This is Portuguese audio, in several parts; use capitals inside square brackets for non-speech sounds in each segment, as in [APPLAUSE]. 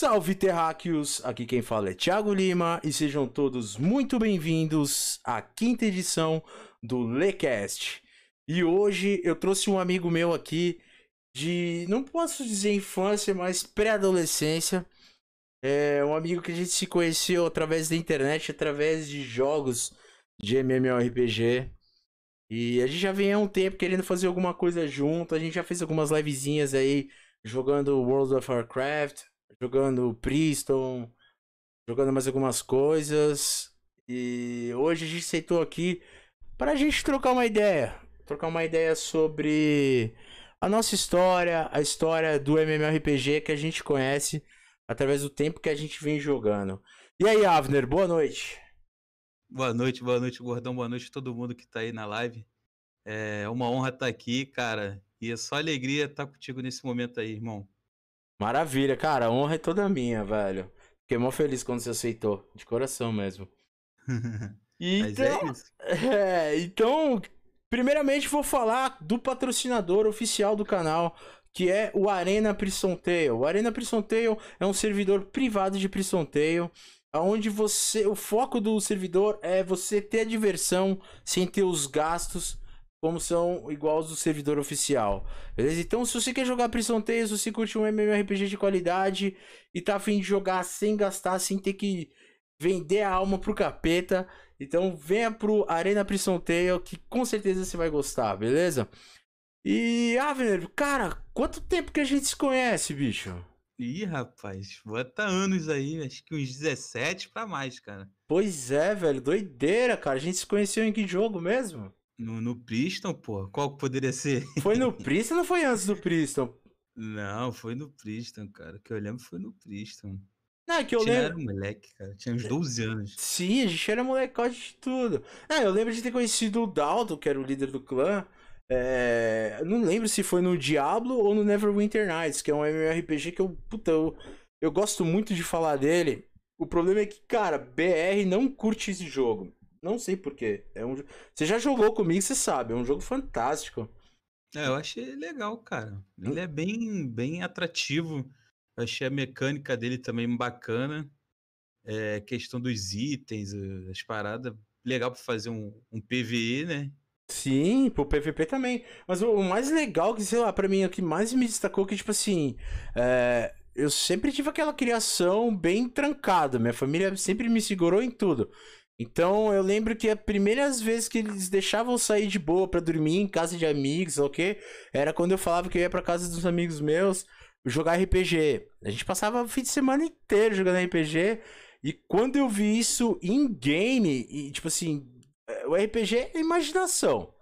Salve terráqueos! Aqui quem fala é Thiago Lima e sejam todos muito bem-vindos à quinta edição do Lecast. E hoje eu trouxe um amigo meu aqui de, não posso dizer infância, mas pré-adolescência. É um amigo que a gente se conheceu através da internet, através de jogos de MMORPG. E a gente já vem há um tempo querendo fazer alguma coisa junto. A gente já fez algumas livezinhas aí jogando World of Warcraft, jogando Priston, jogando mais algumas coisas. E hoje a gente aceitou aqui para a gente trocar uma ideia. Trocar uma ideia sobre a nossa história, a história do MMORPG que a gente conhece através do tempo que a gente vem jogando. E aí, Avner, boa noite. Boa noite, boa noite, Gordão, boa noite a todo mundo que tá aí na live. É uma honra estar aqui, cara, e é só alegria estar contigo nesse momento aí, irmão. Maravilha, cara, a honra é toda minha, velho. Fiquei mó feliz quando você aceitou, de coração mesmo. [LAUGHS] então, é, [LAUGHS] é, então, primeiramente vou falar do patrocinador oficial do canal, que é o Arena Prison Tale. O Arena Prison Tale é um servidor privado de Prison Tale onde você, o foco do servidor é você ter a diversão sem ter os gastos como são iguais do servidor oficial. Beleza? Então, se você quer jogar Prison Tales, se você curte um MMORPG de qualidade e tá afim de jogar sem gastar, sem ter que vender a alma pro capeta, então venha pro Arena Prison Tale que com certeza você vai gostar, beleza? E, Avner, cara, quanto tempo que a gente se conhece, bicho? Ih, rapaz, bota anos aí, acho que uns 17 pra mais, cara. Pois é, velho, doideira, cara. A gente se conheceu em que jogo mesmo? No, no Priston, pô. Qual poderia ser? Foi no [LAUGHS] Priston ou foi antes do Priston? Não, foi no Priston, cara. O que eu lembro foi no Priston. Não, é que eu Tinha, lembro. era moleque, cara. Tinha uns 12 anos. Sim, a gente era molecote de tudo. É, eu lembro de ter conhecido o Dalton, que era o líder do clã. É... Não lembro se foi no Diablo ou no Neverwinter Nights, que é um MMORPG que eu. Puta, eu, eu gosto muito de falar dele. O problema é que, cara, BR não curte esse jogo. Não sei porquê. É um... Você já jogou comigo, você sabe. É um jogo fantástico. É, eu achei legal, cara. Ele é bem, bem atrativo. Eu achei a mecânica dele também bacana. É, questão dos itens, as paradas. Legal pra fazer um, um PVE, né? Sim, pro PVP também. Mas o, mais legal, que sei lá, pra mim, o que mais me destacou, que tipo assim. É, eu sempre tive aquela criação bem trancada. Minha família sempre me segurou em tudo. Então eu lembro que as primeiras vezes que eles deixavam sair de boa para dormir em casa de amigos, ok? Era quando eu falava que eu ia pra casa dos amigos meus jogar RPG. A gente passava o fim de semana inteiro jogando RPG. E quando eu vi isso em game, e tipo assim, o RPG é imaginação.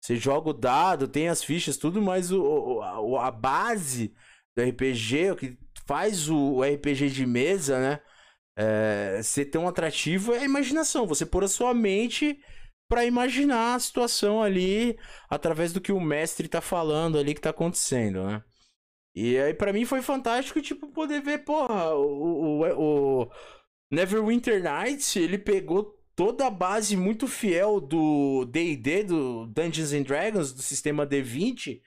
Você joga o dado, tem as fichas, tudo, mas o, a, a base do RPG, o que faz o, o RPG de mesa, né? É, ser tão atrativo é a imaginação. Você pôr a sua mente para imaginar a situação ali através do que o mestre tá falando ali que tá acontecendo, né? E aí para mim foi fantástico, tipo, poder ver, porra, o, o, o Neverwinter Nights, ele pegou toda a base muito fiel do D&D, do Dungeons and Dragons, do sistema D20,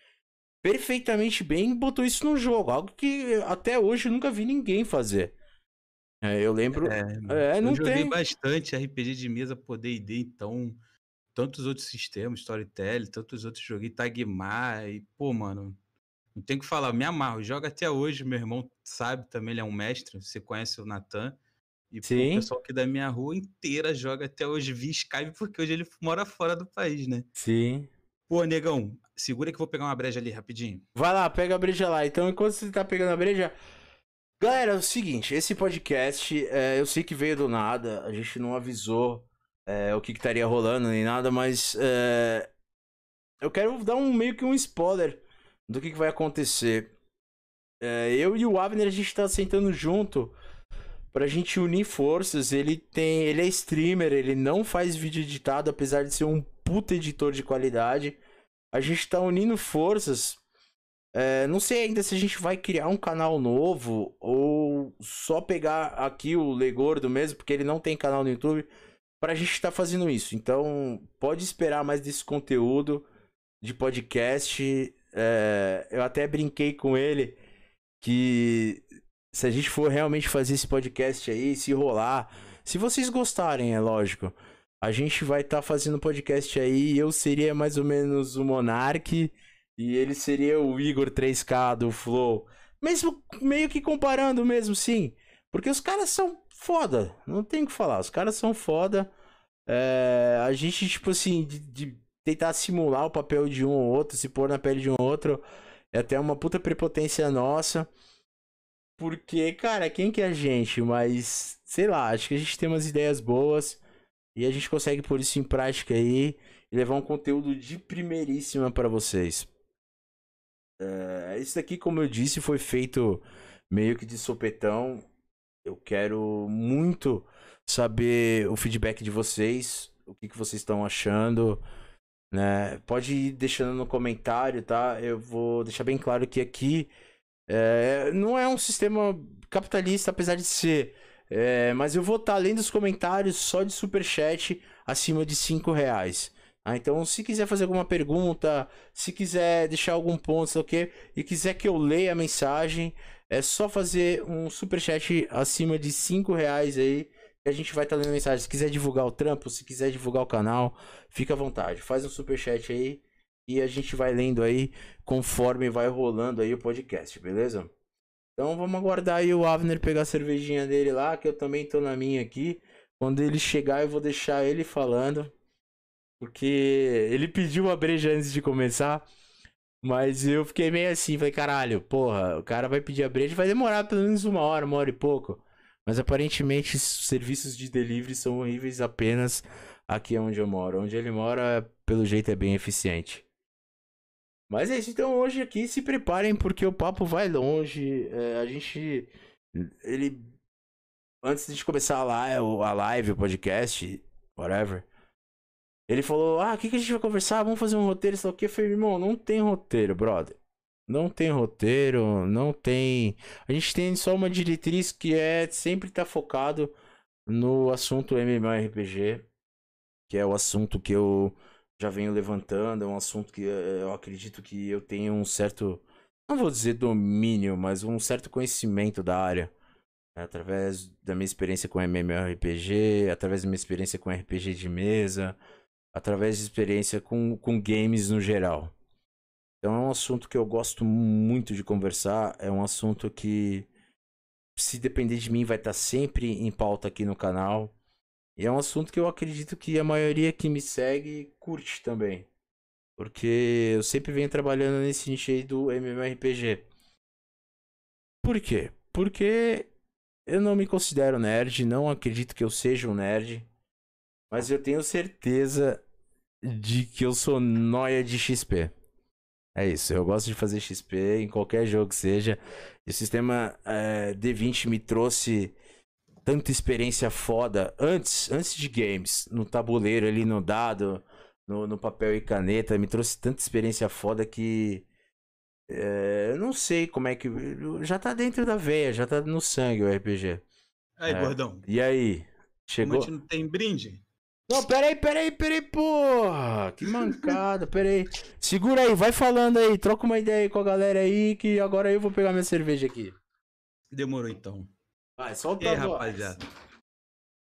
perfeitamente bem e botou isso no jogo. Algo que até hoje eu nunca vi ninguém fazer. É, eu lembro. É, é não eu joguei tem. bastante RPG de mesa por D&D, então tantos outros sistemas, Storytelling, tantos outros joguei Tagmar e pô, mano, não tem o que falar, me amarro. Joga até hoje, meu irmão sabe também, ele é um mestre, você conhece o Natan. E pô, o pessoal aqui da minha rua inteira joga até hoje via Skype, porque hoje ele mora fora do país, né? Sim. Pô, negão, segura que eu vou pegar uma breja ali rapidinho. Vai lá, pega a breja lá. Então, enquanto você tá pegando a breja, Galera, é o seguinte, esse podcast, é, eu sei que veio do nada, a gente não avisou é, o que, que, estaria rolando nem nada, mas é, eu quero dar um meio que um spoiler do que, que vai acontecer. É, eu e o Abner, a gente tá sentando junto pra gente unir forças. Ele tem. Ele é streamer, ele não faz vídeo editado, apesar de ser um puta editor de qualidade. A gente tá unindo forças é, não sei ainda se a gente vai criar um canal novo ou só pegar aqui o Legordo mesmo, porque ele não tem canal no YouTube, pra gente estar tá fazendo isso. Então, pode esperar mais desse conteúdo de podcast. É, eu até brinquei com ele que se a gente for realmente fazer esse podcast aí, se rolar, se vocês gostarem, é lógico. A gente vai estar tá fazendo podcast aí, eu seria mais ou menos o Monark e ele seria o Igor 3K do Flow. Mesmo meio que comparando mesmo, sim. Porque os caras são foda, não tem o que falar, os caras são foda. É, a gente, tipo assim, de, de tentar simular o papel de um ou outro, se pôr na pele de um ou outro, é até uma puta prepotência nossa. Porque, cara, quem que é a gente? Mas, sei lá, acho que a gente tem umas ideias boas e a gente consegue pôr isso em prática aí e levar um conteúdo de primeiríssima para vocês. É, isso daqui, como eu disse, foi feito meio que de sopetão. Eu quero muito saber o feedback de vocês, o que, que vocês estão achando. Né? Pode ir deixando no comentário, tá? Eu vou deixar bem claro que aqui é, não é um sistema capitalista, apesar de ser. É, mas eu vou estar além dos comentários só de superchat acima de 5 reais. Ah, então, se quiser fazer alguma pergunta, se quiser deixar algum ponto, sei o quê, e quiser que eu leia a mensagem, é só fazer um superchat acima de 5 reais aí a gente vai estar tá lendo mensagem. Se quiser divulgar o trampo, se quiser divulgar o canal, fica à vontade. Faz um super chat aí e a gente vai lendo aí conforme vai rolando aí o podcast, beleza? Então vamos aguardar aí o Avner pegar a cervejinha dele lá, que eu também tô na minha aqui. Quando ele chegar, eu vou deixar ele falando. Porque ele pediu uma breja antes de começar. Mas eu fiquei meio assim, falei, caralho, porra, o cara vai pedir a breja, vai demorar pelo menos uma hora, uma hora e pouco. Mas aparentemente serviços de delivery são horríveis apenas aqui onde eu moro. Onde ele mora, pelo jeito, é bem eficiente. Mas é isso, então hoje aqui se preparem porque o papo vai longe. É, a gente. Ele. Antes de começar a live, o podcast, whatever. Ele falou: Ah, o que, que a gente vai conversar? Vamos fazer um roteiro, sei lá o que. Eu falei, irmão, não tem roteiro, brother. Não tem roteiro, não tem. A gente tem só uma diretriz que é sempre estar tá focado no assunto MMORPG, que é o assunto que eu já venho levantando, é um assunto que eh, eu acredito que eu tenho um certo, não vou dizer domínio, mas um certo conhecimento da área. Né? Através da minha experiência com MMORPG, através da minha experiência com RPG de mesa, através de experiência com, com games no geral. Então é um assunto que eu gosto muito de conversar, é um assunto que, se depender de mim, vai estar sempre em pauta aqui no canal. E é um assunto que eu acredito que a maioria que me segue curte também. Porque eu sempre venho trabalhando nesse nicho aí do MMORPG. Por quê? Porque eu não me considero nerd, não acredito que eu seja um nerd. Mas eu tenho certeza de que eu sou noia de XP. É isso, eu gosto de fazer XP em qualquer jogo que seja. E o sistema é, D20 me trouxe tanta experiência foda antes, antes de games, no tabuleiro ali, no dado, no, no papel e caneta, me trouxe tanta experiência foda que é, eu não sei como é que já tá dentro da veia, já tá no sangue o RPG. Aí, é. gordão. E aí? Chegou? Como a gente não tem brinde? Não, peraí, peraí, peraí, porra! Que mancada, peraí. Segura aí, vai falando aí, troca uma ideia aí com a galera aí, que agora eu vou pegar minha cerveja aqui. Demorou então. Vai, solta a rapaziada.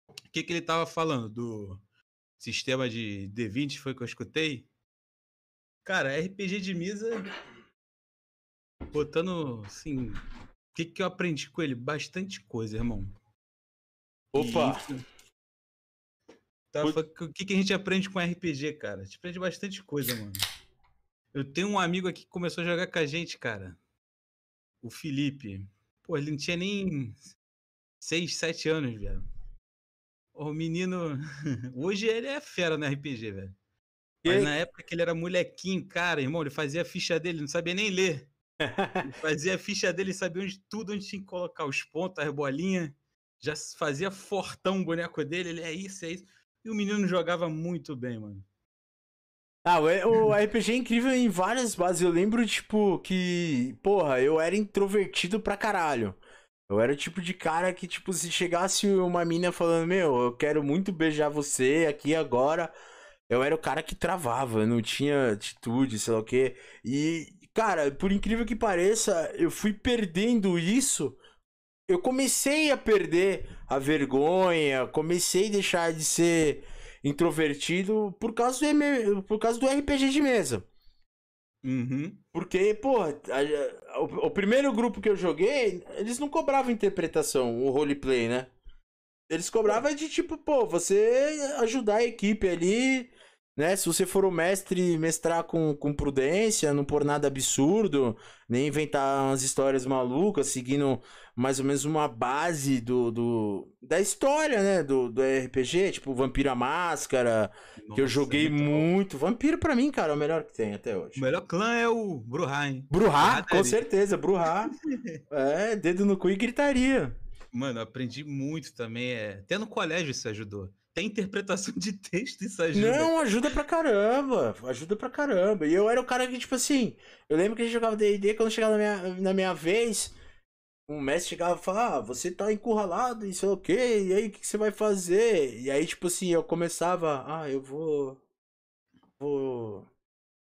O que, que ele tava falando? Do sistema de D20 foi que eu escutei? Cara, RPG de mesa. Botando assim. O que, que eu aprendi com ele? Bastante coisa, irmão. Opa! E... Tá, o que, que a gente aprende com RPG, cara? A gente aprende bastante coisa, mano. Eu tenho um amigo aqui que começou a jogar com a gente, cara. O Felipe. Pô, ele não tinha nem 6, 7 anos, velho. O menino. [LAUGHS] Hoje ele é fera no RPG, velho. Mas na época que ele era molequinho, cara, irmão, ele fazia a ficha dele, não sabia nem ler. [LAUGHS] ele fazia a ficha dele, sabia onde, tudo onde tinha que colocar os pontos, as bolinhas. Já fazia fortão o boneco dele, ele é isso, é isso. E o menino jogava muito bem, mano. Ah, o RPG é incrível em várias bases. Eu lembro, tipo, que, porra, eu era introvertido pra caralho. Eu era o tipo de cara que, tipo, se chegasse uma mina falando, meu, eu quero muito beijar você aqui agora, eu era o cara que travava, não tinha atitude, sei lá o quê. E, cara, por incrível que pareça, eu fui perdendo isso eu comecei a perder a vergonha, comecei a deixar de ser introvertido por causa do, por causa do RPG de mesa. Uhum. Porque, pô, a, a, o, o, primeiro grupo que eu joguei, eles não cobravam interpretação, o roleplay, né? Eles cobravam de tipo, pô, você ajudar a equipe ali, né? Se você for o mestre, mestrar com, com prudência, não pôr nada absurdo, nem inventar umas histórias malucas, seguindo mais ou menos uma base do, do da história, né? Do, do RPG, tipo Vampiro a Máscara, Nossa, que eu joguei é muito. muito. Vampiro pra mim, cara, é o melhor que tem até hoje. O melhor clã é o Bruhá, hein? Bruhá, com certeza, Bruhá. [LAUGHS] é, dedo no cu e gritaria. Mano, eu aprendi muito também. É... Até no colégio isso ajudou tem interpretação de texto, isso ajuda. Não, ajuda pra caramba. Ajuda pra caramba. E eu era o cara que, tipo assim, eu lembro que a gente jogava DD, quando chegava na minha, na minha vez, o mestre chegava e falava, ah, você tá encurralado, isso é o quê? E aí, o que, que você vai fazer? E aí, tipo assim, eu começava, ah, eu vou. Vou. O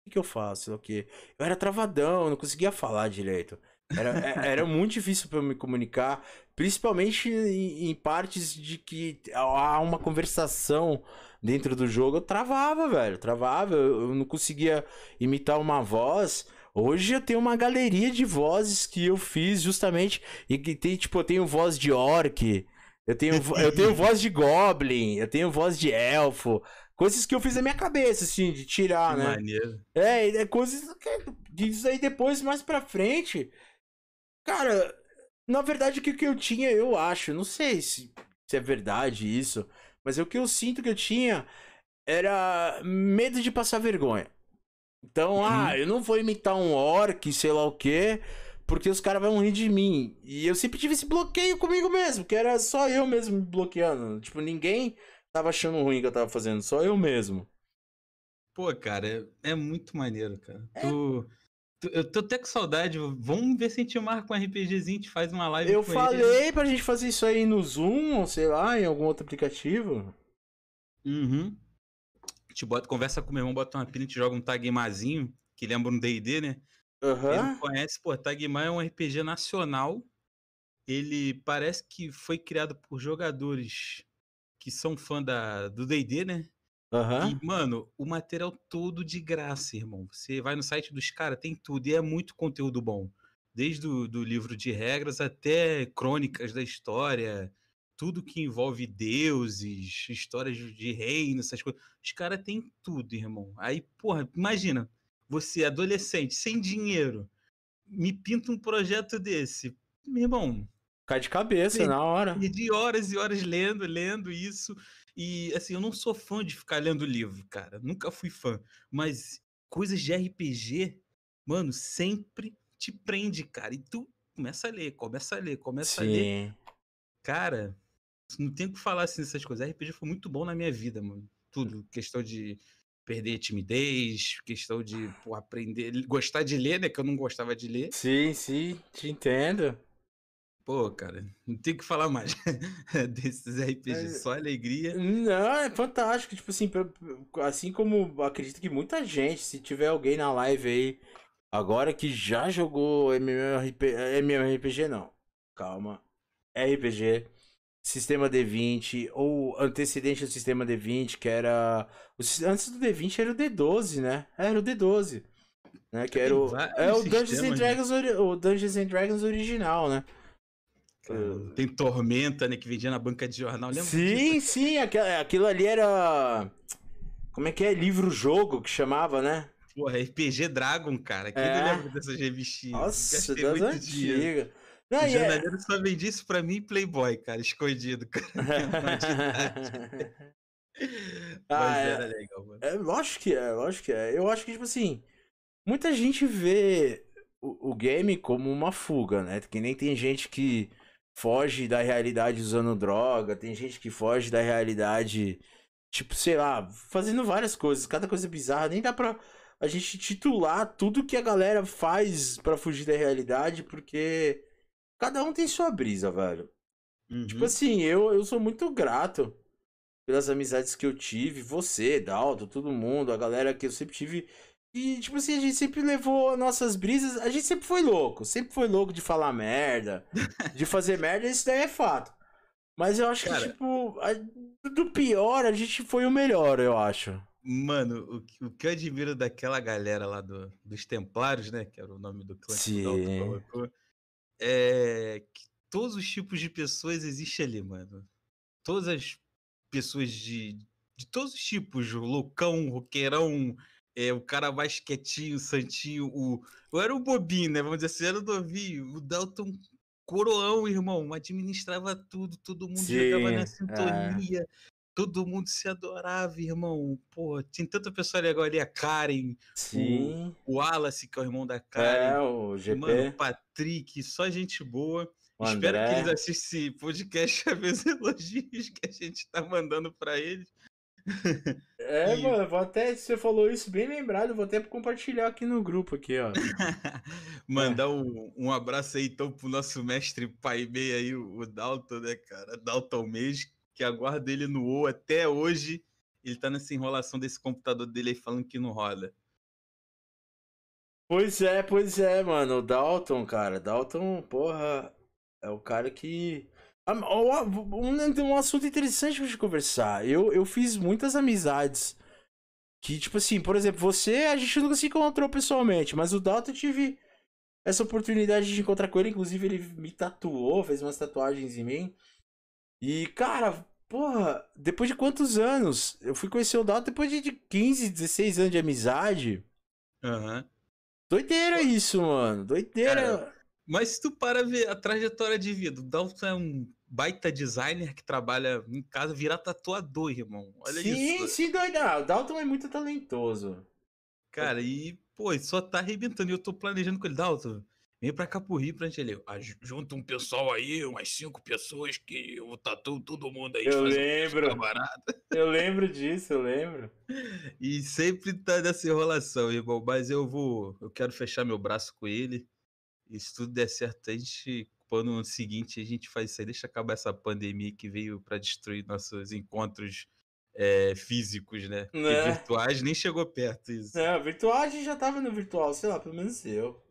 que, que eu faço? O quê? Eu era travadão, eu não conseguia falar direito. Era, é, era [LAUGHS] muito difícil para eu me comunicar, principalmente em, em, partes de que há uma conversação dentro do jogo. Eu travava, velho, travava. Eu, eu não conseguia imitar uma voz. Hoje eu tenho uma galeria de vozes que eu fiz justamente e que tem, tipo, eu tenho voz de orc, eu tenho, eu tenho voz de goblin, eu tenho voz de elfo, coisas que eu fiz na minha cabeça, assim, de tirar, que né? Maneiro. É, é coisas que isso aí depois mais para frente Cara, na verdade, o que, que eu tinha, eu acho, não sei se, se é verdade isso, mas o que eu sinto que eu tinha era medo de passar vergonha. Então, uhum. ah, eu não vou imitar um orc, sei lá o quê, porque os caras vão rir de mim. E eu sempre tive esse bloqueio comigo mesmo, que era só eu mesmo me bloqueando. Tipo, ninguém tava achando ruim que eu tava fazendo, só eu mesmo. Pô, cara, é, é muito maneiro, cara. É... Tu eu tô até com saudade. Vamos ver se a gente marca um RPGzinho, a gente faz uma live. Eu falei ele. pra gente fazer isso aí no Zoom, ou sei lá, em algum outro aplicativo. Uhum. Gente bota, conversa com o meu irmão, bota uma pilha, gente joga um Tagmazinho, que lembra um DD, né? Uhum. Ele conhece, pô, Tagma é um RPG nacional. Ele parece que foi criado por jogadores que são fã da, do DD, né? Uhum. E, mano, o material todo de graça, irmão. Você vai no site dos caras, tem tudo. E é muito conteúdo bom. Desde o do livro de regras até crônicas da história. Tudo que envolve deuses, histórias de reino, essas coisas. Os caras têm tudo, irmão. Aí, porra, imagina. Você, adolescente, sem dinheiro, me pinta um projeto desse. Meu irmão. Cai de cabeça na hora. De horas e horas lendo, lendo isso. E assim, eu não sou fã de ficar lendo livro, cara. Nunca fui fã. Mas coisas de RPG, mano, sempre te prende, cara. E tu começa a ler, começa a ler, começa Sim. a ler. Cara, não tem o que falar assim dessas coisas. RPG foi muito bom na minha vida, mano. Tudo. Questão de perder timidez, questão de pô, aprender, gostar de ler, né? Que eu não gostava de ler. Sim, sim, te entendo. Pô, cara, não tem o que falar mais [LAUGHS] desses RPGs, só alegria. Não, é fantástico. Tipo assim, assim como acredito que muita gente, se tiver alguém na live aí agora que já jogou MMORPG, MMORPG não, calma, RPG, sistema D20 ou antecedente do sistema D20, que era antes do D20 era o D12, né? Era o D12, né? Que era o é o Dungeons and Dragons, o Dungeons and Dragons original, né? tem Tormenta, né? Que vendia na banca de jornal. Lembra sim, disso? sim. Aquilo, aquilo ali era. Como é que é? Livro-jogo que chamava, né? Porra, RPG Dragon, cara. Quem é. lembra dessas revistinhas? Nossa, das antigas. Não, o jornaleiro é... só vendia isso pra mim Playboy, cara, escondido, [LAUGHS] cara. [LAUGHS] ah, é, era legal, mano. É, lógico que é, lógico que é. Eu acho que, tipo assim, muita gente vê o, o game como uma fuga, né? Que nem tem gente que foge da realidade usando droga, tem gente que foge da realidade, tipo, sei lá, fazendo várias coisas, cada coisa bizarra, nem dá pra a gente titular tudo que a galera faz para fugir da realidade, porque cada um tem sua brisa, velho. Tipo uhum. Tipo assim, eu, eu sou muito grato pelas amizades que eu tive, você, Dalton, todo mundo, a galera que eu sempre tive E, tipo assim, a gente sempre levou nossas brisas. A gente sempre foi louco. Sempre foi louco de falar merda, de [LAUGHS] fazer merda, isso daí é fato. Mas eu acho Cara, que, tipo, a, do pior, a gente foi o melhor, eu acho. Mano, o, o que eu admiro daquela galera lá do, dos Templários, né? Que era o nome do clã que o colocou. É que todos os tipos de pessoas existem ali, mano. Todas as pessoas de, de todos os tipos, loucão, roqueirão, é, o cara mais quietinho, santinho, o. Eu era o bobinho, né? Vamos dizer assim, era o novinho, o Dalton coroão, irmão, administrava tudo, todo mundo Sim, jogava na sintonia. É todo mundo se adorava, irmão. Pô, tinha tanta pessoa legal ali, a Karen, Sim. O, o Wallace, que é o irmão da Karen. É, o GP. Mano, o Patrick, só gente boa. O Espero André. que eles assistam esse podcast a ver os elogios que a gente tá mandando para eles. É, e... mano, vou até, você falou isso bem lembrado, vou até compartilhar aqui no grupo aqui, ó. [LAUGHS] Mandar é. um, um abraço aí então pro nosso mestre pai meio aí, o Dalton, né, cara? Dalton Mês, que aguardo ele no O até hoje. Ele tá nessa enrolação desse computador dele aí falando que não roda. Pois é, pois é, mano. O Dalton, cara. Dalton, porra, é o cara que. Um, um assunto interessante pra gente conversar. Eu, eu fiz muitas amizades. Que, tipo assim, por exemplo, você a gente nunca se encontrou pessoalmente, mas o Dalton eu tive essa oportunidade de encontrar com ele. Inclusive, ele me tatuou, fez umas tatuagens em mim. E, cara, porra, depois de quantos anos? Eu fui conhecer o Dalton depois de 15, 16 anos de amizade. Aham. Uhum. Doideira isso, mano. Doideira. Cara, mas se tu para ver a trajetória de vida, o Dalton é um baita designer que trabalha em casa, virar tatuador, irmão. Olha sim, isso. Sim, sim, doida. O Dalton é muito talentoso. Cara, e, pô, só tá arrebentando. E eu tô planejando com ele, Dalton. Vem pra cá pro Rio. Ah, junta um pessoal aí, umas cinco pessoas que eu tatuo todo mundo aí. Eu lembro. Eu lembro disso, eu lembro. [LAUGHS] E sempre tá nessa enrolação, irmão. Mas eu vou. Eu quero fechar meu braço com ele. E se tudo der certo, a gente. Quando ano seguinte a gente faz isso aí, deixa acabar essa pandemia que veio para destruir nossos encontros é, físicos, né? né? virtuais nem chegou perto isso. É, virtual a gente já tava no virtual, sei lá, pelo menos eu.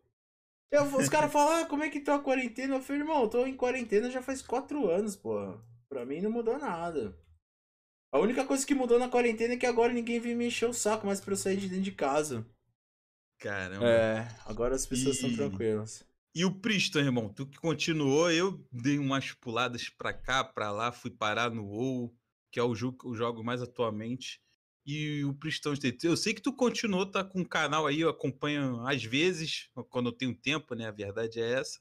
Eu, os caras falam, ah, como é que tá a quarentena? Eu falei, irmão, eu tô em quarentena já faz quatro anos, pô. Pra mim não mudou nada. A única coisa que mudou na quarentena é que agora ninguém vem me encher o saco mais pra eu sair de dentro de casa. Caramba. É, agora as pessoas estão tranquilas. E o Priston, irmão, tu que continuou, eu dei umas puladas pra cá, pra lá, fui parar no WoW, que é o jogo que eu jogo mais atualmente e o Pristão State. Eu sei que tu continuou, tá com um canal aí, eu acompanho às vezes, quando eu tenho tempo, né? A verdade é essa.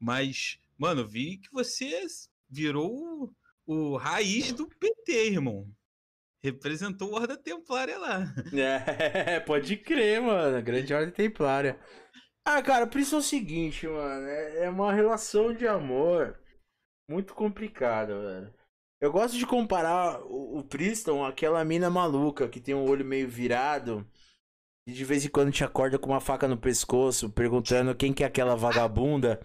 Mas, mano, vi que você virou o, o raiz do PT, irmão. Representou a Horda Templária lá. [LAUGHS] É, pode crer, mano. Grande Horda Templária. Ah, cara, por isso é o seguinte, mano. É, é uma relação de amor muito complicada, velho. Eu gosto de comparar o, o Priston àquela mina maluca que tem um olho meio virado. E de vez em quando te acorda com uma faca no pescoço, perguntando quem que é aquela vagabunda.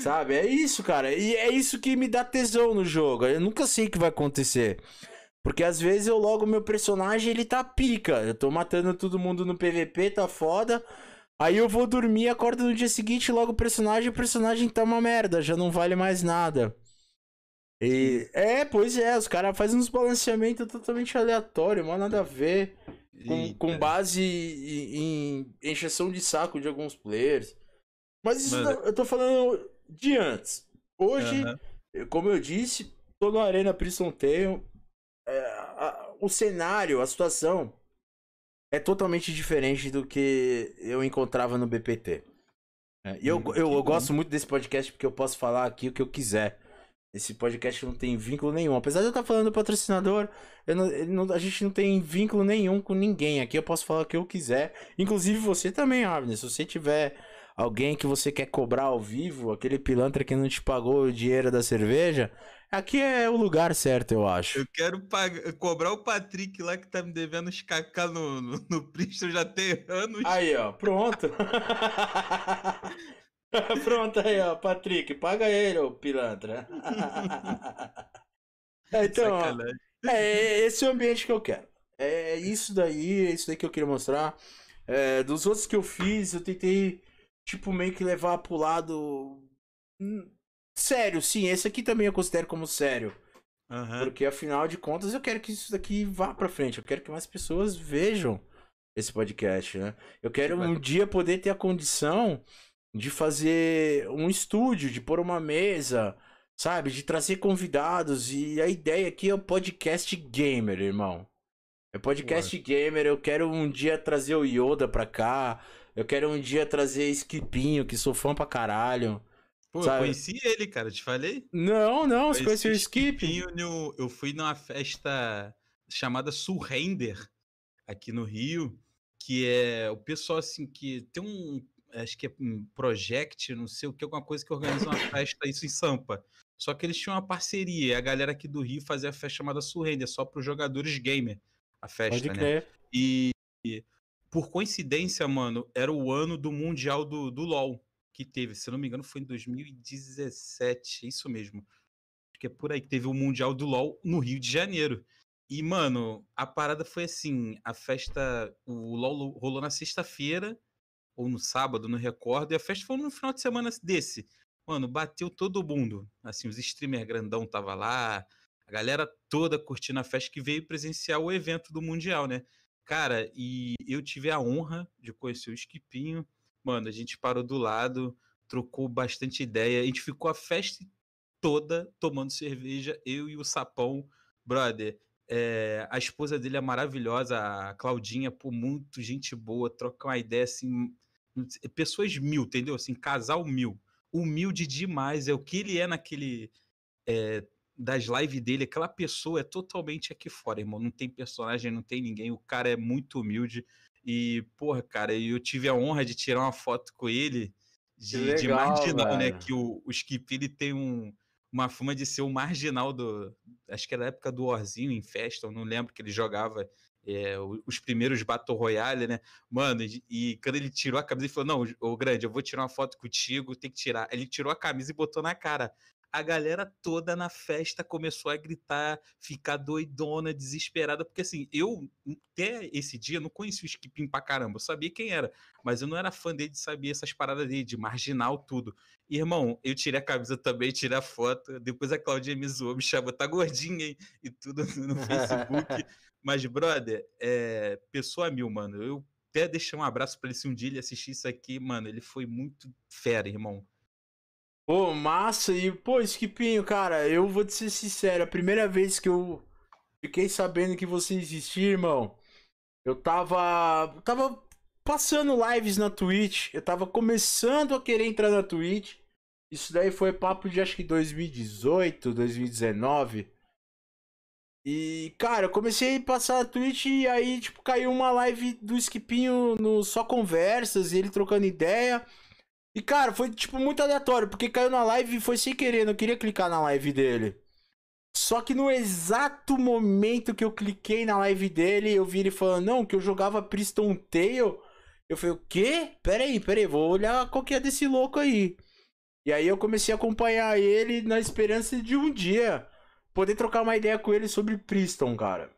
Sabe? É isso, cara. E é isso que me dá tesão no jogo. Eu nunca sei o que vai acontecer. Porque às vezes eu logo meu personagem ele tá pica. Eu tô matando todo mundo no PVP, tá foda. Aí eu vou dormir, acordo no dia seguinte, logo o personagem, o personagem tá uma merda, já não vale mais nada. E, é, pois é, os caras fazem uns balanceamentos totalmente aleatórios, mas nada a ver. Com, com base em, em encheção de saco de alguns players. Mas isso Mano. eu tô falando de antes. Hoje, como eu disse, tô na Arena Prison Tail. É, a, o cenário, a situação é totalmente diferente do que eu encontrava no BPT. É, e eu, hum, eu, eu gosto muito desse podcast porque eu posso falar aqui o que eu quiser. Esse podcast não tem vínculo nenhum. Apesar de eu estar falando do patrocinador, não, não, a gente não tem vínculo nenhum com ninguém. Aqui eu posso falar o que eu quiser. Inclusive você também, Avner. Se você tiver alguém que você quer cobrar ao vivo, aquele pilantra que não te pagou o dinheiro da cerveja, aqui é o lugar certo, eu acho. Eu quero pagar, cobrar o Patrick lá que tá me devendo os cacá no, no, no já tem anos. Aí, ó, pronto. [LAUGHS] [LAUGHS] Pronto aí, ó, Patrick, paga ele, ô pilantra. [LAUGHS] é, então, ó, é, esse é o ambiente que eu quero. É isso daí, é isso daí que eu queria mostrar. É, dos outros que eu fiz, eu tentei, tipo, meio que levar pro lado. Hum, sério, sim, esse aqui também eu considero como sério. Aham. Porque afinal de contas eu quero que isso daqui vá pra frente. Eu quero que mais pessoas vejam esse podcast, né? Eu quero um dia poder ter a condição de fazer um estúdio, de pôr uma mesa, sabe? De trazer convidados. E a ideia aqui é o podcast gamer, irmão. É podcast gamer. Eu quero um dia trazer o Yoda pra cá. Eu quero um dia trazer Skipinho, que sou fã pra caralho. Pô, eu conheci ele, cara, te falei? Não, não, você conheceu o Skip? No- Eu fui numa festa chamada Surrender, aqui no Rio, que é o pessoal, assim, que tem um, acho que é um project, não sei o que, alguma coisa que organiza uma festa, isso em Sampa. Só que eles tinham uma parceria, e a galera aqui do Rio fazia a festa chamada Surrender, só para os jogadores gamer, a festa, Pode né? E, e, por coincidência, mano, era o ano do Mundial do, do LoL que teve. Se não me engano, foi em 2017. Isso mesmo. Acho que é por aí que teve o Mundial do LoL no Rio de Janeiro. E, mano, a parada foi assim: a festa. O LoL rolou na sexta-feira, ou no sábado, não recordo, e a festa foi no final de semana desse. Mano, bateu todo mundo. Assim, os streamers grandão tava lá, a galera toda curtindo a festa que veio presenciar o evento do Mundial, né? Cara, e eu tive a honra de conhecer o Skipinho. Mano, a gente parou do lado, trocou bastante ideia. A gente ficou a festa toda tomando cerveja, eu e o Sapão. Brother, é, a esposa dele é maravilhosa, a Claudinha, pô, muito gente boa, troca uma ideia assim. Pessoas mil, entendeu? Assim, casal mil. Humilde demais, é o que ele é naquele. é, das lives dele, aquela pessoa é totalmente aqui fora, irmão. Não tem personagem, não tem ninguém. O cara é muito humilde. E, porra, cara, eu tive a honra de tirar uma foto com ele de, de legal, marginal, né? Que o, o Skip ele tem um, uma fama de ser o marginal do. Acho que era da época do Orzinho em festa, eu não lembro que ele jogava é, os primeiros Battle Royale, né? Mano, e, e quando ele tirou a camisa, ele falou: Não, ô grande, eu vou tirar uma foto contigo, tem que tirar. Ele tirou a camisa e botou na cara. A galera toda na festa começou a gritar, ficar doidona, desesperada, porque assim, eu até esse dia não conhecia o Skipim pra caramba, eu sabia quem era, mas eu não era fã dele de saber essas paradas dele, de marginal, tudo. Irmão, eu tirei a camisa também, tirei a foto, depois a Claudinha me zoou, me chamou, tá gordinha, hein? E tudo no [LAUGHS] Facebook. Mas, brother, é, pessoa mil, mano. Eu até deixei um abraço pra ele se um dia ele assistir isso aqui, mano. Ele foi muito fera, irmão. Pô, massa. E, pô, Skipinho, cara, eu vou te ser sincero. A primeira vez que eu fiquei sabendo que você existia, irmão, eu tava. tava passando lives na Twitch. Eu tava começando a querer entrar na Twitch. Isso daí foi papo de acho que 2018, 2019. E, cara, eu comecei a passar a Twitch e aí, tipo, caiu uma live do Skipinho no Só Conversas, ele trocando ideia. E, cara, foi, tipo, muito aleatório, porque caiu na live e foi sem querer, não queria clicar na live dele. Só que no exato momento que eu cliquei na live dele, eu vi ele falando, não, que eu jogava Priston Tale. Eu falei, o quê? Peraí, peraí, vou olhar qual que é desse louco aí. E aí eu comecei a acompanhar ele na esperança de um dia poder trocar uma ideia com ele sobre Priston, cara.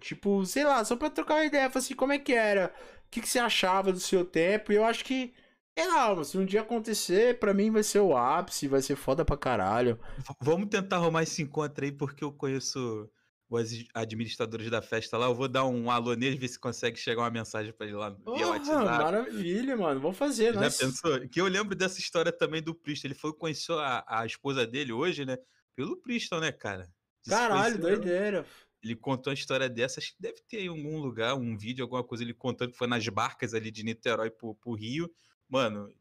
Tipo, sei lá, só pra trocar uma ideia, assim, como é que era? O que, que você achava do seu tempo? E eu acho que, sei lá, se um dia acontecer, pra mim vai ser o ápice, vai ser foda pra caralho. Vamos tentar arrumar esse encontro aí, porque eu conheço os administradores da festa lá. Eu vou dar um alô nele, ver se consegue chegar uma mensagem pra ele lá via Porra, WhatsApp. maravilha, mano. Vamos fazer, Já pensou? Que eu lembro dessa história também do Priston. Ele foi conhecer a, a esposa dele hoje, né? Pelo Priston, né, cara? Caralho, doideira. Ele contou uma história dessa, acho que deve ter em algum lugar, um vídeo, alguma coisa, ele contando que foi nas barcas ali de Niterói pro, pro Rio. Mano,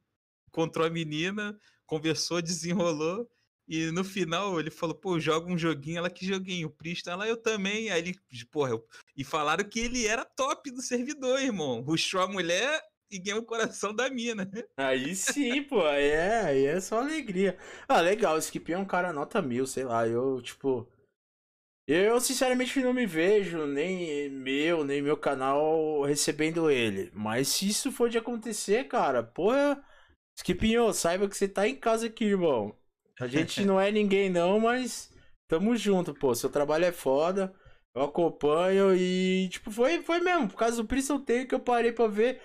encontrou a menina, conversou, [LAUGHS] desenrolou, e no final ele falou, pô, joga um joguinho, ela que joguinho, o Priston, ela eu também. Aí ele, porra, eu- e falaram que ele era top do servidor, irmão. Rushou a mulher e ganhou o coração da mina. [LAUGHS] Aí sim, pô, aí é, aí é só alegria. Ah, legal, o Skip é um cara nota mil, sei lá, eu, tipo. Eu, sinceramente, não me vejo, nem meu, nem meu canal recebendo ele. Mas se isso for de acontecer, cara, porra, Skipinho, saiba que você tá em casa aqui, irmão. A gente [LAUGHS] não é ninguém, não, mas tamo junto, pô. Seu trabalho é foda, eu acompanho e, tipo, foi, foi mesmo. Por causa do Priston Tale que eu parei pra ver.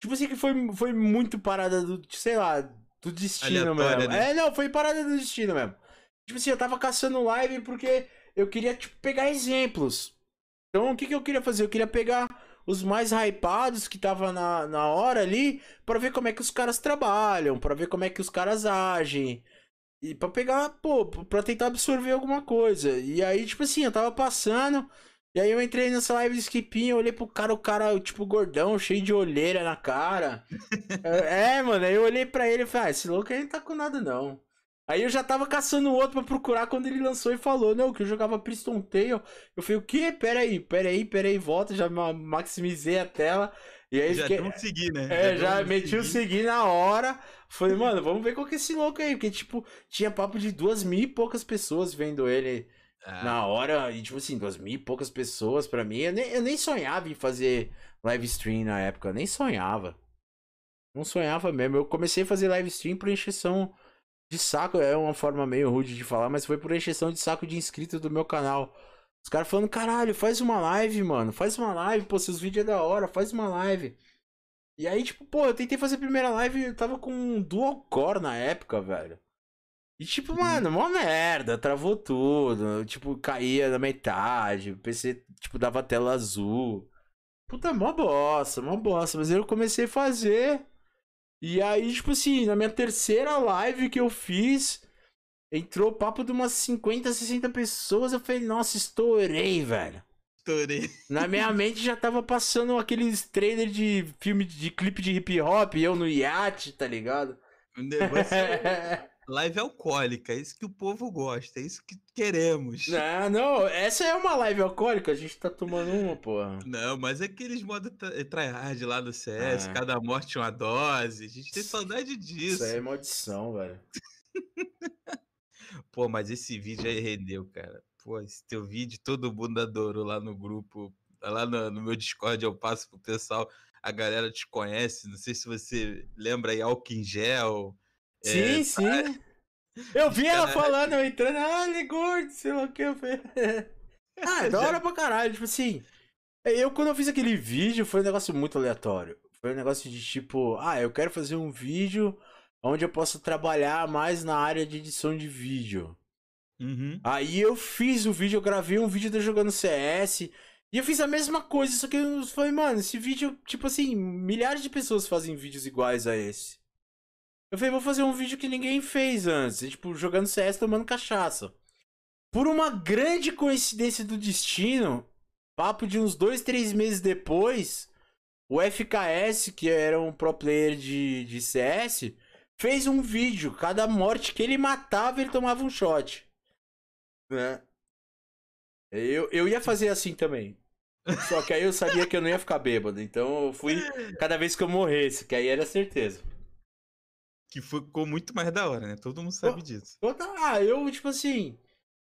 Tipo assim, que foi, foi muito parada do, sei lá, do destino Aleatória, mesmo. Né? É, não, foi parada do destino mesmo. Tipo assim, eu tava caçando live porque eu queria, tipo, pegar exemplos. Então, o que, que eu queria fazer? Eu queria pegar os mais hypados que tava na, na hora ali para ver como é que os caras trabalham, para ver como é que os caras agem. E pra pegar, pô, pra tentar absorver alguma coisa. E aí, tipo assim, eu tava passando. E aí eu entrei nessa live de skipinho, olhei pro cara, o cara, tipo, gordão, cheio de olheira na cara. [LAUGHS] é, mano, aí eu olhei pra ele e falei, ah, esse louco aí não tá com nada, não. Aí eu já tava caçando outro pra procurar quando ele lançou e falou, não, que eu jogava Priston Tail. Eu falei, o quê? Pera aí, pera aí, pera aí, volta, já maximizei a tela. E aí já fiquei... um seguir, né? É, já, já meti o seguir na hora. Falei, mano, vamos ver qual que é esse louco aí. Porque, tipo, tinha papo de duas mil e poucas pessoas vendo ele ah. na hora. E, tipo assim, duas mil e poucas pessoas pra mim. Eu nem, eu nem sonhava em fazer live stream na época. Eu nem sonhava. Não sonhava mesmo. Eu comecei a fazer live stream por encheção de saco. É uma forma meio rude de falar, mas foi por encheção de saco de inscritos do meu canal. Os caras falando, caralho, faz uma live, mano. Faz uma live, pô, seus vídeos é da hora, faz uma live. E aí, tipo, pô, eu tentei fazer a primeira live, eu tava com um dual core na época, velho. E tipo, mano, mó merda, travou tudo. Tipo, caía na metade. O PC, tipo, dava tela azul. Puta, mó bosta, mó bosta. Mas eu comecei a fazer. E aí, tipo assim, na minha terceira live que eu fiz, entrou papo de umas 50, 60 pessoas. Eu falei, nossa, estourei, velho. Estourei. Na minha [LAUGHS] mente já tava passando aqueles trailers de filme de clipe de hip hop, eu no iate, tá ligado? É [LAUGHS] live alcoólica, é isso que o povo gosta, é isso que queremos. Não, não, essa é uma live alcoólica, a gente tá tomando uma, porra. Não, mas é aqueles modos tryhard lá do CS, ah. cada morte uma dose, a gente tem saudade disso. Isso aí é maldição, velho. [LAUGHS] Pô, mas esse vídeo aí rendeu, cara. Pô, esse teu vídeo todo mundo adorou lá no grupo. Lá no, no meu Discord eu passo pro pessoal, a galera te conhece, não sei se você lembra aí, álcool em gel. Sim, [LAUGHS] é, sim. Eu vi ela falando, eu entrando, ah, ele é gordo, sei lá o que. Eu falei... [LAUGHS] ah, é da hora pra caralho. Tipo assim, eu quando eu fiz aquele vídeo foi um negócio muito aleatório. Foi um negócio de tipo, ah, eu quero fazer um vídeo onde eu possa trabalhar mais na área de edição de vídeo. Uhum. Aí eu fiz o vídeo, eu gravei um vídeo de eu jogando CS. E eu fiz a mesma coisa, só que eu falei, mano, esse vídeo, tipo assim, milhares de pessoas fazem vídeos iguais a esse. Eu falei, vou fazer um vídeo que ninguém fez antes. tipo, jogando CS tomando cachaça. Por uma grande coincidência do destino, papo de uns dois, três meses depois, o FKS, que era um pro player de, de CS, fez um vídeo. Cada morte que ele matava, ele tomava um shot. Né? Eu, eu ia fazer assim também. Só que aí eu sabia que eu não ia ficar bêbado. Então eu fui cada vez que eu morresse, que aí era certeza. Que ficou muito mais da hora, né? Todo mundo sabe disso. Ah, eu, tipo assim.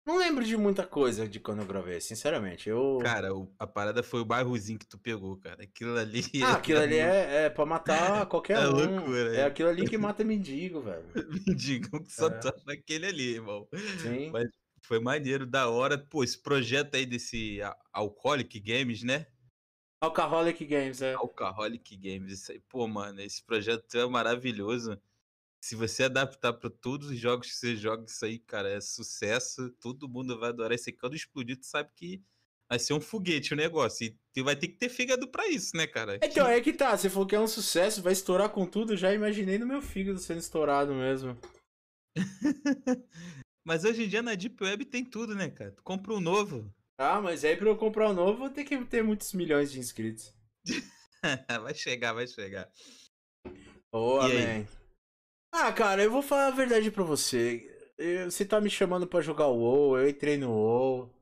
Não lembro de muita coisa de quando eu gravei, sinceramente. Eu... Cara, a parada foi o bairrozinho que tu pegou, cara. Aquilo ali. Ah, [LAUGHS] aquilo ali é, é pra matar [LAUGHS] qualquer é um. Loucura, é. é aquilo ali que mata [LAUGHS] mendigo, velho. mendigo que só é. tá naquele ali, irmão. Sim. Mas foi maneiro, da hora. Pô, esse projeto aí desse Alcoholic Games, né? Alcoholic Games, é. Alcoholic Games, isso aí. Pô, mano, esse projeto é maravilhoso se você adaptar para todos os jogos que você joga, isso aí, cara, é sucesso. Todo mundo vai adorar. Esse quando explodir, tu sabe que vai ser um foguete o negócio. E tu vai ter que ter fígado para isso, né, cara? Então, é que tá. Você falou que é um sucesso, vai estourar com tudo. Já imaginei no meu fígado sendo estourado mesmo. [LAUGHS] mas hoje em dia na Deep Web tem tudo, né, cara? Tu compra um novo. Ah, mas aí pra eu comprar um novo, vou ter que ter muitos milhões de inscritos. [LAUGHS] vai chegar, vai chegar. Oh, amém. Ah, cara, eu vou falar a verdade pra você. Eu, você tá me chamando pra jogar o WoW, eu entrei no WoW.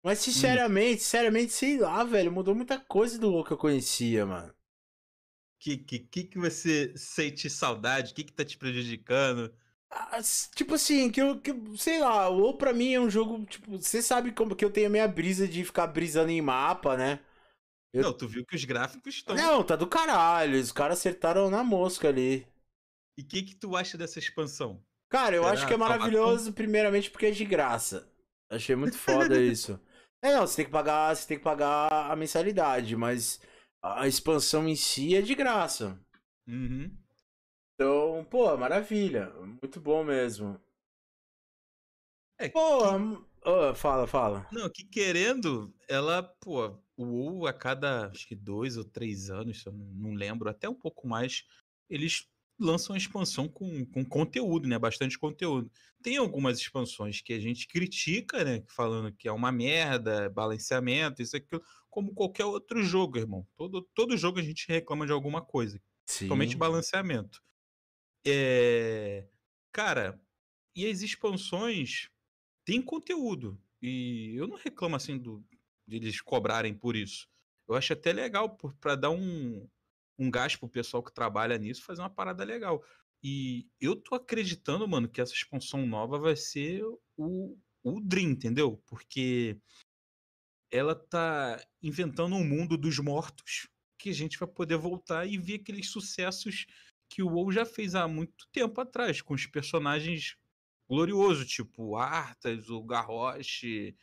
Mas hum. sinceramente, hum. sinceramente, sei lá, velho, mudou muita coisa do WoW que eu conhecia, mano. Que que, que, você sente saudade? O que, que tá te prejudicando? Ah, tipo assim, que eu, que, sei lá, o WoW pra mim é um jogo, tipo, você sabe como que eu tenho a minha brisa de ficar brisando em mapa, né? Eu... Não, tu viu que os gráficos estão. Não, tá do caralho. Os caras acertaram na mosca ali. E o que, que tu acha dessa expansão? Cara, eu Será acho que é maravilhoso, primeiramente porque é de graça. Achei muito foda [LAUGHS] isso. É, não, você tem que pagar, você tem que pagar a mensalidade, mas a expansão em si é de graça. Uhum. Então, pô, maravilha. Muito bom mesmo. É, Pô, que- ah, fala, fala. Não, que querendo, ela, pô, o WoW a cada, acho que dois ou três anos, se eu não não lembro, até um pouco mais, eles lançam a expansão com, com conteúdo, né? Bastante conteúdo. Tem algumas expansões que a gente critica, né? Falando que é uma merda, balanceamento, isso aquilo, como qualquer outro jogo, irmão. Todo, todo jogo a gente reclama de alguma coisa, principalmente Sim. balanceamento. É... Cara, e as expansões têm conteúdo. E eu não reclamo assim do, deles cobrarem por isso. Eu acho até legal pra dar um, um gás pro pessoal que trabalha nisso, fazer uma parada legal. E eu tô acreditando, mano, que essa expansão nova vai ser o, o Dream, entendeu? Porque ela tá inventando um mundo dos mortos que a gente vai poder voltar e ver aqueles sucessos que o WoW já fez há muito tempo atrás, com os personagens gloriosos, tipo Arthas, o Garrosh,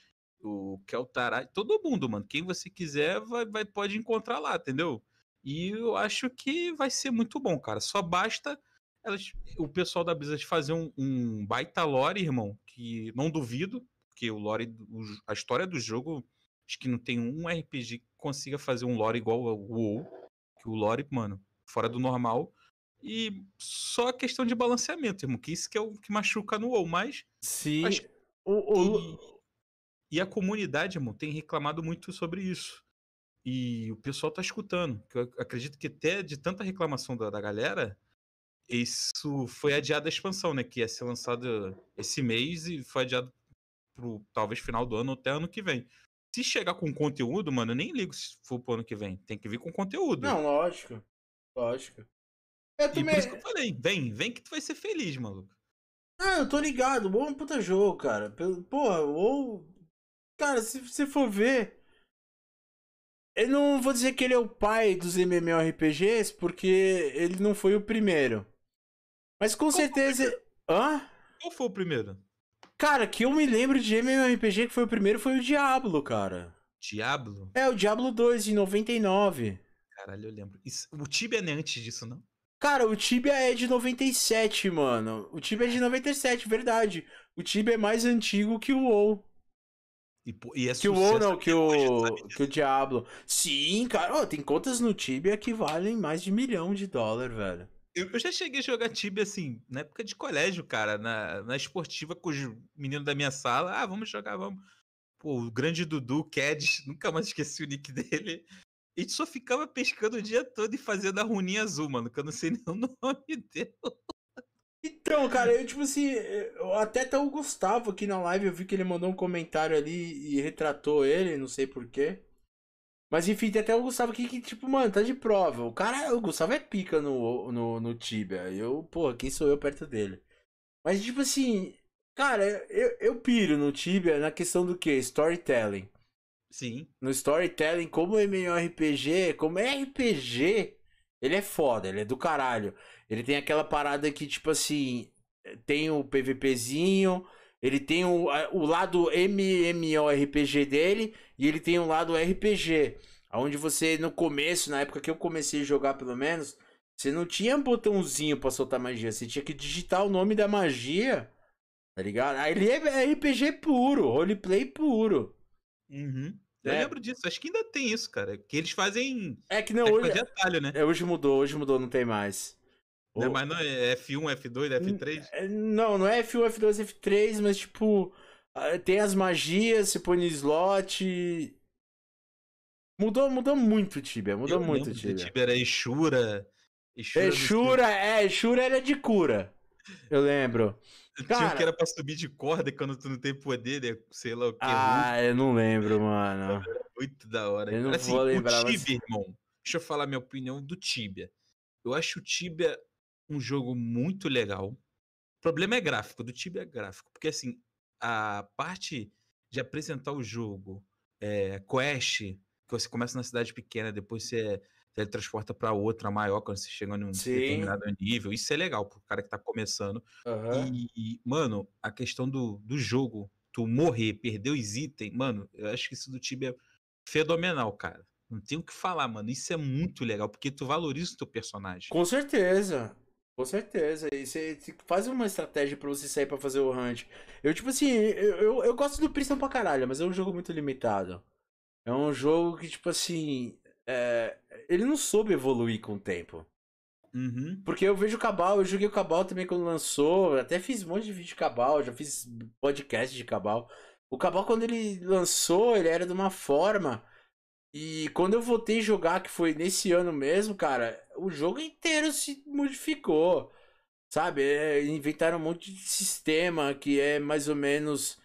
o Kel'Thuzad, todo mundo, mano. Quem você quiser vai, vai pode encontrar lá, entendeu? E eu acho que vai ser muito bom, cara. Só basta elas, o pessoal da Blizzard fazer um, um baita lore, irmão, que não duvido, porque o lore, o a história do jogo, acho que não tem um RPG que consiga fazer um lore igual ao WoW, que o lore, mano, fora do normal. E só a questão de balanceamento, irmão, que isso que é o que machuca no WoW, mas Sim. Acho- O, o- e a comunidade, irmão, tem reclamado muito sobre isso. E o pessoal tá escutando. que Eu acredito que até de tanta reclamação da, da galera, isso foi adiado a expansão, né? Que ia ser lançado esse mês e foi adiado pro talvez final do ano ou até ano que vem. Se chegar com conteúdo, mano, eu nem ligo se for pro ano que vem. Tem que vir com conteúdo. Não, lógico. Lógico. Eu e por também. isso que eu falei, vem, vem que tu vai ser feliz, maluco. Ah, eu tô ligado. Bom puta jogo, cara. Porra, ou. Cara, se você for ver. Eu não vou dizer que ele é o pai dos MMORPGs, porque ele não foi o primeiro. Mas com Qual certeza. Hã? Qual foi o primeiro? Cara, que eu me lembro de MMORPG que foi o primeiro foi o Diablo, cara. Diablo? É, o Diablo 2 de 99. Caralho, eu lembro. Isso- o Tibia não é antes disso, não? Cara, o Tibia é de 97, mano. O Tibia é de 97, verdade. O Tibia é mais antigo que o WoW. E, e é Que o WoW não, que o, que o Diablo. Sim, cara. Ó, tem contas no Tibia que valem mais de milhão de dólar, velho. Eu, eu já cheguei a jogar Tibia assim, na época de colégio, cara, na, na esportiva com os meninos da minha sala. Ah, vamos jogar, vamos. Pô, o grande Dudu, Keds, nunca mais esqueci o nick dele. A gente só ficava pescando o dia todo e fazendo a runinha azul, mano, que eu não sei [LAUGHS] nem o nome dele. Então, cara, eu tipo assim, eu até tá o Gustavo aqui na live, eu vi que ele mandou um comentário ali e retratou ele, não sei porquê. Mas enfim, tem até o Gustavo aqui que, tipo, mano, tá de prova. O cara, o Gustavo é pica no, no, no Tibia. Eu, pô, quem sou eu perto dele? Mas, tipo assim, cara, eu, eu piro no Tibia na questão do que? Storytelling. Sim. No storytelling, como MMORPG, como RPG, ele é foda, ele é do caralho. Ele tem aquela parada que, tipo assim, tem o PVPzinho, ele tem o, o lado MMORPG dele e ele tem o lado RPG. Onde você, no começo, na época que eu comecei a jogar pelo menos, você não tinha botãozinho pra soltar magia, você tinha que digitar o nome da magia, tá ligado? Aí ele é RPG puro, roleplay puro. Uhum. Eu É. lembro disso, acho que ainda tem isso, cara. Que eles fazem É que não, hoje, atalho, né? É, hoje mudou, hoje mudou, não tem mais. Né, O- Mas não é F1, F2, F3? É, Não, não é F1, F2, F3, mas tipo, ah, tem as magias, você põe no slot. Mudou, mudou muito o Tibia, mudou Eu muito o Tibia. Tibia era Exura. Exura. Exura, é, Exura era de cura. Eu lembro. Tinha Cara- que era pra subir de corda quando tu não tem poder, né? Sei lá o que. Ah, eu não lembro, mano. muito da hora. eu não assim, vou lembrar, O mas- Tibia, irmão. Deixa eu falar minha opinião do Tibia. Eu acho o Tibia um jogo muito legal. O problema é gráfico, do Tibia é gráfico. Porque, assim, a parte de apresentar o jogo, é, quest, que você começa na cidade pequena, depois você teletransporta pra outra maior quando você chega num Sim. determinado nível. Isso é legal pro cara que tá começando. Aham. E, e, mano, a questão do, do jogo, tu morrer, perder os itens, mano, eu acho que isso do Tibia é fenomenal, cara. Não tenho o que falar, mano. Isso é muito legal, porque tu valoriza o teu personagem. Com certeza. Com certeza. E você faz uma estratégia para você sair para fazer o hunt. Eu, tipo assim, eu, eu, eu gosto do Priston pra caralho, mas é um jogo muito limitado. É um jogo que, tipo assim. É... Ele não soube evoluir com o tempo. Uhum. Porque eu vejo o Cabal, eu joguei o Cabal também quando lançou, até fiz um monte de vídeo de Cabal, já fiz podcast de Cabal. O Cabal, quando ele lançou, ele era de uma forma. E quando eu voltei a jogar, que foi nesse ano mesmo, cara, o jogo inteiro se modificou. Sabe? É, inventaram um monte de sistema que é mais ou menos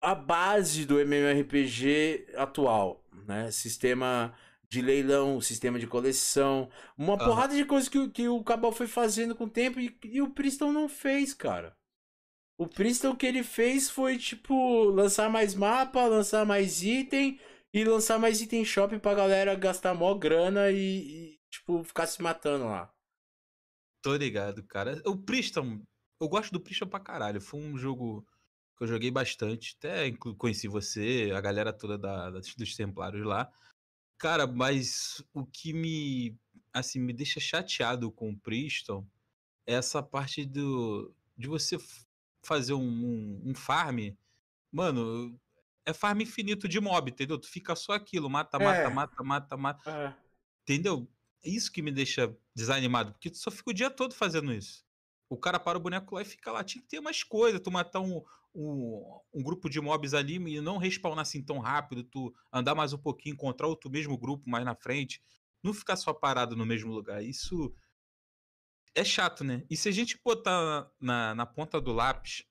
a base do MMORPG atual, né? Sistema de leilão, sistema de coleção, uma uhum. porrada de coisas que, que o Cabal foi fazendo com o tempo e, e o Priston não fez, cara. O Priston que ele fez foi, tipo, lançar mais mapa, lançar mais item e lançar mais item shop pra galera gastar mó grana e, e tipo, ficar se matando lá. Tô ligado, cara. O Priston, eu gosto do Priston pra caralho. Foi um jogo que eu joguei bastante. Até conheci você, a galera toda da, dos Templários lá. Cara, mas o que me, assim, me deixa chateado com o Priston é essa parte do, de você fazer um, um, um farm. Mano, é farm infinito de mob, entendeu? Tu fica só aquilo, mata, mata, é. mata, mata, mata. É. Entendeu? É isso que me deixa desanimado, porque tu só fica o dia todo fazendo isso. O cara para o boneco lá e fica lá. Tinha que ter mais coisa, tu matar um, um, um, grupo de mobs ali e não respawnar assim tão rápido, tu andar mais um pouquinho, encontrar outro mesmo grupo mais na frente, não ficar só parado no mesmo lugar. Isso é chato, né? E se a gente botar na, na ponta do lápis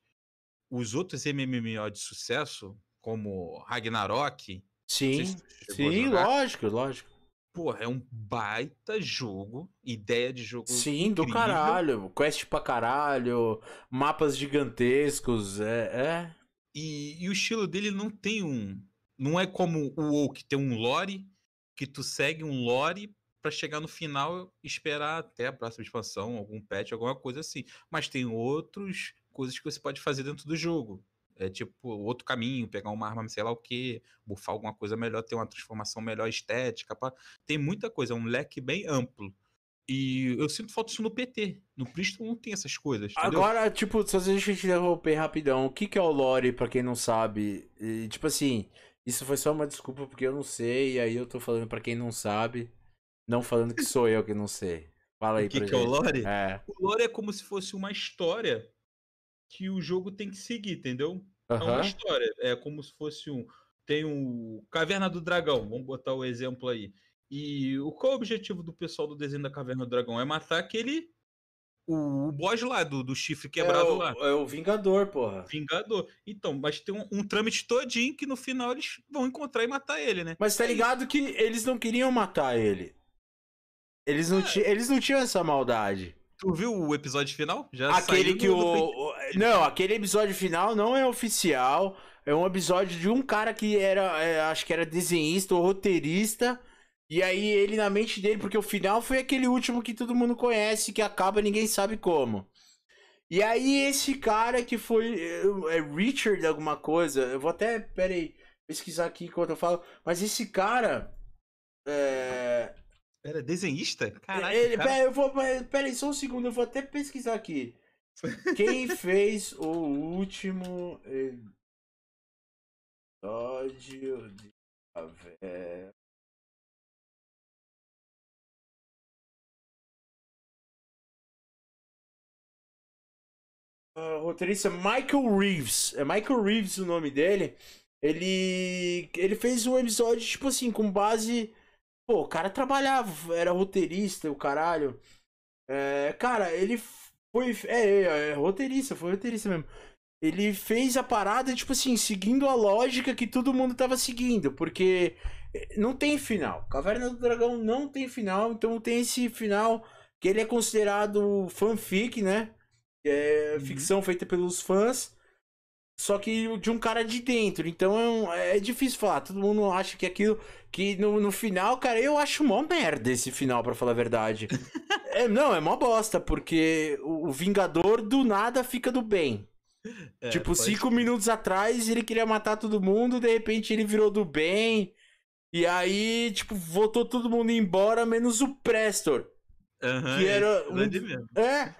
os outros MMO de sucesso, como Ragnarok. Sim, sim, lógico, lógico. Porra, é um baita jogo, ideia de jogo. Sim, incrível. do caralho. Quest pra caralho, mapas gigantescos, é. é. E, e, o estilo dele não tem um. Não é como o WoW que tem um lore, que tu segue um lore para chegar no final e esperar até a próxima expansão, algum patch, alguma coisa assim. Mas tem outras coisas que você pode fazer dentro do jogo. É tipo outro caminho, pegar uma arma, sei lá o que, bufar alguma coisa melhor, ter uma transformação melhor estética. Pra... Tem muita coisa, é um leque bem amplo. E eu sinto falta disso no PT. No Priston não tem essas coisas. Entendeu? Agora, tipo, se a gente interromper rapidão, o que, que é o lore, pra quem não sabe? E, tipo assim, isso foi só uma desculpa porque eu não sei, e aí eu tô falando pra quem não sabe, não falando que sou eu que não sei. Fala aí o que pra que gente. é o lore? É. O lore é como se fosse uma história que o jogo tem que seguir, entendeu? Uhum. É uma história. É como se fosse um. Tem o Caverna do Dragão, vamos botar o exemplo aí. E o qual é o objetivo do pessoal do desenho da Caverna do Dragão? É matar aquele. O, o boss lá, do, do chifre é quebrado é o, lá. É o Vingador, porra. Vingador. Então, mas tem um, um trâmite todinho que no final eles vão encontrar e matar ele, né? Mas tá ligado que eles não queriam matar ele. Eles não, é. eles não tinham essa maldade. Tu viu o episódio final? Já aquele que o, o, Não, aquele episódio final não é oficial. É um episódio de um cara que era. É, acho que era desenhista ou roteirista. E aí ele na mente dele, porque o final foi aquele último que todo mundo conhece, que acaba ninguém sabe como. E aí esse cara que foi. É, é Richard alguma coisa. Eu vou até. Pera aí, pesquisar aqui enquanto eu falo. Mas esse cara. É, era desenhista? Caraca. Ele, cara. pera, eu vou, pera aí, só um segundo, eu vou até pesquisar aqui. Quem fez o último episódio de Caverna? Uh, roteirista Michael Reeves. É Michael Reeves o nome dele. Ele ele fez um episódio tipo assim com base Pô, o cara trabalhava, era roteirista, o caralho. É, cara, ele foi. É, é, é, roteirista, foi roteirista mesmo. Ele fez a parada, tipo assim, seguindo a lógica que todo mundo tava seguindo, porque é, não tem final. Caverna do Dragão não tem final, então tem esse final que ele é considerado fanfic, né? É uhum. ficção feita pelos fãs. Só que de um cara de dentro. Então é, é difícil falar. Todo mundo acha que aquilo. Que no, no final, cara, eu acho mó merda esse final, para falar a verdade. [LAUGHS] é, não, é mó bosta, porque o, o Vingador do nada fica do bem. É, tipo, cinco minutos atrás ele queria matar todo mundo, de repente ele virou do bem. E aí, tipo, voltou todo mundo embora, menos o Prestor. Uhum, que era. Um... mesmo. É.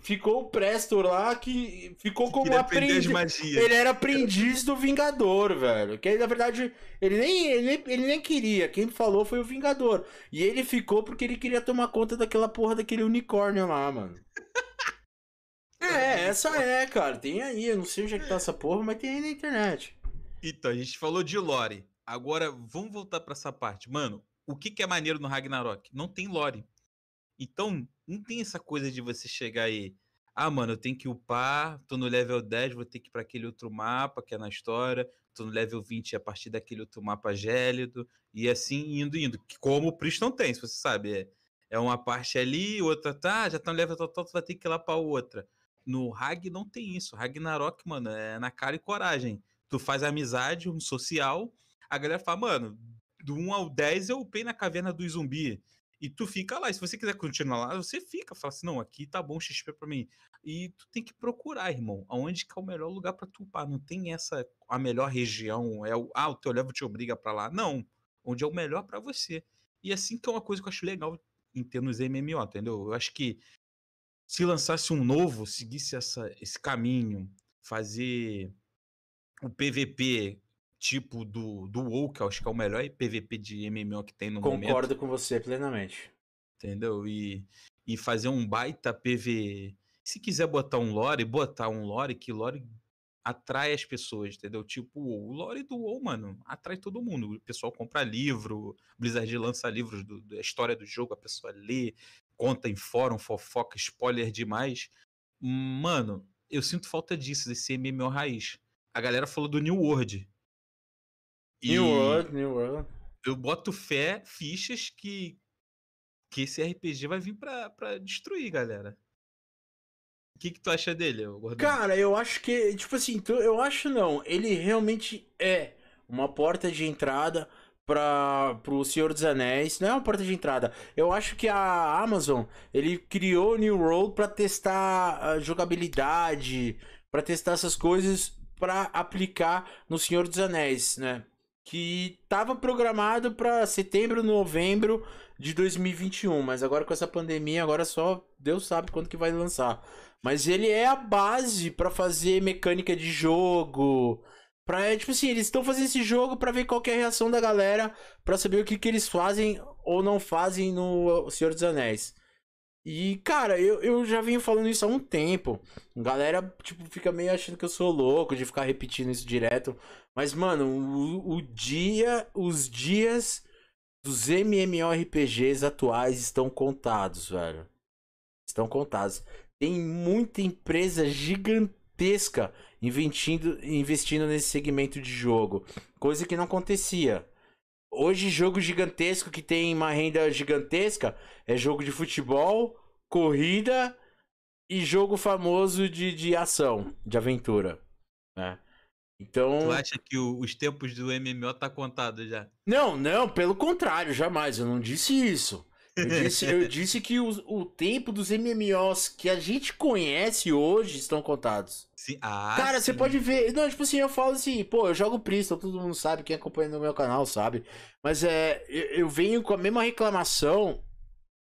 Ficou o Prestor lá que ficou como aprendiz. Ele era aprendiz do Vingador, velho. Que na verdade ele nem, ele ele nem queria. Quem falou foi o Vingador. E ele ficou porque ele queria tomar conta daquela porra daquele unicórnio lá, mano. [LAUGHS] é, essa é, cara. Tem aí. Eu não sei onde é que tá essa porra, mas tem aí na internet. Então, a gente falou de lore. Agora, vamos voltar para essa parte. Mano, o que, que é maneiro no Ragnarok? Não tem lore. Então, não tem essa coisa de você chegar aí. Ah, mano, eu tenho que upar, tô no level 10, vou ter que ir pra aquele outro mapa que é na história, tô no level 20 a partir daquele outro mapa gélido, e assim indo, indo. Como o Priston tem, se você sabe. É, é uma parte ali, outra tá, já tá no level total, tu vai ter que ir lá pra outra. No Rag não tem isso. Ragnarok, mano, é na cara e coragem. Tu faz amizade, um social, a galera fala, mano, do 1 ao 10 eu upei na caverna do zumbi. E tu fica lá. E se você quiser continuar lá, você fica. Fala assim, não, aqui tá bom XP pra mim. E tu tem que procurar, irmão, aonde que é o melhor lugar para tu upar. Não tem essa, a melhor região, é o, ah, o teu level te obriga para lá. Não. Onde é o melhor para você. E assim que é uma coisa que eu acho legal em termos MMO, entendeu? Eu acho que se lançasse um novo, seguisse essa, esse caminho, fazer o PVP tipo do, do WoW, que eu acho que é o melhor PVP de MMO que tem no Concordo momento. Concordo com você plenamente. Entendeu? E, e fazer um baita PV. Se quiser botar um lore, botar um lore que lore atrai as pessoas, entendeu? Tipo, o lore do WoW, mano, atrai todo mundo. O pessoal compra livro, Blizzard lança livros do, da história do jogo, a pessoa lê, conta em fórum, fofoca, spoiler demais. Mano, eu sinto falta disso, desse MMO raiz. A galera falou do New World. New World, New World. Eu boto fé, fichas que, que esse RPG vai vir pra, pra destruir, galera. O que, que tu acha dele, Gordão? Cara, eu acho que, tipo assim, eu acho não. Ele realmente é uma porta de entrada para o Senhor dos Anéis. Não é uma porta de entrada. Eu acho que a Amazon, ele criou o New World para testar a jogabilidade, para testar essas coisas para aplicar no Senhor dos Anéis, né? Que estava programado para setembro, novembro de 2021, mas agora com essa pandemia, agora só Deus sabe quando que vai lançar. Mas ele é a base para fazer mecânica de jogo, para tipo assim, eles estão fazendo esse jogo para ver qual é a reação da galera, para saber o que que eles fazem ou não fazem no Senhor dos Anéis. E, cara, eu, eu já venho falando isso há um tempo. A galera, tipo, fica meio achando que eu sou louco de ficar repetindo isso direto. Mas, mano, o, o dia, os dias dos MMORPGs atuais estão contados, velho. Estão contados. Tem muita empresa gigantesca investindo, investindo nesse segmento de jogo. Coisa que não acontecia. Hoje, jogo gigantesco que tem uma renda gigantesca é jogo de futebol, corrida e jogo famoso de, de ação, de aventura. Né? Então. Tu acha que o, os tempos do MMO tá contado já? Não, não, pelo contrário, jamais. Eu não disse isso. Eu disse, eu disse que o, o tempo dos MMOs que a gente conhece hoje estão contados. Sim. Ah, Cara, sim. você pode ver. Não, tipo assim, eu falo assim, pô, eu jogo Priston, todo mundo sabe, quem acompanha no meu canal sabe. Mas é. Eu, eu venho com a mesma reclamação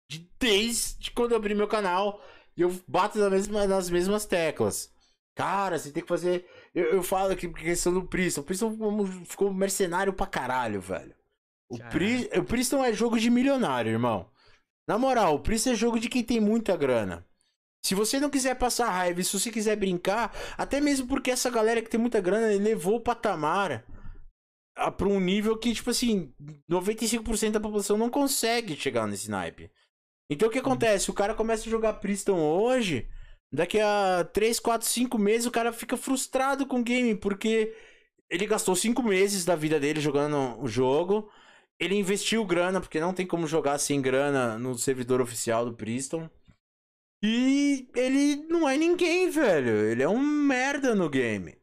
de desde quando eu abri meu canal. E eu bato nas mesmas, nas mesmas teclas. Cara, você tem que fazer. Eu, eu falo aqui porque questão do Priston. O Priston ficou mercenário pra caralho, velho. O, Pri, o Priston é jogo de milionário, irmão. Na moral, o Priston é jogo de quem tem muita grana. Se você não quiser passar raiva, se você quiser brincar, até mesmo porque essa galera que tem muita grana levou o patamar para um nível que, tipo assim, 95% da população não consegue chegar nesse naipe. Então o que acontece? O cara começa a jogar Priston hoje, daqui a 3, 4, 5 meses o cara fica frustrado com o game, porque ele gastou 5 meses da vida dele jogando o jogo, ele investiu grana, porque não tem como jogar sem grana no servidor oficial do Priston. E ele não é ninguém, velho. Ele é um merda no game.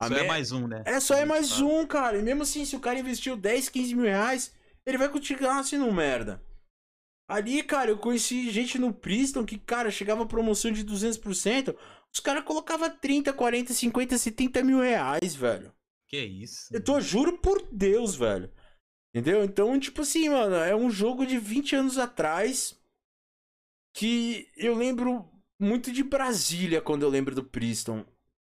A só é mais um, né? É, só é mais um, cara. E mesmo assim, se o cara investiu 10, 15 mil reais, ele vai continuar sendo um merda. Ali, cara, eu conheci gente no Priston que, cara, chegava a promoção de 200%. Os caras colocavam 30, 40, 50, 70 mil reais, velho. Que isso? Eu tô, juro por Deus, velho. Entendeu? Então, tipo assim, mano, é um jogo de 20 anos atrás que eu lembro muito de Brasília quando eu lembro do Priston.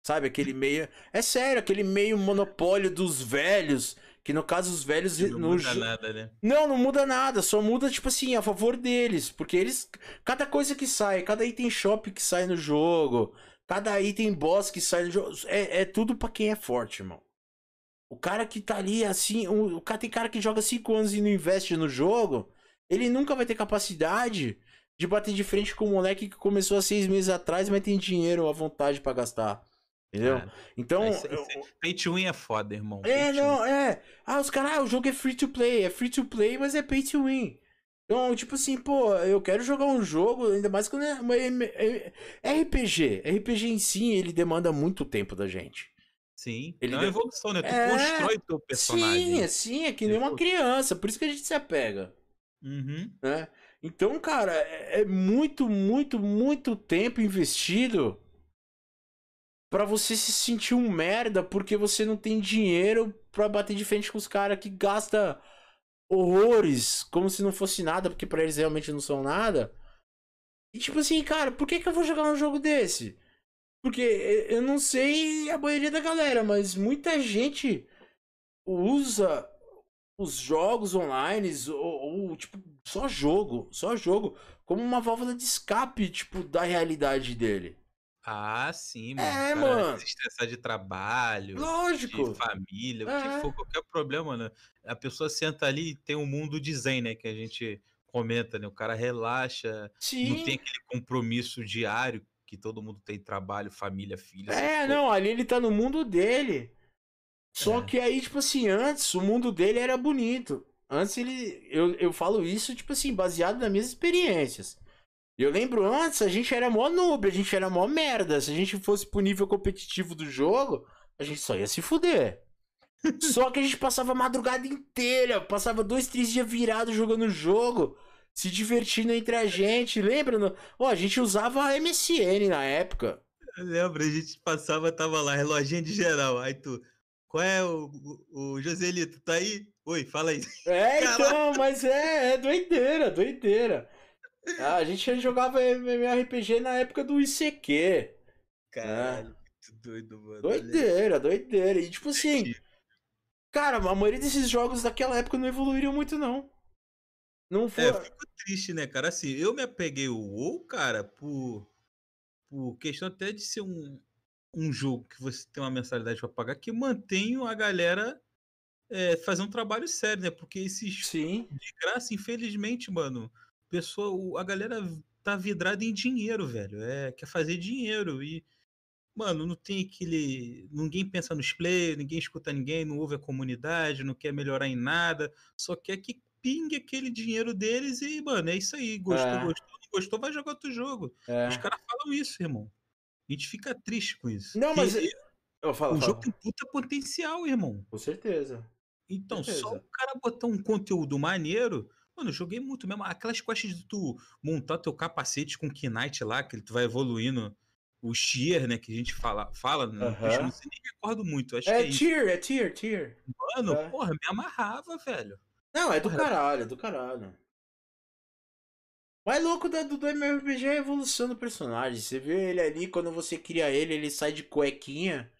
Sabe, aquele meio. É sério, aquele meio monopólio dos velhos. Que no caso os velhos. Não no... muda nada, né? Não, não muda nada. Só muda, tipo assim, a favor deles. Porque eles. Cada coisa que sai, cada item shop que sai no jogo, cada item boss que sai no jogo. É, é tudo pra quem é forte, irmão. O cara que tá ali assim. O, o cara tem cara que joga 5 anos e não investe no jogo. Ele nunca vai ter capacidade de bater de frente com o moleque que começou há seis meses atrás, mas tem dinheiro à vontade para gastar. Entendeu? Cara, então. Esse, esse, pay to win é foda, irmão. É, não, é. Ah, os caras, ah, o jogo é free to play. É free to play, mas é pay to win. Então, tipo assim, pô, eu quero jogar um jogo, ainda mais quando é uma RPG. RPG em si, ele demanda muito tempo da gente. Sim, ele é uma evolução, né? Tu é... constrói teu personagem. Sim, sim, é que nem uma criança, por isso que a gente se apega. Uhum. Né? Então, cara, é, é muito, muito, muito tempo investido para você se sentir um merda porque você não tem dinheiro para bater de frente com os caras que gasta horrores como se não fosse nada, porque para eles realmente não são nada. E tipo assim, cara, por que, que eu vou jogar um jogo desse? Porque eu não sei a maioria da galera, mas muita gente usa os jogos online ou, ou, tipo só jogo, só jogo como uma válvula de escape, tipo, da realidade dele. Ah, sim, mano. É, mano. Se estressar de trabalho, Lógico. de família, o É. que for, qualquer problema, né? A pessoa senta ali e tem um mundo de zen, né? Que a gente comenta, né? O cara relaxa, não Sim. tem aquele compromisso diário que todo mundo tem trabalho, família, filho, essas É, não, ali ele tá no mundo dele. Só É. que aí, tipo assim, antes o mundo dele era bonito. Antes ele. Eu, eu falo isso, tipo assim, baseado nas minhas experiências. Eu lembro antes, a gente era mó noob, a gente era mó merda. Se a gente fosse pro nível competitivo do jogo, a gente só ia se fuder. [LAUGHS] Só que a gente passava a madrugada inteira, passava dois, três dias virado jogando o jogo, se divertindo entre a gente. Lembra? no- Ó, a gente usava a MSN na época. Eu lembro, a gente passava, tava lá, reloginho de geral. Aí tu, qual é o, o, o Joselito? Tá aí? Oi, fala aí. [LAUGHS] É, Caraca. então, mas é, é doideira, doideira. Ah, a gente jogava MMORPG na época do ICQ. Caralho, que doido, mano. Doideira, doideira. E tipo assim, cara, a maioria desses jogos daquela época não evoluíram muito, não. Não foi. É, fico triste, né, cara? Assim, eu me apeguei o WoW, cara, por, por questão até de ser um, um jogo que você tem uma mensalidade pra pagar, que mantém a galera é, fazer um trabalho sério, né? Porque esses Sim. de graça, infelizmente, mano, pessoa, a galera tá vidrada em dinheiro, velho. É, quer fazer dinheiro e mano, não tem aquele, ninguém pensa nos players, ninguém escuta ninguém, não ouve a comunidade, não quer melhorar em nada, só quer que pingue aquele dinheiro deles e, mano, é isso aí, gostou, É. gostou, não gostou, vai jogar outro jogo. É. Os caras falam isso, irmão. A gente fica triste com isso. Não, mas. Porque Eu falo, o falo. jogo tem puta potencial, irmão. Com certeza. Então, só certeza. o cara botar um conteúdo maneiro. Mano, eu joguei muito mesmo. Aquelas quests de tu montar teu capacete com Knight lá, que tu vai evoluindo. O Shear, né? Que a gente fala, fala eu não sei nem recordo muito. Acho que É é isso. tier, é tier, tier. Mano, é. porra, me amarrava, velho. Não, é do Porra. caralho, é do caralho. O mais louco do, do MMORPG é a evolução do personagem. Você vê ele ali, quando você cria ele, ele sai de cuequinha,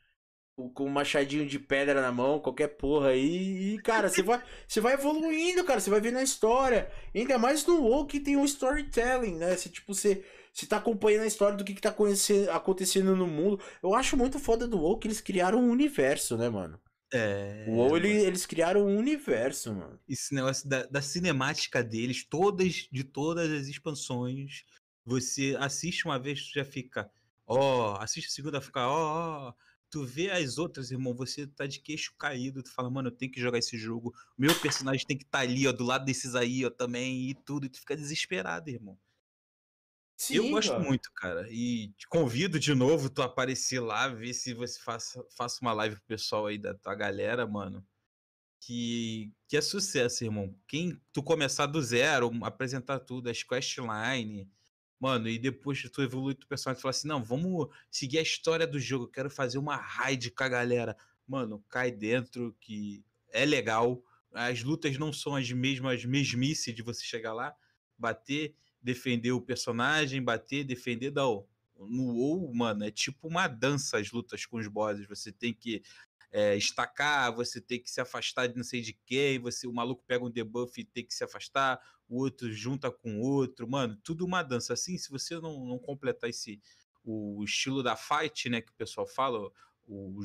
com, um machadinho de pedra na mão, qualquer porra aí. E, cara, você vai, você vai evoluindo, cara. Você vai vendo a história. Ainda mais no WoW que tem um storytelling, né? Você, tipo, você, você tá acompanhando a história do que, que tá acontecendo no mundo. Eu acho muito foda do WoW que eles criaram um universo, né, mano? É. O WoW, ele- eles criaram um universo, mano. Esse negócio da, da cinemática deles, todas, de todas as expansões, você assiste uma vez, tu já fica, ó, assiste a segunda, fica, ó, ó. Tu vê as outras, irmão, você tá de queixo caído, tu fala, mano, eu tenho que jogar esse jogo, meu personagem tem que estar ali, ó, do lado desses aí, ó, também, e tudo, e tu fica desesperado, irmão. Eu Sim, gosto cara. muito, cara, e te convido de novo tu aparecer lá, ver se você faça, faça uma live pro pessoal aí da tua galera, mano que, que é sucesso, irmão. Quem tu começar do zero, apresentar tudo, as questline, mano, e depois tu evolui tu personagem e fala assim: não, vamos seguir a história do jogo, eu quero fazer uma raid com a galera. Mano, cai dentro que é legal. as lutas não são as mesmas mesmice de você chegar lá, bater, defender o personagem, bater, defender, não. No WoW, mano, é tipo uma dança as lutas com os bosses. Você tem que é, estacar, você tem que se afastar de não sei de quem, você, o maluco pega um debuff e tem que se afastar, o outro junta com o outro, mano, tudo uma dança. Assim, se você não, não completar esse o estilo da fight, né, que o pessoal fala, o,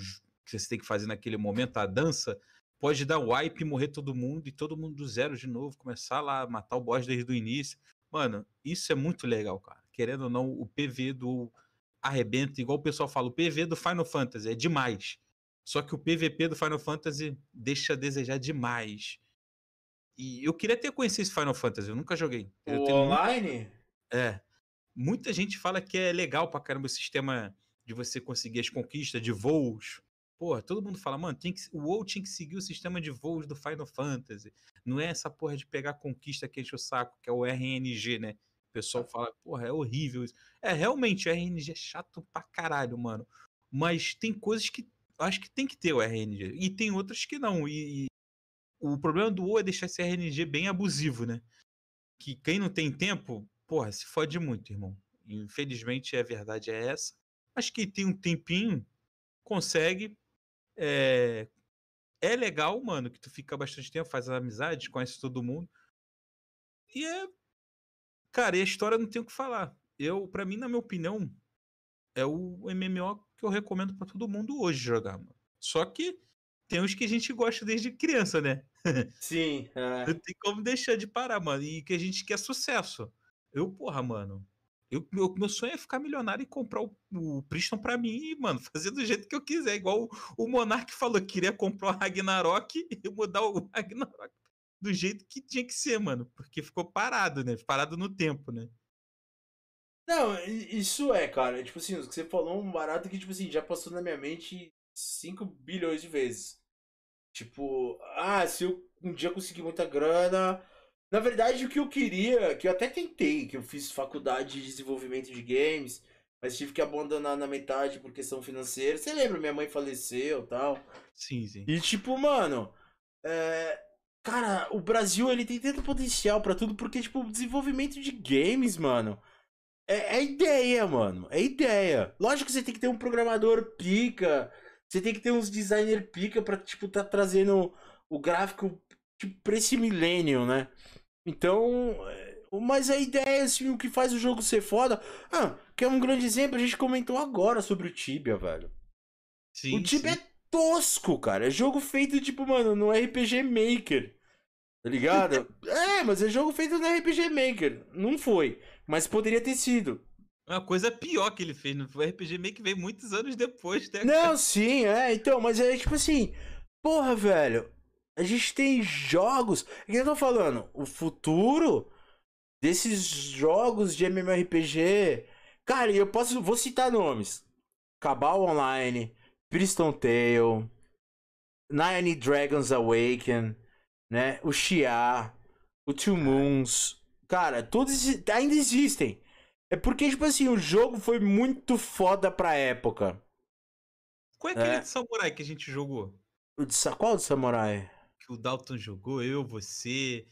que você tem que fazer naquele momento, a dança, pode dar wipe, morrer todo mundo e todo mundo do zero de novo, começar lá, matar o boss desde o início. Mano, isso é muito legal, cara. Querendo ou não, o PV do arrebenta, igual o pessoal fala, o PV do Final Fantasy é demais. Só que o PVP do Final Fantasy deixa a desejar demais. E eu queria ter conhecido esse Final Fantasy, eu nunca joguei. Eu online? Muito... É. Muita gente fala que é legal pra caramba o sistema de você conseguir as conquistas de voos. Porra, todo mundo fala, mano, tem que, o WoW tinha que seguir o sistema de voos do Final Fantasy. Não é essa porra de pegar conquista que enche o saco, que é o RNG, né? O pessoal fala, porra, é horrível isso. É, realmente, o RNG é chato pra caralho, mano. Mas tem coisas que acho que tem que ter o RNG. E tem outras que não. E, e o problema do WoW é deixar esse RNG bem abusivo, né? Que quem não tem tempo, porra, se fode muito, irmão. Infelizmente a verdade é essa. Mas quem tem um tempinho, consegue. É, é legal, mano, que tu fica bastante tempo, faz amizades, conhece todo mundo. E é. Cara, e a história não tem o que falar. Eu, para mim, na minha opinião, é o MMO que eu recomendo para todo mundo hoje jogar, mano. Só que tem os que a gente gosta desde criança, né? [LAUGHS] Sim. É. Não tem como deixar de parar, mano. E que a gente quer sucesso. Eu, porra, mano. Eu, meu, meu sonho é ficar milionário e comprar o, o Priston pra mim mano, [LAUGHS] fazer do jeito que eu quiser. Igual o, o Monark falou que queria comprar o Ragnarok [LAUGHS] e mudar o [LAUGHS] Ragnarok do jeito que tinha que ser, mano. Porque ficou parado, né? Parado no tempo, né? Não, isso é, cara. Tipo assim, o que você falou é um barato que, tipo assim, já passou na minha mente 5 bilhões de vezes. Tipo, ah, se eu um dia conseguir muita grana. Na verdade, o que eu queria, que eu até tentei, que eu fiz faculdade de desenvolvimento de games, mas tive que abandonar na metade por questão financeira. Você lembra? Minha mãe faleceu tal. Sim, sim. E tipo, mano, é... cara, o Brasil ele tem tanto potencial para tudo, porque, tipo, desenvolvimento de games, mano é, é, ideia, mano. É ideia. Lógico que você tem que ter um programador pica. Você tem que ter uns designer pica pra, tipo, tá trazendo o gráfico tipo, pra esse milênio, né? Então. É, mas a ideia, assim, o que faz o jogo ser foda. Ah, que é um grande exemplo, a gente comentou agora sobre o Tibia, velho. Sim, o Tibia sim. é tosco, cara. É jogo feito, tipo, mano, no RPG Maker. Tá ligado? [LAUGHS] é, mas é jogo feito no RPG Maker. Não foi. Mas poderia ter sido. Uma coisa pior que ele fez, não foi RPG que veio muitos anos depois, né? Não, sim, é, então, mas é tipo assim, porra, velho, a gente tem jogos. O que eu tô falando? O futuro desses jogos de MMORPG. Cara, eu posso. Vou citar nomes: Cabal Online, Priston Tale, Nine Dragons Awaken, né? O Xia, o Two Moons. Cara, todos ainda existem. É porque, tipo assim, o jogo foi muito foda pra época. Qual é aquele é. de samurai que a gente jogou? O de, qual de samurai? Que o Dalton jogou, eu, você,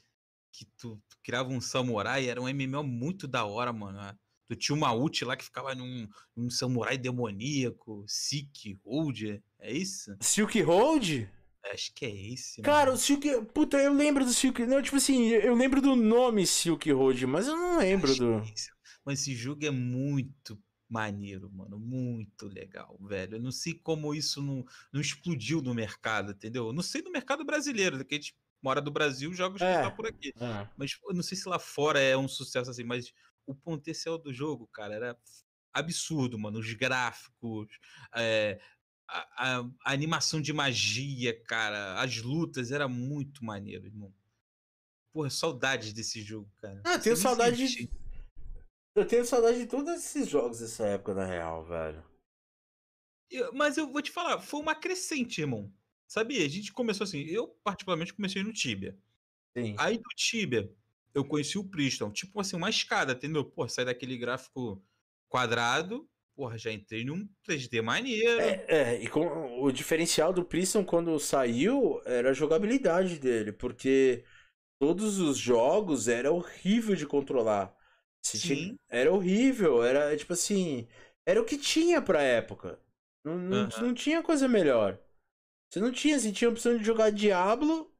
que tu, tu criava um samurai, era um MMO muito da hora, mano. Né? Tu tinha uma ult lá que ficava num, num samurai demoníaco, Silk Hold, é isso? Silk Hold? Acho que é esse. Cara, mano. o Silk. Puta, eu lembro do Silk. Não, tipo assim, eu lembro do nome Silk Road, mas eu não lembro Acho do. É esse. Mas esse jogo é muito maneiro, mano. Muito legal, velho. Eu não sei como isso não, não explodiu no mercado, entendeu? Eu não sei no mercado brasileiro, que a gente mora do Brasil, jogos é, que tá por aqui. É. Mas eu não sei se lá fora é um sucesso assim, mas o potencial do jogo, cara, era absurdo, mano. Os gráficos, é, a, a, animação de magia, cara, as lutas, era muito maneiro, irmão. Porra, saudades desse jogo, cara. Ah, tenho saudade de... Eu tenho saudade de todos esses jogos dessa época, na real, velho. Eu, mas eu vou te falar, foi uma crescente, irmão. Sabia? A gente começou assim, eu particularmente comecei no Tibia. Sim. Aí do Tibia, eu conheci o Priston. Tipo assim, uma escada, entendeu? Pô, sai daquele gráfico quadrado porra, já entrei num 3D maneiro. É, é, e com, o diferencial do Priston quando saiu era a jogabilidade dele, porque todos os jogos era horrível de controlar. Tinha, era horrível, era tipo assim, era o que tinha pra época. Não, não, uhum. não tinha coisa melhor. Você não tinha, você tinha a opção de jogar Diablo.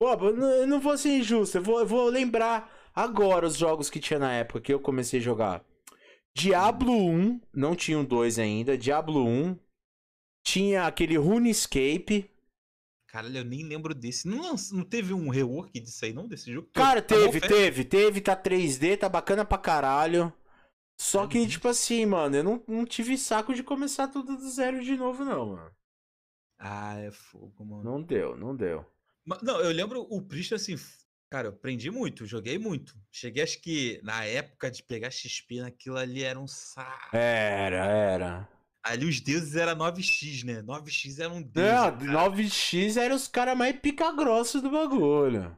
Pô, eu não vou ser injusto, eu vou, eu vou lembrar agora os jogos que tinha na época que eu comecei a jogar. Diablo 1, não tinha o 2 ainda, Diablo 1. Tinha aquele RuneScape. Caralho, eu nem lembro desse. Não, não teve um rework disso aí, não? Desse jogo? Cara, tá teve, teve, teve. Tá 3D, tá bacana pra caralho. Só que, tipo assim, mano, eu não, não tive saco de começar tudo do zero de novo, não, mano. Ah, é fogo, mano. Não deu, não deu. Mas, não, eu lembro o Priest, assim, cara, eu aprendi muito, joguei muito. Cheguei, acho que na época de pegar XP naquilo ali era um saco. Era, era. Ali os deuses era 9x, né? 9x era um deus. Não, 9x era os caras mais pica-grosso do bagulho.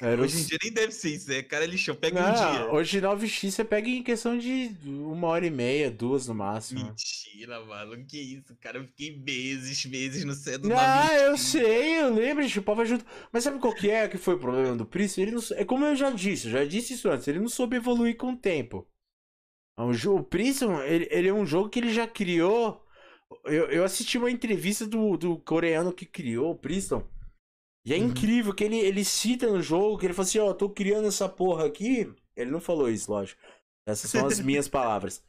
Era hoje os... em dia nem deve ser isso, né? Cara, lixão, pega não, um dia. Hoje 9x você pega em questão de uma hora e meia, duas no máximo. Mentira, mano. Que isso, cara? Eu fiquei meses, meses no céu do Ah, eu sei, eu lembro, chupava junto. Mas sabe qual que é que foi o problema do Príncipe? Ele não... É como eu já disse, eu já disse isso antes, ele não soube evoluir com o tempo. O Prism, ele, ele é um jogo que ele já criou. Eu, eu assisti uma entrevista do, do coreano que criou o Priston. E é uhum. incrível que ele, ele cita no jogo que ele fala assim: Ó, oh, tô criando essa porra aqui. Ele não falou isso, lógico. Essas são as [LAUGHS] minhas palavras.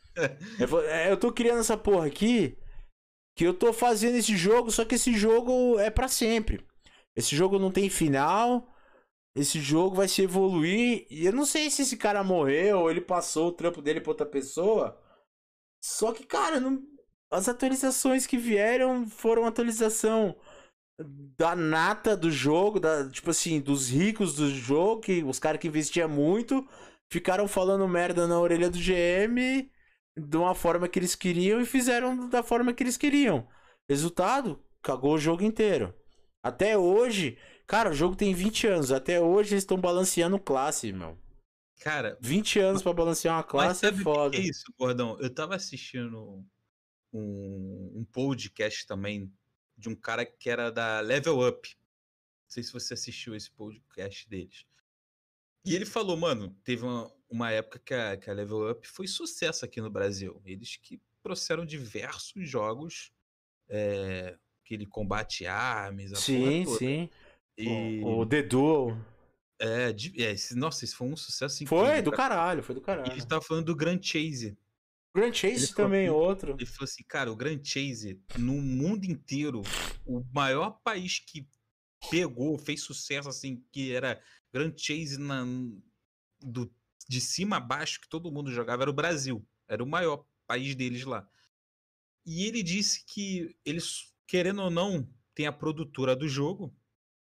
Falou, é, eu tô criando essa porra aqui. Que eu tô fazendo esse jogo, só que esse jogo é para sempre. Esse jogo não tem final. Esse jogo vai se evoluir. E eu não sei se esse cara morreu ou ele passou o trampo dele pra outra pessoa. Só que, cara, não... as atualizações que vieram foram atualização da nata do jogo, da, tipo assim, dos ricos do jogo, que os caras que investiam muito, ficaram falando merda na orelha do GM de uma forma que eles queriam e fizeram da forma que eles queriam. Resultado, cagou o jogo inteiro. Até hoje, Cara, o jogo tem 20 anos. Até hoje eles estão balanceando classe, meu. Cara. 20 anos para balancear uma classe é foda. Que é isso, Gordão? Eu tava assistindo um, um podcast também de um cara que era da Level Up. Não sei se você assistiu esse podcast deles. E ele falou, mano, teve uma, uma época que a, que a Level Up foi sucesso aqui no Brasil. Eles que trouxeram diversos jogos, é, aquele combate armas, a sim, sim. E... O, o The Duel. É, é esse, nossa, isso foi um sucesso incrível. Foi do caralho, foi do caralho. ele tava falando do Grand Chase. Grand Chase ele também, falou, outro. Ele falou assim, cara, o Grand Chase, no mundo inteiro, o maior país que pegou, fez sucesso, assim, que era Grand Chase na, do, de cima a baixo, que todo mundo jogava, era o Brasil. Era o maior país deles lá. E ele disse que eles, querendo ou não, tem a produtora do jogo,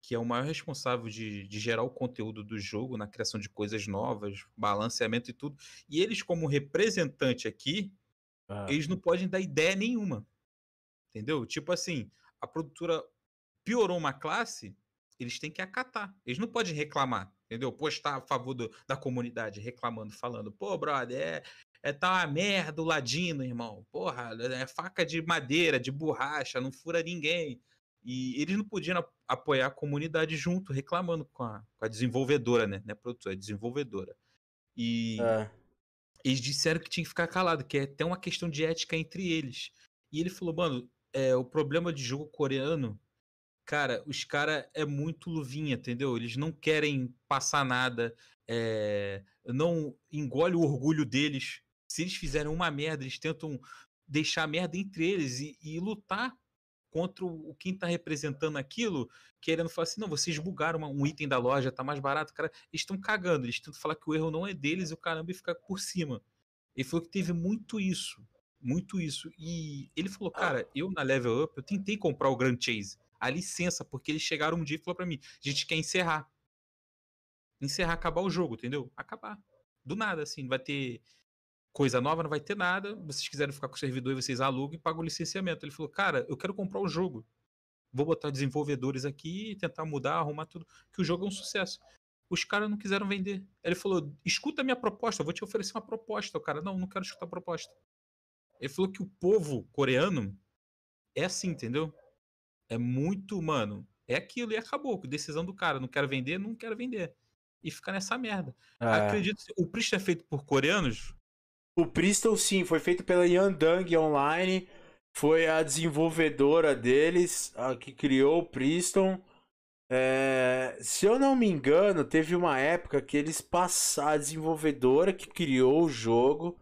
que é o maior responsável de, de, gerar o conteúdo do jogo, na criação de coisas novas, balanceamento e tudo. E eles, como representante aqui, ah. eles não podem dar ideia nenhuma. Entendeu? Tipo assim, a produtora piorou uma classe, eles têm que acatar. Eles não podem reclamar, entendeu? Postar a favor do, da comunidade, reclamando, falando, pô, brother, é, é tá uma merda o ladino, irmão. Porra, é faca de madeira, de borracha, não fura ninguém. E eles não podiam apoiar a comunidade junto, reclamando com a, com a desenvolvedora, né? Não é produtora, é desenvolvedora. E é. eles disseram que tinha que ficar calado, que é até uma questão de ética entre eles. E ele falou, mano, é, o problema de jogo coreano, cara, os caras é muito luvinha, entendeu? Eles não querem passar nada, é, não engole o orgulho deles. Se eles fizerem uma merda, eles tentam deixar a merda entre eles e, e lutar contra o quem está representando aquilo, querendo falar assim, não, vocês bugaram um item da loja, tá mais barato, cara, eles estão cagando, eles tentam falar que o erro não é deles e o caramba e ficar por cima. Ele falou que teve muito isso, muito isso. E ele falou, cara, eu na Level Up, eu tentei comprar o Grand Chase, a licença, porque eles chegaram um dia e falou para mim, a gente quer encerrar. Encerrar, acabar o jogo, entendeu? Acabar. Do nada, assim, vai ter coisa nova, não vai ter nada. Vocês quiserem ficar com o servidor e vocês alugam e pagam o licenciamento. Ele falou, cara, eu quero comprar o jogo. Vou botar desenvolvedores aqui, tentar mudar, arrumar tudo, que o jogo é um sucesso. os caras não quiseram vender. Ele falou: escuta a minha proposta, eu vou te oferecer uma proposta. O cara, não, não quero escutar a proposta. Ele falou que o povo coreano é assim, entendeu? É muito, mano. É aquilo e acabou. Decisão do cara. Não quero vender, não quero vender. E fica nessa merda. É. Acredito. O Priest é feito por coreanos? O Priston, sim, foi feito pela Yandang Online. Foi a desenvolvedora deles, a que criou o Priston. É, se eu não me engano, teve uma época que eles passaram. A desenvolvedora que criou o jogo,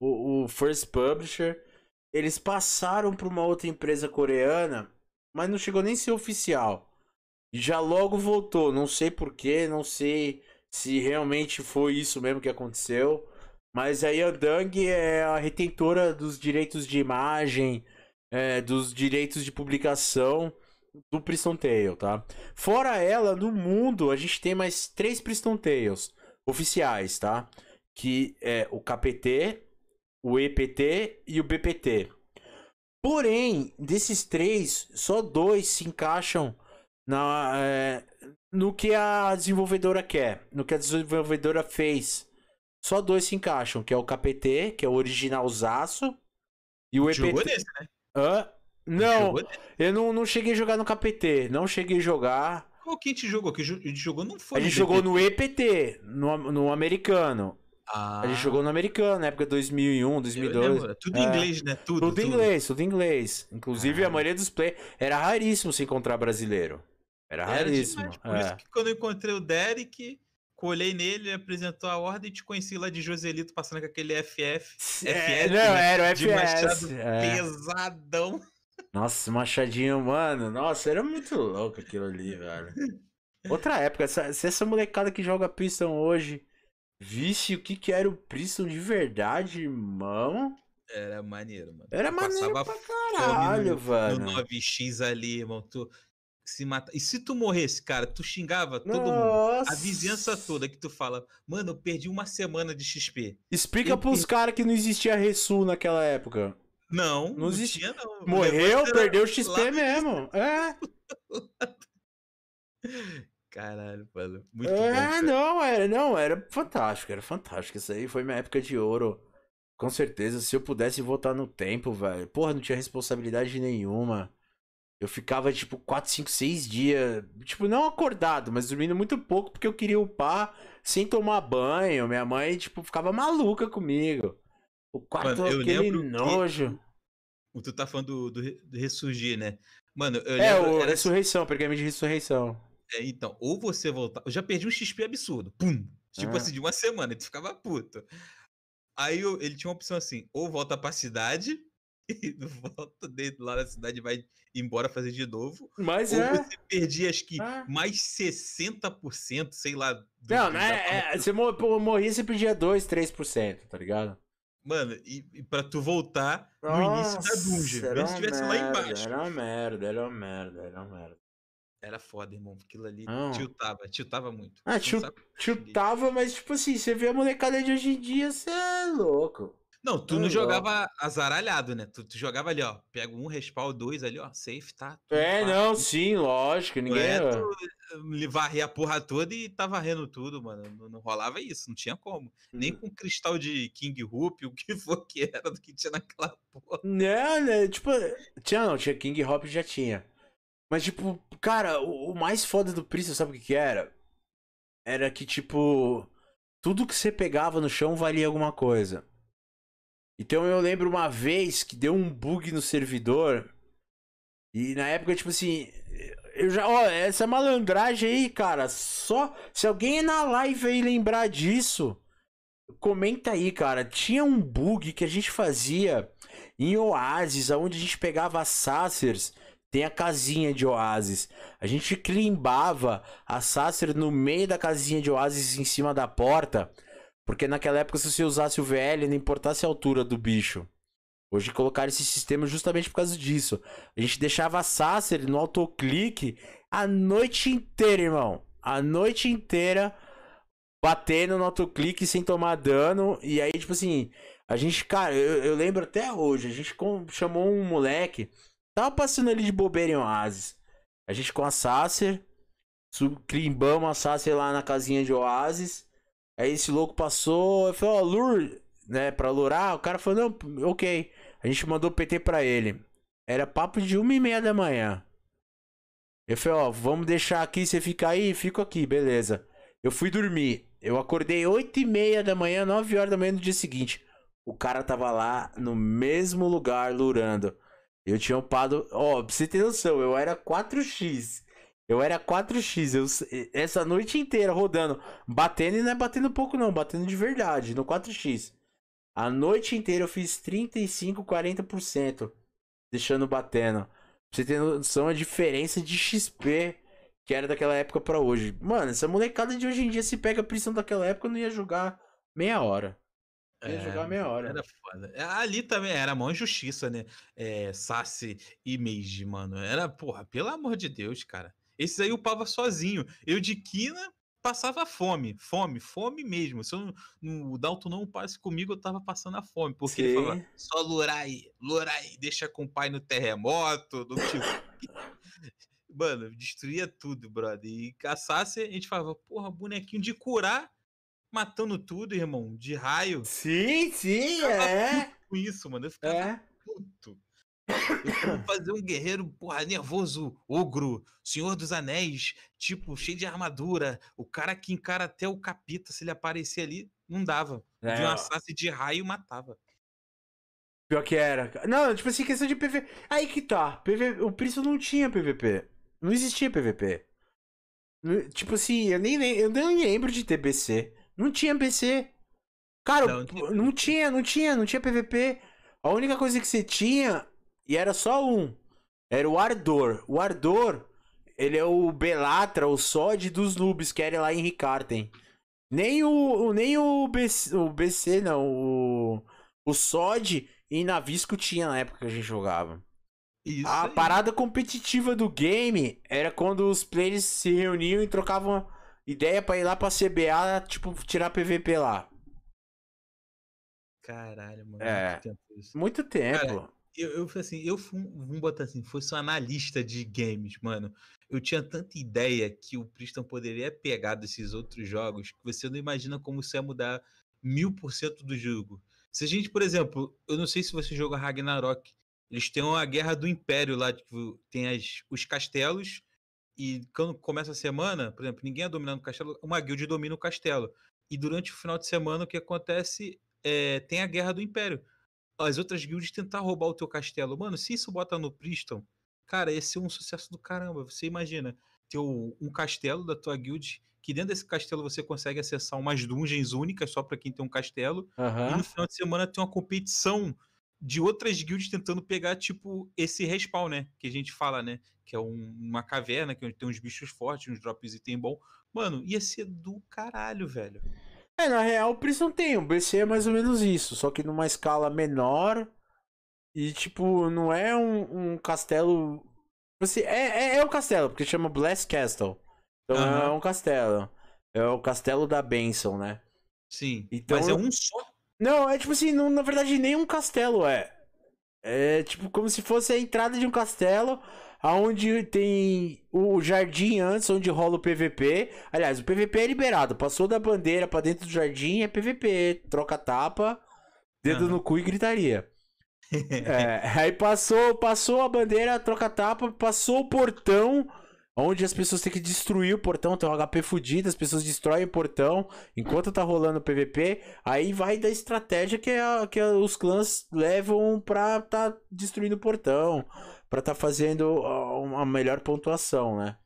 o, o First Publisher, eles passaram para uma outra empresa coreana, mas não chegou nem a ser oficial. E já logo voltou. Não sei porquê, não sei se realmente foi isso mesmo que aconteceu. Mas a Yandang é a retentora dos direitos de imagem, é, dos direitos de publicação do Priston Tale, tá? Fora ela, no mundo, a gente tem mais três Priston Tales oficiais, tá? Que é o KPT, o EPT e o BPT. Porém, desses três, só dois se encaixam na, é, no que a desenvolvedora quer, no que a desenvolvedora fez. Só dois se encaixam, que é o KPT, que é o original Zaço, e o EPT. Jogou nesse, né? Hã? Não, eu não, não cheguei a jogar no KPT. Não cheguei a jogar. Qual que a gente jogou? Que a gente jogou não foi. A gente jogou no EPT, no, no americano. Ah. A gente jogou no americano, na época 2001, 2002. tudo em é. inglês, né? Tudo, tudo, tudo. inglês, tudo em inglês. Inclusive, ah. a maioria dos play era raríssimo se encontrar brasileiro. Era, era raríssimo. Demais. Por é. isso que quando eu encontrei o Derek, colhei nele, ele apresentou a ordem e te conheci lá de Joselito passando com aquele FF. [LAUGHS] É, FF não, né? era o. De machado é. pesadão. Nossa, Machadinho, mano. Nossa, era muito louco aquilo ali, velho. [LAUGHS] Outra época, essa, se essa molecada que joga Priston hoje visse o que, que era o Priston de verdade, irmão. Era maneiro, mano. Era maneiro pra caralho, no, velho. No 9x ali, irmão. Tu se mata. E se tu morresse, cara, tu xingava todo Nossa. mundo. A vizinhança toda que tu fala, mano, eu perdi uma semana de XP. Explica eu, pros caras que não existia Ressul naquela época. Não, não, existia, não. Morreu, perdeu o XP mesmo. É. [LAUGHS] Caralho, mano. Muito é, bom, não, era, não, era fantástico, era fantástico. Isso aí foi minha época de ouro. Com certeza, se eu pudesse voltar no tempo, velho. Porra, não tinha responsabilidade nenhuma. Eu ficava, tipo, 4, 5, 6 dias. Tipo, não acordado, mas dormindo muito pouco porque eu queria upar sem tomar banho. Minha mãe, tipo, ficava maluca comigo. O quarto Mano, eu aquele nojo. Que... Tu tá falando do, do, do, Ressurgir, né? Mano, eu É, o era... Ressurreição, pergaminho de ressurreição. É, então, ou você voltar. Eu já perdi um XP absurdo. Pum! Tipo é. assim, de uma semana, e tu ficava puto. Aí eu, ele tinha uma opção assim: ou volta pra cidade, [LAUGHS] e volta dentro lá na cidade vai embora fazer de novo. Mas ou é. você perdia, acho que, é. mais 60%, sei lá. não, né? É, você morria, você perdia 2, 3%, tá ligado? Mano, e, e pra tu voltar Nossa, no início da dungeon, mesmo se estivesse lá embaixo. Era uma merda, era uma merda, era uma merda. Era foda, irmão. Aquilo ali tiltava, tiltava muito. Ah, tiltava, mas tipo assim, você vê a molecada de hoje em dia, você é louco. Não, tu não jogava azaralhado, né? Tu, tu, jogava ali, ó. Pega um, respawn, dois ali, ó. Safe, tá? É, não, sim, lógico. Ninguém. É, tu varrer a porra toda e tá varrendo tudo, mano. Não, não rolava isso, não tinha como. Hum. Nem com cristal de King Hoop, o que for que era do que tinha naquela porra. Não, né? Tipo, tinha não, tinha King Hop já tinha. Mas, tipo, cara, o, o mais foda do Priest, sabe o que, que era? Era que, tipo, tudo que você pegava no chão valia alguma coisa. Então eu lembro uma vez que deu um bug no servidor. E na época, tipo assim. Eu já. Ó, essa malandragem aí, cara. Só. Se alguém na live aí lembrar disso. Comenta aí, cara. Tinha um bug que a gente fazia em Oasis, onde a gente pegava Sacers. Tem a casinha de Oasis. A gente climbava a Sacer no meio da casinha de Oasis em cima da porta. Porque naquela época, se você usasse o VL, não importasse a altura do bicho. Hoje colocaram esse sistema justamente por causa disso. A gente deixava a Sacer no autoclique a noite inteira, irmão. A noite inteira batendo no autoclique sem tomar dano. E aí, tipo assim, a gente, cara, eu, eu lembro até hoje, a gente com, chamou um moleque. Tava passando ali de bobeira em Oasis. A gente com a Sacer. crimbamos a Sassi lá na casinha de Oasis. Aí esse louco passou, eu falei, ó, oh, Lur, né, pra lurar. O cara falou, não, ok. A gente mandou PT pra ele. Era papo de uma e meia da manhã. Eu falei, ó, vamos deixar aqui, você fica aí? Fico aqui, beleza. Eu fui dormir. Eu acordei oito e meia da manhã, nove horas da manhã no dia seguinte. O cara tava lá no mesmo lugar, lurando. Eu tinha upado. Ó, oh, pra você ter noção, eu era 4x. Eu era 4x. Eu, essa noite inteira rodando. Batendo e não é batendo pouco, não. Batendo de verdade, no 4x. A noite inteira eu fiz 35, 40%. Deixando batendo. Pra você ter noção a diferença de XP que era daquela época para hoje. Mano, essa molecada de hoje em dia se pega a prisão daquela época não ia jogar meia hora. Ia é, jogar meia hora. Era foda. É, ali também era mão injustiça, né? É, Sassi e Meiji, mano. Era, porra, pelo amor de Deus, cara. Esses aí upava sozinho. Eu de Kina passava fome, fome, fome mesmo. Se eu, o Dalton não passe comigo, eu tava passando a fome. Porque Sim. ele falava, só Lurai, Lurai, deixa com o pai no terremoto, do tipo. [LAUGHS] Mano, destruía tudo, brother. E caçasse, a gente falava, porra, bonequinho de curar, matando tudo, irmão, de raio. Sim, sim, é. Com isso, mano. Eu ficava é. puto. Eu fazer um guerreiro, porra, nervoso, ogro, Senhor dos Anéis, tipo, cheio de armadura. O cara que encara até o capita, se ele aparecer ali, não dava. É. De um assassino de raio matava. Pior que era. Não, tipo assim, questão de PVP. Aí que tá. PV... O Príncipe não tinha PVP. Não existia PVP. Tipo assim, eu nem, eu nem lembro de ter BC. Não tinha BC. Cara, não, não tinha, não tinha, não tinha PVP. A única coisa que você tinha, e era só um, era o Ardor. O Ardor, ele é o Belatra, o Sod dos noobs que era lá em Ricarten. Nem o, nem o BC, o BC não, o, o Sod e Navisco tinha na época que a gente jogava. Isso a aí. parada competitiva do game era quando os players se reuniam e trocavam ideia para ir lá pra CBA, tipo, tirar PVP lá. Caralho, mano. É, muito tempo. Isso. Muito tempo. Cara, eu, eu assim, eu fui, vamos botar assim, fosse um analista de games, mano. Eu tinha tanta ideia que o Priston poderia pegar desses outros jogos que você não imagina como isso ia mudar mil por cento do jogo. Se a gente, por exemplo, eu não sei se você joga Ragnarok, eles têm uma guerra do Império lá, tipo, tem as, os castelos, e quando começa a semana, por exemplo, ninguém é dominando o castelo, uma guilda domina o castelo. E durante o final de semana, o que acontece é, tem a guerra do Império. As outras guildas tentar roubar o teu castelo. Mano, se isso bota no Priston, cara, ia ser um sucesso do caramba. Você imagina ter um castelo da tua guild, que dentro desse castelo você consegue acessar umas dungeons únicas só para quem tem um castelo. Uhum. E no final de semana tem uma competição de outras guilds tentando pegar, tipo, esse respawn, né? Que a gente fala, né? Que é um, uma caverna, que tem uns bichos fortes, uns drops item bom. Mano, ia ser do caralho, velho. É, na real, o Priston tem. O BC é mais ou menos isso. Só que numa escala menor. E, tipo, não é um, um castelo. Assim, é, é, é um castelo, porque chama Blast Castle. Então uhum. é um castelo. É o castelo da Benção, né? Sim. Então, mas é um só não, é tipo assim, não, na verdade nenhum castelo é. É tipo como se fosse a entrada de um castelo, aonde tem o jardim antes, onde rola o PVP. Aliás, o PVP é liberado, passou da bandeira para dentro do jardim é PVP, troca tapa, dedo uhum. no cu e gritaria. [LAUGHS] é, aí passou, passou a bandeira, troca tapa, passou o portão, Onde as pessoas têm que destruir o portão, tem um HP fudido, as pessoas destroem o portão enquanto tá rolando o PVP. Aí vai da estratégia que, a, que a, os clãs levam pra tá destruindo o portão, pra tá fazendo uma melhor pontuação, né?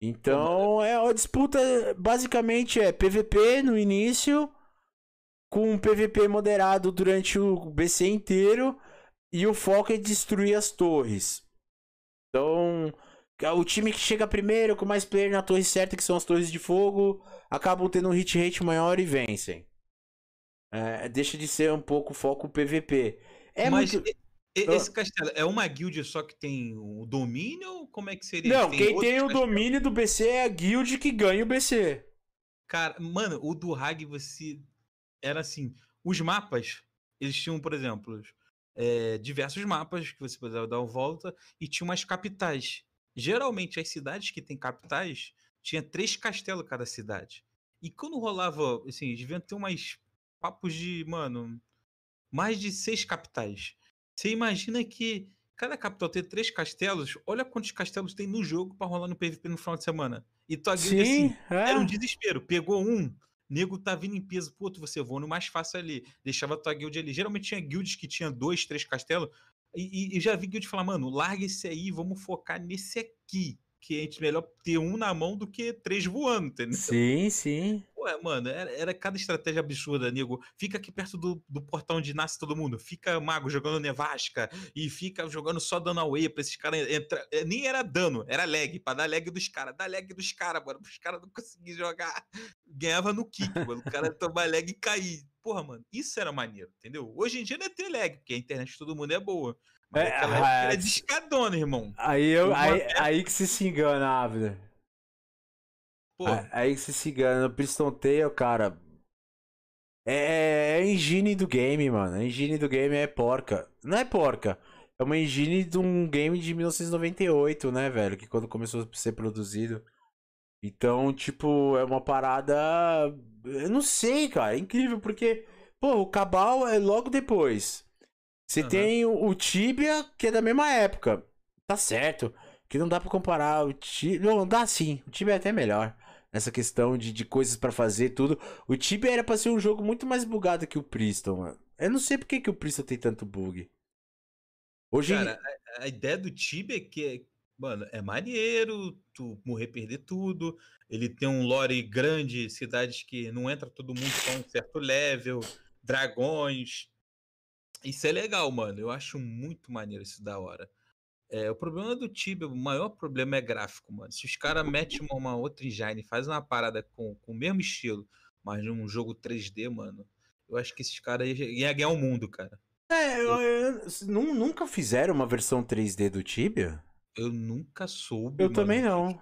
Então é a disputa basicamente é PVP no início, com um PVP moderado durante o BC inteiro, e o foco é destruir as torres. Então o time que chega primeiro, com mais player na torre certa, que são as torres de fogo, acabam tendo um hit rate maior e vencem. É, deixa de ser um pouco foco PVP. É Mas muito... esse castelo é uma guild só que tem o domínio? Como é que seria? Não, tem quem tem o domínio do BC é a guild que ganha o BC. Cara, mano, o do Hag você. Era assim. Os mapas, eles tinham, por exemplo, é, diversos mapas que você precisava dar uma volta e tinha umas capitais geralmente as cidades que têm capitais tinha três castelos cada cidade. E quando rolava, assim, deviam ter umas papos de, mano, mais de seis capitais. Você imagina que cada capital tem três castelos, olha quantos castelos tem no jogo para rolar no PVP no final de semana. E tua guild, assim, é. era um desespero. Pegou um, nego tá vindo em peso, pô, você voa no mais fácil ali. Deixava tua guild ali. Geralmente tinha guilds que tinha dois, três castelos. E, e, já vi guild falar, mano, larga esse aí, vamos focar nesse aqui que a gente melhor ter um na mão do que três voando, entendeu? Sim, sim. Ué, mano, era, era cada estratégia absurda, nego. Fica aqui perto do, do portão onde nasce todo mundo. Fica mago jogando nevasca e fica jogando só dano away pra esses caras entrar. É, nem era dano, era lag, pra dar lag dos caras. Dá lag dos caras, mano. Os caras não conseguiam jogar. Ganhava no kick, mano. O cara tomar lag e cair. Porra, mano, isso era maneiro, entendeu? Hoje em dia não é ter lag, porque a internet de todo mundo é boa. Mas é, aquela época era discadona, irmão. Aí, eu, aí, aí que se se engana, Abner. Pô. Aí que se se engana. No Piston Tail, cara. É, é a engine do game, mano. A engine do game é porca. Não é porca. É uma engine de um game de 1998, né, velho? Que quando começou a ser produzido. Então, tipo, é uma parada. Eu não sei, cara. É incrível, porque, pô, o Cabal é logo depois. Você uhum. tem o, o, Tibia, que é da mesma época. Tá certo. Que não dá para comparar o Tibia. Não, dá sim. O Tibia é até melhor. Nessa questão de, de coisas para fazer, tudo. O Tibia era pra ser um jogo muito mais bugado que o Priston, mano. Eu não sei por que, que o Priston tem tanto bug. Hoje. Cara, a, a ideia do Tibia é que, é, mano, é maneiro, tu morrer, perder tudo. Ele tem um lore grande, cidades que não entra todo mundo com um certo level, dragões isso é legal, mano. Eu acho muito maneiro isso da hora. É, o problema do Tibia, o maior problema é gráfico, mano. Se os caras metem uma, uma, outra engine, faz uma parada com, com o mesmo estilo, mas num jogo 3D, mano, eu acho que esses caras iam ganhar o mundo, cara. É, eu, eu, eu, nunca fizeram uma versão 3D do Tibia? Eu nunca soube. Eu mano. também não.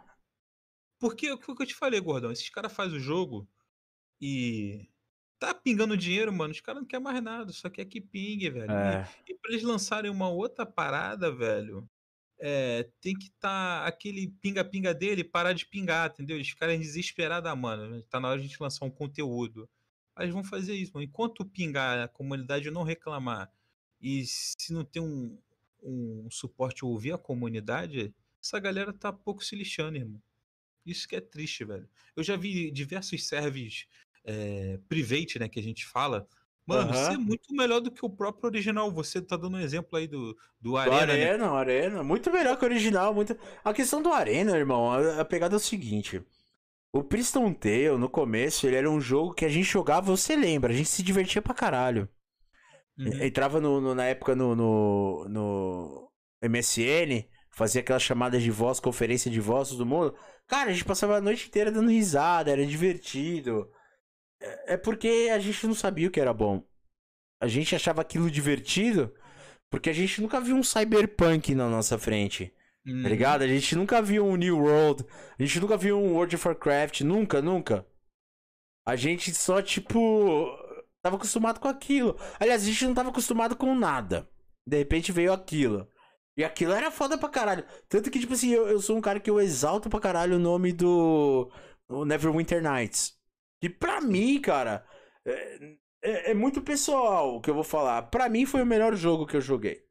Porque o que eu te falei, gordão, esses caras fazem o jogo e tá pingando dinheiro, mano. Os caras não querem mais nada, só quer que pingue, velho. É. E, e pra eles lançarem uma outra parada, velho, é, tem que tá aquele pinga-pinga dele parar de pingar, entendeu? Eles ficarem desesperados, ah, mano. Tá na hora de a gente lançar um conteúdo. Mas vão fazer isso, mano. Enquanto pingar, a comunidade não reclamar e se não tem um, um suporte ouvir a comunidade, essa galera tá pouco se lixando, irmão. Isso que é triste, velho. Eu já vi diversos servers é, private, né, que a gente fala, Mano, uhum. é muito melhor do que o próprio original. Você tá dando um exemplo aí do, do Arena. Do Arena, né? Arena. Muito melhor que o original. Muito... A questão do Arena, irmão, a, a pegada é o seguinte. O Priston Tale, no começo, ele era um jogo que a gente jogava, você lembra, a gente se divertia pra caralho. Uhum. Entrava no, no, na época no, no, no MSN, fazia aquelas chamadas de voz, conferência de voz, todo mundo. Cara, a gente passava a noite inteira dando risada, era divertido. É, é porque a gente não sabia o que era bom. A gente achava aquilo divertido porque a gente nunca viu um cyberpunk na nossa frente. Tá uhum. ligado? A gente nunca viu um New World. A gente nunca viu um World of Warcraft. Nunca, nunca. A gente só, tipo. Tava acostumado com aquilo. Aliás, a gente não tava acostumado com nada. De repente veio aquilo. E aquilo era foda pra caralho. Tanto que, tipo assim, eu, eu sou um cara que eu exalto pra caralho o nome do. Neverwinter Nights. Que pra mim, cara, é, é, é, muito pessoal o que eu vou falar. Pra mim foi o melhor jogo que eu joguei.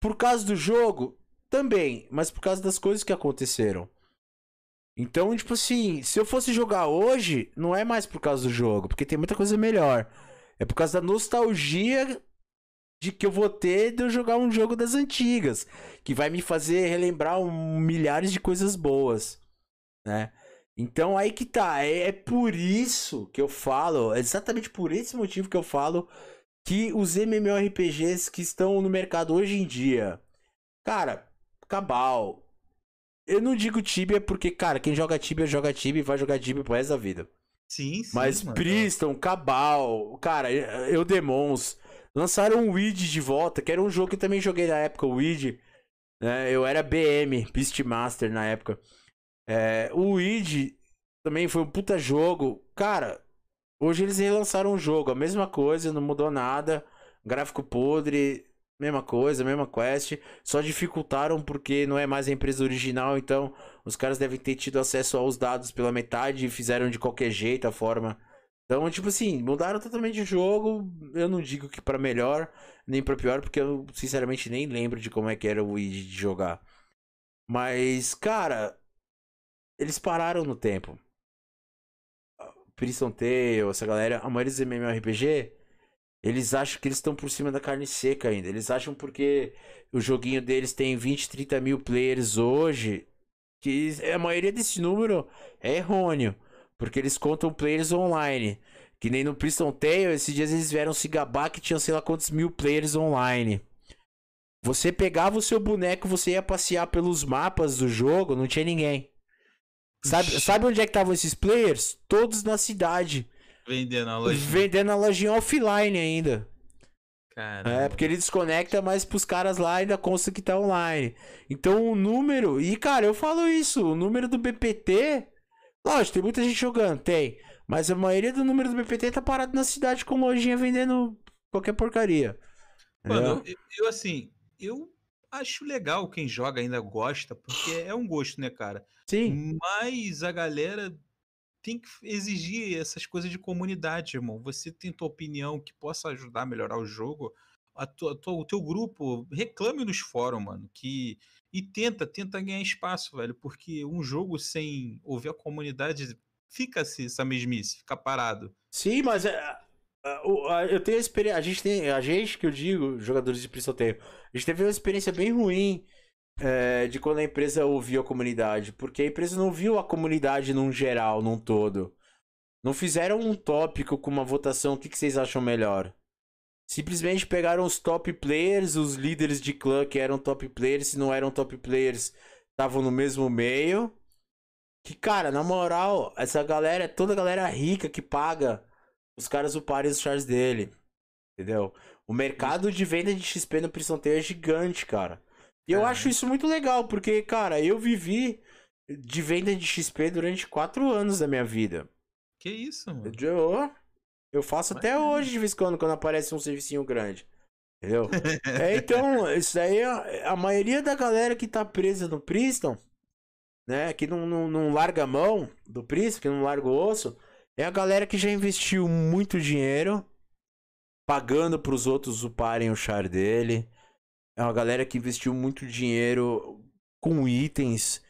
Por causa do jogo, também, mas por causa das coisas que aconteceram. Então, tipo assim, se eu fosse jogar hoje, não é mais por causa do jogo, porque tem muita coisa melhor. É por causa da nostalgia de que eu vou ter de eu jogar um jogo das antigas, que vai me fazer relembrar um, milhares de coisas boas, né? Então aí que tá. É, é, por isso que eu falo, é exatamente por esse motivo que eu falo que os MMORPGs que estão no mercado hoje em dia, cara, Cabal. Eu não digo Tibia porque, cara, quem joga Tibia joga Tibia e vai jogar Tibia pro resto da vida. Sim, sim. Mas mano. Priston, Cabal, cara, eu Demons lançaram o Weed de volta, que era um jogo que eu também joguei na época, o Weed. Né? Eu era BM, Beastmaster na época. É, o id também foi um puta jogo. Cara, hoje eles relançaram o jogo, a mesma coisa, não mudou nada. Gráfico podre, mesma coisa, mesma quest. Só dificultaram porque não é mais a empresa original, então Os caras devem ter tido acesso aos dados pela metade e fizeram de qualquer jeito a forma. Então, tipo assim, mudaram totalmente o jogo. Eu não digo que para melhor, nem para pior, porque eu sinceramente nem lembro de como é que era o Wii de jogar. Mas, cara, eles pararam no tempo. Prison Tale, essa galera, a maioria dos MMORPG, eles acham que eles estão por cima da carne seca ainda. Eles acham porque o joguinho deles tem 20, 30 mil players hoje, que a maioria desse número é errôneo. Porque eles contam players online. Que nem no Prison Tale, esses dias eles vieram se gabar que tinham sei lá quantos mil players online. Você pegava o seu boneco, você ia passear pelos mapas do jogo, não tinha ninguém. Sabe, sabe onde é que estavam esses players? Todos na cidade. Vendendo a lojinha. Vendendo lojinha offline ainda. Caramba. É, porque ele desconecta, mas pros caras lá ainda consta que tá online. Então o número. E, cara, eu falo isso, o número do BPT. Lógico, tem muita gente jogando, tem. Mas a maioria do número do BPT tá parado na cidade com lojinha vendendo qualquer porcaria. Mano, eu, eu assim, eu acho legal quem joga ainda gosta, porque é um gosto, né, cara? Sim. Mas a galera tem que exigir essas coisas de comunidade, irmão. Você tem tua opinião que possa ajudar a melhorar o jogo, a tua, a tua, o teu grupo reclame nos fóruns, mano, que e tenta, tenta ganhar espaço, velho, porque um jogo sem ouvir a comunidade fica-se essa mesmice, fica parado. Sim, mas é, eu tenho a experiência. A gente tem. A gente que eu digo, jogadores de Prissoteio, a gente teve uma experiência bem ruim é, de quando a empresa ouviu a comunidade. Porque a empresa não viu a comunidade num geral, num todo. Não fizeram um tópico com uma votação, o que, que vocês acham melhor? Simplesmente pegaram os top players, os líderes de clã que eram top players, se não eram top players, estavam no mesmo meio. Que, cara, na moral, essa galera é toda galera rica que paga os caras uparem os chars dele. Entendeu? O mercado de venda de XP no Prison é gigante, cara. E eu acho isso muito legal, porque, cara, eu vivi de venda de XP durante quatro anos da minha vida. Que isso, mano? Eu, eu faço Mas... até hoje, de vez em quando, quando aparece um servicinho grande. Entendeu? é, então, [LAUGHS] isso aí é a maioria da galera que tá presa no Priston, né? Que não, não, não larga a mão do Priston, que não larga o osso, é a galera que já investiu muito dinheiro pagando para os outros uparem o char dele. É uma galera que investiu muito dinheiro com itens,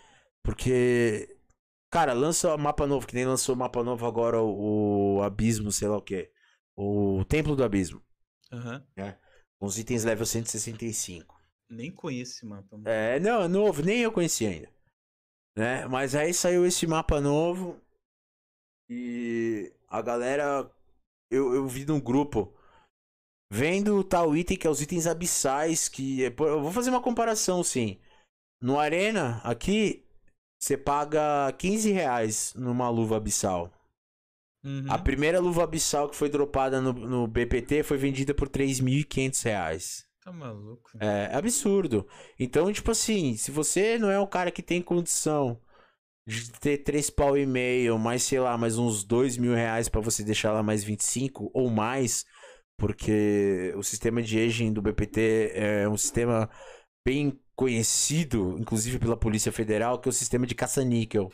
porque cara, lança mapa novo, que nem lançou mapa novo agora o, Abismo, sei lá o que. O Templo do Abismo. Aham. Uhum. É. Com os itens level 165. Nem conheço esse mapa. Mano. É, não, é novo, nem eu conheci ainda. Né? Mas aí saiu esse mapa novo. E a galera. Eu, eu vi num grupo. Vendo tal item que é os itens abissais. Que. É, eu vou fazer uma comparação sim. No Arena, aqui, você paga 15 reais numa luva abissal. Uhum. A primeira luva abissal que foi dropada no, no BPT foi vendida por 3.500 reais. Tá maluco? É, é absurdo. Então, tipo assim, se você não é um cara que tem condição de ter três pau e meio, mais sei lá, mais uns dois mil reais para você deixar lá mais 25 ou mais, porque o sistema de aging do BPT é um sistema bem conhecido, inclusive pela Polícia Federal, que é o sistema de caça-níquel.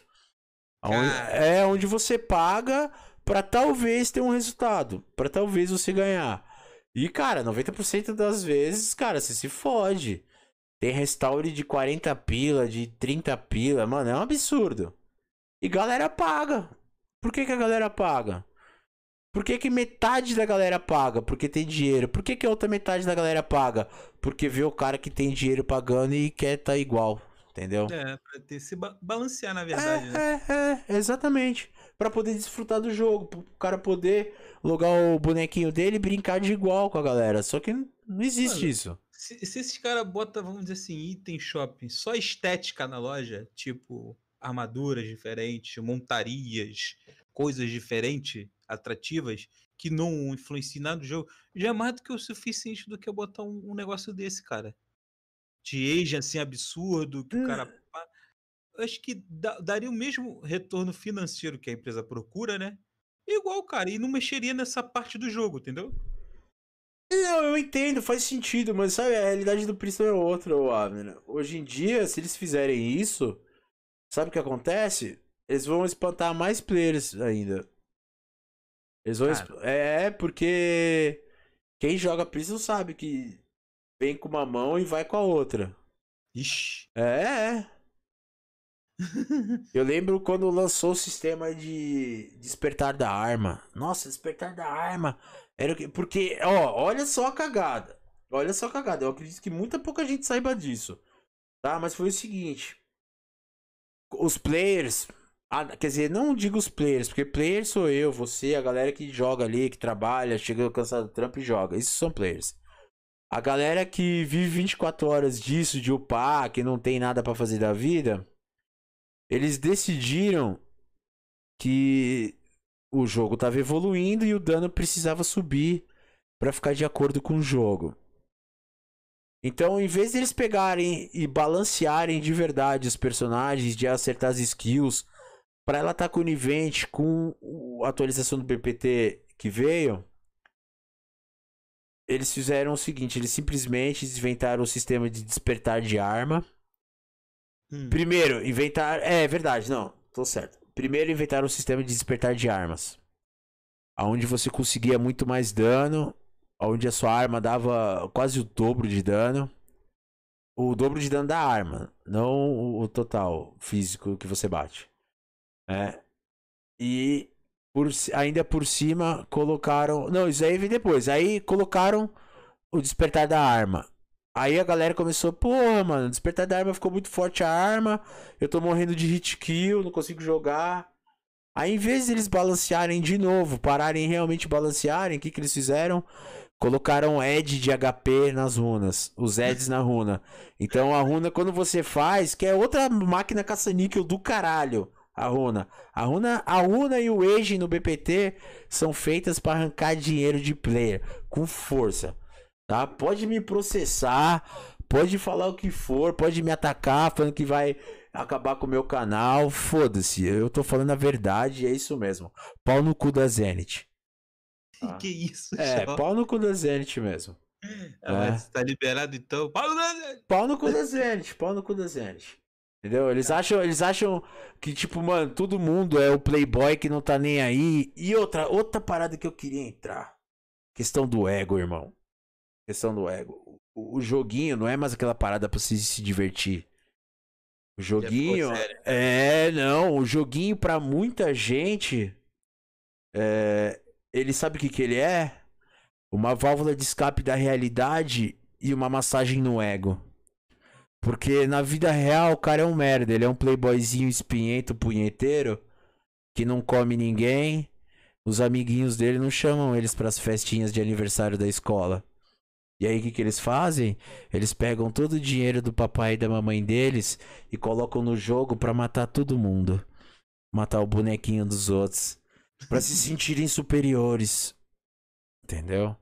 É onde você paga para talvez ter um resultado, para talvez você ganhar. E, cara, 90% das vezes, cara, você se fode. Tem restaure de 40 pila, de 30 pila. Mano, é um absurdo. E galera paga. Por que, que a galera paga? Por que, que metade da galera paga? Porque tem dinheiro. Por que, que a outra metade da galera paga? Porque vê o cara que tem dinheiro pagando e quer tá igual. Entendeu? É, pra ter se ba balancear, na verdade. É, né? é, é, exatamente. Pra poder desfrutar do jogo. Pro cara poder logar o bonequinho dele e brincar de igual com a galera. Só que não existe Mano, isso. Se, se esses caras botam, vamos dizer assim, item shopping, só estética na loja, tipo armaduras diferentes, montarias, coisas diferentes, atrativas, que não influenciam nada no jogo, já é mais do que o suficiente do que eu botar um, um negócio desse, cara. De age assim absurdo, que o cara. Hum. Eu acho que daria o mesmo retorno financeiro que a empresa procura, né? Igual, cara, e não mexeria nessa parte do jogo, entendeu? Não, eu entendo, faz sentido, mas sabe, a realidade do Priston é outra, Abner. Hoje em dia, se eles fizerem isso, sabe o que acontece? Eles vão espantar mais players ainda. Eles vão. Esp... É, porque quem joga Prison sabe que vem com uma mão e vai com a outra. Ixi. É, é. [LAUGHS] Eu lembro quando lançou o sistema de despertar da arma. Nossa, despertar da arma. Era o que. Porque, ó, olha só a cagada. Olha só a cagada. Eu acredito que muita pouca gente saiba disso. Tá? Mas foi o seguinte. Os players. Ah, quer dizer, não digo os players, porque player sou eu, você, a galera que joga ali, que trabalha, chega cansado do trampo e joga. Esses são players. A galera que vive 24 horas disso, de upar, que não tem nada para fazer da vida, eles decidiram que o jogo estava evoluindo e o dano precisava subir para ficar de acordo com o jogo. Então, em vez de eles pegarem e balancearem de verdade os personagens, de acertar as skills, para ela estar tá conivente com a atualização do BPT que veio, eles fizeram o seguinte: eles simplesmente inventaram o sistema de despertar de arma. Hum. Primeiro, inventar. É, é verdade, não, tô certo. Primeiro, inventaram o sistema de despertar de armas. Onde você conseguia muito mais dano. Onde a sua arma dava quase o dobro de dano. O dobro de dano da arma, não o total físico que você bate. É. E por, ainda por cima colocaram. Não, isso aí vem depois. Aí colocaram o despertar da arma. Aí a galera começou, pô, mano, despertar da arma ficou muito forte a arma. Eu tô morrendo de hit kill, não consigo jogar. Aí em vez de eles balancearem de novo, pararem realmente balancearem, o que, que eles fizeram? Colocaram Ed de HP nas runas, os Eds na runa. Então a runa, quando você faz, que é outra máquina caça-níquel do caralho a runa. A runa, a runa e o Age no BPT são feitas para arrancar dinheiro de player com força, tá? Pode me processar, pode falar o que for, pode me atacar falando que vai acabar com o meu canal, foda-se, eu tô falando a verdade, é isso mesmo. Pau no cu da Zenith. Tá? Que isso, É, pau no cu da Zenith mesmo. Ah, é. tá liberado então? Pau no, pau no cu da Zenith, pau no cu da Zenith. Entendeu? Eles acham, eles acham que, tipo, mano, todo mundo é o playboy que não tá nem aí. E outra, outra parada que eu queria entrar. Questão do ego, irmão. Questão do ego. O, o joguinho não é mais aquela parada pra você se divertir. O joguinho. É, não. O joguinho, pra muita gente. É, ele sabe o que, que ele é? Uma válvula de escape da realidade e uma massagem no ego. Porque na vida real o cara é um merda. Ele é um playboyzinho espinhento, punheteiro, que não come ninguém. Os amiguinhos dele não chamam eles para as festinhas de aniversário da escola. E aí o que, que eles fazem? Eles pegam todo o dinheiro do papai e da mamãe deles e colocam no jogo para matar todo mundo. Matar o bonequinho dos outros. para se sentirem superiores. Entendeu?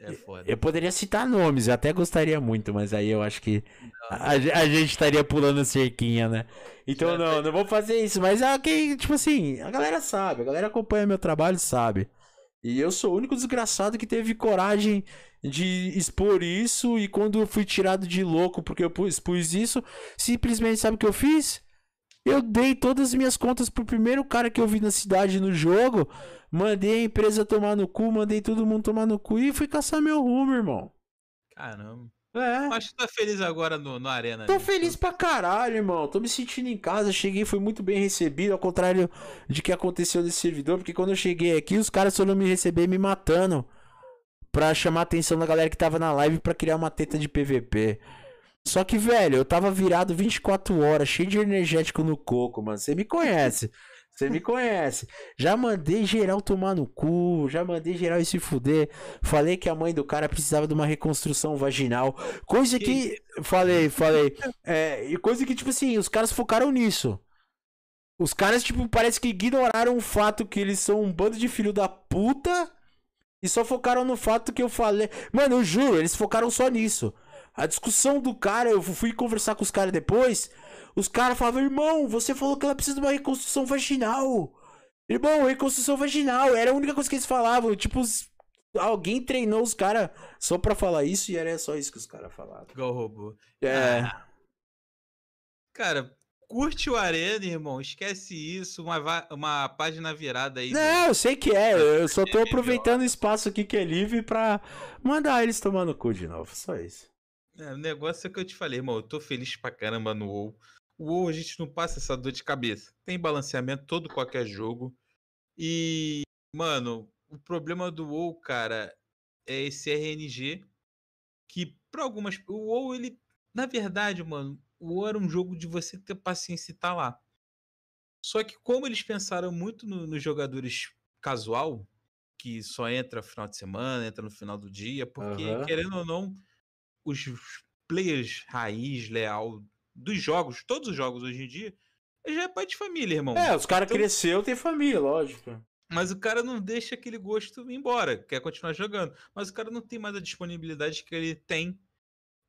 É foda. Eu poderia citar nomes, eu até gostaria muito, mas aí eu acho que a, a, gente estaria pulando cerquinha, né? Então não, não vou fazer isso, mas é que, tipo assim, a galera sabe, a galera acompanha meu trabalho, sabe. E eu sou o único desgraçado que teve coragem de expor isso e quando eu fui tirado de louco porque eu expus isso, simplesmente sabe o que eu fiz? Eu dei todas as minhas contas pro primeiro cara que eu vi na cidade no jogo Mandei a empresa tomar no cu, mandei todo mundo tomar no cu e fui caçar meu rumo, irmão. Caramba. É. Acho que tá feliz agora no, no Arena. Tô né? feliz pra caralho, irmão. Tô me sentindo em casa. Cheguei, fui muito bem recebido. Ao contrário de que aconteceu nesse servidor. Porque quando eu cheguei aqui, os caras foram me receber me matando. Pra chamar a atenção da galera que tava na live pra criar uma teta de PVP. Só que, velho, eu tava virado 24 horas, cheio de energético no coco, mano. Você me conhece. Você me conhece. Já mandei geral tomar no cu, já mandei geral se fuder. Falei que a mãe do cara precisava de uma reconstrução vaginal. Coisa que. Falei, falei. É, e coisa que, tipo assim, os caras focaram nisso. Os caras, tipo, parece que ignoraram o fato que eles são um bando de filho da puta. E só focaram no fato que eu falei. Mano, eu juro, eles focaram só nisso. A discussão do cara, eu fui conversar com os caras depois. Os caras falavam, irmão, você falou que ela precisa de uma reconstrução vaginal. Irmão, reconstrução vaginal. Era a única coisa que eles falavam. Tipo, alguém treinou os caras só pra falar isso e era só isso que os caras falavam. Igual robô. É. Ah. Cara, curte o Arena, irmão. Esquece isso. Uma, uma página virada aí. Não, do... eu sei que é. [LAUGHS] Eu só tô aproveitando o espaço aqui que é livre pra mandar eles tomar no cu de novo. Só isso. É, o negócio é que eu te falei, irmão. Eu tô feliz pra caramba no WoW. O WoW a gente não passa essa dor de cabeça. Tem balanceamento todo qualquer jogo. E, mano, o problema do WoW, cara, é esse RNG que para algumas o WoW ele, na verdade, mano, o WoW era um jogo de você ter paciência e estar tá lá. Só que como eles pensaram muito nos no jogadores casual, que só entra no final de semana, entra no final do dia, porque uhum. querendo ou não, os players raiz, leal dos jogos, todos os jogos hoje em dia, já é pai de família, irmão. É, os caras então, cresceu, tem família, lógico. Mas o cara não deixa aquele gosto ir embora, quer continuar jogando. Mas o cara não tem mais a disponibilidade que ele tem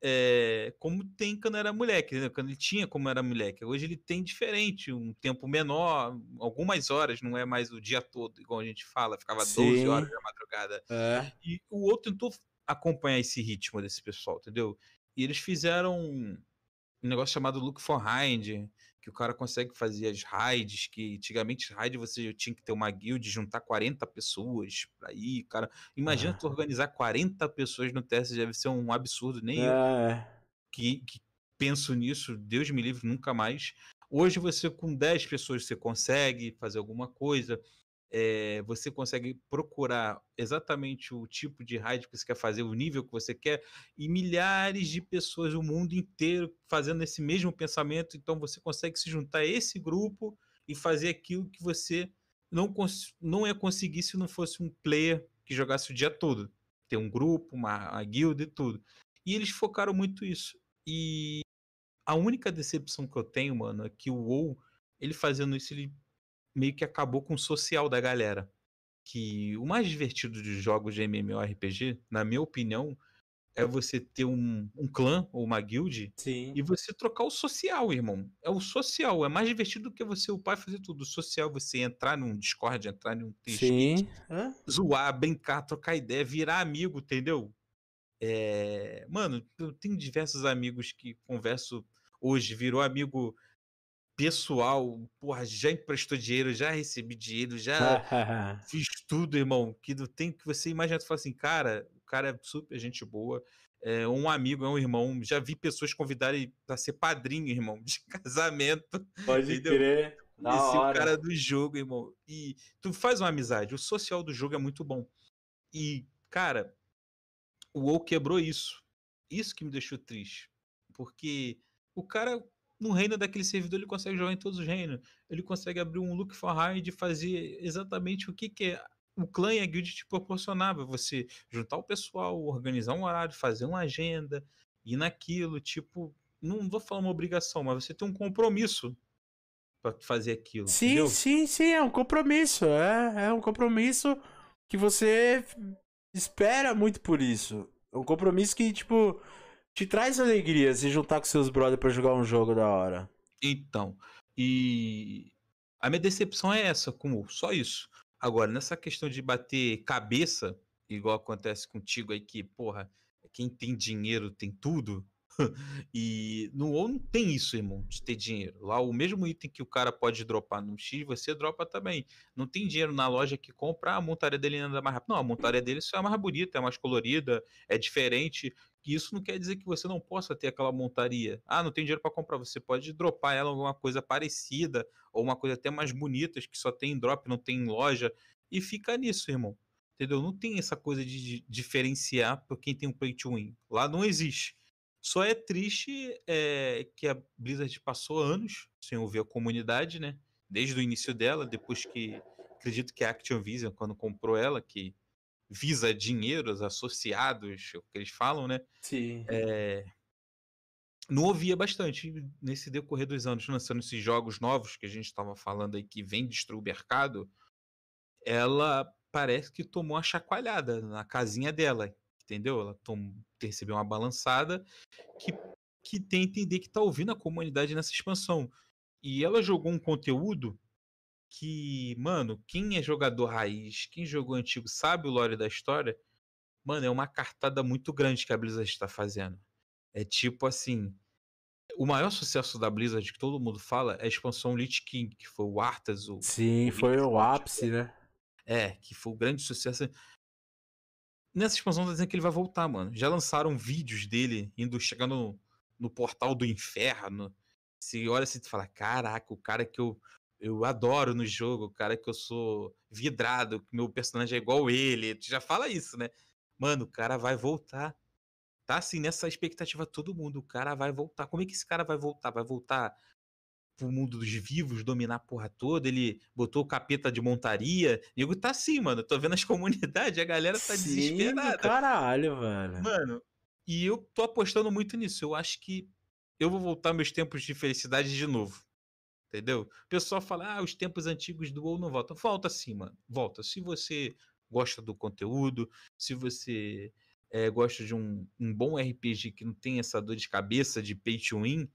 é, como tem quando era moleque, né? quando ele tinha como era moleque. Hoje ele tem diferente, um tempo menor, algumas horas, não é mais o dia todo, igual a gente fala, ficava Sim. 12 horas da madrugada. É. E o outro tentou acompanhar esse ritmo desse pessoal, entendeu? E eles fizeram um negócio chamado Look for Hind, que o cara consegue fazer as raids, que antigamente raid você tinha que ter uma guild, juntar 40 pessoas pra ir, cara. Imagina ah. tu organizar 40 pessoas no teste, deve ser um absurdo, nem é. eu que, que penso nisso, Deus me livre, nunca mais. Hoje você com 10 pessoas você consegue fazer alguma coisa é, você consegue procurar exatamente o tipo de raid que você quer fazer, o nível que você quer, e milhares de pessoas, o mundo inteiro, fazendo esse mesmo pensamento. Então você consegue se juntar a esse grupo e fazer aquilo que você não, não ia conseguir se não fosse um player que jogasse o dia todo. Ter um grupo, uma, uma guilda e tudo. E eles focaram muito isso. E a única decepção que eu tenho, mano, é que o WoW, ele fazendo isso, ele meio que acabou com o social da galera. Que o mais divertido de jogos de MMORPG, na minha opinião, é você ter um, um clã ou uma guild Sim. e você trocar o social, irmão. É o social. É mais divertido do que você, o pai, fazer tudo. O social, é você entrar num Discord, entrar num Sim. zoar, brincar, trocar ideia, virar amigo, entendeu? É... Mano, eu tenho diversos amigos que converso hoje, virou amigo pessoal, porra, já emprestou dinheiro, já recebi dinheiro, já [LAUGHS] fiz tudo, irmão. Que não tem que você imaginar, tu fala assim, cara, o cara é super gente boa, é um amigo, é um irmão. Já vi pessoas convidarem para ser padrinho, irmão, de [LAUGHS] casamento. Pode entendeu? crer. Na Esse hora. é o cara do jogo, irmão. E tu faz uma amizade. O social do jogo é muito bom. E, cara, o WoW quebrou isso. Isso que me deixou triste. Porque o cara no reino daquele servidor ele consegue jogar em todos os reinos. Ele consegue abrir um look for hide e fazer exatamente o que, que é o clã e a guild te proporcionava. Você juntar o pessoal, organizar um horário, fazer uma agenda, ir naquilo, tipo, não vou falar uma obrigação, mas você tem um compromisso para fazer aquilo. Sim, entendeu? sim, sim, é um compromisso. É, é um compromisso que você espera muito por isso. É um compromisso que, tipo, te traz alegria se juntar com seus brothers para jogar um jogo da hora. Então, e a minha decepção é essa, como só isso. Agora, nessa questão de bater cabeça, igual acontece contigo aí, que, porra, quem tem dinheiro tem tudo. [LAUGHS] e no WoW não tem isso, irmão, de ter dinheiro. Lá o mesmo item que o cara pode dropar no X, você dropa também. Não tem dinheiro na loja que compra, a montaria dele anda mais rápido. Não, a montaria dele só é mais bonita, é mais colorida, é diferente. Isso não quer dizer que você não possa ter aquela montaria. Ah, não tem dinheiro para comprar, você pode dropar ela alguma coisa parecida ou uma coisa até mais bonita, que só tem drop, não tem em loja e fica nisso, irmão. Entendeu? Não tem essa coisa de diferenciar para quem tem um play to win. Lá não existe. Só é triste é, que a Blizzard passou anos sem ouvir a comunidade, né? Desde o início dela, depois que acredito que a Activision, quando comprou ela, que visa dinheiros associados, é o que eles falam, né? Sim. É, não ouvia bastante nesse decorrer dos anos, lançando esses jogos novos que a gente estava falando aí que vem destruir o mercado. Ela parece que tomou uma chacoalhada na casinha dela, entendeu? Ela tom, recebeu uma balançada que, que tem entender que está ouvindo a comunidade nessa expansão. E ela jogou um conteúdo que, mano, quem é jogador raiz, quem jogou antigo, sabe o lore da história, mano, é uma cartada muito grande que a Blizzard está fazendo. É tipo assim, o maior sucesso da Blizzard que todo mundo fala é a expansão Lich King, que foi o Arthas. O, Sim, o foi o ápice, né? É, que foi o grande sucesso. Nessa expansão tá dizendo que ele vai voltar, mano. Já lançaram vídeos dele indo, chegando no, no portal do inferno. Se olha assim e fala, caraca, o cara que eu, eu adoro no jogo, o cara que eu sou vidrado, que meu personagem é igual ele. Tu já fala isso, né? Mano, o cara vai voltar tá assim nessa expectativa todo mundo. O cara vai voltar. Como é que esse cara vai voltar? Vai voltar pro mundo dos vivos, dominar a porra toda? Ele botou o capeta de montaria. Digo, tá assim, mano. Tô vendo as [LAUGHS] comunidades, a galera tá Sim, desesperada. Caralho, velho. Mano, e eu tô apostando muito nisso. Eu acho que eu vou voltar meus tempos de felicidade de novo. Entendeu? O pessoal fala, ah, os tempos antigos do WoW não voltam. Volta sim, mano. Volta. Se você gosta do conteúdo, se você é, gosta de um, um bom RPG que não tem essa dor de cabeça de pay to win,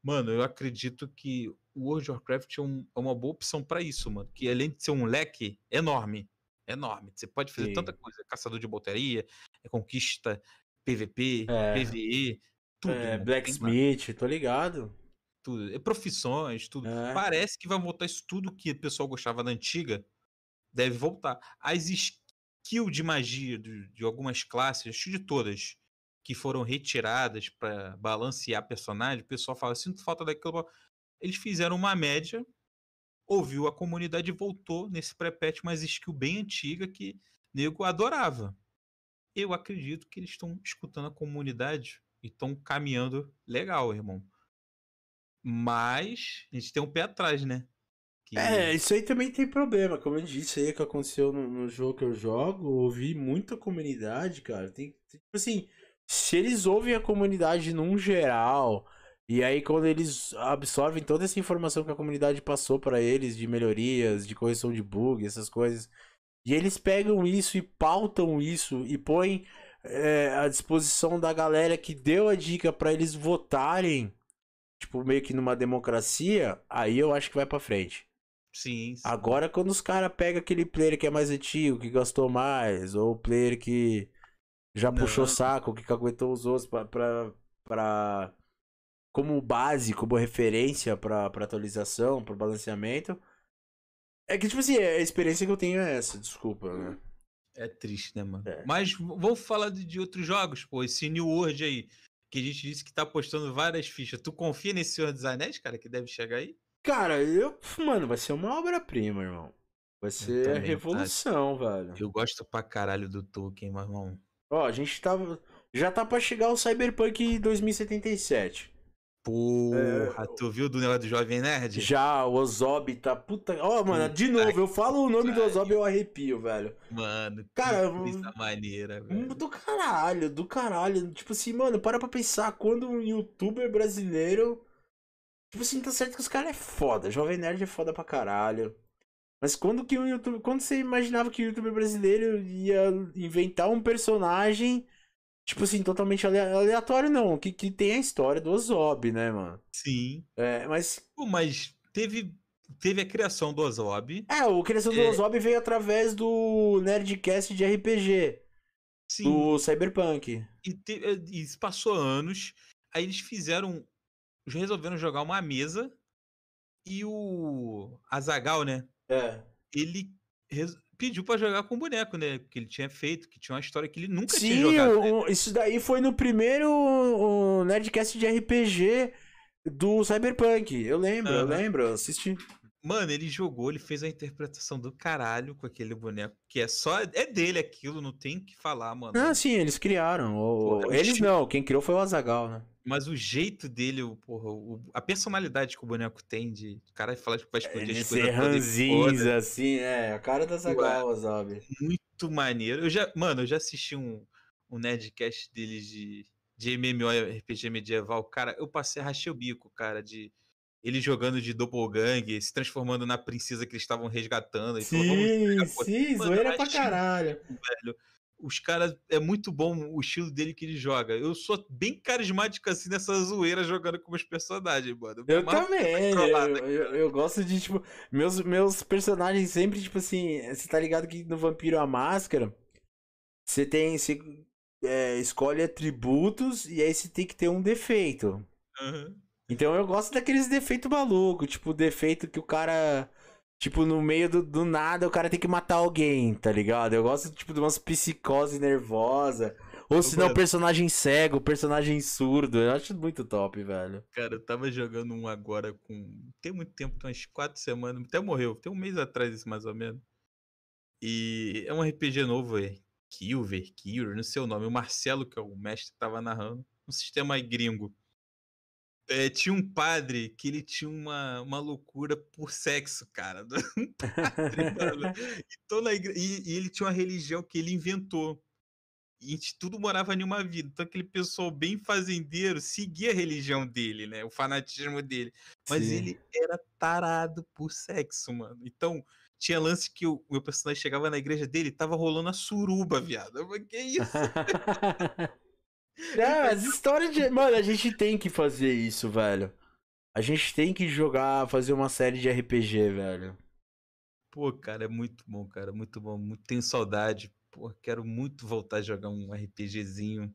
mano, eu acredito que o World of Warcraft é, um, é uma boa opção para isso, mano. Que além de ser um leque enorme, enorme, você pode fazer Sim. tanta coisa: caçador de botaria, é conquista, PVP, é. PVE, tudo. É, Blacksmith, tô ligado. Tudo. É profissões, tudo. É. Parece que vai voltar isso tudo que o pessoal gostava da antiga. Deve voltar. As skill de magia de, de algumas classes, acho de todas, que foram retiradas para balancear personagem, o pessoal fala, sinto falta daquilo. Eles fizeram uma média, ouviu a comunidade e voltou nesse pré-patch mais skill bem antiga que nego adorava. Eu acredito que eles estão escutando a comunidade e estão caminhando legal, irmão. Mas a gente tem um pé atrás, né? Que... É, isso aí também tem problema. Como eu disse aí que aconteceu no, no jogo que eu jogo, ouvi muita comunidade, cara. Tem, tipo assim, se eles ouvem a comunidade num geral, e aí quando eles absorvem toda essa informação que a comunidade passou para eles de melhorias, de correção de bug, essas coisas, e eles pegam isso e pautam isso e põem é, à disposição da galera que deu a dica para eles votarem, tipo, meio que numa democracia, aí eu acho que vai para frente. Sim, sim. Agora, quando os caras pegam aquele player que é mais antigo, que gastou mais, ou o player que já não. puxou saco, que aguentou os outros pra, pra, pra, como base, como referência pra, pra atualização, pro balanceamento. É que, tipo assim, a experiência que eu tenho é essa, desculpa, né? É triste, né, mano? É. Mas vamos falar de, de, outros jogos, pô. Esse New World aí, que a gente disse que tá postando várias fichas. Tu confia nesse Senhor dos Anéis, cara, que deve chegar aí? Cara, eu. Mano, vai ser uma obra-prima, irmão. Vai ser a revolução, velho. Eu gosto pra caralho do Tolkien, meu irmão. Ó, a gente tava. Já tá pra chegar o Cyberpunk 2077. Porra, é... tu viu do negócio do Jovem Nerd? Já, o Ozob tá puta. Ó, oh, mano, de novo, eu falo o nome do Ozob e eu arrepio, velho. Mano, cara, que maneira, velho. Do caralho, do caralho. Tipo assim, mano, para pra pensar quando um youtuber brasileiro Tipo assim, tá certo que os caras é foda. Jovem Nerd é foda pra caralho. Mas quando que um YouTube. Quando você imaginava que o youtuber brasileiro ia inventar um personagem, tipo assim, totalmente aleatório, não. Que, que tem a história do Ozob, né, mano? Sim. É, mas. Pô, mas teve. Teve a criação do Ozob. É, a criação do é... Ozob veio através do Nerdcast de RPG. Sim. Do Cyberpunk. E, te, e passou anos. Aí eles fizeram resolveram jogar uma mesa e o Azagal, né? É. Ele. Pediu para jogar com o boneco, né? Que ele tinha feito, que tinha uma história que ele nunca Sim, tinha jogado. Sim, né? isso daí foi no primeiro o Nerdcast de RPG do Cyberpunk. Eu lembro, uhum. eu lembro, eu assisti. Mano, ele jogou, ele fez a interpretação do caralho com aquele boneco, que é só. É dele aquilo, não tem que falar, mano. Ah, sim, eles criaram. Pô, é eles não, quem criou foi o Azagal, né? Mas o jeito dele, o, porra, o, a personalidade que o boneco tem de. O cara falar que vai explodir é, as coisas. Ser ranzinza, assim, é. A cara da Zagal, sabe? Muito maneiro. Eu já, mano, eu já assisti um, um Nerdcast deles de, de MMORPG medieval. Cara, eu passei, rachei o bico, cara, de ele jogando de doppelgang, se transformando na princesa que eles estavam resgatando. Sim, falou, sim, zoeira pra caralho. Velho os caras. É muito bom o estilo dele que ele joga. Eu sou bem carismático assim nessa zoeira jogando com os personagens, mano. Eu também. Eu, eu, eu, gosto de, tipo. Meus, meus personagens sempre, tipo assim. Você tá ligado que no Vampiro a Máscara. Você tem. Você é, escolhe atributos e aí você tem que ter um defeito. Uhum. Então eu gosto daqueles defeitos malucos, tipo, defeito que o cara. Tipo, no meio do, do nada o cara tem que matar alguém, tá ligado? Eu gosto, tipo, de umas psicose nervosa. Ou se não, personagem cego, personagem surdo. Eu acho muito top, velho. Cara, eu tava jogando um agora com. Tem muito tempo, tem umas quatro semanas. Até morreu. Tem um mês atrás, isso mais ou menos. E é um RPG novo, é. Kilver, Kilver, não sei o nome. O Marcelo, que é o mestre, tava narrando. Um sistema gringo. É, tinha um padre que ele tinha uma, uma loucura por sexo, cara. [LAUGHS] Um padre, então, [LAUGHS] igre... e, e, ele tinha uma religião que ele inventou. E a gente tudo morava em uma vida. Então, aquele pessoal bem fazendeiro seguia a religião dele, né? O fanatismo dele. Mas Sim. ele era tarado por sexo, mano. Então, tinha lance que o meu personagem chegava na igreja dele tava rolando a suruba, viado. Eu falei, que isso? [LAUGHS] Não, as histórias de. Mano, a gente tem que fazer isso, velho. A gente tem que jogar, fazer uma série de RPG, velho. Pô, cara, é muito bom, cara. Muito bom. Muito... Tenho saudade. Pô, quero muito voltar a jogar um RPGzinho.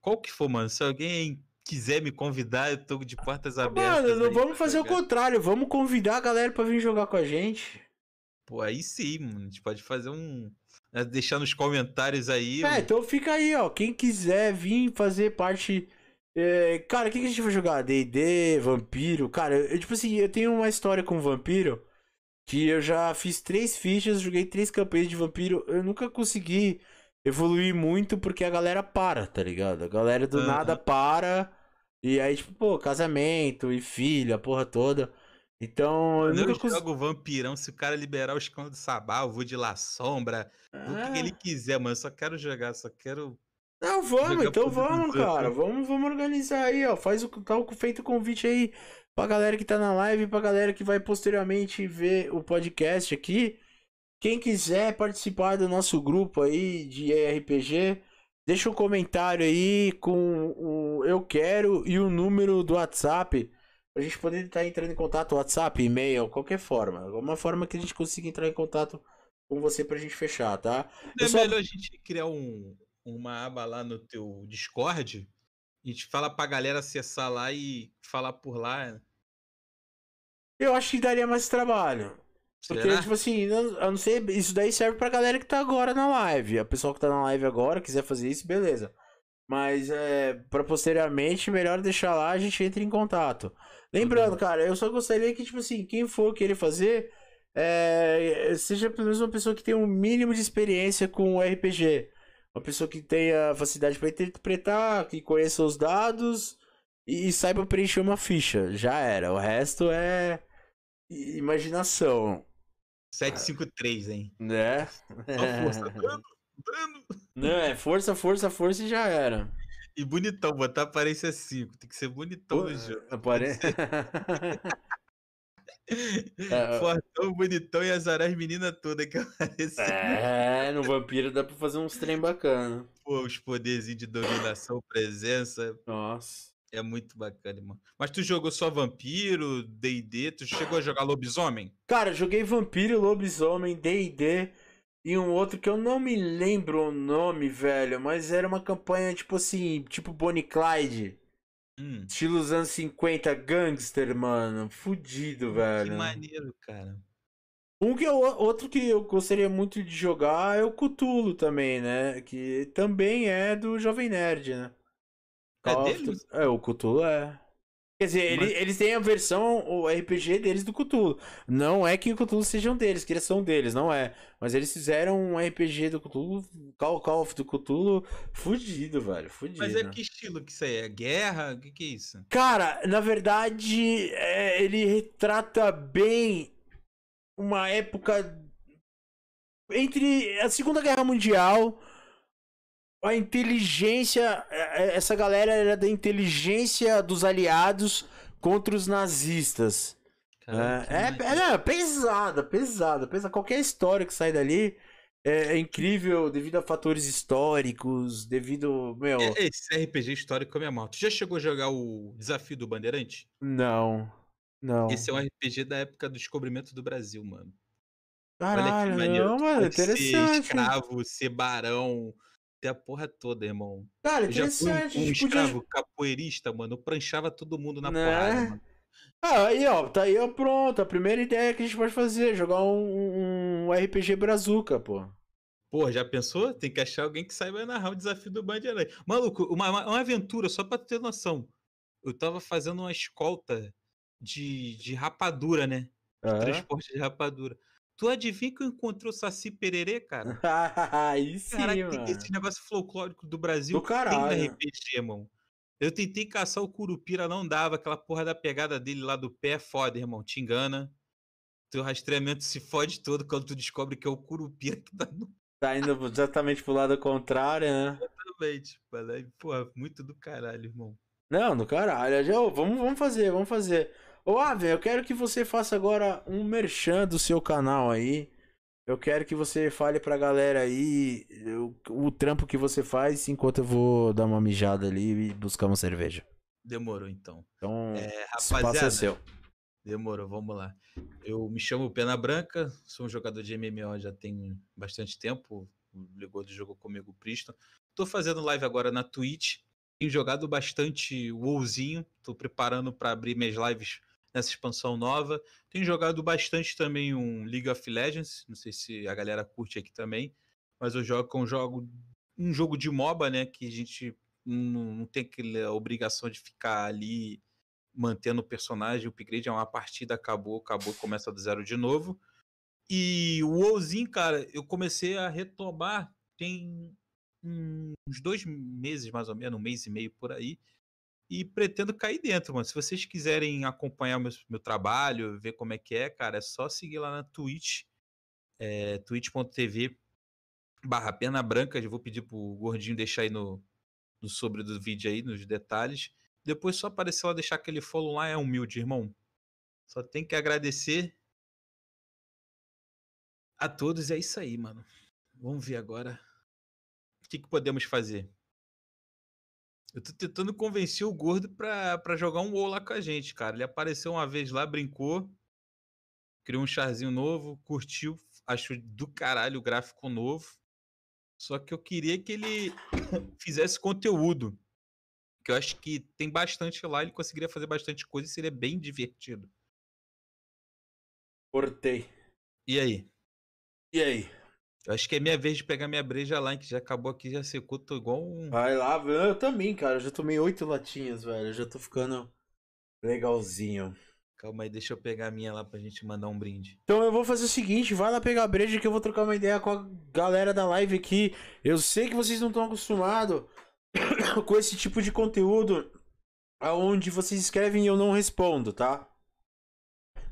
Qual que for, mano? Se alguém quiser me convidar, eu tô de portas abertas. Mano, não vamos fazer jogar. o contrário. Vamos convidar a galera pra vir jogar com a gente. Pô, aí sim, mano. A gente pode fazer um né, deixar nos comentários aí. É, então fica aí, ó. Quem quiser vir fazer parte. É... Cara, o que, que a gente vai jogar? DD, Vampiro? Cara, eu, tipo assim, eu tenho uma história com Vampiro que eu já fiz três fichas, joguei três campanhas de Vampiro. Eu nunca consegui evoluir muito porque a galera para, tá ligado? A galera do uhum. nada para. E aí, tipo, pô, casamento e filho, a porra toda. Então, eu, eu nunca jogo vampirão, se o cara liberar os cães do sabá, eu vou de La Sombra, ah. o que ele ah. quiser, mano. Eu só quero jogar, só quero. Não, vamos, então vamos, cara. Vamos, vamos organizar aí, ó. Faz o tá feito o convite aí pra galera que tá na live, pra galera que vai posteriormente ver o podcast aqui. Quem quiser participar do nosso grupo aí de RPG, deixa um comentário aí com o eu quero e o número do WhatsApp a gente poder estar entrando em contato, WhatsApp, e-mail, qualquer forma. Alguma forma que a gente consiga entrar em contato com você pra gente fechar, tá? Não é só... melhor a gente criar um, uma aba lá no teu Discord. A gente fala pra galera acessar lá e falar por lá. Eu acho que daria mais trabalho. Porque, Será? tipo assim, eu não sei, isso daí serve pra galera que tá agora na live. A pessoa que tá na live agora, quiser fazer isso, beleza. Mas é, para posteriormente, melhor deixar lá, a gente entra em contato. Lembrando, cara, eu só gostaria que, tipo assim, quem for querer fazer, é, seja pelo menos uma pessoa que tenha um mínimo de experiência com o RPG. Uma pessoa que tenha facilidade para interpretar, que conheça os dados e saiba preencher uma ficha. Já era. O resto é imaginação. 753, hein? Né? É. força, [LAUGHS] não, é força, força, força e já era. E bonitão, botar aparência 5. Tem que ser bonitão Pô, no jogo. Apare... é, [LAUGHS] Fortão, bonitão e azarar as meninas todas que [LAUGHS] aparecem. É, no vampiro dá pra fazer uns trem bacana. Pô, os poderzinhos de dominação, presença. Nossa. É muito bacana, mano. Mas tu jogou só vampiro, D&D? Tu chegou a jogar lobisomem? Cara, joguei vampiro, lobisomem, D&D e um outro que eu não me lembro o nome, velho, mas era uma campanha tipo assim, tipo Bonnie Clyde. Hum. Estilo dos anos 50, gangster, mano. Fudido, velho. Que maneiro, cara. Um que eu, outro que eu gostaria muito de jogar é o Cthulhu também, né? Que também é do Jovem Nerd, né? É dele? É, o Cthulhu é. Quer dizer, Mas... ele, eles têm a versão, o RPG deles do Cthulhu. Não é que o Cthulhu sejam deles, que eles são deles, não é. Mas eles fizeram um RPG do Cthulhu, Call, Call of do Cthulhu, fudido, velho. Fudido. Mas é que estilo que isso aí é? Guerra? O que, que é isso? Cara, na verdade, é, ele retrata bem uma época entre a Segunda Guerra Mundial a inteligência. É, é, essa galera era da inteligência dos aliados contra os nazistas. Caramba, é, é, é, pesada, pesada, pesada. Qualquer história que sai dali é, é, incrível devido a fatores históricos, devido. Meu... Esse RPG histórico é minha mão. Tu já chegou a jogar o Desafio do Bandeirante? Não. Não. Esse é um RPG da época do descobrimento do Brasil, mano. Caralho, Olha que maneiro. Não, mano, interessante. Ser escravo, ser barão, ter a porra toda, irmão. Cara, Eu já fui um, um gente podia- escravo capoeirista, mano. Eu pranchava todo mundo na Né? porrada, mano. Ah, aí, ó, tá aí, ó, pronto. A primeira ideia que a gente pode fazer, jogar um, um RPG Brazuca, pô. Pô, já pensou? Tem que achar alguém que saiba narrar o desafio do Bandeirante. Maluco, uma, uma, aventura, só pra tu ter noção. Eu tava fazendo uma escolta de, de rapadura, né? Aham. Transporte de rapadura. Tu adivinha que eu encontrei o Saci Pererê, cara? [LAUGHS] aí sim, Caraca, mano. esse negócio folclórico do Brasil Do tem no caralho. RPG, irmão. Eu tentei caçar o Curupira, não dava. Aquela porra da pegada dele lá do pé é foda, irmão. Te engana. Teu rastreamento se fode todo quando tu descobre que é o Curupira que tá no [LAUGHS] Tá indo exatamente pro lado contrário, né? mente, mano. Porra, muito do caralho, irmão. Não, do caralho. Já, vamos, vamos fazer, vamos fazer. Ô, Ave, eu quero que você faça agora um merchan do seu canal aí. Eu quero que você fale pra galera aí o, o trampo que você faz enquanto eu vou dar uma mijada ali e buscar uma cerveja. Demorou, então. Então, É, é rapaziada, seu. demorou, vamos lá. Eu me chamo Pena Branca, sou um jogador de MMO já tem bastante tempo. Ligou do jogo comigo o Priston. Tô fazendo live agora na Twitch. Tenho jogado bastante WoWzinho. Tô preparando para abrir minhas lives nessa expansão nova. Tenho jogado bastante também um League of Legends. Não sei se a galera curte aqui também. Mas eu jogo com um jogo, um jogo de MOBA, né? Que a gente não, não tem aquela obrigação de ficar ali mantendo o personagem, o upgrade é uma partida, acabou, acabou, começa do zero de novo. E o WoWzinho, cara, eu comecei a retomar tem uns dois meses, mais ou menos, um mês e meio por aí. E pretendo cair dentro, mano. Se vocês quiserem acompanhar o meu, meu trabalho, ver como é que é, cara, é só seguir lá na Twitch, é, twitch.tv barra pena branca. Eu vou pedir pro Gordinho deixar aí no, no sobre do vídeo aí, nos detalhes. Depois só aparecer lá, deixar aquele follow lá, é humilde, irmão. Só tem que agradecer a todos, é isso aí, mano. Vamos ver agora o que, que podemos fazer. Eu tô tentando convencer o gordo pra, pra jogar um WoW lá com a gente, cara. Ele apareceu uma vez lá, brincou, criou um charzinho novo, curtiu, achou do caralho o gráfico novo. Só que eu queria que ele [COUGHS] fizesse conteúdo. Que eu acho que tem bastante lá, ele conseguiria fazer bastante coisa e seria bem divertido. Cortei. E aí? E aí? Eu acho que é minha vez de pegar minha breja lá, que já acabou aqui, já secou, tô igual um. Vai lá, eu também, cara. Eu já tomei oito latinhas, velho. Eu já tô ficando legalzinho. Calma aí, deixa eu pegar a minha lá pra gente mandar um brinde. Então eu vou fazer o seguinte, vai lá pegar a breja que eu vou trocar uma ideia com a galera da live aqui. Eu sei que vocês não estão acostumados [COUGHS] com esse tipo de conteúdo aonde vocês escrevem e eu não respondo, tá?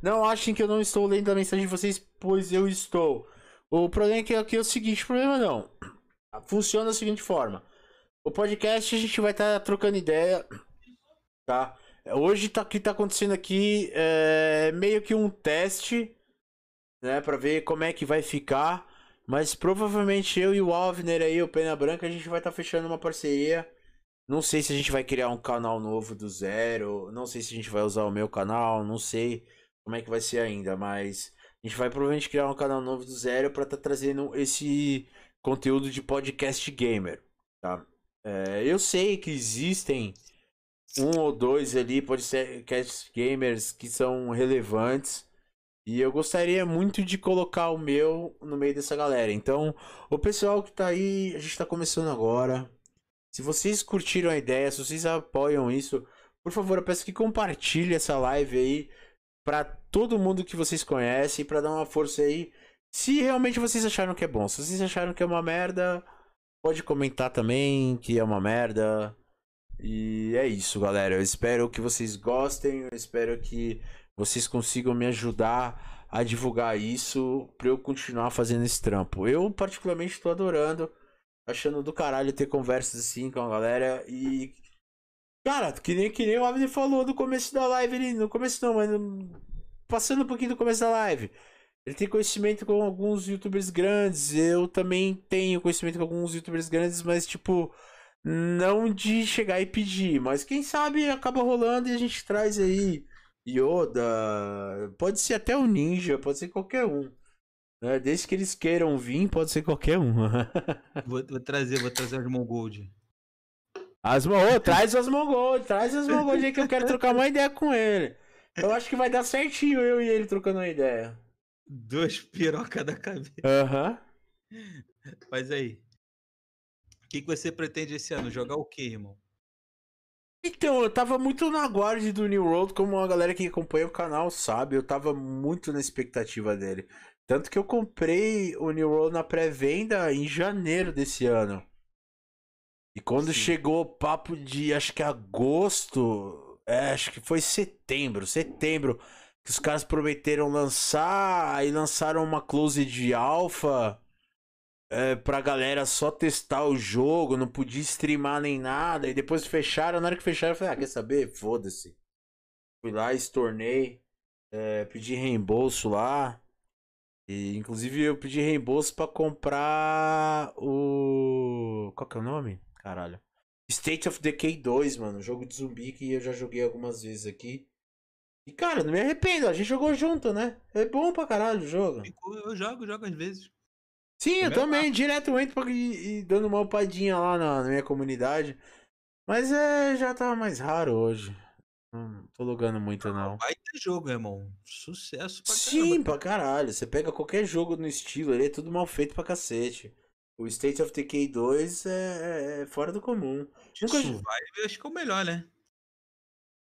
Não achem que eu não estou lendo a mensagem de vocês, pois eu estou. O problema é que aqui é o seguinte, problema não. Funciona da seguinte forma. O podcast a gente vai estar trocando ideia, tá? Hoje tá, que tá acontecendo aqui é meio que um teste, né, Pra ver como é que vai ficar. Mas provavelmente eu e o Alvner aí, o Pena Branca, a gente vai estar fechando uma parceria. Não sei se a gente vai criar um canal novo do zero, não sei se a gente vai usar o meu canal, não sei como é que vai ser ainda, mas a gente vai provavelmente criar um canal novo do zero para estar trazendo esse conteúdo de podcast gamer, tá? É, eu sei que existem um ou dois ali podcast gamers que são relevantes e eu gostaria muito de colocar o meu no meio dessa galera. Então, o pessoal que tá aí, a gente tá começando agora. Se vocês curtiram a ideia, se vocês apoiam isso, por favor, eu peço que compartilhe essa live aí para todo mundo que vocês conhecem, para dar uma força aí. Se realmente vocês acharam que é bom, se vocês acharam que é uma merda, pode comentar também que é uma merda. E é isso, galera. Eu espero que vocês gostem, eu espero que vocês consigam me ajudar a divulgar isso para eu continuar fazendo esse trampo. Eu particularmente estou adorando, achando do caralho ter conversas assim com a galera e cara, que nem que nem o Abner falou no começo da live ali, no começo não, mas no- passando um pouquinho do começo da live. Ele tem conhecimento com alguns youtubers grandes, eu também tenho conhecimento com alguns youtubers grandes, mas tipo, não de chegar e pedir, mas quem sabe acaba rolando e a gente traz aí Yoda, pode ser até o Ninja, pode ser qualquer um. É, desde que eles queiram vir, pode ser qualquer um. [LAUGHS] vou, vou, trazer, vou trazer as Mongold. As oh, [LAUGHS] traz as Mongold, traz as Mongold aí que eu quero trocar uma ideia com ele. Eu acho que vai dar certinho eu e ele trocando uma ideia. Duas pirocas da cabeça. Aham. Uhum. Mas aí. O que, que você pretende esse ano? Jogar o quê, irmão? Então, eu tava muito na guarda do New World, como a galera que acompanha o canal sabe. Eu tava muito na expectativa dele. Tanto que eu comprei o New World na pré-venda em janeiro desse ano. E quando Sim. chegou o papo de, acho que agosto, é, acho que foi setembro, setembro, que os caras prometeram lançar, aí lançaram uma close de alpha é, pra galera só testar o jogo, não podia streamar nem nada, e depois fecharam, na hora que fecharam eu falei, ah, quer saber? Foda-se. Fui lá, estornei, é, pedi reembolso lá, e, inclusive eu pedi reembolso para comprar o. Qual que é o nome? Caralho. State of Decay 2, mano. Jogo de zumbi que eu já joguei algumas vezes aqui. E cara, não me arrependo, a gente jogou junto, né? É bom pra caralho o jogo. Eu jogo, jogo às vezes. Sim, eu também, direto entro pra ir, dando uma upadinha lá na, na minha comunidade. Mas é, já tá mais raro hoje. Não tô logando muito, não. Vai ter jogo, irmão. Sucesso pra Sim, caramba. pra caralho. Você pega qualquer jogo no estilo, ele é tudo mal feito pra cacete. O State of Decay 2 é, é, é fora do comum. De Nunca... Survival acho que é o melhor, né?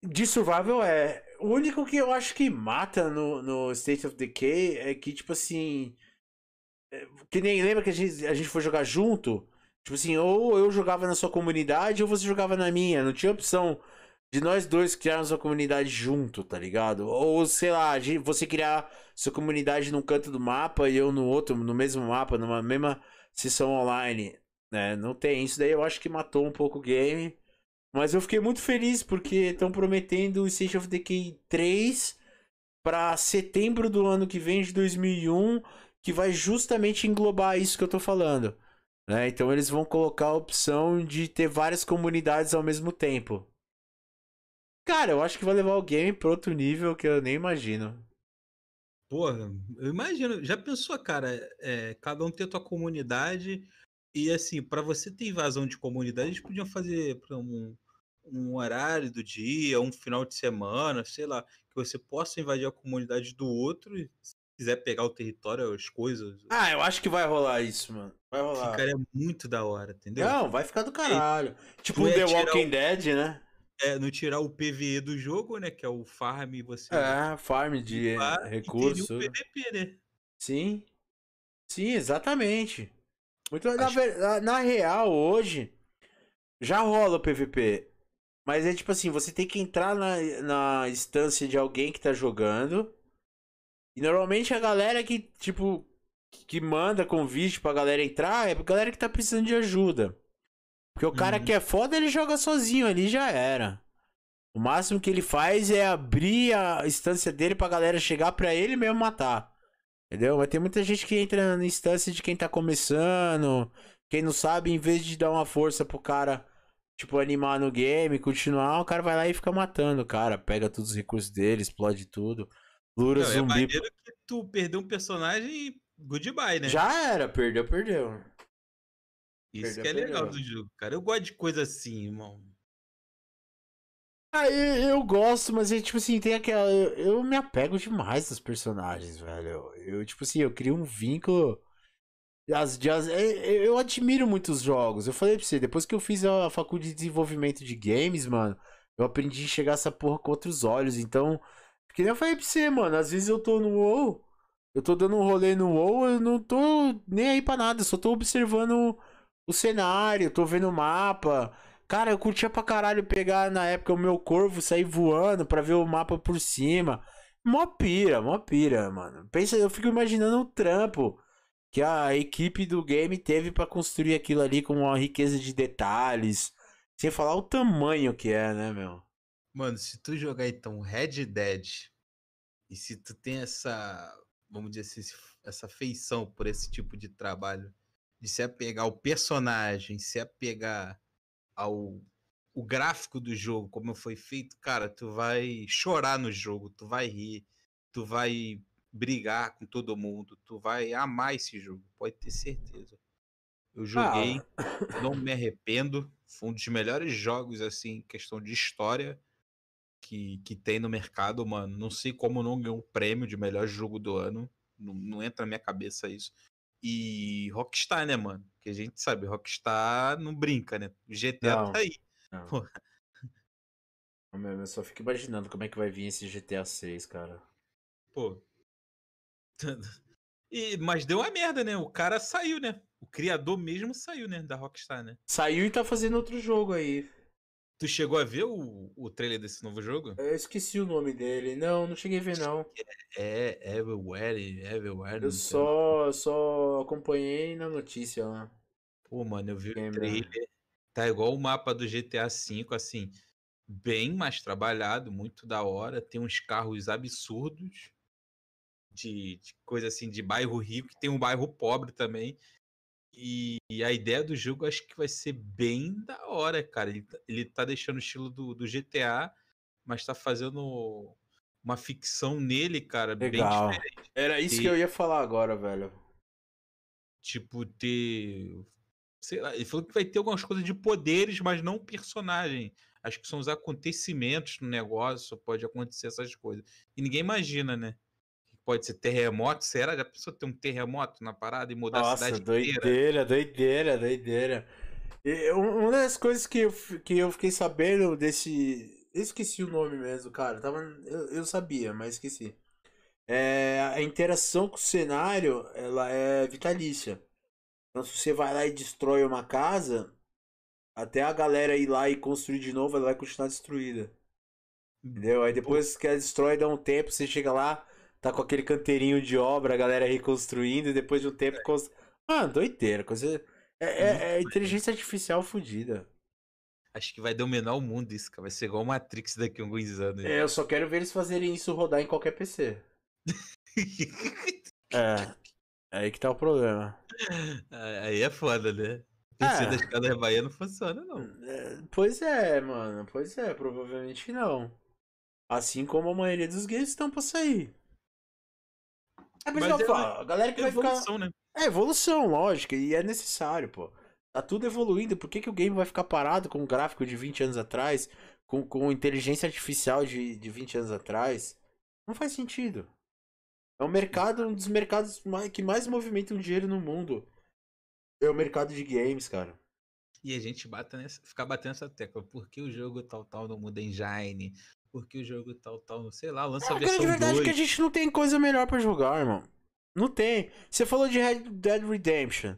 De Survival é. O único que eu acho que mata no, no State of Decay é que, tipo assim. É, que nem lembra que a gente, a gente foi jogar junto? Tipo assim, ou eu jogava na sua comunidade ou você jogava na minha. Não tinha opção de nós dois criarmos uma comunidade junto, tá ligado? Ou, sei lá, você criar sua comunidade num canto do mapa e eu no outro, no mesmo mapa, numa mesma sessão online, né? Não tem. Isso daí eu acho que matou um pouco o game. Mas eu fiquei muito feliz porque estão prometendo o State of Decay 3 para setembro do ano que vem, de 2001, que vai justamente englobar isso que eu tô falando. Né? Então eles vão colocar a opção de ter várias comunidades ao mesmo tempo. Cara, eu acho que vai levar o game para outro nível que eu nem imagino. Porra, eu imagino. Já pensou, cara, é, cada um ter a tua comunidade e assim, para você ter invasão de comunidade, eles podiam fazer pra um, um horário do dia, um final de semana, sei lá, que você possa invadir a comunidade do outro e se quiser pegar o território, as coisas. Ah, eu acho que vai rolar isso, mano. Vai rolar. Ficaria muito da hora, entendeu? Não, vai ficar do caralho. E, tipo The Walking o... Dead, né? É, não tirar o PVE do jogo, né? Que é o farm você. É, farm de recursos. E o PVP, né? Sim. Sim, exatamente. Muito Acho... na, na real, hoje, já rola o PVP. Mas é tipo assim, você tem que entrar na, na instância de alguém que tá jogando. E normalmente a galera que, tipo, que manda convite pra galera entrar é a galera que tá precisando de ajuda. Porque o cara uhum. que é foda, ele joga sozinho ali já era. O máximo que ele faz é abrir a instância dele pra galera chegar pra ele mesmo matar. Entendeu? Mas tem muita gente que entra na instância de quem tá começando. Quem não sabe, em vez de dar uma força pro cara, tipo, animar no game, continuar, o cara vai lá e fica matando o cara. Pega todos os recursos dele, explode tudo. Lura não, é zumbi. É que tu perdeu um personagem e goodbye, né? Já era, perdeu, perdeu. Isso perdeu, que é legal do jogo, cara. Eu gosto de coisa assim, irmão. Ah, eu, eu, gosto, mas é tipo assim, tem aquela. Eu, eu, me apego demais aos personagens, velho. Eu, tipo assim, eu crio um vínculo. As, as, é, eu admiro muito os jogos. Eu falei pra você, depois que eu fiz a faculdade de desenvolvimento de games, mano, eu aprendi a chegar essa porra com outros olhos. Então, que nem eu falei pra você, mano, às vezes eu tô no WoW, eu tô dando um rolê no WoW, eu não tô nem aí pra nada, só tô observando o cenário, tô vendo o mapa. Cara, eu curtia pra caralho pegar na época o meu corvo, sair voando pra ver o mapa por cima. Mó pira, mó pira, mano. Pensa, eu fico imaginando o trampo que a equipe do game teve para construir aquilo ali com uma riqueza de detalhes. Sem falar o tamanho que é, né, meu? Mano, se tu jogar então Red Dead e se tu tem essa, vamos dizer assim, essa feição por esse tipo de trabalho de se apegar ao personagem, se apegar ao o gráfico do jogo, como foi feito, cara, tu vai chorar no jogo, tu vai rir, tu vai brigar com todo mundo. Tu vai amar esse jogo, pode ter certeza. Eu joguei, ah. não me arrependo. Foi um dos melhores jogos, assim, questão de história que, que tem no mercado, mano. Não sei como não ganhou o prêmio de melhor jogo do ano. Não, não entra na minha cabeça isso. E Rockstar, né, mano? Que a gente sabe, Rockstar não brinca, né? O GTA não, tá aí. Não. Eu só fico imaginando como é que vai vir esse GTA 6, cara. Pô. [LAUGHS] E, mas deu uma merda, né? O cara saiu, né? O criador mesmo saiu, né? Da Rockstar, né? Saiu e tá fazendo outro jogo aí. Tu chegou a ver o, o trailer desse novo jogo? Eu esqueci o nome dele. Não, não cheguei a ver, não. É, é Everywhere, Everywhere. Eu só, só acompanhei na notícia lá. Pô, mano, eu vi o trailer. Tá igual o mapa do GTA V, assim, bem mais trabalhado, muito da hora. Tem uns carros absurdos de, de coisa assim, de bairro rico, que tem um bairro pobre também. E, e, a ideia do jogo acho que vai ser bem da hora, cara. Ele, tá, ele tá deixando o estilo do, do GTA, mas tá fazendo uma ficção nele, cara, Legal. bem diferente. Era isso que eu ia falar agora, velho. Tipo, ter. Sei lá, ele falou que vai ter algumas coisas de poderes, mas não personagem. Acho que são os acontecimentos no negócio, pode acontecer essas coisas. E ninguém imagina, né? Pode ser terremoto. Será? Já pensou ter um terremoto na parada e mudar Nossa, a cidade doideira, inteira? doideira, doideira. E uma das coisas que eu, que eu fiquei sabendo desse. Eu esqueci o nome mesmo, cara. Tava, eu, eu sabia, mas esqueci. É, a interação com o cenário ela é vitalícia. Então, se você vai lá e destrói uma casa, até a galera ir lá e construir de novo, ela vai continuar destruída. Entendeu? Aí depois que ela destrói, dá um tempo, você chega lá, tá com aquele canteirinho de obra, a galera reconstruindo, e depois de um tempo. É. Constru... Ah, doideira. Coisa... É, é, é inteligência artificial fodida. Acho que vai dominar o mundo isso, cara. Vai ser igual Matrix daqui a alguns anos. É, eu só quero ver eles fazerem isso rodar em qualquer PC. é. [LAUGHS] É aí que tá o problema. Aí é foda, né? PC é. da escada Bahia não funciona, não. É, pois é, mano. Pois é, provavelmente não. Assim como a maioria dos games estão pra sair. É por isso que eu falo, a galera que vai evolução, ficar... né? É evolução, lógica, e é necessário, pô. Tá tudo evoluindo, por que, que o game vai ficar parado com um gráfico de 20 anos atrás, com, com inteligência artificial de, de 20 anos atrás? Não faz sentido. É um mercado, um dos mercados que mais movimentam dinheiro no mundo. É o mercado de games, cara. E a gente bate nessa, fica batendo essa tecla. Por que o jogo tal, tal não muda engine? Porque o jogo tal, tal, sei lá, lança é, a versão de verdade 2. É que a gente não tem coisa melhor para jogar, irmão. Não tem. Você falou de Red Dead Redemption.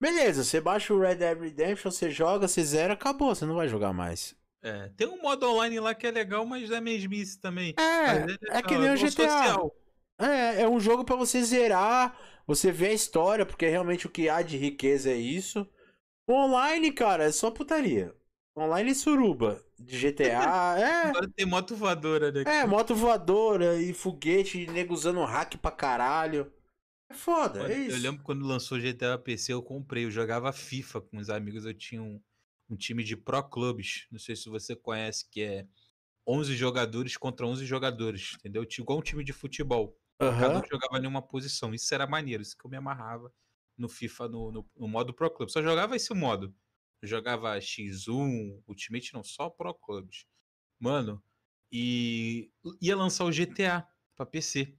Beleza, você baixa o Red Dead Redemption, você joga, você zera, acabou, você não vai jogar mais. É, tem um modo online lá que é legal, mas é mesmice também. É, é, é que nem o GTA. Social. É, é um jogo para você zerar, você ver a história, porque realmente o que há de riqueza é isso. O online, cara, é só putaria. Online suruba. De GTA, [LAUGHS] é. Agora tem moto voadora, né? É, moto voadora e foguete, nego usando hack pra caralho. É foda, Olha, é isso. Eu lembro quando lançou GTA PC, eu comprei. Eu jogava FIFA com os amigos. Eu tinha um, um time de Pro Clubs. Não sei se você conhece, que é 11 jogadores contra 11 jogadores, entendeu? Igual um time de futebol. Uhum. Cada um jogava em uma posição. Isso era maneiro. Isso que eu me amarrava no FIFA, no, no, no modo Pro Club. Só jogava esse modo jogava X1, Ultimate não, só Pro Clubs. Mano, e ia lançar o GTA para PC.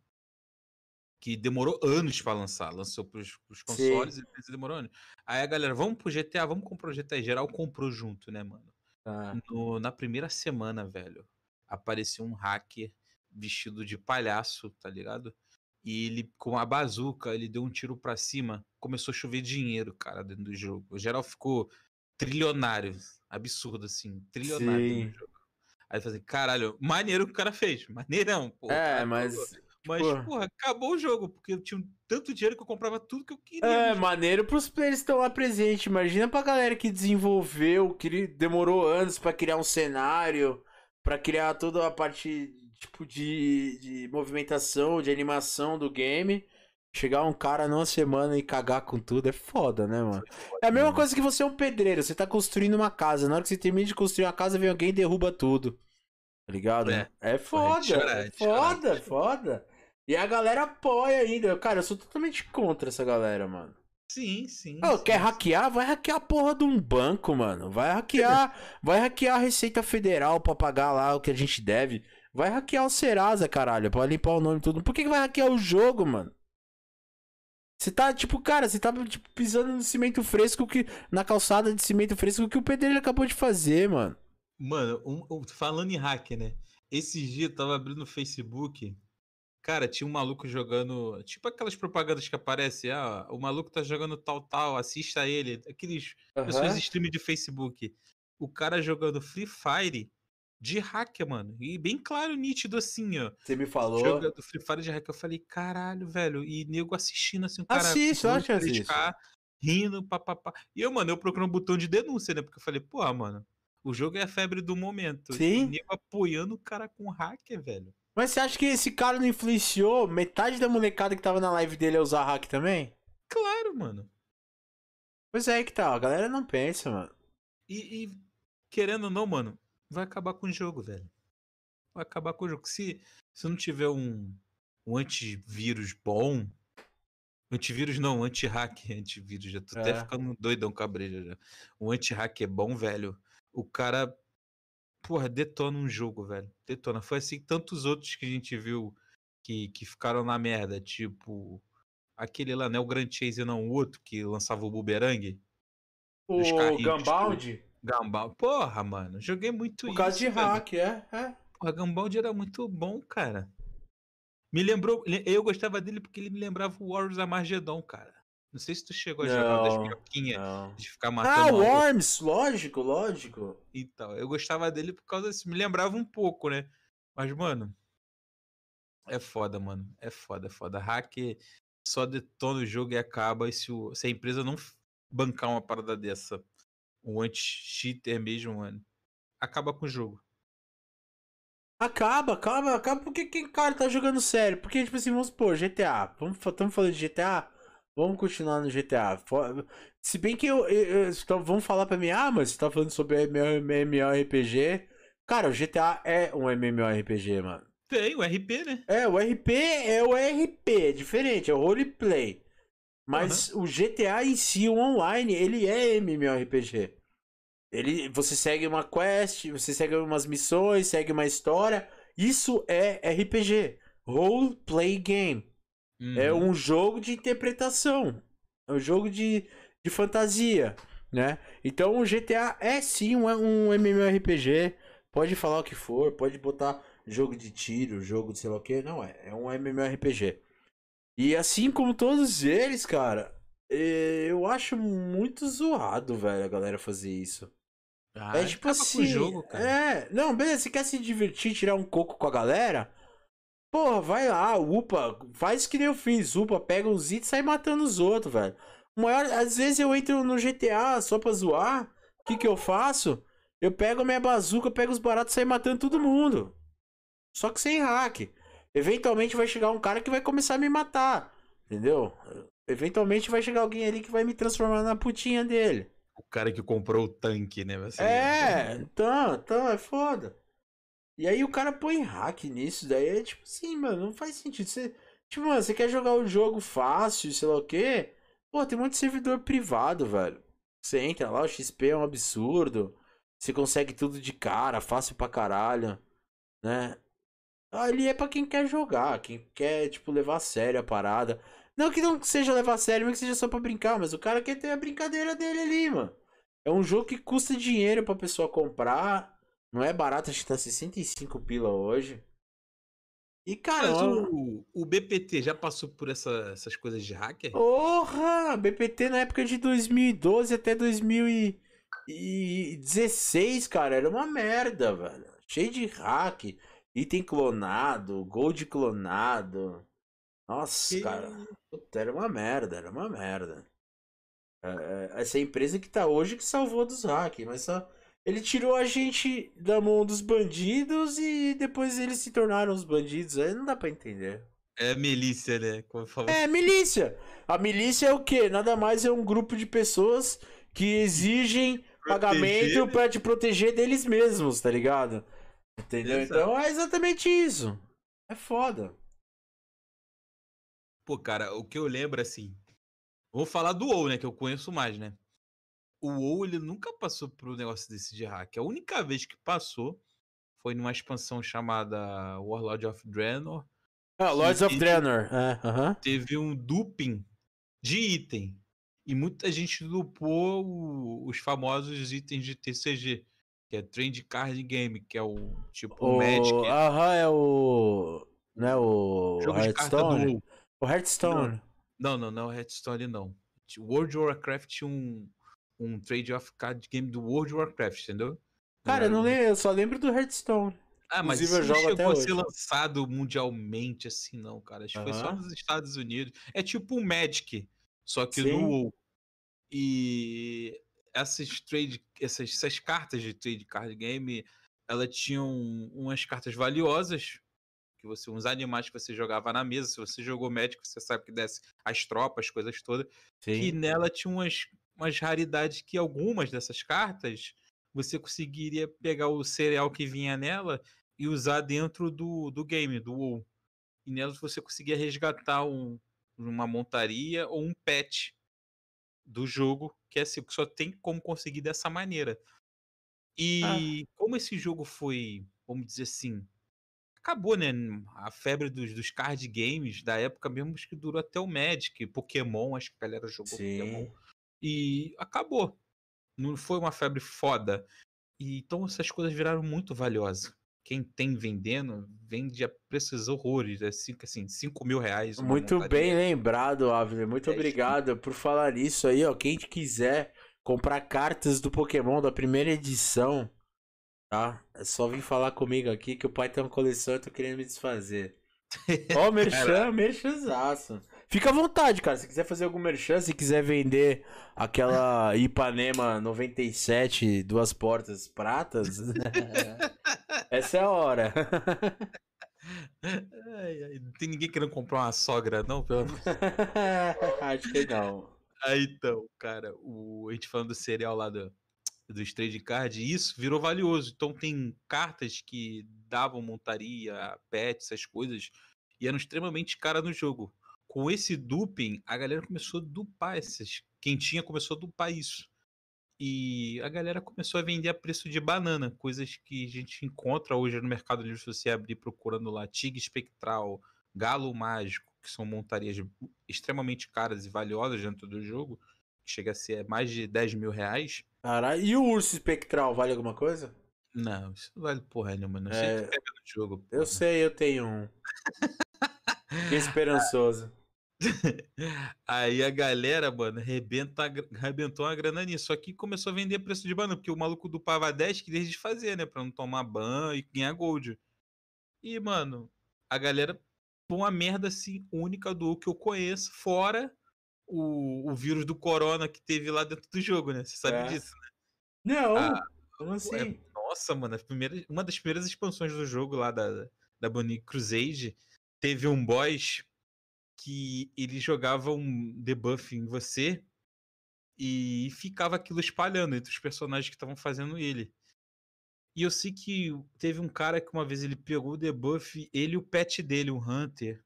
Que demorou anos para lançar. Lançou pros, pros consoles Sim. e demorou anos. Aí a galera, vamos pro GTA, vamos comprar o GTA. geral comprou junto, né, mano? Ah. No, na primeira semana, velho, apareceu um hacker vestido de palhaço, tá ligado? E ele, com a bazuca, ele deu um tiro para cima. Começou a chover dinheiro, cara, dentro do jogo. O geral ficou trilionário. Absurdo, assim. Trilionário no jogo. Aí fazer, caralho, maneiro que o cara fez. Maneirão, pô. É, mas. Mas, porra. porra, acabou o jogo, porque eu tinha tanto dinheiro que eu comprava tudo que eu queria. É, maneiro pros players que estão lá presentes. Imagina pra galera que desenvolveu, que demorou anos para criar um cenário, para criar toda a parte, tipo, de, de movimentação, de animação do game. Chegar um cara numa semana e cagar com tudo é foda, né, mano? É a mesma coisa que você é um pedreiro, você tá construindo uma casa. Na hora que você termina de construir uma casa, vem alguém e derruba tudo. Tá ligado? É, é foda. Chorar, é foda, chorar. foda. E a galera apoia ainda. Cara, eu sou totalmente contra essa galera, mano. Sim, sim. Oh, sim, quer sim. hackear? Vai hackear a porra de um banco, mano. Vai hackear, [LAUGHS] vai hackear a Receita Federal pra pagar lá o que a gente deve. Vai hackear o Serasa, caralho, pra limpar o nome e tudo. Por que, que vai hackear o jogo, mano? Você tá, tipo, cara, você tá tipo, pisando no cimento fresco que. Na calçada de cimento fresco que o pedreiro acabou de fazer, mano. Mano, um- um- falando em hack, né? Esses dias eu tava abrindo o Facebook. Cara, tinha um maluco jogando. Tipo aquelas propagandas que aparecem. Ah, o maluco tá jogando tal, tal, assista ele. Aqueles pessoas de stream de Facebook. O cara jogando Free Fire de hacker, mano. E bem claro, nítido assim, ó. Você me falou. Jogando Free Fire de hacker. Eu falei, caralho, velho. E nego assistindo assim, o cara. Assisto, com eu acho que 3K, rindo, papapá. E eu, mano, eu procurei um botão de denúncia, né? Porque eu falei, porra, mano. O jogo é a febre do momento. Sim. E nego apoiando o cara com hacker, velho. Mas você acha que esse cara não influenciou metade da molecada que tava na live dele a usar hack também? Claro, mano. Pois é aí que tá, a galera não pensa, mano. E, e, querendo ou não, mano, vai acabar com o jogo, velho. Vai acabar com o jogo. Se, se não tiver um, um antivírus bom. Antivírus não, anti-hack. [LAUGHS] Antivírus, já tô até É. ficando doidão com a breja já. O anti-hack é bom, velho. O cara, porra, detona um jogo, velho. Detona. Foi assim que tantos outros que a gente viu que, que ficaram na merda. Tipo, aquele lá, né? O Grand Chase não, o outro que lançava o boomerang. O Dos Gambal. Porra, mano, joguei muito por isso. causa de velho. hack, é, é. Porra, Gambald era muito bom, cara. Me lembrou. le- Eu gostava dele porque ele me lembrava o Warriors Armageddon, cara. Não sei se tu chegou a jogar o das Não, minhoquinhas Não. de ficar Ah, matando. maluco Worms, lógico, lógico. e tal. Eu gostava dele por causa disso. Me lembrava um pouco, né? Mas, mano. É foda, mano. É foda, é foda. Hack só detona o jogo e acaba. E se, o- se a empresa não bancar uma parada dessa, um anti-cheater mesmo, mano, acaba com o jogo. Acaba, acaba, acaba porque quem cara tá jogando sério. Porque, tipo assim, vamos supor, GTA. Estamos falando de GTA? Vamos continuar no GTA. Se bem que eu, eu- eu- então falar pra mim, ah, mas você tá falando sobre MMORPG. Cara, o GTA é um MMORPG, mano. Tem o RP, né? É, o RP é o RP, é diferente, é o roleplay. Mas o GTA em si, o online, ele é MMORPG. Ele, você segue uma quest, você segue umas missões, segue uma história. Isso é RPG. Role Play Game. É Uhum. um jogo de interpretação. É um jogo de, de fantasia, né? Então o GTA é sim um, um MMORPG. Pode falar o que for, pode botar jogo de tiro, jogo de sei lá o que. Não, é, é um MMORPG. E assim como todos eles, cara, eh, eu acho muito zoado, velho, a galera fazer isso. Ah, é tipo assim. jogo, cara. É, não, beleza, você quer se divertir, tirar um coco com a galera? Porra, vai lá, upa, faz que nem eu fiz, upa, pega uns itens e sai matando os outros, velho. Maior, às vezes eu entro no GTA só pra zoar, o que que eu faço? Eu pego a minha bazuca, pego os baratos e saio matando todo mundo. Só que sem hack. Eventualmente vai chegar um cara que vai começar a me matar, entendeu? Eventualmente vai chegar alguém ali que vai me transformar na putinha dele. O cara que comprou o tanque, né? Você... É, então, então, é foda. E aí o cara põe hack nisso, daí é tipo assim, mano, não faz sentido. Você, tipo, mano, você quer jogar o jogo fácil, sei lá o quê? Pô, tem muito servidor privado, velho. Você entra lá, o XP é um absurdo. Você consegue tudo de cara, fácil pra caralho, né? Ali é pra quem quer jogar, quem quer, tipo, levar a sério a parada. Não que não seja levar a sério, mas que seja só pra brincar, mas o cara quer ter a brincadeira dele ali, mano. É um jogo que custa dinheiro pra pessoa comprar. Não é barato, acho que tá 65 pila hoje. E Mas caramba. o, o BPT já passou por essa- essas coisas de hacker? Porra! BPT na época de 2012 até 2016, cara, era uma merda, velho. Cheio de hack, item clonado, gold clonado. Nossa, Que- cara. Puta, era uma merda, era uma merda. É, é, essa empresa que tá hoje que salvou dos hacks, mas só. Ele tirou a gente da mão dos bandidos e depois eles se tornaram os bandidos. Aí não dá pra entender. É milícia, né? É, milícia. A milícia é o quê? Nada mais é um grupo de pessoas que exigem pagamento né? pra te proteger deles mesmos, tá ligado? Entendeu? Exato. Então é exatamente isso. É foda. Pô, cara, o que eu lembro, assim. Vou falar do WoW, né? Que eu conheço mais, né? O WoW, ele nunca passou por um negócio desse de hack. A única vez que passou foi numa expansão chamada Warlord of Draenor. Ah, Lords of Draenor. É, uh -huh. Teve um duping de item. E muita gente dupou o, os famosos itens de TCG, que é Trend Card Game, que é o tipo o Magic. Aham, é o. Não é o. Jogo Hearthstone? do... O Hearthstone. Não, não, não é o Hearthstone, não. World of Warcraft tinha um, um trade of card game do World of Warcraft, entendeu? Cara, eu, não lembro, eu só lembro do Hearthstone. Ah, mas Inclusive, isso não chegou a hoje. ser lançado mundialmente assim, não, cara. Acho que foi só nos Estados Unidos. É tipo um Magic, só que Sim. no WoW. E essas trade, essas, essas cartas de trade card game, elas tinham umas cartas valiosas, que você, uns animais que você jogava na mesa. Se você jogou Magic, você sabe que desce as tropas, coisas todas. E Sim. nela tinha umas, umas raridades que algumas dessas cartas você conseguiria pegar o cereal que vinha nela e usar dentro do, do game, do WoW. E nelas você conseguia resgatar um, uma montaria ou um pet do jogo, que é assim, que só tem como conseguir dessa maneira. E como esse jogo foi, vamos dizer assim, acabou, né? A febre dos, dos card games da época mesmo, acho que durou até o Magic, Pokémon, acho que a galera jogou Pokémon. Sim. E acabou. Não foi uma febre foda. E, então essas coisas viraram muito valiosas. Quem tem vendendo, vende a preços horrores. É cinco, assim, 5 mil reais. Muito bem lembrado, Avner. Muito É obrigado por falar isso aí, ó. Quem quiser comprar cartas do Pokémon da primeira edição, tá? É só vir falar comigo aqui que o pai tem uma coleção e eu tô querendo me desfazer. [LAUGHS] Ó, merchan, merchanzaço. Fica à vontade, cara. Se quiser fazer algum merchan, se quiser vender aquela [LAUGHS] Ipanema 97, duas portas pratas, [LAUGHS] essa é a hora. Não tem ninguém querendo comprar uma sogra, não? Pelo amor- [LAUGHS] Acho que não. Aí então, cara, o, a gente falando do cereal lá do, dos trade card, isso virou valioso. Então tem cartas que davam montaria, pet, essas coisas, e eram extremamente caras no jogo. Com esse duping, a galera começou a dupar essas. Quem tinha começou a dupar isso. E a galera começou a vender a preço de banana, coisas que a gente encontra hoje no Mercado Livre se você abrir procurando lá Tigre Espectral, Galo Mágico, que são montarias extremamente caras e valiosas dentro do jogo, que chega a ser mais de 10 mil reais. Caralho, e o urso espectral vale alguma coisa? Não, isso não vale porra nenhuma, não. É, aí tu pega no jogo. Eu porra. sei, eu tenho um. [LAUGHS] Que esperançoso. [LAUGHS] Aí a galera, mano, arrebenta, a gra- arrebentou uma grana nisso. Só que começou a vender preço de banana, porque o maluco do Pava 10 queria desfazer, né? Pra não tomar ban e ganhar gold. E, mano, a galera põe uma merda assim, única do que eu conheço, fora o, o vírus do corona que teve lá dentro do jogo, né? Você sabe É. disso. Não, Ah, como Pô, assim? é- nossa, mano, a primeira, uma das primeiras expansões do jogo lá da, da Bonnie Crusade teve um boss que ele jogava um debuff em você e ficava aquilo espalhando entre os personagens que estavam fazendo ele. E eu sei que teve um cara que uma vez ele pegou o debuff, ele e o pet dele, o Hunter,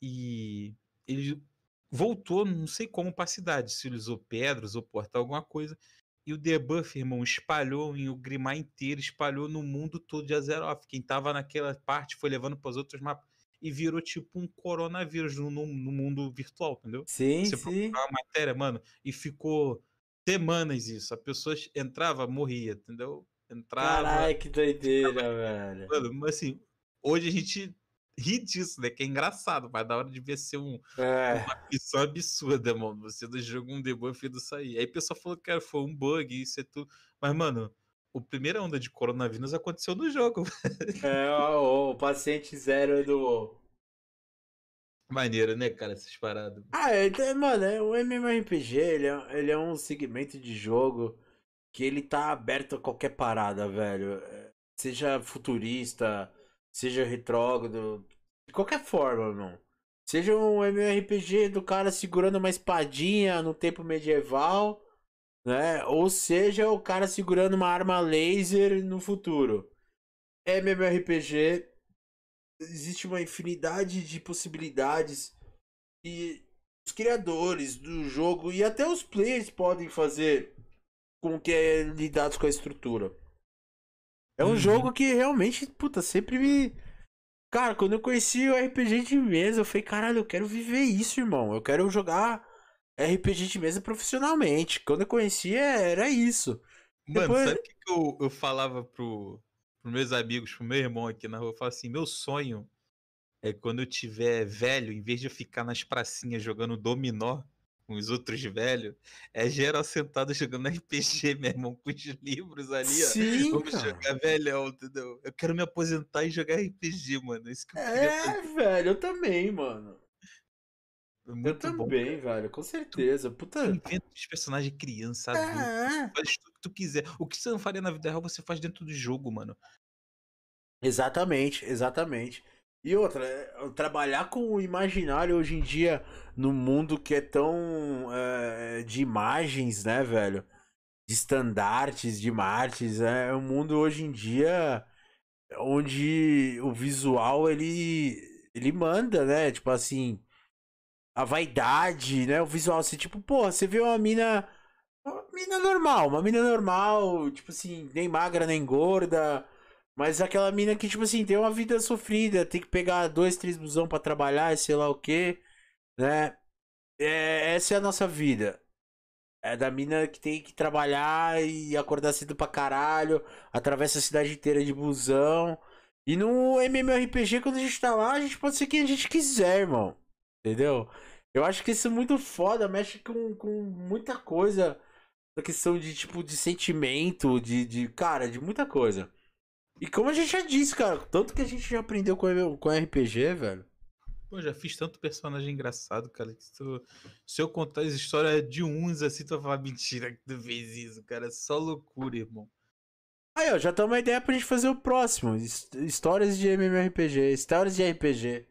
e ele voltou, não sei como, pra cidade, se ele usou pedra, usou portal, alguma coisa. E o debuff, irmão, espalhou em o Grimar inteiro, espalhou no mundo todo de Azeroth. Quem tava naquela parte foi levando para os outros mapas e virou tipo um coronavírus no, no- no mundo virtual, entendeu? Sim, Você sim. uma matéria, mano, e ficou semanas isso. A pessoa entrava, morria, entendeu? Entrava. Caralho, que doideira, velho. Mano, mas assim, hoje a gente ri disso, né? Que é engraçado, mas na hora de ver ser um, É. uma missão absurda, mano. Você do jogo um debuff do sair. Aí o pessoal falou que cara, foi um bug, isso é tudo. Mas, mano, o primeira onda de coronavírus aconteceu no jogo. [LAUGHS] É, ó, o paciente zero do. Maneiro, né, cara, essas paradas. Ah, é, é, mano, é, o MMORPG, ele é, ele é um segmento de jogo que ele tá aberto a qualquer parada, velho. É, Seja futurista, seja retrógrado, de qualquer forma, irmão. Seja um MMORPG do cara segurando uma espadinha no tempo medieval, né? Ou seja o cara segurando uma arma laser no futuro. MMORPG existe uma infinidade de possibilidades e os criadores do jogo e até os players podem fazer com que é lidados com a estrutura. É um uhum. jogo que realmente, puta, sempre me. Cara, quando eu conheci o RPG de mesa, eu falei, caralho, eu quero viver isso, irmão. Eu quero jogar RPG de mesa profissionalmente. Quando eu conhecia, era isso. Mano, Depois... sabe o que, que eu, eu falava pro, pros meus amigos, pro meu irmão aqui na rua? Eu falava assim: meu sonho é quando eu tiver velho, em vez de eu ficar nas pracinhas jogando dominó com os outros velhos, é geral sentado jogando RPG, [LAUGHS] meu irmão, com os livros ali, Sim, ó. Vamos cara. jogar velhão, entendeu? Eu quero me aposentar e jogar RPG, mano. Isso que eu é, velho, eu também, mano. É eu também, bom, velho, com certeza. Puta. Inventa os personagens criança, adulto. É. Faz tudo que tu quiser. O que você não faria na vida real, você faz dentro do jogo, mano. Exatamente, exatamente. E outra, é, trabalhar com o imaginário hoje em dia, no mundo que é tão é, de imagens, né, velho? De estandartes, de martes, é um mundo hoje em dia onde o visual ele, ele manda, né? Tipo assim, a vaidade, né? O visual, assim, tipo, pô, você vê uma mina. Uma mina normal, uma mina normal, tipo assim, nem magra nem gorda. Mas aquela mina que, tipo assim, tem uma vida sofrida, tem que pegar dois, três busão pra trabalhar sei lá o que, né? É, essa é a nossa vida. É da mina que tem que trabalhar e acordar cedo pra caralho, atravessa a cidade inteira de busão. E no MMORPG, quando a gente tá lá, a gente pode ser quem a gente quiser, irmão. Entendeu? Eu acho que isso é muito foda, mexe com, com muita coisa. A questão de, tipo, de sentimento, de, de. Cara, de muita coisa. E como a gente já disse, cara, tanto que a gente já aprendeu com, com RPG, velho. Pô, já fiz tanto personagem engraçado, cara, que tu, se eu contar as histórias de uns assim, tu vai falar mentira que tu fez isso, cara. É só loucura, irmão. Aí, ó, já tá uma ideia pra gente fazer o próximo. Histórias de MMORPG, histórias de RPG.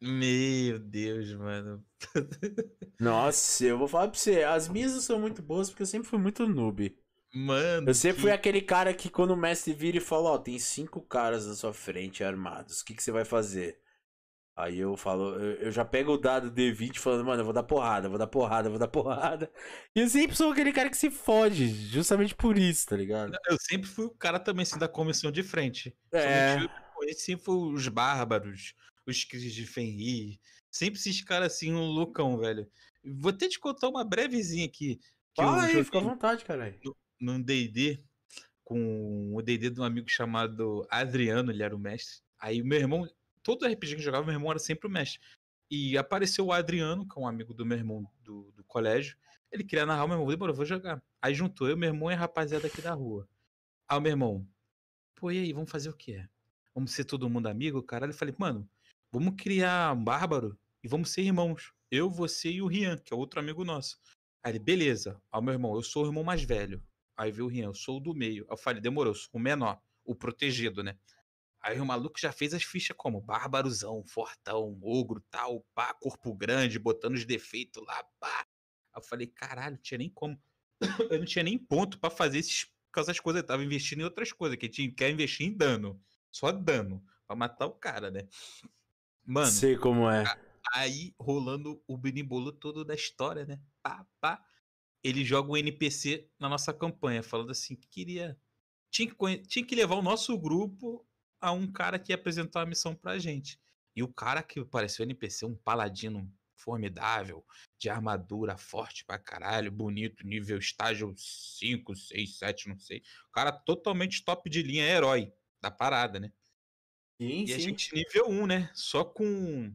Meu Deus, mano. [LAUGHS] Nossa, eu vou falar pra você, as minhas são muito boas porque eu sempre fui muito noob. Mano. Eu sempre que... fui aquele cara que quando o mestre vira e fala, ó, oh, tem cinco caras na sua frente armados, o que, que você vai fazer? Aí eu falo, eu, já pego o dado D20 falando, mano, eu vou dar porrada, vou dar porrada, vou dar porrada. E eu sempre sou aquele cara que se fode, justamente por isso, tá ligado? Eu sempre fui o cara também, assim, da comissão de frente. É. Sempre fui os bárbaros, os Cris de Fenrir. Sempre esses caras assim, um loucão, velho. Vou ter te contar uma brevezinha aqui. Fala aí, fica à vontade, caralho num D&D com o D&D de um amigo chamado Adriano, ele era o mestre. Aí o meu irmão, todo RPG que jogava, meu irmão era sempre o mestre. E apareceu o Adriano, que é um amigo do meu irmão do, do colégio. Ele queria narrar, o meu irmão, demorou, vou jogar. Aí juntou eu, meu irmão e a rapaziada aqui da rua. Aí o meu irmão, pô, e aí, vamos fazer o quê? Vamos ser todo mundo amigo? Caralho, eu falei, mano, vamos criar um bárbaro e vamos ser irmãos. Eu, você e o Rian, que é outro amigo nosso. Aí ele, beleza. Aí meu irmão, eu sou o irmão mais velho. Aí veio o Rian, eu sou o do meio. Eu falei, demorou, eu sou o menor, o protegido, né? Aí o maluco já fez as fichas como bárbarozão, fortão, ogro, tal, pá, corpo grande, botando os defeitos lá, pá. Aí eu falei, caralho, não tinha nem como. [COUGHS] eu não tinha nem ponto para fazer esses, essas coisas. Eu tava investindo em outras coisas, que tinha quer investir em dano. Só dano. Pra matar o cara, né? Mano. Sei como é. Aí rolando o binimbolo todo da história, né? Pá, pá ele joga um NPC na nossa campanha, falando assim que queria. Tinha que, tinha que levar o nosso grupo a um cara que ia apresentar a missão pra gente. E o cara que pareceu NPC, um paladino formidável, de armadura forte pra caralho, bonito, nível estágio 5, 6, 7, não sei. O cara totalmente top de linha, herói da parada, né? Sim, e sim. a gente nível 1, né? Só com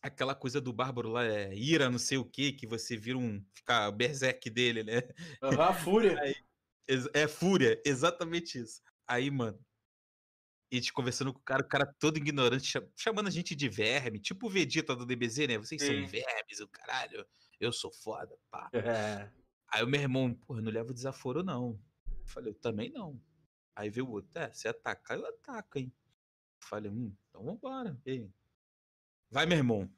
aquela coisa do Bárbaro lá, é ira, não sei o que, que você vira um. fica berserk dele, né? Uhum, fúria. [LAUGHS] Aí, é fúria, exatamente isso. Aí, mano, a gente conversando com o cara, o cara todo ignorante, chamando a gente de verme, tipo o Vegeta do DBZ, né? Vocês Sim. são vermes, o caralho, eu sou foda, pá. [LAUGHS] É. Aí o meu irmão, porra, não leva desaforo, não. Eu falei, eu também não. Aí veio o outro, é, se atacar, eu ataco, hein? Falei, hum, então vambora. E aí, Vai, meu irmão.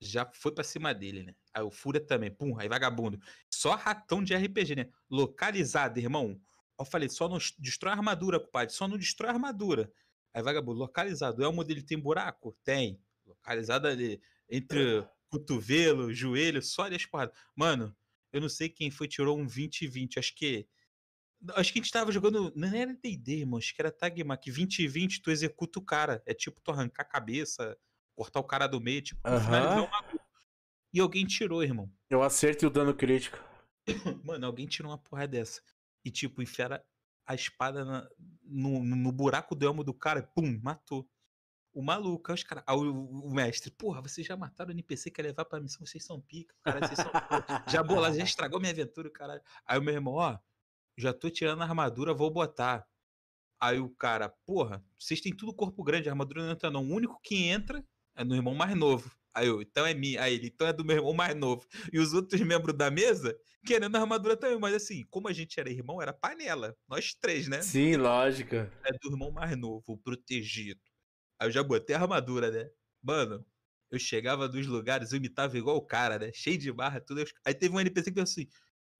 Já foi pra cima dele, né? Aí o Fúria também, pum, aí vagabundo. Só ratão de RPG, né? Localizado, irmão. Eu falei, só não destrói a armadura, compadre. Só não destrói a armadura. Aí vagabundo, localizado. É o modelo tem buraco? Tem. Localizado ali. entre cotovelo, joelho, só ali as porradas. Mano, eu não sei quem foi, tirou um 20 e 20. Acho que. Acho que a gente tava jogando. Não era DD, irmão. Acho que era Tagma. Que 20 e 20 tu executa o cara. É tipo tu arrancar a cabeça, cortar o cara do meio, tipo, uh -huh. E alguém tirou, irmão. Eu acerto o dano crítico. [COUGHS] Mano, alguém tirou uma porra dessa. E, tipo, enfiaram a espada na, no, no buraco do elmo do cara e pum, matou. O maluco, aí os caras. O, o, mestre, porra, vocês já mataram o NPC que ia levar pra missão, vocês são pica, cara, vocês são. [LAUGHS] já bolaram, já estragou minha aventura, caralho. Aí o meu irmão, ó, já tô tirando a armadura, vou botar. Aí o cara, porra, vocês têm tudo corpo grande, a armadura não entra não. O único que entra é no irmão mais novo. Aí eu, então é minha. Aí ele, então é do meu irmão mais novo. E os outros membros da mesa querendo a armadura também. Mas assim, como a gente era irmão, era panela. Nós três, né? Sim, lógica. É do irmão mais novo, protegido. Aí eu já botei a armadura, né? Mano, eu chegava dos lugares, eu imitava igual o cara, né? Cheio de barra, tudo. Aí teve um NPC que pensou assim: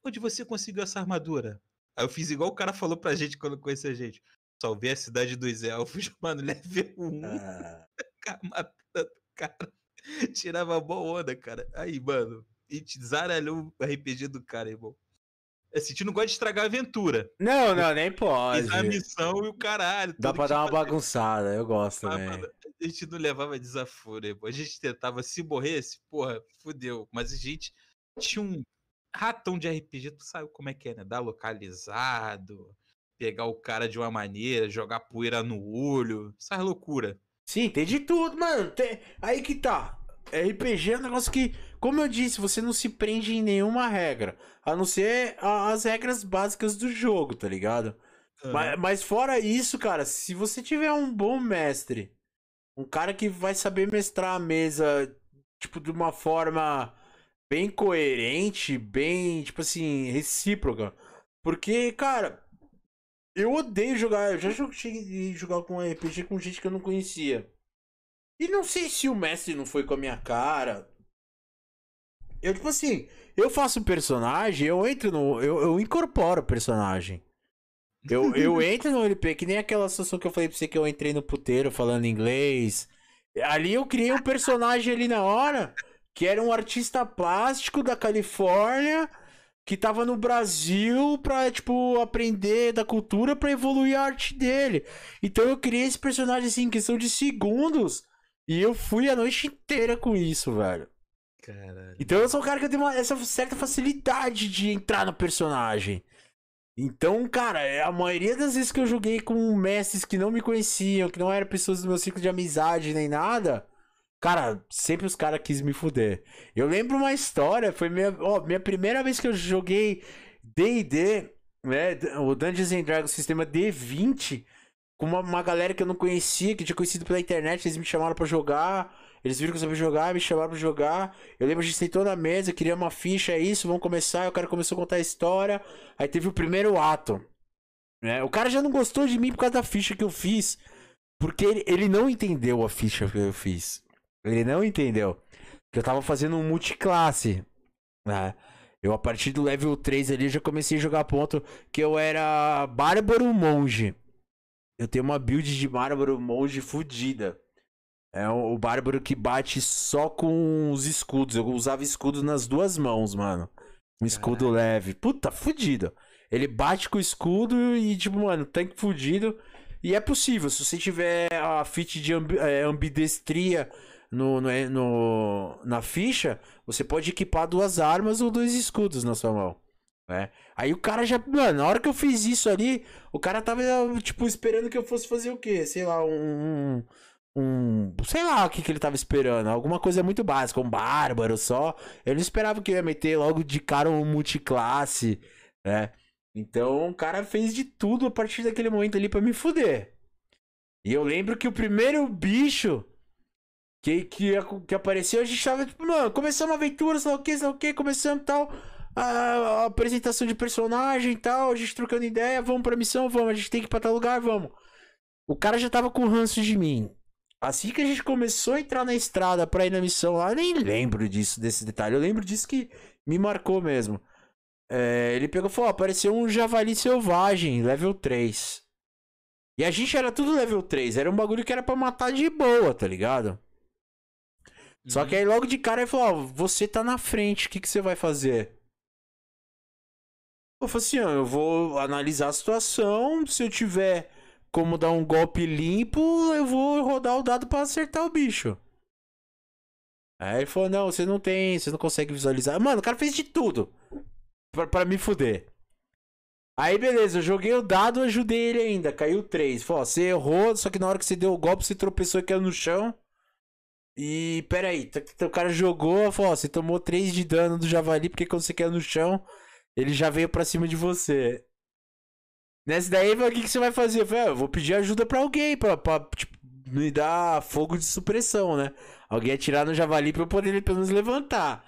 onde você conseguiu essa armadura? Aí eu fiz igual o cara falou pra gente quando conheceu a gente. Salvei a cidade dos elfos, [LAUGHS] mano, level 1. Ah. [LAUGHS] matando o cara. Tirava boa onda, cara. Aí, mano, a gente zaralhou o RPG do cara, irmão. Assim, a gente não gosta de estragar a aventura. Não, não, nem pode. Fiz a missão e o caralho. Dá pra dar uma bagunçada, eu gosto também. a gente não levava desaforo, irmão. A gente tentava, se morresse, porra, fudeu. Mas a gente tinha um ratão de RPG, tu sabe como é que é, né? Dar localizado, pegar o cara de uma maneira, jogar poeira no olho, essas loucura. Sim, tem de tudo, mano. Tem... Aí que tá. RPG é um negócio que, como eu disse, você não se prende em nenhuma regra. A não ser as regras básicas do jogo, tá ligado? Mas, mas, fora isso, cara, se você tiver um bom mestre, um cara que vai saber mestrar a mesa, tipo, de uma forma bem coerente, bem, tipo assim, recíproca. Porque, cara, eu odeio jogar. Eu já cheguei a jogar com RPG com gente que eu não conhecia. E não sei se o mestre não foi com a minha cara. Eu, tipo assim, eu faço um personagem, eu entro no. Eu, eu incorporo o personagem. Eu, [LAUGHS] eu entro no LP, que nem aquela situação que eu falei pra você que eu entrei no puteiro falando inglês. Ali eu criei um personagem ali na hora, que era um artista plástico da Califórnia, que tava no Brasil pra, tipo, aprender da cultura pra evoluir a arte dele. Então eu criei esse personagem assim, em questão de segundos. E eu fui a noite inteira com isso, velho. Caralho. Então eu sou um cara que tenho uma, essa certa facilidade de entrar no personagem. Então, cara, é a maioria das vezes que eu joguei com mestres que não me conheciam, que não eram pessoas do meu ciclo de amizade nem nada, cara, sempre os caras quis me fuder. Eu lembro uma história, foi minha, ó, minha primeira vez que eu joguei D&D, né, o Dungeons and Dragons sistema D20, com uma, uma galera que eu não conhecia, que tinha conhecido pela internet, eles me chamaram para jogar. Eles viram que eu sabia jogar, me chamaram pra jogar. Eu lembro, a gente sentou na mesa, queria uma ficha, é isso, vamos começar. O cara começou a contar a história. Aí teve o primeiro ato. Né? O cara já não gostou de mim por causa da ficha que eu fiz. Porque ele, ele não entendeu a ficha que eu fiz. Ele não entendeu. Que eu tava fazendo um multiclasse. Né? Eu, a partir do level 3 ali, já comecei a jogar ponto que eu era Bárbaro Monge. Eu tenho uma build de Bárbaro Monge fodida. É o Bárbaro que bate só com os escudos. Eu usava escudo nas duas mãos, mano. Um escudo Caraca. leve. Puta, fudido. Ele bate com o escudo e, tipo, mano, tanque fudido. E é possível, se você tiver a feat de ambi é, ambidestria no, no, no, na ficha, você pode equipar duas armas ou dois escudos na sua mão. Né? Aí o cara já. Mano, na hora que eu fiz isso ali, o cara tava, tipo, esperando que eu fosse fazer o quê? Sei lá, um. um sei lá o que, que ele tava esperando. Alguma coisa muito básica, um bárbaro só. Eu não esperava que eu ia meter logo de cara um multiclasse, né? Então o cara fez de tudo a partir daquele momento ali para me fuder. E eu lembro que o primeiro bicho que, que, que apareceu, a gente tava tipo, mano, começamos a aventura, sei lá o que, sei lá o que, começamos tal a, a, apresentação de personagem e tal, a gente trocando ideia, vamos pra missão, vamos, a gente tem que ir pra tal lugar, vamos. O cara já tava com ranço de mim. Assim que a gente começou a entrar na estrada pra ir na missão lá, eu nem lembro disso, desse detalhe. Eu lembro disso que me marcou mesmo. É, ele pegou e falou: apareceu um javali selvagem, level 3. E a gente era tudo level 3. Era um bagulho que era pra matar de boa, tá ligado? Só que aí logo de cara ele falou, ó, você tá na frente, o que, que você vai fazer? Eu falei assim, ó, eu vou analisar a situação, se eu tiver como dar um golpe limpo, eu vou rodar o dado pra acertar o bicho. Aí ele falou, não, você não tem, você não consegue visualizar. Mano, o cara fez de tudo pra, pra me fuder. Aí beleza, eu joguei o dado, ajudei ele ainda, caiu 3. Falou, ó, você errou, só que na hora que você deu o golpe, você tropeçou e caiu no chão. E peraí, o cara jogou, falou, ó, você tomou 3 de dano do javali, porque quando você caiu no chão, ele já veio pra cima de você. Nessa daí, o que, que você vai fazer? Eu falei, ah, eu vou pedir ajuda pra alguém, pra, pra tipo, me dar fogo de supressão, né? Alguém atirar no javali pra eu poder pelo menos levantar.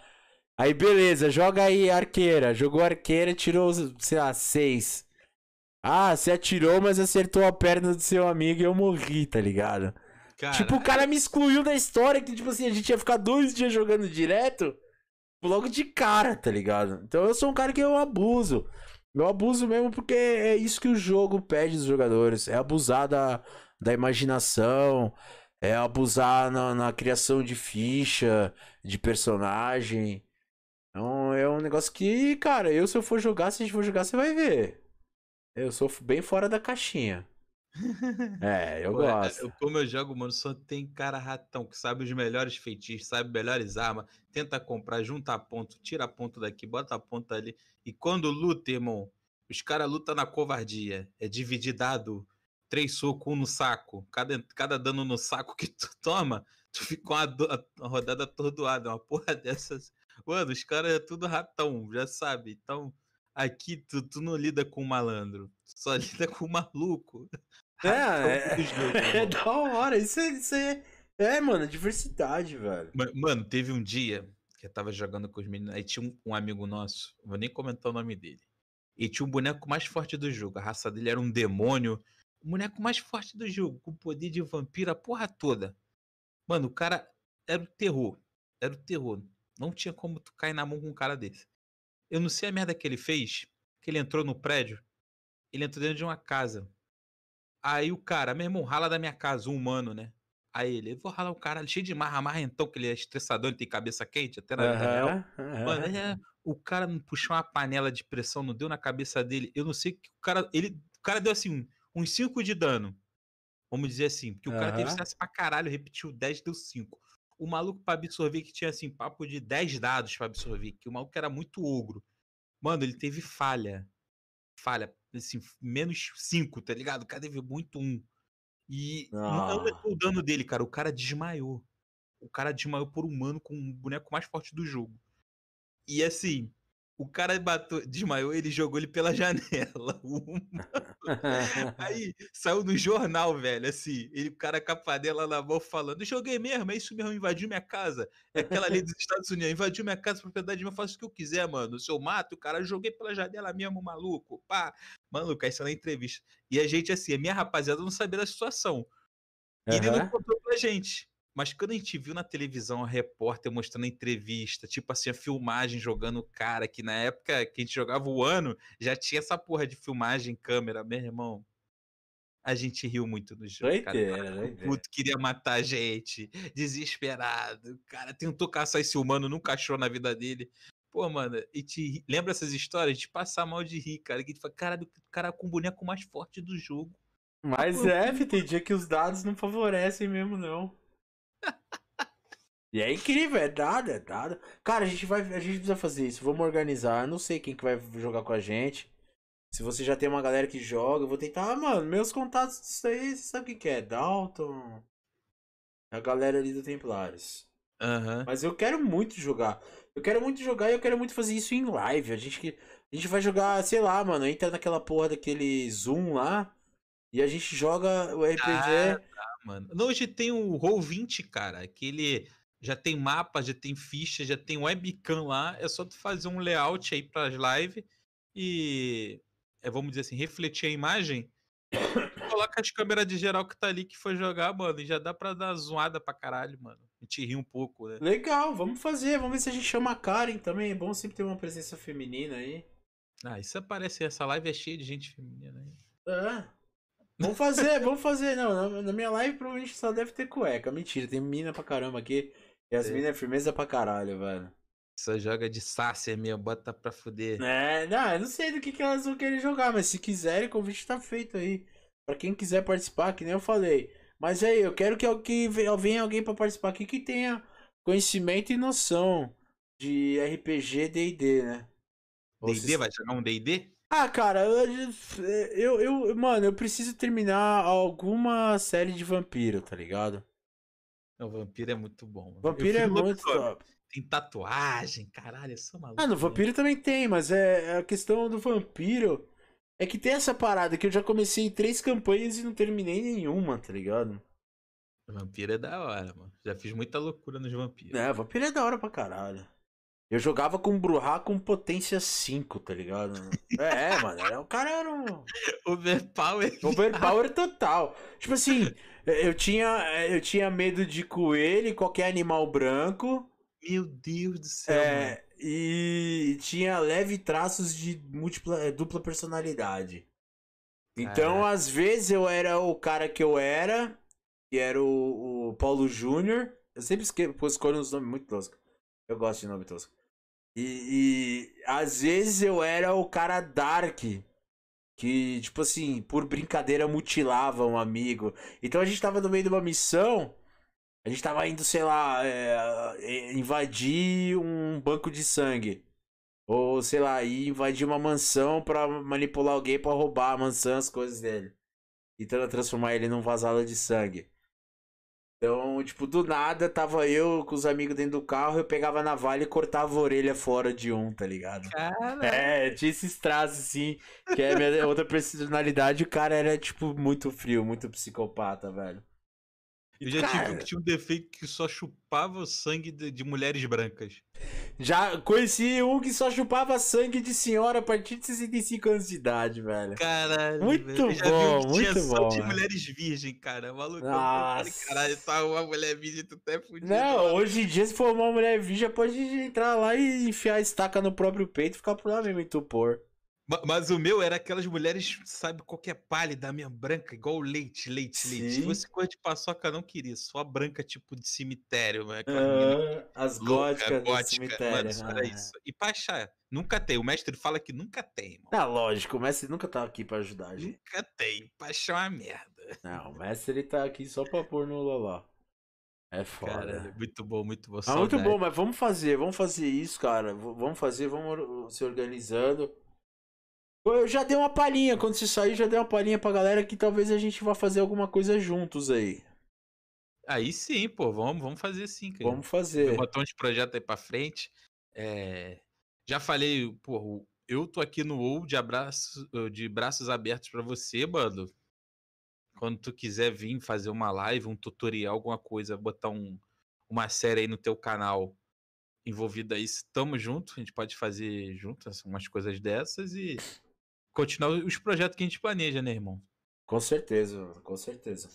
Aí, beleza, joga aí arqueira. Jogou arqueira, tirou, sei lá, seis. Ah, você atirou, mas acertou a perna do seu amigo e eu morri, tá ligado? Cara... Tipo, o cara me excluiu da história que, tipo assim, a gente ia ficar dois dias jogando direto logo de cara, tá ligado? Então eu sou um cara que eu abuso. Eu abuso mesmo porque é isso que o jogo pede dos jogadores. É abusar da, da imaginação, é abusar na, na criação de ficha, de personagem. Então é um negócio que, cara, eu se eu for jogar, se a gente for jogar, você vai ver. Eu sou bem fora da caixinha. [LAUGHS] É, eu Pô, é, gosto. Como eu jogo, mano, só tem cara ratão que sabe os melhores feitiços, sabe melhores armas, tenta comprar, junta ponto, tira ponto daqui, bota ponto ali. E quando luta, irmão, os caras lutam na covardia. É dividir dado, três socos, um no saco. Cada, cada dano no saco que tu [LAUGHS] toma, tu fica com a, a rodada atordoada. Uma porra [LAUGHS] dessas. Mano, os caras é tudo ratão, já sabe. Então, aqui tu, tu não lida com malandro, só lida com maluco. É, é, jogo, [LAUGHS] é da hora. Isso é, isso é, é, mano, diversidade, velho. Mano, teve um dia que eu tava jogando com os meninos, aí tinha um, um amigo nosso, vou nem comentar o nome dele. E tinha um boneco mais forte do jogo. A raça dele era um demônio. O boneco mais forte do jogo, com poder de vampiro, a porra toda. Mano, o cara era o terror. Era o terror. Não tinha como tu cair na mão com um cara desse. Eu não sei a merda que ele fez, que ele entrou no prédio. Ele entrou dentro de uma casa. Aí o cara, meu irmão, rala da minha casa, um humano, né? Aí ele, eu vou ralar o cara cheio de marra, marra então, que ele é estressador, ele tem cabeça quente, até na vida real. Mano, é, o cara puxou uma panela de pressão, não deu na cabeça dele. Eu não sei que o cara. Ele, o cara deu assim, uns 5 de dano. Vamos dizer assim. Porque o cara teve sucesso pra caralho, repetiu 10, deu 5. O maluco pra absorver que tinha assim, papo de 10 dados pra absorver, que o maluco era muito ogro. Mano, ele teve falha. Falha, assim, menos 5, tá ligado? O cara teve muito 1. Um. E ah. não aumentou o dano dele, cara. O cara desmaiou. O cara desmaiou por humano com o boneco mais forte do jogo. E assim, o cara bateu, desmaiou, ele jogou ele pela [LAUGHS] janela. [LAUGHS] Aí saiu no jornal, velho, assim, ele, o cara com a panela na mão falando: joguei mesmo, é isso mesmo, invadiu minha casa. É aquela lei dos Estados Unidos, invadiu minha casa, propriedade minha, eu faço o que eu quiser, mano. Se eu mato, o cara, joguei pela janela mesmo, maluco. Pá, maluco, aí saiu na entrevista. E a gente, assim, a minha rapaziada não sabia da situação. E uhum. ele não contou pra gente. Mas quando a gente viu na televisão a repórter mostrando a entrevista, tipo assim, a filmagem jogando o cara, que na época que a gente jogava o ano, já tinha essa porra de filmagem, câmera, meu irmão. A gente riu muito no jogo. Doideira, cara. O puto queria matar a gente, desesperado. O cara tentou caçar esse humano, nunca achou na vida dele. Pô, mano, e te lembra essas histórias de passar mal de rir, cara? Que tu fala, cara, o cara com o boneco mais forte do jogo. Mas é, tem dia que os dados não favorecem mesmo, não. E é incrível, é dado, é dado. Cara, a gente vai. A gente precisa fazer isso. Vamos organizar. Eu não sei quem que vai jogar com a gente. Se você já tem uma galera que joga, eu vou tentar. Ah, mano, meus contatos disso aí, você sabe o que é? Dalton. A galera ali do Templários. Uhum. Mas eu quero muito jogar. Eu quero muito jogar e eu quero muito fazer isso em live. A gente, a gente vai jogar, sei lá, mano. Entra naquela porra daquele Zoom lá. E a gente joga o RPG. Ah, mano. Hoje tem o Roll20, cara. Aquele já tem mapa, já tem ficha, já tem webcam lá. É só tu fazer um layout aí para as lives e, é, vamos dizer assim, refletir a imagem. [COUGHS] coloca as câmeras de geral que tá ali que foi jogar, mano, e já dá pra dar zoada pra caralho, mano. A gente ri um pouco, né? Legal, vamos fazer. Vamos ver se a gente chama a Karen também. É bom sempre ter uma presença feminina aí. Ah, isso aparece. Essa live é cheia de gente feminina aí. É. Vamos fazer, vamos fazer. Não, na, minha live provavelmente só deve ter cueca. Mentira, tem menina pra caramba aqui. Yasmin é firmeza pra caralho, velho. Só joga de sácia mesmo, bota pra fuder. É, não, eu não sei do que, que elas vão querer jogar, mas se quiserem, o convite tá feito aí. Pra quem quiser participar, que nem eu falei. Mas aí, eu quero que, que venha alguém pra participar aqui que tenha conhecimento e noção de RPG D&D, né? D&D? Vai jogar um D&D? Ah, cara, eu, eu, eu, mano, eu preciso terminar alguma série de vampiro, tá ligado? O vampiro é muito bom. Vampiro é muito top. Tem tatuagem, caralho, eu sou maluco. Ah, no vampiro também tem, mas é, é a questão do vampiro é que tem essa parada que eu já comecei três campanhas e não terminei nenhuma, tá ligado? Vampiro é da hora, mano. Já fiz muita loucura nos vampiros. É, vampiro é da hora pra caralho. Eu jogava com Bruhá com potência 5, tá ligado? É, mano, era, o cara era um. [LAUGHS] Overpower. Overpower total. Tipo assim, eu tinha, eu tinha medo de coelho e qualquer animal branco. Meu Deus do céu. É, mano. e tinha leve traços de múltipla, é, dupla personalidade. Então, às vezes, eu era o cara que eu era, que era o, o Paulo Júnior. Eu sempre escolho uns nomes muito toscos. Eu gosto de nome tosco. E, e às vezes eu era o cara dark. Que, tipo assim, por brincadeira mutilava um amigo. Então a gente tava no meio de uma missão. A gente tava indo, sei lá, é, é invadir um banco de sangue. Ou, sei lá, ir invadir uma mansão pra manipular alguém pra roubar a mansão, as coisas dele. E transformar ele num vazalo de sangue. Então, tipo, do nada, tava eu com os amigos dentro do carro, eu pegava a navalha e cortava a orelha fora de um, tá ligado? Cara. É, tinha esses traços, assim, que é minha outra personalidade, o cara era, tipo, muito frio, muito psicopata, velho. Eu já Cara... tive que tinha um defeito que só chupava sangue de, de, mulheres brancas. Já conheci um que só chupava sangue de senhora a partir de 65 anos de idade, velho. Caralho. Muito velho. bom, um muito tinha bom. Só de mulheres virgem, cara. Maluco. Nossa. Caralho, tá uma mulher virgem, tu até fudido. Não, mano. hoje em dia, se for uma mulher virgem, pode entrar lá e enfiar a estaca no próprio peito e ficar por lá mesmo e tupor. Mas o meu era aquelas mulheres, sabe, qualquer é pálida, minha branca, igual leite, leite, Sim. leite. Se fosse coisa de paçoca, não queria. Só branca, tipo de cemitério, né? Uh, as góticas do cemitério. Mano, ah. isso. E pra achar, nunca tem. O mestre fala que nunca tem, mano. Ah, lógico, o mestre nunca tá aqui pra ajudar gente. Nunca tem. Pra achar uma merda. Não, o mestre ele tá aqui só pra pôr no loló. É foda. Cara, muito bom, muito bom. Ah, muito bom, mas vamos fazer, vamos fazer isso, cara. Vamos fazer, vamos se organizando. Eu já dei uma palhinha, quando você sair, já dei uma palhinha pra galera que talvez a gente vá fazer alguma coisa juntos aí. Aí sim, pô, vamos, vamos fazer sim, cara. Vamos fazer. Botão de projeto aí pra frente. É... Já falei, pô, eu tô aqui no ou de, abraço, de braços abertos para você, mano. Quando tu quiser vir fazer uma live, um tutorial, alguma coisa, botar um, uma série aí no teu canal envolvida aí, estamos juntos, a gente pode fazer juntas umas coisas dessas e continuar os projetos que a gente planeja, né, irmão? Com certeza, com certeza.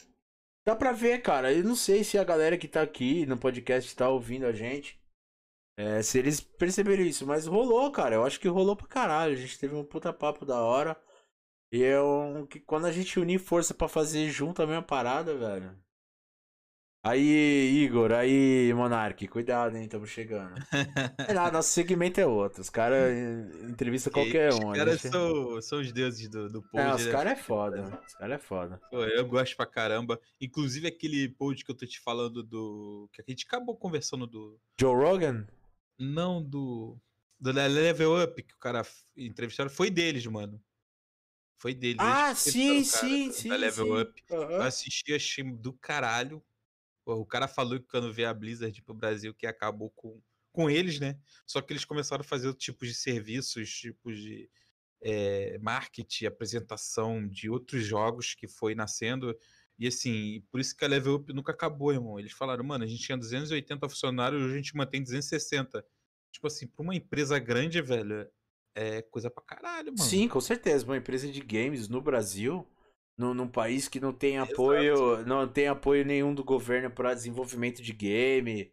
Dá pra ver, cara. Eu não sei se a galera que tá aqui no podcast tá ouvindo a gente. É, se eles perceberam isso, mas rolou, cara. Eu acho que rolou pra caralho. A gente teve um puta papo da hora. E eu, que quando a gente unir força para fazer junto a mesma parada, velho. Aí, Igor, aí, Monark, cuidado, hein? Estamos chegando. é nada, nosso segmento é outro. Os caras [LAUGHS] entrevista qualquer um. Os caras gente... são, são os deuses do, do pod. É, os caras é foda. Os caras é foda. Pô, eu gosto pra caramba. Inclusive aquele pod que eu tô te falando do. Que a gente acabou conversando do. Joe Rogan? Não, do. Do Level Up, que o cara entrevistaram, foi deles, mano. Foi deles. Ah, sim, sim, sim. Da Level sim. Up. Uhum. Eu assisti, achei do caralho o cara falou que quando veio a Blizzard pro Brasil que acabou com, com eles, né? Só que eles começaram a fazer outros tipos de serviços, tipos de é, marketing, apresentação de outros jogos que foi nascendo. E assim, por isso que a Level Up nunca acabou, irmão. Eles falaram, mano, a gente tinha 280 funcionários, hoje a gente mantém 260. Tipo assim, pra uma empresa grande, velho, é coisa pra caralho, mano. Sim, com certeza. Uma empresa de games no Brasil no, num país que não tem apoio, Exato. não tem apoio nenhum do governo para desenvolvimento de game,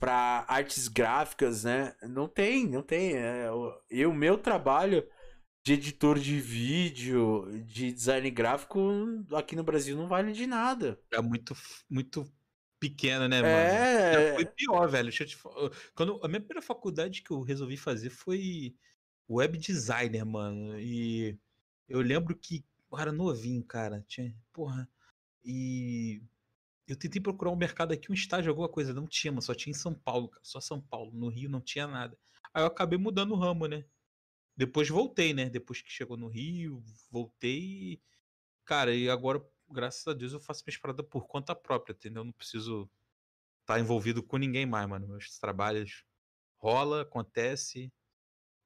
para artes gráficas, né? Não tem, não tem. É, e o meu trabalho de editor de vídeo, de design gráfico aqui no Brasil não vale de nada. É muito, muito pequeno, né, mano? É. Foi pior, velho. Deixa eu te falar. Quando, a minha primeira faculdade que eu resolvi fazer foi web designer, mano. E eu lembro que eu era novinho, cara. Tinha, porra. E eu tentei procurar um mercado aqui, um estágio, alguma coisa. Não tinha, mano. Só tinha em São Paulo, cara. Só São Paulo. No Rio não tinha nada. Aí eu acabei mudando o ramo, né? Depois voltei, né? Depois que chegou no Rio, voltei. Cara, e agora, graças a Deus, eu faço minhas paradas por conta própria, entendeu? Não preciso estar tá envolvido com ninguém mais, mano. Meus trabalhos rola, acontece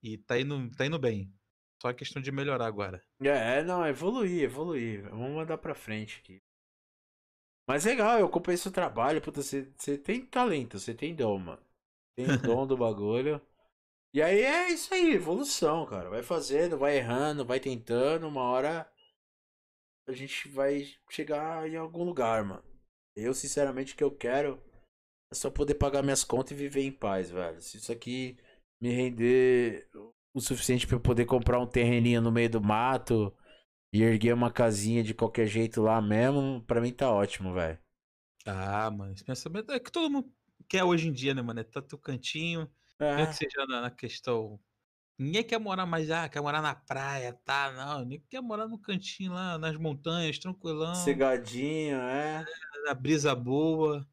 e tá indo, tá indo bem. Só questão de melhorar agora. É, não, evoluir, evoluir. Vamos mandar pra frente aqui. Mas legal, eu acompanhei seu trabalho. Puta, você, você tem talento, você tem dom, mano. Tem o dom do [LAUGHS] bagulho. E aí é isso aí, evolução, cara. Vai fazendo, vai errando, vai tentando. Uma hora a gente vai chegar em algum lugar, mano. Eu, sinceramente, o que eu quero é só poder pagar minhas contas e viver em paz, velho. Se isso aqui me render o suficiente para eu poder comprar um terreninho no meio do mato e erguer uma casinha de qualquer jeito lá mesmo, pra mim tá ótimo, velho. Ah, mano, esse pensamento é que todo mundo quer hoje em dia, né, mano? É tanto cantinho, é. que seja na, na, questão. Ninguém quer morar mais, ah, quer morar na praia, tá? Não, ninguém quer morar no cantinho lá, nas montanhas, tranquilão. Cegadinho, é na brisa boa,